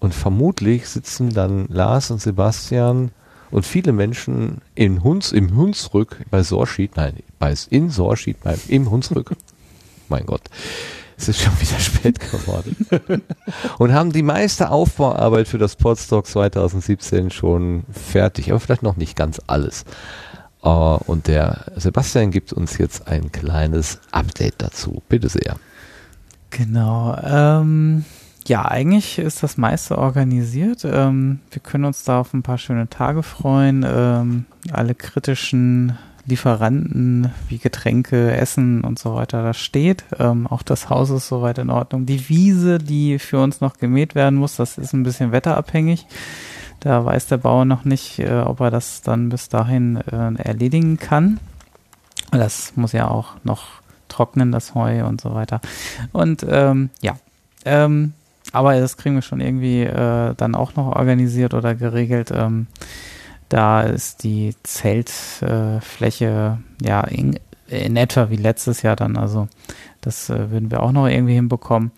und vermutlich sitzen dann Lars und Sebastian und viele Menschen in Huns, im Hunsrück bei Sorschied, nein, bei, in Sorschied, beim, im Hunsrück, mein Gott, es ist schon wieder spät geworden. und haben die meiste Aufbauarbeit für das Podstock 2017 schon fertig, aber vielleicht noch nicht ganz alles. Äh, und der Sebastian gibt uns jetzt ein kleines Update dazu. Bitte sehr. Genau. Ähm, ja, eigentlich ist das meiste organisiert. Ähm, wir können uns da auf ein paar schöne Tage freuen. Ähm, alle kritischen Lieferanten wie Getränke, Essen und so weiter, das steht. Ähm, auch das Haus ist soweit in Ordnung. Die Wiese, die für uns noch gemäht werden muss, das ist ein bisschen wetterabhängig. Da weiß der Bauer noch nicht, äh, ob er das dann bis dahin äh, erledigen kann. Das muss ja auch noch trocknen, das Heu und so weiter. Und ähm, ja, ähm, aber das kriegen wir schon irgendwie äh, dann auch noch organisiert oder geregelt. Ähm, da ist die Zeltfläche äh, ja in, in etwa wie letztes Jahr dann. Also das äh, würden wir auch noch irgendwie hinbekommen.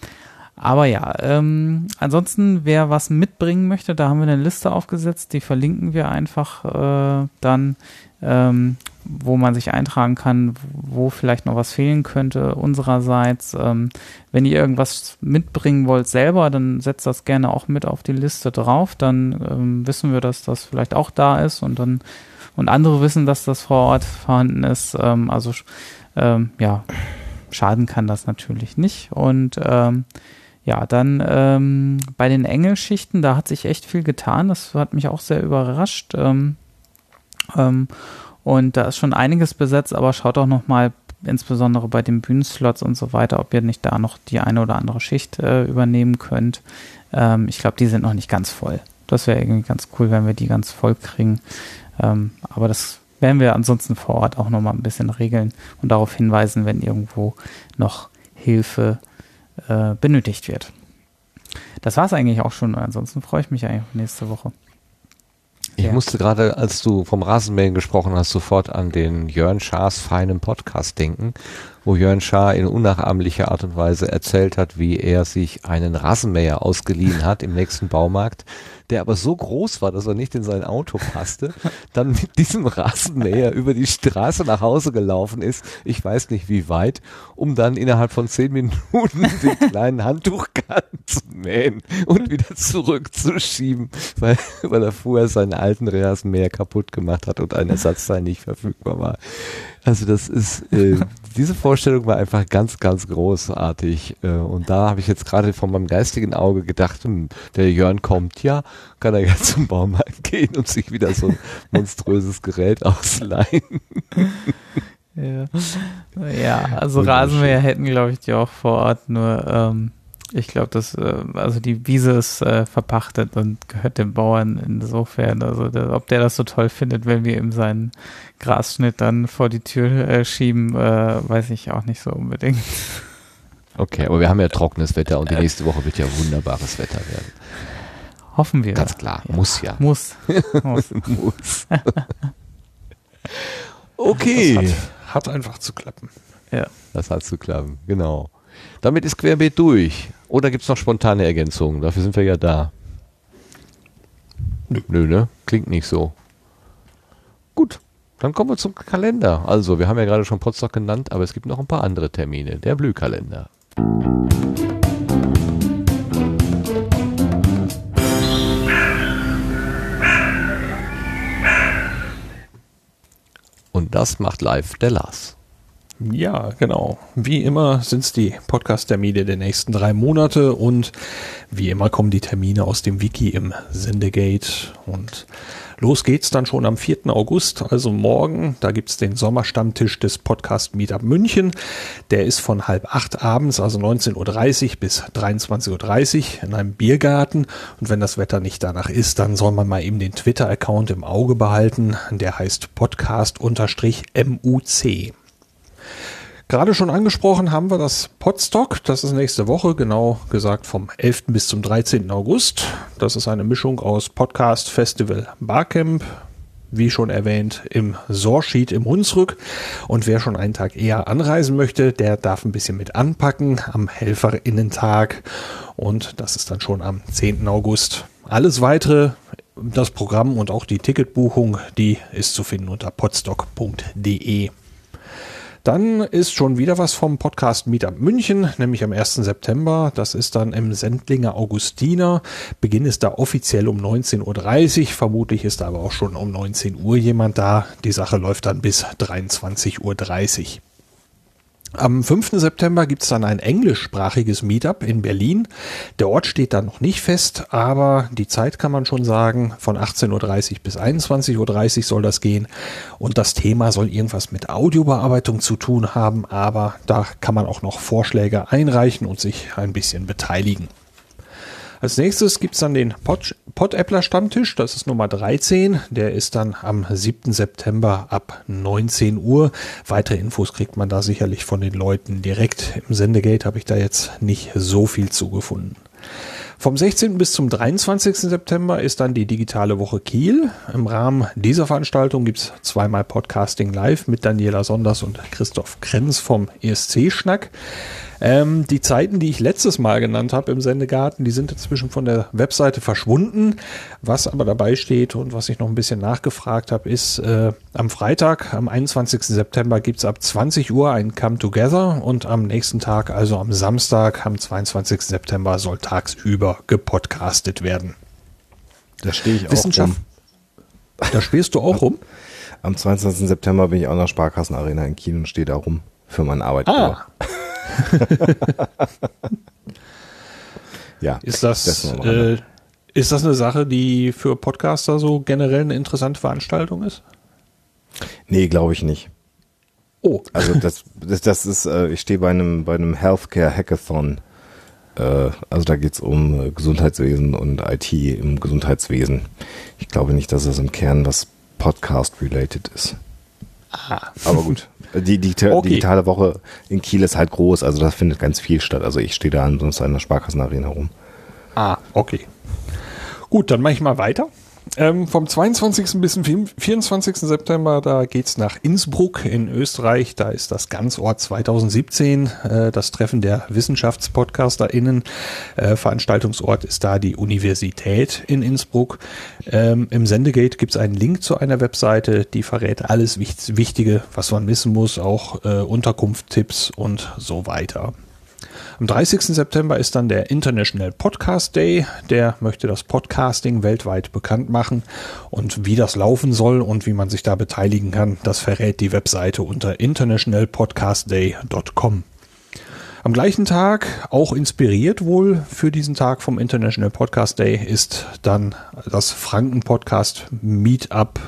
Aber ja, ähm, ansonsten, wer was mitbringen möchte, da haben wir eine Liste aufgesetzt, die verlinken wir einfach äh, dann, ähm, wo man sich eintragen kann, wo vielleicht noch was fehlen könnte unsererseits. Ähm, wenn ihr irgendwas mitbringen wollt selber, dann setzt das gerne auch mit auf die Liste drauf, dann ähm, wissen wir, dass das vielleicht auch da ist und dann und andere wissen, dass das vor Ort vorhanden ist. Ähm, also ähm, ja, schaden kann das natürlich nicht und ähm, ja, dann ähm, bei den Engelschichten, da hat sich echt viel getan. Das hat mich auch sehr überrascht. Ähm, ähm, und da ist schon einiges besetzt, aber schaut auch noch mal insbesondere bei den Bühnenslots und so weiter, ob ihr nicht da noch die eine oder andere Schicht äh, übernehmen könnt. Ähm, ich glaube, die sind noch nicht ganz voll. Das wäre irgendwie ganz cool, wenn wir die ganz voll kriegen. Ähm, aber das werden wir ansonsten vor Ort auch noch mal ein bisschen regeln und darauf hinweisen, wenn irgendwo noch Hilfe äh, benötigt wird. Das war es eigentlich auch schon. Ansonsten freue ich mich eigentlich auf nächste Woche. Ich Ja. musste gerade, als du vom Rasenmähen gesprochen hast, sofort an den Jörn Schaas feinen Podcast denken, wo Jörn Schaar in unnachahmlicher Art und Weise erzählt hat, wie er sich einen Rasenmäher ausgeliehen hat im nächsten Baumarkt, der aber so groß war, dass er nicht in sein Auto passte, dann mit diesem Rasenmäher über die Straße nach Hause gelaufen ist, ich weiß nicht wie weit, um dann innerhalb von zehn Minuten den kleinen Handtuchgarten zu mähen und wieder zurückzuschieben, weil, weil er vorher seinen alten Rasenmäher kaputt gemacht hat und ein Ersatzteil nicht verfügbar war. Also das ist, äh, diese Vorstellung war einfach ganz, ganz großartig. Äh, und da habe ich jetzt gerade von meinem geistigen Auge gedacht, hm, der Jörn kommt ja, kann er ja zum Baumarkt gehen und sich wieder so ein monströses Gerät ausleihen. Ja, ja also. Rasenmäher hätten, glaube ich, die auch vor Ort, nur ähm, ich glaube, dass äh, also die Wiese ist äh, verpachtet und gehört dem Bauern insofern. Also der, ob der das so toll findet, wenn wir ihm seinen Grasschnitt dann vor die Tür äh, schieben, äh, weiß ich auch nicht so unbedingt. Okay, aber wir haben ja trockenes Wetter und die nächste Woche wird ja wunderbares Wetter werden. Hoffen wir. Ganz klar, muss ja. Muss. muss. muss. Okay. Das hat, hat einfach zu klappen. Ja. Das hat zu klappen, genau. Damit ist Querbeet durch. Oder gibt es noch spontane Ergänzungen? Dafür sind wir ja da. Nö. Nö, ne? Klingt nicht so. Gut, dann kommen wir zum Kalender. Also, wir haben ja gerade schon Potsdam genannt, aber es gibt noch ein paar andere Termine. Der Blühkalender. Und das macht live der Lars. Ja, genau. Wie immer sind es die Podcast-Termine der nächsten drei Monate und wie immer kommen die Termine aus dem Wiki im Sendegate und los geht's dann schon am 4. August, also morgen. Da gibt's den Sommerstammtisch des Podcast Meetup München. Der ist von halb acht abends, also 19.30 Uhr bis 23.30 Uhr in einem Biergarten. Und wenn das Wetter nicht danach ist, dann soll man mal eben den Twitter-Account im Auge behalten. Der heißt podcast-muc. Gerade schon angesprochen haben wir das Podstock. Das ist nächste Woche, genau gesagt vom 11. bis zum 13. August. Das ist eine Mischung aus Podcast, Festival, Barcamp. Wie schon erwähnt, im Sorschied im Hunsrück. Und wer schon einen Tag eher anreisen möchte, der darf ein bisschen mit anpacken am Helferinnentag. Und das ist dann schon am 10. August. Alles weitere, das Programm und auch die Ticketbuchung, die ist zu finden unter podstock.de. Dann ist schon wieder was vom Podcast Meetup München, nämlich am 1. September. Das ist dann im Sendlinger Augustiner. Beginn ist da offiziell um 19.30 Uhr. Vermutlich ist da aber auch schon um 19 Uhr jemand da. Die Sache läuft dann bis 23.30 Uhr. Am 5. September gibt es dann ein englischsprachiges Meetup in Berlin. Der Ort steht da noch nicht fest, aber die Zeit kann man schon sagen. Von 18.30 Uhr bis 21.30 Uhr soll das gehen. Und das Thema soll irgendwas mit Audiobearbeitung zu tun haben, aber da kann man auch noch Vorschläge einreichen und sich ein bisschen beteiligen. Als nächstes gibt's dann den Pod-Appler Stammtisch, das ist Nummer 13. Der ist dann am 7. September ab 19 Uhr. Weitere Infos kriegt man da sicherlich von den Leuten direkt. Im Sendegate habe ich da jetzt nicht so viel zugefunden. Vom 16. bis zum 23. September ist dann die digitale Woche Kiel. Im Rahmen dieser Veranstaltung gibt's zweimal Podcasting live mit Daniela Sonders und Christoph Krenz vom ESC-Schnack. Ähm, die Zeiten, die ich letztes Mal genannt habe im Sendegarten, die sind inzwischen von der Webseite verschwunden. Was aber dabei steht und was ich noch ein bisschen nachgefragt habe, ist äh, am Freitag, am 21. September gibt's ab 20 Uhr ein Come Together und am nächsten Tag, also am Samstag, am 22. September, soll tagsüber gepodcastet werden. Da stehe ich auch Wissenschaft. rum. Da spielst du auch rum? Am 22. September bin ich auch in der Sparkassenarena in Kiel und stehe da rum für meinen Arbeitgeber. Ah. ja. Ist das, das äh, ist das eine Sache, die für Podcaster so generell eine interessante Veranstaltung ist? Nee, glaube ich nicht. Oh. Also das, das, das ist, äh, ich stehe bei einem, bei einem Healthcare Hackathon. Äh, also da geht's um äh, Gesundheitswesen und IT im Gesundheitswesen. Ich glaube nicht, dass es im Kern was Podcast-related ist. Ah. Aber gut. Die, die, Okay. digitale Woche in Kiel ist halt groß, also da findet ganz viel statt. Also ich stehe da ansonsten in der Sparkassenarena rum. Ah, okay. Gut, dann mache ich mal weiter. Ähm, vom 22. bis zum 24. September, da geht's nach Innsbruck in Österreich. Da ist das Ganzort 2017, äh, das Treffen der WissenschaftspodcasterInnen. Äh, Veranstaltungsort ist da die Universität in Innsbruck. Ähm, Im Sendegate gibt's einen Link zu einer Webseite, die verrät alles Wicht- Wichtige, was man wissen muss, auch äh, Unterkunftstipps und so weiter. Am 30. September ist dann der International Podcast Day. Der möchte das Podcasting weltweit bekannt machen. Und wie das laufen soll und wie man sich da beteiligen kann, das verrät die Webseite unter internationalpodcastday.com. Am gleichen Tag, auch inspiriert wohl für diesen Tag vom International Podcast Day, ist dann das Franken Podcast Meetup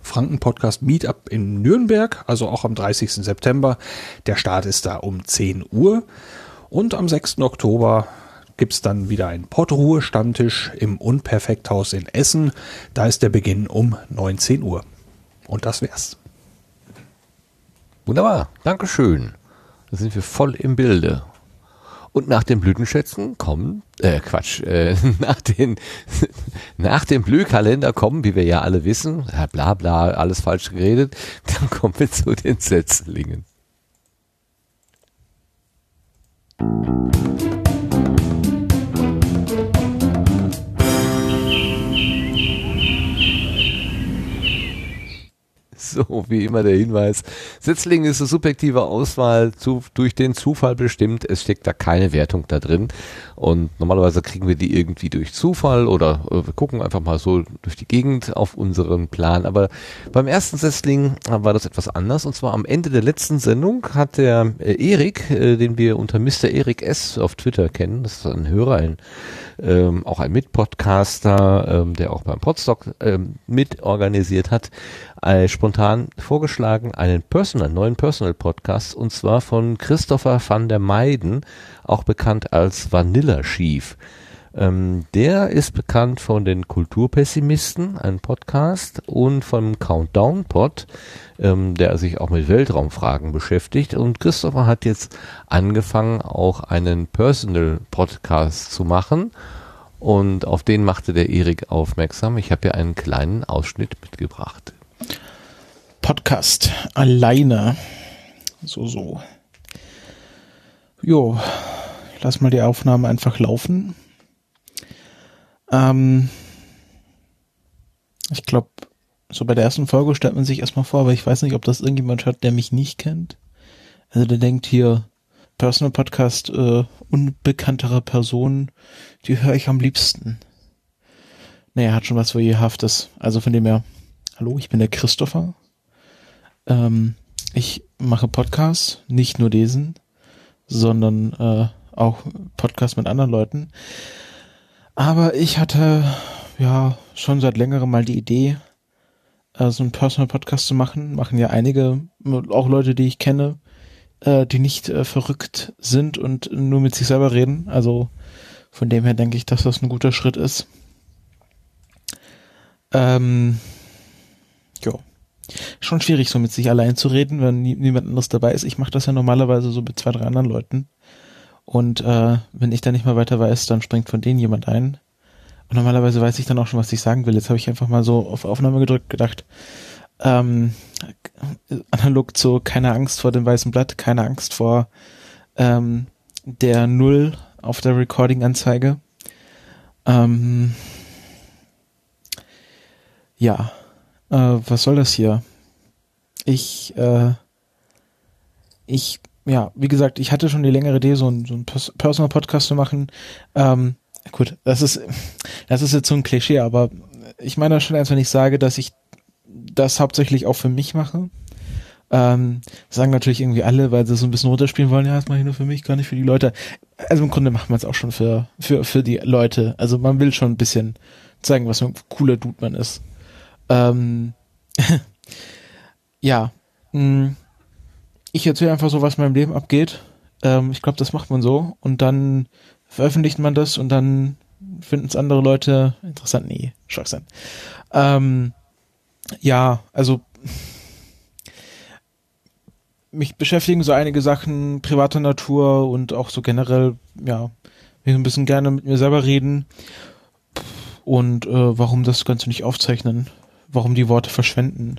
Franken Podcast Meetup in Nürnberg, also auch am 30. September. Der Start ist da um 10 Uhr. Und am 6. Oktober gibt's dann wieder einen Pottruhe-Stammtisch im Unperfekthaus in Essen. Da ist der Beginn um 19 Uhr. Und das wär's. Wunderbar, Dankeschön. Da sind wir voll im Bilde. Und nach den Blütenschätzen kommen, äh, Quatsch, äh, nach den, nach dem Blühkalender kommen, wie wir ja alle wissen, bla bla, alles falsch geredet, dann kommen wir zu den Setzlingen. Thank you. So, wie immer der Hinweis. Setzling ist eine subjektive Auswahl zu, durch den Zufall bestimmt. Es steckt da keine Wertung da drin. Und normalerweise kriegen wir die irgendwie durch Zufall oder äh, wir gucken einfach mal so durch die Gegend auf unseren Plan. Aber beim ersten Setzling war das etwas anders. Und zwar am Ende der letzten Sendung hat der äh, Erik, äh, den wir unter Mr. Erik S. auf Twitter kennen, das ist ein Hörer, ein ähm, auch ein Mitpodcaster, ähm, der auch beim Podstock ähm, mitorganisiert hat, äh, spontan vorgeschlagen, einen Personal, neuen Personal Podcast, und zwar von Christopher van der Meiden, auch bekannt als Vanilla Chief. Ähm, der ist bekannt von den Kulturpessimisten, ein Podcast, und vom Countdown Pod, ähm, der sich auch mit Weltraumfragen beschäftigt. Und Christopher hat jetzt angefangen, auch einen Personal Podcast zu machen. Und auf den machte der Erik aufmerksam. Ich habe hier einen kleinen Ausschnitt mitgebracht. Podcast alleine. So, so. Jo, lass mal die Aufnahme einfach laufen. Ähm, ich glaube, so bei der ersten Folge stellt man sich erstmal vor, aber ich weiß nicht, ob das irgendjemand hört, der mich nicht kennt. Also der denkt hier, Personal Podcast äh, unbekannterer Person, die höre ich am liebsten. Naja, hat schon was Voyeurhaftes. Also von dem her, hallo, ich bin der Christopher. Ähm, ich mache Podcasts, nicht nur diesen, sondern äh, auch Podcasts mit anderen Leuten. Aber ich hatte ja schon seit längerem mal die Idee, äh, so einen Personal Podcast zu machen. Machen ja einige, auch Leute, die ich kenne, äh, die nicht äh, verrückt sind und nur mit sich selber reden. Also von dem her denke ich, dass das ein guter Schritt ist. Ähm, jo. Schon schwierig, so mit sich allein zu reden, wenn nie, niemand anderes dabei ist. Ich mache das ja normalerweise so mit zwei, drei anderen Leuten. Und äh, wenn ich da nicht mal weiter weiß, dann springt von denen jemand ein. Und normalerweise weiß ich dann auch schon, was ich sagen will. Jetzt habe ich einfach mal so auf Aufnahme gedrückt, gedacht, ähm, analog zu keine Angst vor dem weißen Blatt, keine Angst vor ähm, der Null auf der Recording-Anzeige. Ähm, ja, äh, was soll das hier? Ich, äh, ich, ja, wie gesagt, ich hatte schon die längere Idee, so ein, so Personal Podcast zu machen. Ähm, gut, das ist, das ist jetzt so ein Klischee, aber ich meine das schon ernst, wenn ich sage, dass ich das hauptsächlich auch für mich mache. Ähm, sagen natürlich irgendwie alle, weil sie so ein bisschen runterspielen wollen, ja, das mache ich nur für mich, gar nicht für die Leute. Also im Grunde macht man es auch schon für, für, für die Leute. Also man will schon ein bisschen zeigen, was für ein cooler Dude man ist. Ähm, ja. Mh, ich erzähle einfach so, was in meinem Leben abgeht. Ähm, ich glaube, das macht man so. Und dann veröffentlicht man das und dann finden es andere Leute interessant. Nee, Schwachsinn. Ähm, ja, also mich beschäftigen so einige Sachen privater Natur und auch so generell, ja, will ein bisschen gerne mit mir selber reden und äh, warum das Ganze nicht aufzeichnen, warum die Worte verschwenden.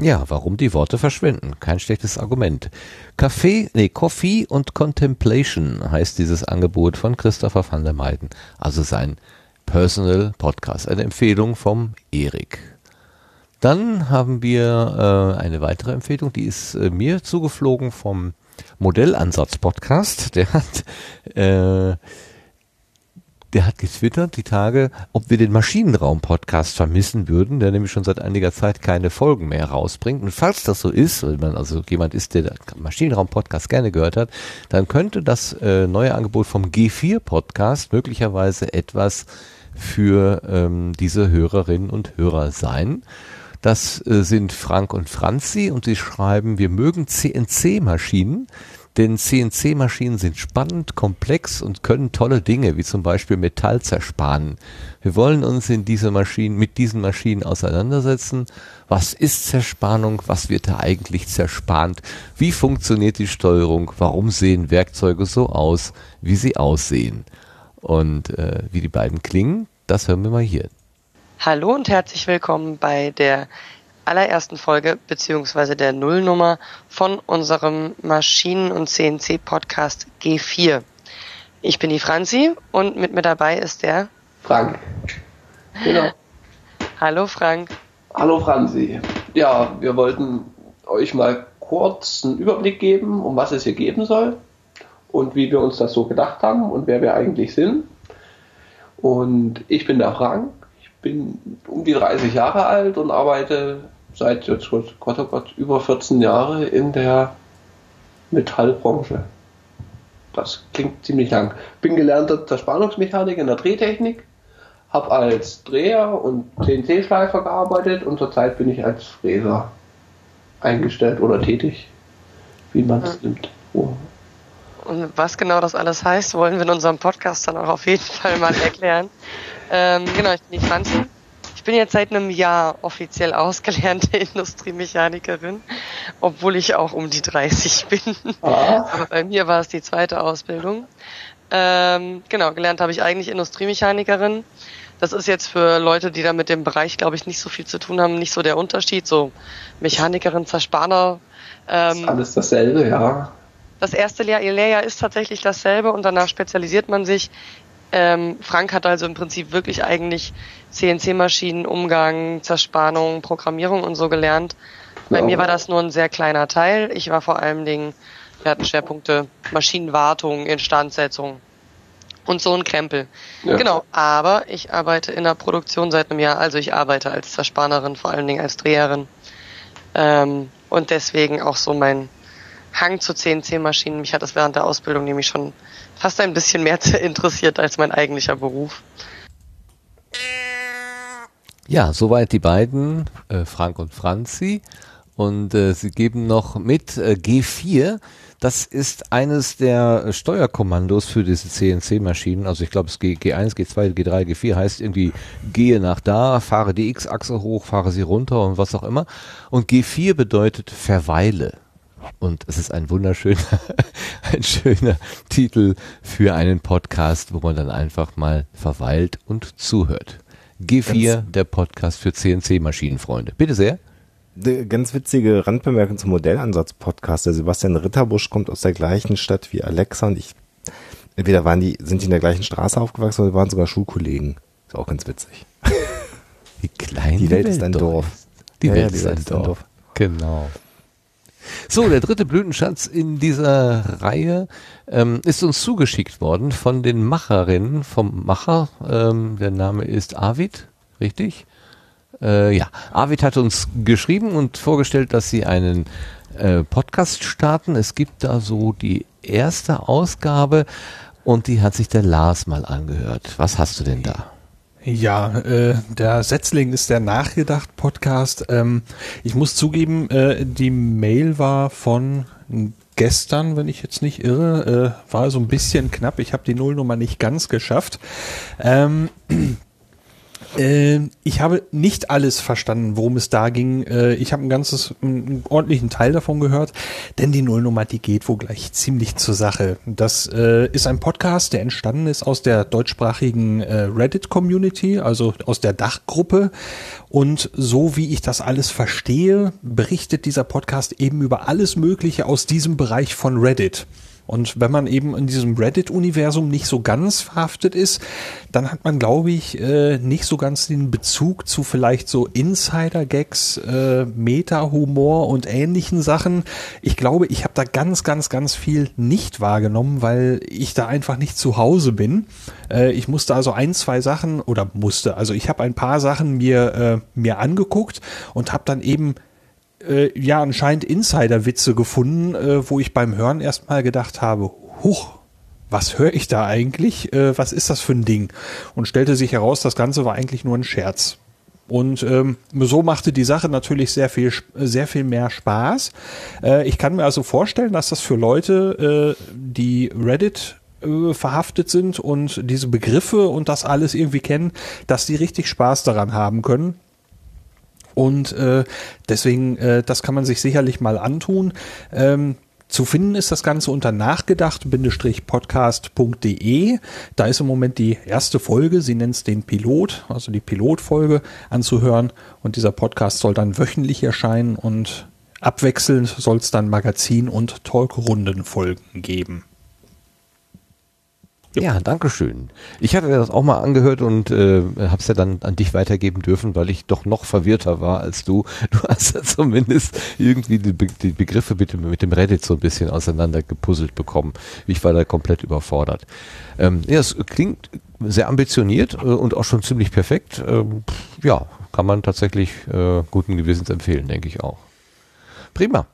Ja, warum die Worte verschwinden? Kein schlechtes Argument. Kaffee, nee, Coffee und Contemplation heißt dieses Angebot von Christopher van der Meiden. Also sein Personal Podcast, eine Empfehlung vom Erik. Dann haben wir äh, eine weitere Empfehlung, die ist äh, mir zugeflogen vom Modellansatz Podcast. Der hat äh, der hat getwittert die Tage, ob wir den Maschinenraum-Podcast vermissen würden, der nämlich schon seit einiger Zeit keine Folgen mehr rausbringt. Und falls das so ist, wenn man also jemand ist, der Maschinenraum-Podcast gerne gehört hat, dann könnte das äh, neue Angebot vom G4-Podcast möglicherweise etwas für ähm, diese Hörerinnen und Hörer sein. Das äh, sind Frank und Franzi und sie schreiben, wir mögen CNC-Maschinen, denn CNC-Maschinen sind spannend, komplex und können tolle Dinge, wie zum Beispiel Metall zersparen. Wir wollen uns in diese Maschinen, mit diesen Maschinen auseinandersetzen. Was ist Zerspannung? Was wird da eigentlich zerspannt? Wie funktioniert die Steuerung? Warum sehen Werkzeuge so aus, wie sie aussehen? Und äh, wie die beiden klingen, das hören wir mal hier. Hallo und herzlich willkommen bei der allerersten Folge beziehungsweise der Nullnummer von unserem Maschinen- und CNC-Podcast G4. Ich bin die Franzi und mit mir dabei ist der Frank. Genau. Hallo Frank. Hallo Franzi. Ja, wir wollten euch mal kurz einen Überblick geben, um was es hier geben soll und wie wir uns das so gedacht haben und wer wir eigentlich sind. Und ich bin der Frank, ich bin um die 30 Jahre alt und arbeite seit jetzt, Gott, oh Gott, über 14 Jahre in der Metallbranche. Das klingt ziemlich lang. Bin gelernter Zerspannungsmechaniker in der Drehtechnik, habe als Dreher und CNC-Schleifer gearbeitet und zurzeit bin ich als Fräser eingestellt oder tätig, wie man es nimmt. Oh. Und was genau das alles heißt, wollen wir in unserem Podcast dann auch auf jeden Fall mal erklären. ähm, genau, ich bin die Franzi. Ich bin jetzt seit einem Jahr offiziell ausgelernte Industriemechanikerin, obwohl ich auch um die 30 bin. Ah. Aber bei mir war es die zweite Ausbildung. Ähm, genau, gelernt habe ich eigentlich Industriemechanikerin. Das ist jetzt für Leute, die da mit dem Bereich, glaube ich, nicht so viel zu tun haben, nicht so der Unterschied. So Mechanikerin, Zerspaner. Ähm, Alles dasselbe, ja. das erste Lehr Lehrjahr ist tatsächlich dasselbe und danach spezialisiert man sich. Ähm, Frank hat also im Prinzip wirklich eigentlich CNC-Maschinen, Umgang, Zerspannung, Programmierung und so gelernt. Bei Ja. mir war das nur ein sehr kleiner Teil. Ich war vor allen Dingen, wir hatten Schwerpunkte Maschinenwartung, Instandsetzung und so ein Krempel. Ja. Genau, aber ich arbeite in der Produktion seit einem Jahr, also ich arbeite als Zerspannerin, vor allen Dingen als Dreherin. Ähm, und deswegen auch so mein Hang zu CNC-Maschinen. Mich hat das während der Ausbildung nämlich schon fast ein bisschen mehr interessiert als mein eigentlicher Beruf. Ja, soweit die beiden, äh, Frank und Franzi. Und äh, sie geben noch mit äh, G4. Das ist eines der Steuerkommandos für diese CNC-Maschinen. Also ich glaube, es G, G1, G2, G3, G4 heißt irgendwie, gehe nach da, fahre die X-Achse hoch, fahre sie runter und was auch immer. Und G4 bedeutet verweile. Und es ist ein wunderschöner, ein schöner Titel für einen Podcast, wo man dann einfach mal verweilt und zuhört. G4, der Podcast für CNC-Maschinenfreunde. Bitte sehr. Eine ganz witzige Randbemerkung zum Modellansatz-Podcast. Der Sebastian Ritterbusch kommt aus der gleichen Stadt wie Alexa und ich. Entweder waren die, sind die in der gleichen Straße aufgewachsen oder waren sogar Schulkollegen. Ist auch ganz witzig. Wie klein die Welt ist ein Dorf. Die Ja, Welt ja, die ist Welt ein Dorf. Genau. So, der dritte Blütenschatz in dieser Reihe ähm, ist uns zugeschickt worden von den Macherinnen, vom Macher. Ähm, der Name ist Arvid, richtig? Äh, ja, Arvid hat uns geschrieben und vorgestellt, dass sie einen äh, Podcast starten. Es gibt da so die erste Ausgabe und die hat sich der Lars mal angehört. Was hast du denn da? Ja, äh, der Setzling ist der Nachgedacht-Podcast. Ähm, ich muss zugeben, äh, die Mail war von gestern, wenn ich jetzt nicht irre, äh, war so ein bisschen knapp. Ich habe die Nullnummer nicht ganz geschafft. Ähm, äh, ich habe nicht alles verstanden, worum es da ging. Äh, ich habe ein ganzes, einen ordentlichen Teil davon gehört, denn die Nullnummer, die geht wohl gleich ziemlich zur Sache. Das äh, ist ein Podcast, der entstanden ist aus der deutschsprachigen äh, Reddit-Community, also aus der Dachgruppe. Und so wie ich das alles verstehe, berichtet dieser Podcast eben über alles Mögliche aus diesem Bereich von Reddit. Und wenn man eben in diesem Reddit-Universum nicht so ganz verhaftet ist, dann hat man, glaube ich, äh, nicht so ganz den Bezug zu vielleicht so Insider-Gags, äh, Meta-Humor und ähnlichen Sachen. Ich glaube, ich habe da ganz, ganz, ganz viel nicht wahrgenommen, weil ich da einfach nicht zu Hause bin. Äh, ich musste also ein, zwei Sachen oder musste, also ich habe ein paar Sachen mir, äh, mir angeguckt und habe dann eben äh, ja anscheinend Insider-Witze gefunden, äh, wo ich beim Hören erstmal gedacht habe, huch, was höre ich da eigentlich? Äh, was ist das für ein Ding? Und stellte sich heraus, das Ganze war eigentlich nur ein Scherz. Und ähm, so machte die Sache natürlich sehr viel, sehr viel mehr Spaß. Äh, ich kann mir also vorstellen, dass das für Leute, äh, die Reddit äh, verhaftet sind und diese Begriffe und das alles irgendwie kennen, dass die richtig Spaß daran haben können. Und äh, deswegen, äh, das kann man sich sicherlich mal antun. Ähm, Zu finden ist das Ganze unter nachgedacht-podcast.de. Da ist im Moment die erste Folge, sie nennt es den Pilot, also die Pilotfolge anzuhören. Und dieser Podcast soll dann wöchentlich erscheinen und abwechselnd soll es dann Magazin- und Talkrundenfolgen geben. Ja, danke schön. Ich hatte das auch mal angehört und äh, habe es ja dann an dich weitergeben dürfen, weil ich doch noch verwirrter war als du. Du hast ja zumindest irgendwie die, Be die Begriffe mit dem, mit dem Reddit so ein bisschen auseinander gepuzzelt bekommen. Ich war da komplett überfordert. Ähm, ja, es klingt sehr ambitioniert äh, und auch schon ziemlich perfekt. Ähm, ja, kann man tatsächlich äh, guten Gewissens empfehlen, denke ich auch. Prima.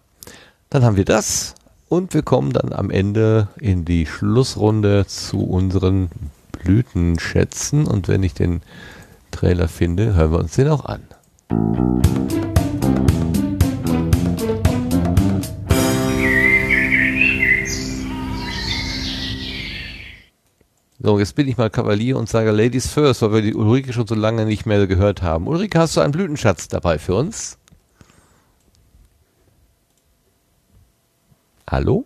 Dann haben wir das. Und wir kommen dann am Ende in die Schlussrunde zu unseren Blütenschätzen. Und wenn ich den Trailer finde, hören wir uns den auch an. So, jetzt bin ich mal Kavalier und sage Ladies first, weil wir die Ulrike schon so lange nicht mehr gehört haben. Ulrike, hast du einen Blütenschatz dabei für uns? Hallo?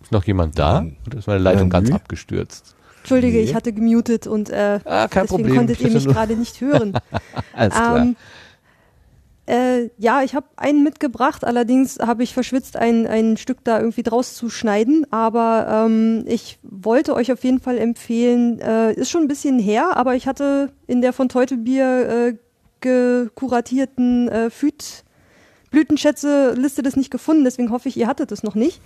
Ist noch jemand da? Oder ist meine Leitung Äh, ganz abgestürzt? Entschuldige, Nee. ich hatte gemutet und äh, Ah, kein deswegen Problem. konntet ihr Ich mich gerade nicht hören. Alles klar. äh, ja, ich habe einen mitgebracht, allerdings habe ich verschwitzt, ein, ein Stück da irgendwie draus zu schneiden, aber ähm, ich wollte euch auf jeden Fall empfehlen, äh, ist schon ein bisschen her, aber ich hatte in der von Teutelbier äh, gekuratierten äh, Füt Blütenschätze-Liste das nicht gefunden, deswegen hoffe ich, ihr hattet es noch nicht.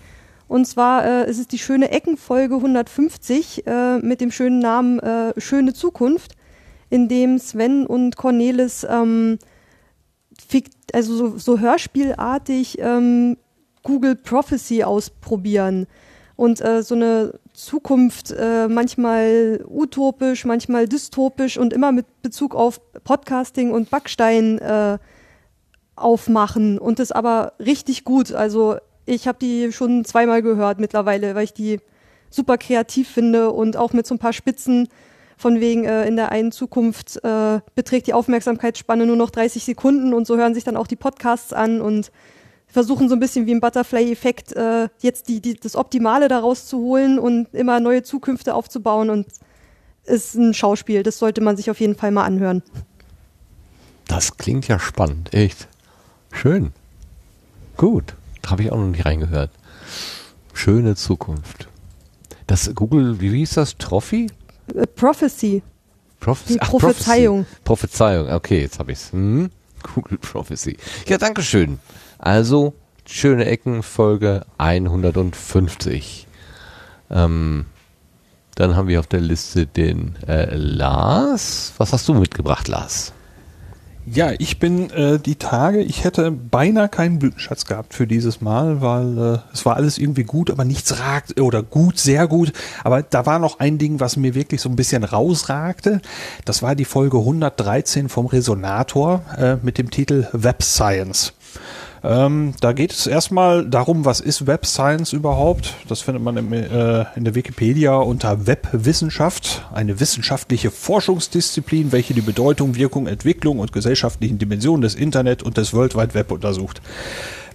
Und zwar äh, ist es die schöne Eckenfolge 150 äh, mit dem schönen Namen äh, Schöne Zukunft, in dem Sven und Cornelis ähm, also so, so hörspielartig ähm, Google Prophecy ausprobieren und äh, so eine Zukunft äh, manchmal utopisch, manchmal dystopisch und immer mit Bezug auf Podcasting und Backstein äh, aufmachen und das aber richtig gut. Also ich habe die schon zweimal gehört mittlerweile, weil ich die super kreativ finde und auch mit so ein paar Spitzen von wegen äh, in der einen Zukunft äh, beträgt die Aufmerksamkeitsspanne nur noch 30 Sekunden und so hören sich dann auch die Podcasts an und versuchen so ein bisschen wie im Butterfly-Effekt äh, jetzt die, die, das Optimale daraus zu holen und immer neue Zukünfte aufzubauen und ist ein Schauspiel, das sollte man sich auf jeden Fall mal anhören. Das klingt ja spannend, echt. Schön. Gut. Da habe ich auch noch nicht reingehört. Schöne Zukunft. Das Google, wie hieß das? Trophy? Äh, Prophecy. Ach, Prophezeiung. Prophezeiung, okay, jetzt habe ich's. Hm? Google Prophecy. Ja, danke schön. Also, schöne Ecken, Folge 150. Ähm, dann haben wir auf der Liste den äh, Lars. Was hast du mitgebracht, Lars? Ja, ich bin äh, die Tage, ich hätte beinahe keinen Blütenschatz gehabt für dieses Mal, weil äh, es war alles irgendwie gut, aber nichts ragt oder gut, sehr gut. Aber da war noch ein Ding, was mir wirklich so ein bisschen rausragte. Das war die Folge 113 vom Resonator äh, mit dem Titel Web Science. Ähm, da geht es erstmal darum, was ist Web Science überhaupt? Das findet man im, äh, in der Wikipedia unter Webwissenschaft, eine wissenschaftliche Forschungsdisziplin, welche die Bedeutung, Wirkung, Entwicklung und gesellschaftlichen Dimensionen des Internet und des World Wide Web untersucht.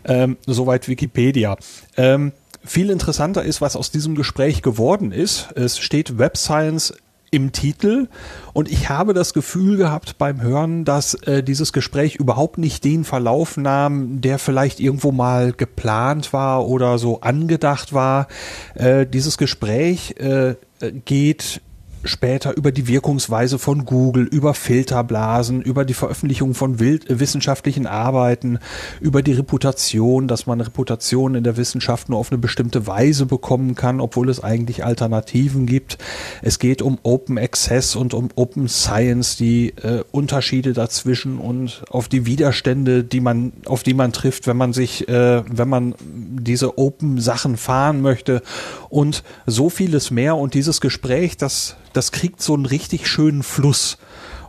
Ähm, soweit Wikipedia. Ähm, viel interessanter ist, was aus diesem Gespräch geworden ist. Es steht Web Science im Titel und ich habe das Gefühl gehabt beim Hören, dass äh, dieses Gespräch überhaupt nicht den Verlauf nahm, der vielleicht irgendwo mal geplant war oder so angedacht war. Äh, dieses Gespräch äh, geht später über die Wirkungsweise von Google, über Filterblasen, über die Veröffentlichung von äh, wissenschaftlichen Arbeiten, über die Reputation, dass man Reputation in der Wissenschaft nur auf eine bestimmte Weise bekommen kann, obwohl es eigentlich Alternativen gibt. Es geht um Open Access und um Open Science, die äh, Unterschiede dazwischen und auf die Widerstände, die man, auf die man trifft, wenn man sich, äh, wenn man diese Open Sachen fahren möchte und so vieles mehr. Und dieses Gespräch, das, das kriegt so einen richtig schönen Fluss.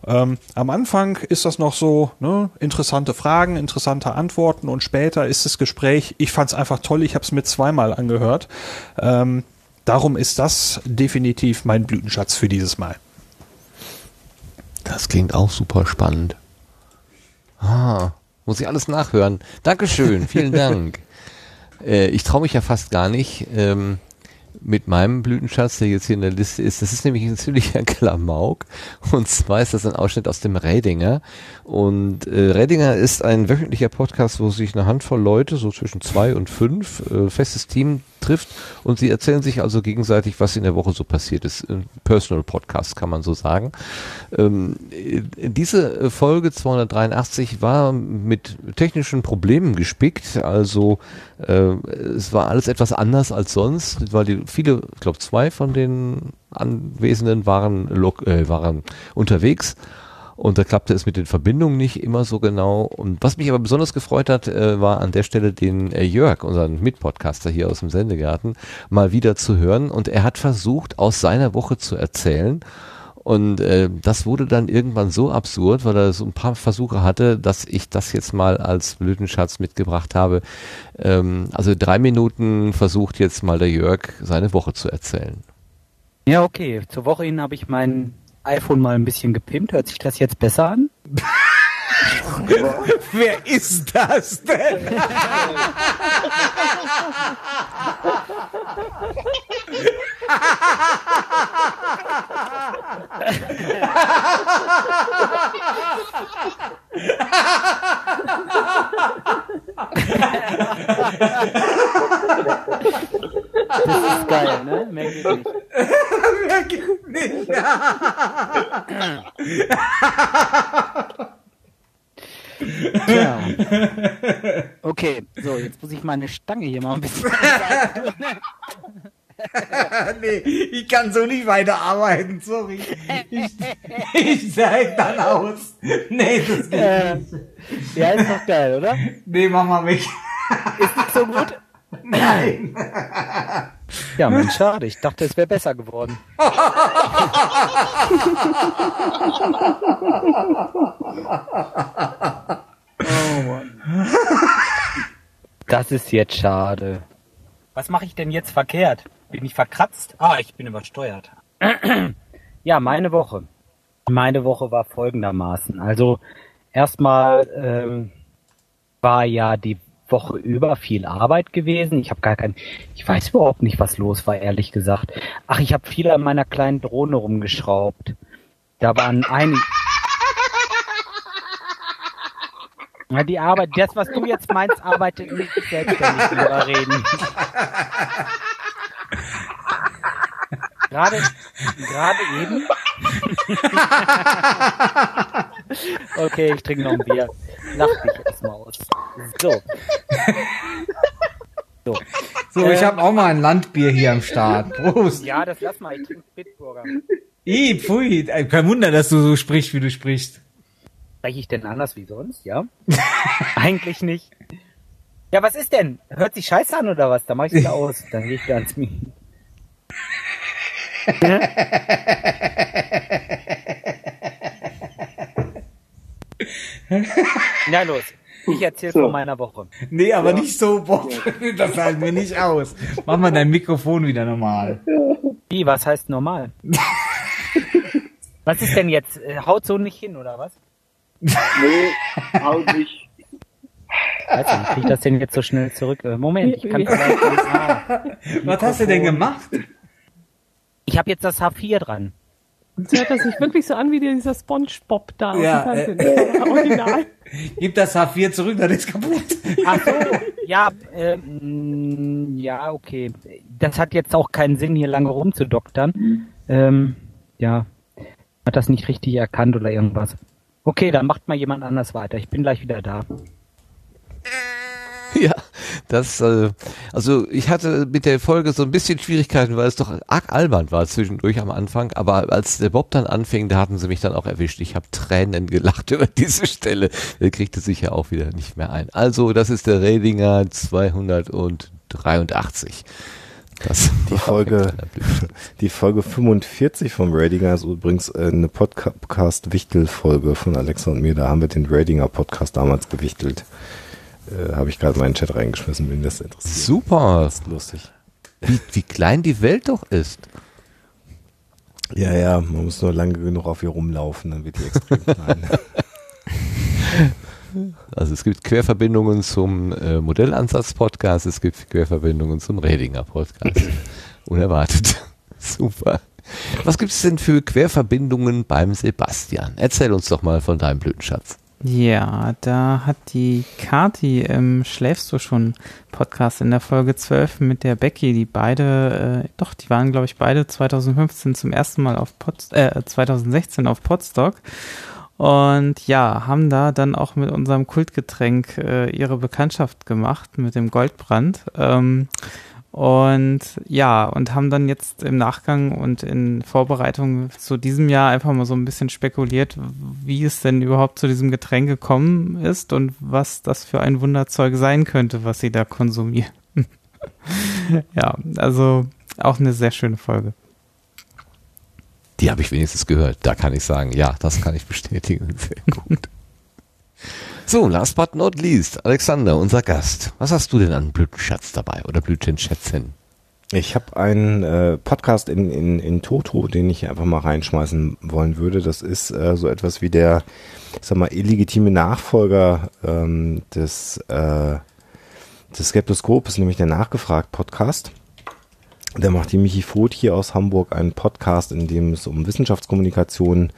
Ähm, am Anfang ist das noch so ne, interessante Fragen, interessante Antworten und später ist das Gespräch, ich fand es einfach toll, ich habe es mir zweimal angehört. Ähm, darum ist das definitiv mein Blütenschatz für dieses Mal. Das klingt auch super spannend. Ah, muss ich alles nachhören. Dankeschön, vielen Dank. Äh, ich traue mich ja fast gar nicht ähm, mit meinem Blütenschatz, der jetzt hier in der Liste ist. Das ist nämlich ein ziemlicher Klamauk. Und zwar ist das ein Ausschnitt aus dem Rädinger. Und äh, Rädinger ist ein wöchentlicher Podcast, wo sich eine Handvoll Leute, so zwischen zwei und fünf, äh, festes Team trifft und sie erzählen sich also gegenseitig, was in der Woche so passiert ist. Ein Personal Podcast kann man so sagen. Ähm, äh, diese Folge 283 war mit technischen Problemen gespickt, also äh, es war alles etwas anders als sonst, weil die viele, ich glaube zwei von den Anwesenden waren, äh, waren unterwegs und da klappte es mit den Verbindungen nicht immer so genau. Und was mich aber besonders gefreut hat, äh, war an der Stelle den äh, Jörg, unseren Mitpodcaster hier aus dem Sendegarten, mal wieder zu hören. Und er hat versucht, aus seiner Woche zu erzählen. Und äh, das wurde dann irgendwann so absurd, weil er so ein paar Versuche hatte, dass ich das jetzt mal als Blütenschatz mitgebracht habe. Ähm, also drei Minuten versucht jetzt mal der Jörg, seine Woche zu erzählen. Ja, okay. Zur Woche hin habe ich mein iPhone mal ein bisschen gepimpt. Hört sich das jetzt besser an? Wer ist das denn? Das ist geil, ne? Mehr geht nicht. Wer gibt nicht? Tja. Okay, so, jetzt muss ich meine Stange hier mal ein bisschen. nee, ich kann so nicht weiterarbeiten, sorry. Ich, ich zeig dann aus. Nee, das geht Äh, nicht. ja, ist doch geil, oder? Nee, mach mal weg. Ist nicht so gut? Nein. Ja, Mensch, schade. Ich dachte, es wäre besser geworden. Oh Mann. Das ist jetzt schade. Was mache ich denn jetzt verkehrt? Bin ich verkratzt? Ah, ich bin übersteuert. Ja, meine Woche. Meine Woche war folgendermaßen. Also erstmal ähm, war ja die Woche über viel Arbeit gewesen. Ich habe gar kein, ich weiß überhaupt nicht, was los war, ehrlich gesagt. Ach, ich habe viel an meiner kleinen Drohne rumgeschraubt. Da waren einige. Na, die Arbeit, das, was du jetzt meinst, arbeitet nicht selbstständig drüber reden. Gerade, gerade eben. okay, ich trinke noch ein Bier. Lach dich erstmal aus. So. So, So, ich habe auch mal ein Landbier hier am Start. Prost. Ja, das lass mal, ich trinke Bitburger. Ih, pfui. Äh, Kein Wunder, dass du so sprichst, wie du sprichst. Spreche ich denn anders wie sonst, ja? Eigentlich nicht. Ja, was ist denn? Hört sich scheiße an oder was? Da mach ich wieder aus. Dann gehe ich wieder ans Mikro. Na los, ich erzähle So. von meiner Woche. Nee, aber nicht so, boah, das halten wir nicht aus. Mach mal dein Mikrofon wieder normal. Wie, was heißt normal? was ist denn jetzt? Äh, Haut so nicht hin, oder was? Nee, haut nicht. Weiß nicht, wie krieg ich das denn jetzt so schnell zurück? Äh, Moment, ich kann vielleicht... Ah, Was hast du denn gemacht? Ich habe jetzt das H4 dran. So hört das sich wirklich so an wie dieser Spongebob da aus Ja, dem Fernsehen. äh, Original. Gib das H4 zurück, dann ist kaputt. Ach so, ja, ähm, ja, okay. Das hat jetzt auch keinen Sinn, hier lange rumzudoktern. Ähm, ja, hat das nicht richtig erkannt oder irgendwas. Okay, dann macht mal jemand anders weiter. Ich bin gleich wieder da. Das, äh, also ich hatte mit der Folge so ein bisschen Schwierigkeiten, weil es doch arg albern war zwischendurch am Anfang, aber als der Bob dann anfing, da hatten sie mich dann auch erwischt. Ich habe Tränen gelacht über diese Stelle. Er kriegte sich ja auch wieder nicht mehr ein. Also, das ist der Redinger 283. Das Die Folge, die Folge 45 vom Radinger ist übrigens äh, eine Podcast-Wichtel-Folge von Alexa und mir. Da haben wir den Radinger Podcast damals gewichtelt. Äh, Habe ich gerade mal in den Chat reingeschmissen, wenn das interessiert. Super. Das ist lustig. Wie, wie klein die Welt doch ist. Ja, ja, man muss nur lange genug auf ihr rumlaufen, dann wird die extrem klein. Also es gibt Querverbindungen zum äh, Modellansatz-Podcast, es gibt Querverbindungen zum Redinger-Podcast. Unerwartet. Super. Was gibt es denn für Querverbindungen beim Sebastian? Erzähl uns doch mal von deinem Blütenschatz. Ja, da hat die Kati im Schläfst du schon Podcast in der Folge 12 mit der Becky, die beide, äh, doch, die waren, glaube ich, beide 2015 zum ersten Mal auf Pod, äh, 2016 auf Podstock. Und ja, haben da dann auch mit unserem Kultgetränk äh, ihre Bekanntschaft gemacht, mit dem Goldbrand. Ähm, und ja, und haben dann jetzt im Nachgang und in Vorbereitung zu diesem Jahr einfach mal so ein bisschen spekuliert, wie es denn überhaupt zu diesem Getränk gekommen ist und was das für ein Wunderzeug sein könnte, was sie da konsumieren. ja, also auch eine sehr schöne Folge. Die habe ich wenigstens gehört. Da kann ich sagen, ja, das kann ich bestätigen. Sehr gut. So, last but not least, Alexander, unser Gast. Was hast du denn an Blütenschatz dabei oder Blütenschätzen? Ich habe einen äh, Podcast in, in, in Toto, den ich einfach mal reinschmeißen wollen würde. Das ist äh, so etwas wie der, ich sag mal, illegitime Nachfolger ähm, des, äh, des Skeptoskops, nämlich der Nachgefragt-Podcast. Da macht die Michi Voth hier aus Hamburg einen Podcast, in dem es um Wissenschaftskommunikation,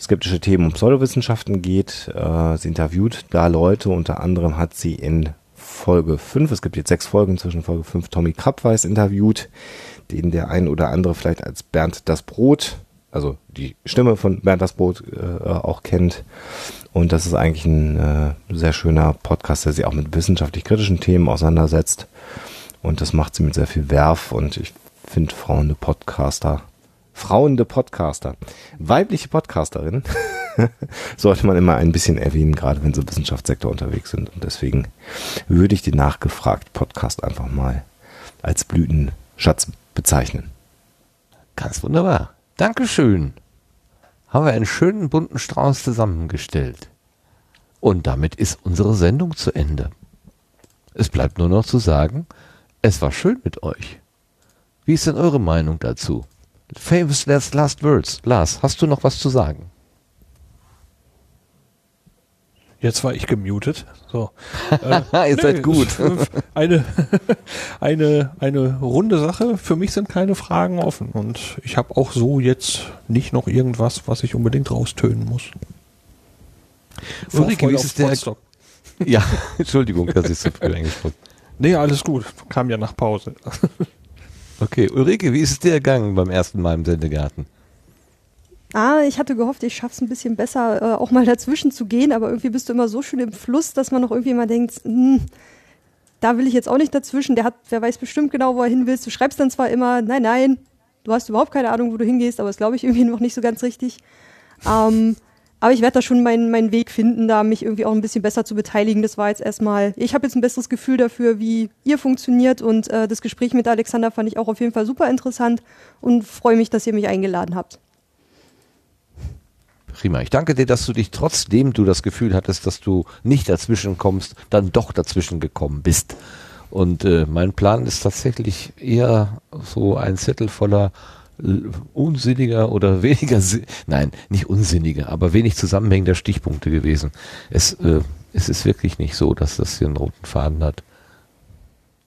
skeptische Themen und Pseudowissenschaften geht. Äh, sie interviewt da Leute, unter anderem hat sie in Folge 5, es gibt jetzt sechs Folgen zwischen Folge 5, Tommy Krabweis interviewt, den der ein oder andere vielleicht als Bernd das Brot, also die Stimme von Bernd das Brot äh, auch kennt. Und das ist eigentlich ein äh, sehr schöner Podcast, der sich auch mit wissenschaftlich kritischen Themen auseinandersetzt. Und das macht sie mit sehr viel Werf und ich finde Frauen Podcaster, Frauende Podcaster, weibliche Podcasterin sollte man immer ein bisschen erwähnen, gerade wenn sie im Wissenschaftssektor unterwegs sind. Und deswegen würde ich den nachgefragt Podcast einfach mal als Blütenschatz bezeichnen. Ganz wunderbar. Dankeschön. Haben wir einen schönen bunten Strauß zusammengestellt. Und damit ist unsere Sendung zu Ende. Es bleibt nur noch zu sagen, es war schön mit euch. Wie ist denn eure Meinung dazu? Famous last, last words. Lars, hast du noch was zu sagen? Jetzt war ich gemutet. So. Ihr seid gut. Eine, eine, eine runde Sache. Für mich sind keine Fragen offen. Und ich habe auch so jetzt nicht noch irgendwas, was ich unbedingt raustönen muss. Ulrike, wie ist es der? Ja, Entschuldigung, dass ich so früh eingesprochen Nee, alles gut. Kam ja nach Pause. Okay, Ulrike, wie ist es dir ergangen beim ersten Mal im Sendegarten? Ah, ich hatte gehofft, ich schaff's ein bisschen besser, äh, auch mal dazwischen zu gehen, aber irgendwie bist du immer so schön im Fluss, dass man noch irgendwie mal denkt, hm, da will ich jetzt auch nicht dazwischen. Der hat, wer weiß bestimmt genau, wo er hin willst. Du schreibst dann zwar immer, nein, nein, du hast überhaupt keine Ahnung, wo du hingehst, aber das glaube ich irgendwie noch nicht so ganz richtig. Ähm, aber ich werde da schon meinen, meinen Weg finden, da mich irgendwie auch ein bisschen besser zu beteiligen. Das war jetzt erstmal, ich habe jetzt ein besseres Gefühl dafür, wie ihr funktioniert und äh, das Gespräch mit Alexander fand ich auch auf jeden Fall super interessant und freue mich, dass ihr mich eingeladen habt. Prima. Ich danke dir, dass du dich trotzdem du das Gefühl hattest, dass du nicht dazwischen kommst, dann doch dazwischen gekommen bist. Und äh, mein Plan ist tatsächlich eher so ein Zettel voller unsinniger oder weniger, nein, nicht unsinniger, aber wenig zusammenhängender Stichpunkte gewesen. Es, äh, es ist wirklich nicht so, dass das hier einen roten Faden hat.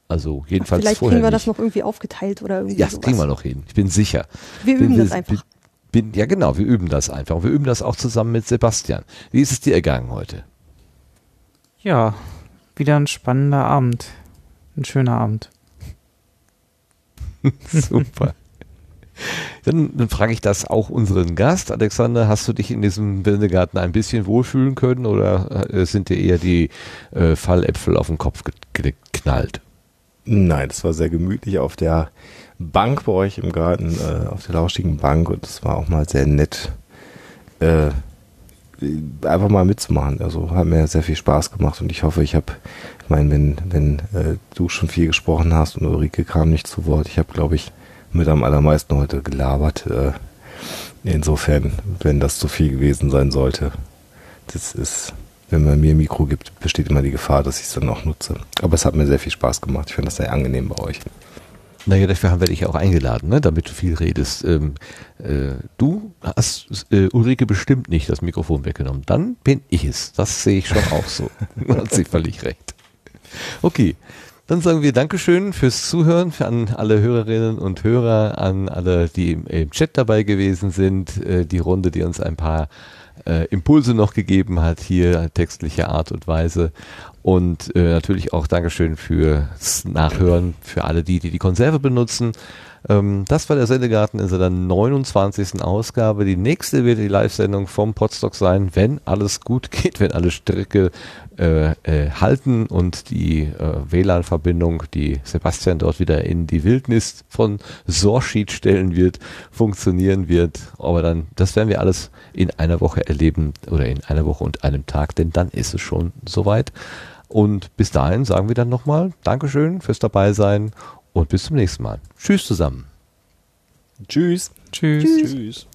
Also jedenfalls Vielleicht vorher kriegen wir nicht. das noch irgendwie aufgeteilt oder irgendwie Ja, das sowas. kriegen wir noch hin. Ich bin sicher. Wir bin, üben das bin- einfach. Bin, ja, genau, wir üben das einfach. Und wir üben das auch zusammen mit Sebastian. Wie ist es dir ergangen heute? Ja, wieder ein spannender Abend. Ein schöner Abend. Super. Dann, dann frage ich das auch unseren Gast. Alexander, hast du dich in diesem Wintergarten ein bisschen wohlfühlen können oder äh, sind dir eher die äh, Falläpfel auf den Kopf ge- geknallt? Nein, das war sehr gemütlich auf der Bank bei euch im Garten, äh, auf der lauschigen Bank und es war auch mal sehr nett, äh, einfach mal mitzumachen. Also hat mir sehr viel Spaß gemacht und ich hoffe, ich habe, ich meine, wenn, wenn äh, du schon viel gesprochen hast und Ulrike kam nicht zu Wort, ich habe, glaube ich, mit am allermeisten heute gelabert. Äh, insofern, wenn das zu viel gewesen sein sollte, das ist, wenn man mir Mikro gibt, besteht immer die Gefahr, dass ich es dann auch nutze. Aber es hat mir sehr viel Spaß gemacht. Ich finde das sehr angenehm bei euch. Naja, dafür haben wir dich auch eingeladen, ne? damit du viel redest. Ähm, äh, du hast äh, Ulrike bestimmt nicht das Mikrofon weggenommen. Dann bin ich es. Das sehe ich schon auch so. Hat sie völlig recht. Okay, dann sagen wir Dankeschön fürs Zuhören, für an alle Hörerinnen und Hörer, an alle, die im, im Chat dabei gewesen sind, äh, die Runde, die uns ein paar äh, Impulse noch gegeben hat, hier textlicher Art und Weise. Und äh, natürlich auch Dankeschön fürs Nachhören, für alle die, die die Konserve benutzen. Ähm, das war der Sendegarten in seiner 29. Ausgabe. Die nächste wird die Live-Sendung vom Podstock sein, wenn alles gut geht, wenn alle Stricke äh, äh, halten und die äh, WLAN-Verbindung, die Sebastian dort wieder in die Wildnis von Sorschied stellen wird, funktionieren wird. Aber dann, das werden wir alles in einer Woche erleben oder in einer Woche und einem Tag, denn dann ist es schon soweit. Und bis dahin sagen wir dann nochmal Dankeschön fürs Dabeisein und bis zum nächsten Mal. Tschüss zusammen. Tschüss. Tschüss. Tschüss. Tschüss.